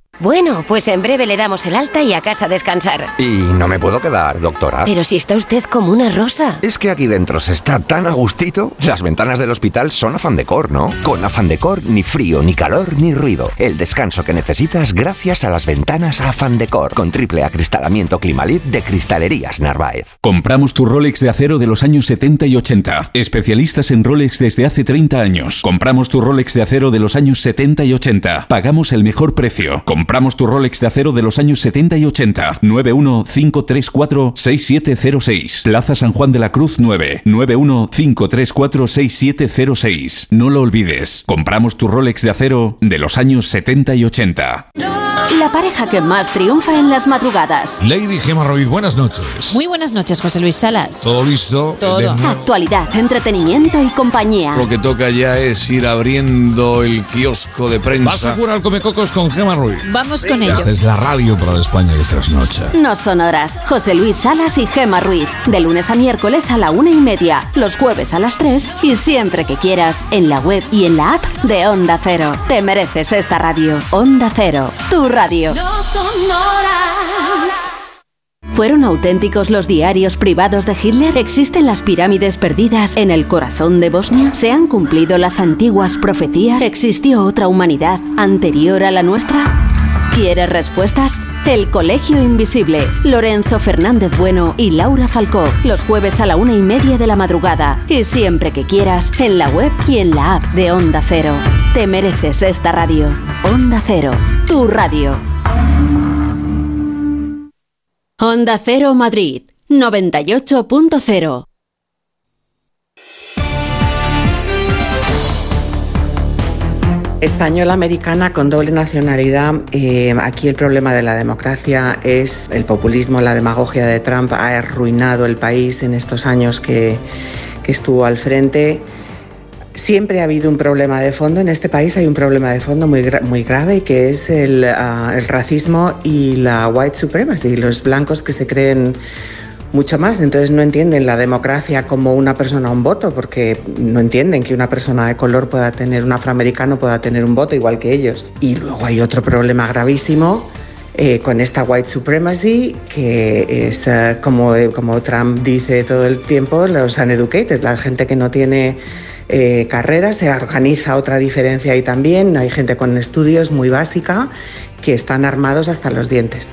Bueno, pues en breve le damos el alta y a casa a descansar. Y no me puedo quedar, doctora. Pero si está usted como una rosa. Es que aquí dentro se está tan a gustito. Las ventanas del hospital son Afan Decor, ¿no? Con Afan Decor ni frío, ni calor, ni ruido. El descanso que necesitas gracias a las ventanas Afan Decor. Con triple acristalamiento Climalit de Cristalerías Narváez. Compramos tu Rolex de acero de los años 70 y 80. Especialistas en Rolex desde hace 30 años. Compramos tu Rolex de acero de los años 70 y 80. Pagamos el mejor precio. Compramos tu Rolex de acero de los años 70 y 80. 915346706. Plaza San Juan de la Cruz 9. 915346706. No lo olvides. Compramos tu Rolex de acero de los años 70 y 80. La pareja que más triunfa en las madrugadas. Lady Gemma Ruiz, buenas noches. Muy buenas noches, José Luis Salas. ¿Todo listo? Todo. Actualidad, entretenimiento y compañía. Lo que toca ya es ir abriendo el kiosco de prensa. Vas a jugar al Comecocos con Gemma Ruiz. Vamos con ello. Esta es la radio para la España de trasnocha. No son horas. José Luis Salas y Gema Ruiz. De lunes a miércoles a la una y media. Los jueves a las tres. Y siempre que quieras. En la web y en la app de Onda Cero. Te mereces esta radio. Onda Cero. Tu radio. No son horas. ¿Fueron auténticos los diarios privados de Hitler? ¿Existen las pirámides perdidas en el corazón de Bosnia? ¿Se han cumplido las antiguas profecías? ¿Existió otra humanidad anterior a la nuestra? ¿Quieres respuestas? El Colegio Invisible. Lorenzo Fernández Bueno y Laura Falcó. Los jueves a la una y media de la madrugada. Y siempre que quieras, en la web y en la app de Onda Cero. Te mereces esta radio. Onda Cero. Tu radio. Onda Cero Madrid. 98.0. Española americana con doble nacionalidad. eh, aquí el problema de la democracia es el populismo, la demagogia de Trump ha arruinado el país en estos años que, que estuvo al frente. Siempre ha habido un problema de fondo. En este país hay un problema de fondo muy, gra- muy grave que es el, ah, el racismo y la white supremacy, los blancos que se creen mucho más. Entonces no entienden la democracia como una persona un voto, porque no entienden que una persona de color pueda tener, un afroamericano pueda tener un voto igual que ellos. Y luego hay otro problema gravísimo. eh, con esta white supremacy, que es eh, como, como Trump dice todo el tiempo, los uneducated, la gente que no tiene eh, carrera, se organiza otra diferencia ahí también, hay gente con estudios muy básica que están armados hasta los dientes.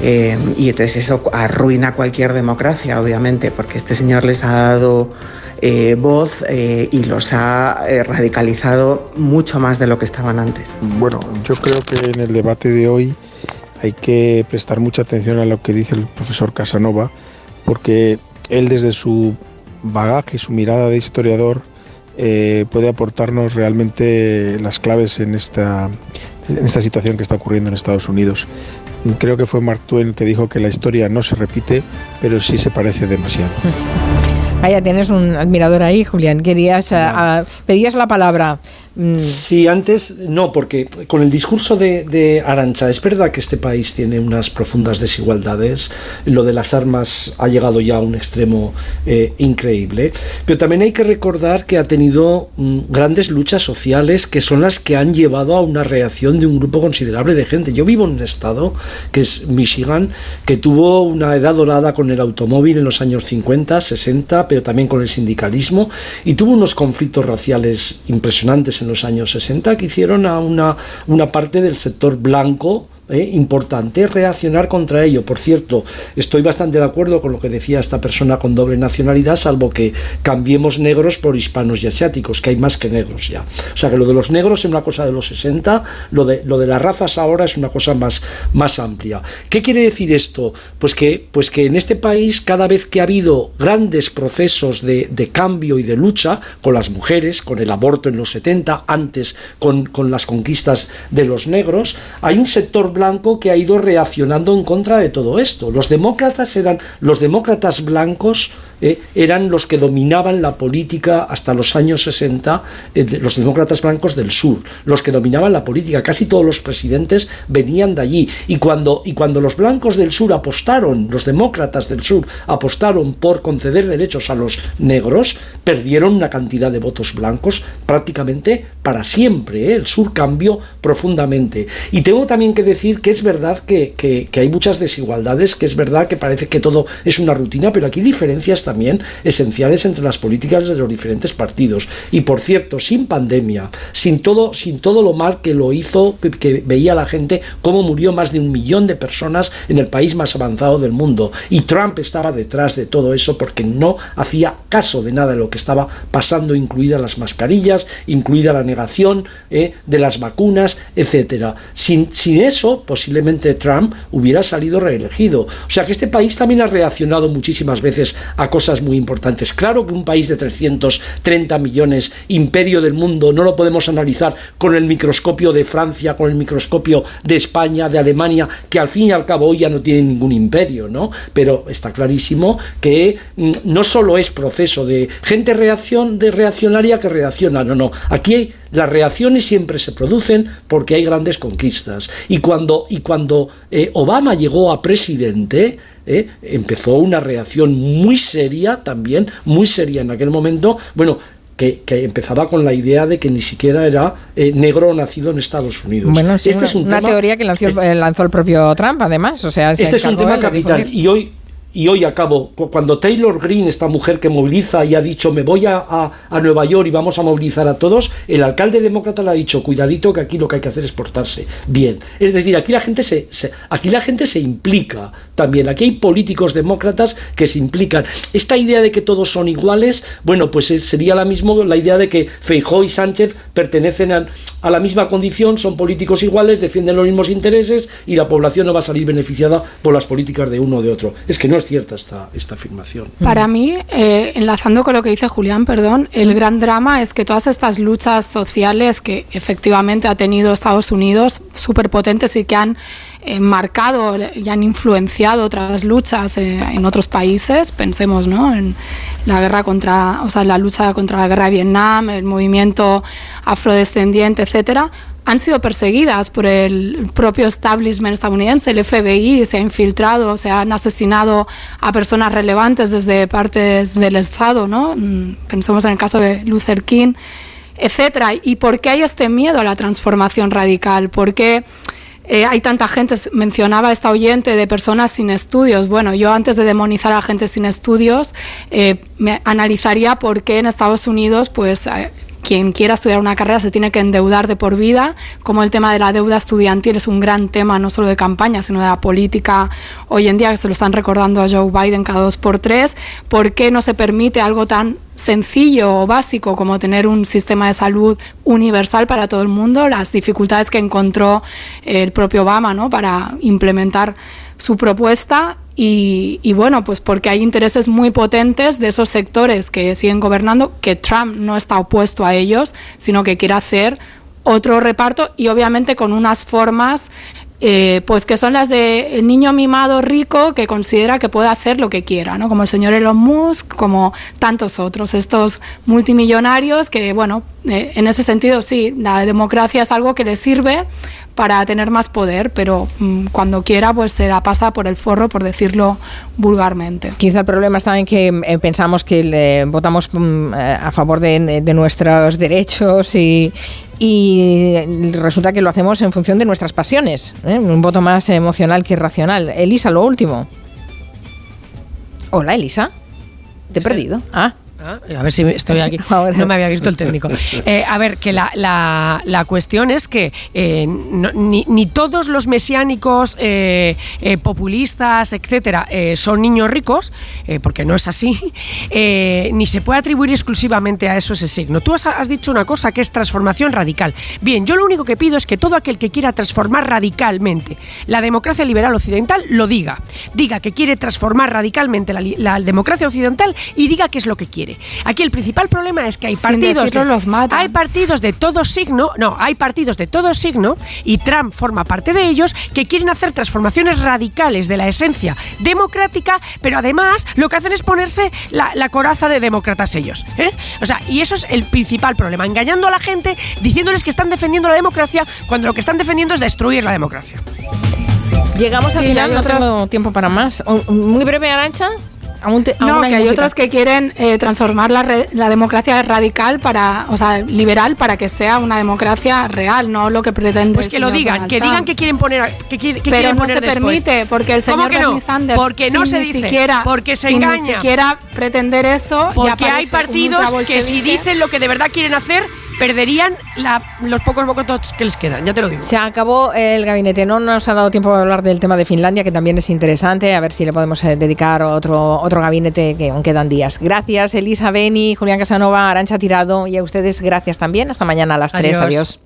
Eh, y entonces eso arruina cualquier democracia, obviamente, porque este señor les ha dado eh, voz eh, y los ha radicalizado mucho más de lo que estaban antes. Bueno, yo creo que en el debate de hoy hay que prestar mucha atención a lo que dice el profesor Casanova, porque él desde su bagaje, su mirada de historiador, eh, puede aportarnos realmente las claves en esta, en esta situación que está ocurriendo en Estados Unidos. Creo que fue Mark Twain que dijo que la historia no se repite, pero sí se parece demasiado. Tienes un admirador ahí, Julián. Querías, ah, pedías la palabra. Mm, Sí, antes no, porque con el discurso de, de Arancha, es verdad que este país tiene unas profundas desigualdades, lo de las armas ha llegado ya a un extremo eh, increíble, pero también hay que recordar que ha tenido mm, grandes luchas sociales que son las que han llevado a una reacción de un grupo considerable de gente. Yo vivo en un estado que es Michigan, que tuvo una edad dorada con el automóvil en los años 50, 60, pero también con el sindicalismo, y tuvo unos conflictos raciales impresionantes en los años 60 que hicieron a una, una parte del sector blanco eh, importante reaccionar contra ello. Por cierto, estoy bastante de acuerdo con lo que decía esta persona con doble nacionalidad, salvo que cambiemos negros por hispanos y asiáticos, que hay más que negros ya. O sea que lo de los negros es una cosa de los 60, lo de, lo de las razas ahora es una cosa más, más amplia. ¿Qué quiere decir esto? Pues que, pues que en este país, cada vez que ha habido grandes procesos de, de cambio y de lucha con las mujeres, con el aborto en los 70, antes con, con las conquistas de los negros, hay un sector blanco que ha ido reaccionando en contra de todo esto. Los demócratas eran los demócratas blancos eh, eran los que dominaban la política hasta los años 60, eh, los demócratas blancos del sur, los que dominaban la política. Casi todos los presidentes venían de allí. Y cuando, y cuando los blancos del sur apostaron, los demócratas del sur apostaron por conceder derechos a los negros, perdieron una cantidad de votos blancos prácticamente para siempre. ¿eh? El sur cambió profundamente. Y tengo también que decir que es verdad que, que- que hay muchas desigualdades, que es verdad que parece que todo es una rutina, pero aquí diferencias también esenciales entre las políticas de los diferentes partidos. Y por cierto, sin pandemia, sin todo, sin todo lo mal que lo hizo, que, veía la gente, cómo murió más de un millón de personas en el país más avanzado del mundo. Y Trump estaba detrás de todo eso porque no hacía caso de nada de lo que estaba pasando, incluidas las mascarillas, incluida la negación eh, de las vacunas, etcétera. Sin, sin eso, posiblemente Trump hubiera salido reelegido. O sea que este país también ha reaccionado muchísimas veces a cosas muy importantes. Claro que un país de 330 millones, imperio del mundo, no lo podemos analizar con el microscopio de Francia, con el microscopio de España, de Alemania, que al fin y al cabo hoy ya no tienen ningún imperio, ¿no? Pero está clarísimo que mm, no solo es proceso de gente reacción, de reaccionaria que reacciona, no, no. Aquí hay, las reacciones siempre se producen porque hay grandes conquistas. Y cuando, y cuando eh, Obama llegó a presidente, eh, empezó una reacción muy seria también, muy seria en aquel momento. Bueno, que, empezaba con la idea de que ni siquiera era eh, negro nacido en Estados Unidos. Bueno, este es una teoría que lanzó, lanzó, el propio Trump, además. O sea, este es un tema capital. Y hoy, y hoy acabo, cuando Taylor Green, esta mujer que moviliza y ha dicho me voy a, a, Nueva York y vamos a movilizar a todos, el alcalde demócrata le ha dicho cuidadito que aquí lo que hay que hacer es portarse bien. Es decir, aquí la gente se, aquí la gente se implica también, aquí hay políticos demócratas que se implican. Esta idea de que todos son iguales, bueno, pues sería la misma la idea de que Feijóo y Sánchez pertenecen a, a la misma condición, son políticos iguales, defienden los mismos intereses y la población no va a salir beneficiada por las políticas de uno o de otro. Es que no es cierta esta, afirmación. Para mí, eh, enlazando con lo que dice Julián, perdón, el gran drama es que todas estas luchas sociales que efectivamente ha tenido Estados Unidos, súper potentes y que han eh, marcado y han influenciado otras luchas eh, en otros países, pensemos ¿no? en la guerra contra, o sea, la lucha contra la guerra de Vietnam, el movimiento afrodescendiente, etcétera, han sido perseguidas por el propio establishment estadounidense, el FBI se ha infiltrado, se han asesinado a personas relevantes desde partes del Estado, ¿no? Mm, pensemos en el caso de Luther King, etcétera. ¿Y por qué hay este miedo a la transformación radical? ¿Por qué eh, hay tanta gente, mencionaba esta oyente, de personas sin estudios. Bueno, yo antes de demonizar a gente sin estudios, eh, me analizaría por qué en Estados Unidos, pues eh, quien quiera estudiar una carrera se tiene que endeudar de por vida, como el tema de la deuda estudiantil es un gran tema no solo de campaña, sino de la política hoy en día, que se lo están recordando a Joe Biden cada dos por tres, ¿por qué no se permite algo tan sencillo o básico como tener un sistema de salud universal para todo el mundo? Las dificultades que encontró el propio Obama ¿no? para implementar su propuesta y, bueno, pues porque hay intereses muy potentes de esos sectores que siguen gobernando, que Trump no está opuesto a ellos, sino que quiere hacer otro reparto y obviamente con unas formas eh, pues que son las de niño mimado rico que considera que puede hacer lo que quiera, ¿no? como el señor Elon Musk, como tantos otros, estos multimillonarios que, bueno, eh, en ese sentido sí, la democracia es algo que le sirve para tener más poder, pero mm, cuando quiera pues se la pasa por el forro, por decirlo vulgarmente. Quizá el problema está en que eh, pensamos que votamos mm, eh, a favor de, nuestros derechos y, resulta que lo hacemos en función de nuestras pasiones, ¿eh? un voto más emocional que racional. Elisa, lo último. Hola, Elisa. Te he perdido. Ah. Ah, a ver si estoy aquí. No me había visto el técnico. Eh, a ver, que la, la, cuestión es que eh, ni, todos los mesiánicos eh, populistas, etcétera, son niños ricos, porque no es así, ni se puede atribuir exclusivamente a eso ese signo. Tú has, has, dicho una cosa que es transformación radical. Bien, yo lo único que pido es que todo aquel que quiera transformar radicalmente la democracia liberal occidental lo diga. Diga que quiere transformar radicalmente la, la democracia occidental y diga qué es lo que quiere. Aquí el principal problema es que hay partidos, de, los hay partidos de todo signo, no, hay partidos de todo signo y Trump forma parte de ellos que quieren hacer transformaciones radicales de la esencia democrática, pero además lo que hacen es ponerse la, coraza de demócratas ellos. ¿eh? O sea, y eso es el principal problema, engañando a la gente, diciéndoles que están defendiendo la democracia cuando lo que están defendiendo es destruir la democracia. Llegamos al final, no tengo tiempo para más. Muy breve, Arancha no, que hay otros que quieren eh, transformar la, la, democracia radical para, o sea, liberal para que sea una democracia real, no lo que pretende. Pues que lo digan, que digan que quieren poner, que, que Pero quieren no se permite, porque el señor Bernie Sanders, porque no se dice, siquiera, porque se engaña, ni siquiera pretender eso, porque hay partidos que si dicen lo que de verdad quieren hacer perderían los pocos votos que les quedan, ya te lo digo. Se acabó el gabinete, no nos ha dado tiempo a hablar del tema de Finlandia, que también es interesante, a ver si le podemos eh, dedicar otro, otro gabinete que aún quedan días. Gracias Elisa Beni, Julián Casanova, Arancha Tirado y a ustedes gracias también. Hasta mañana a las 3. Adiós.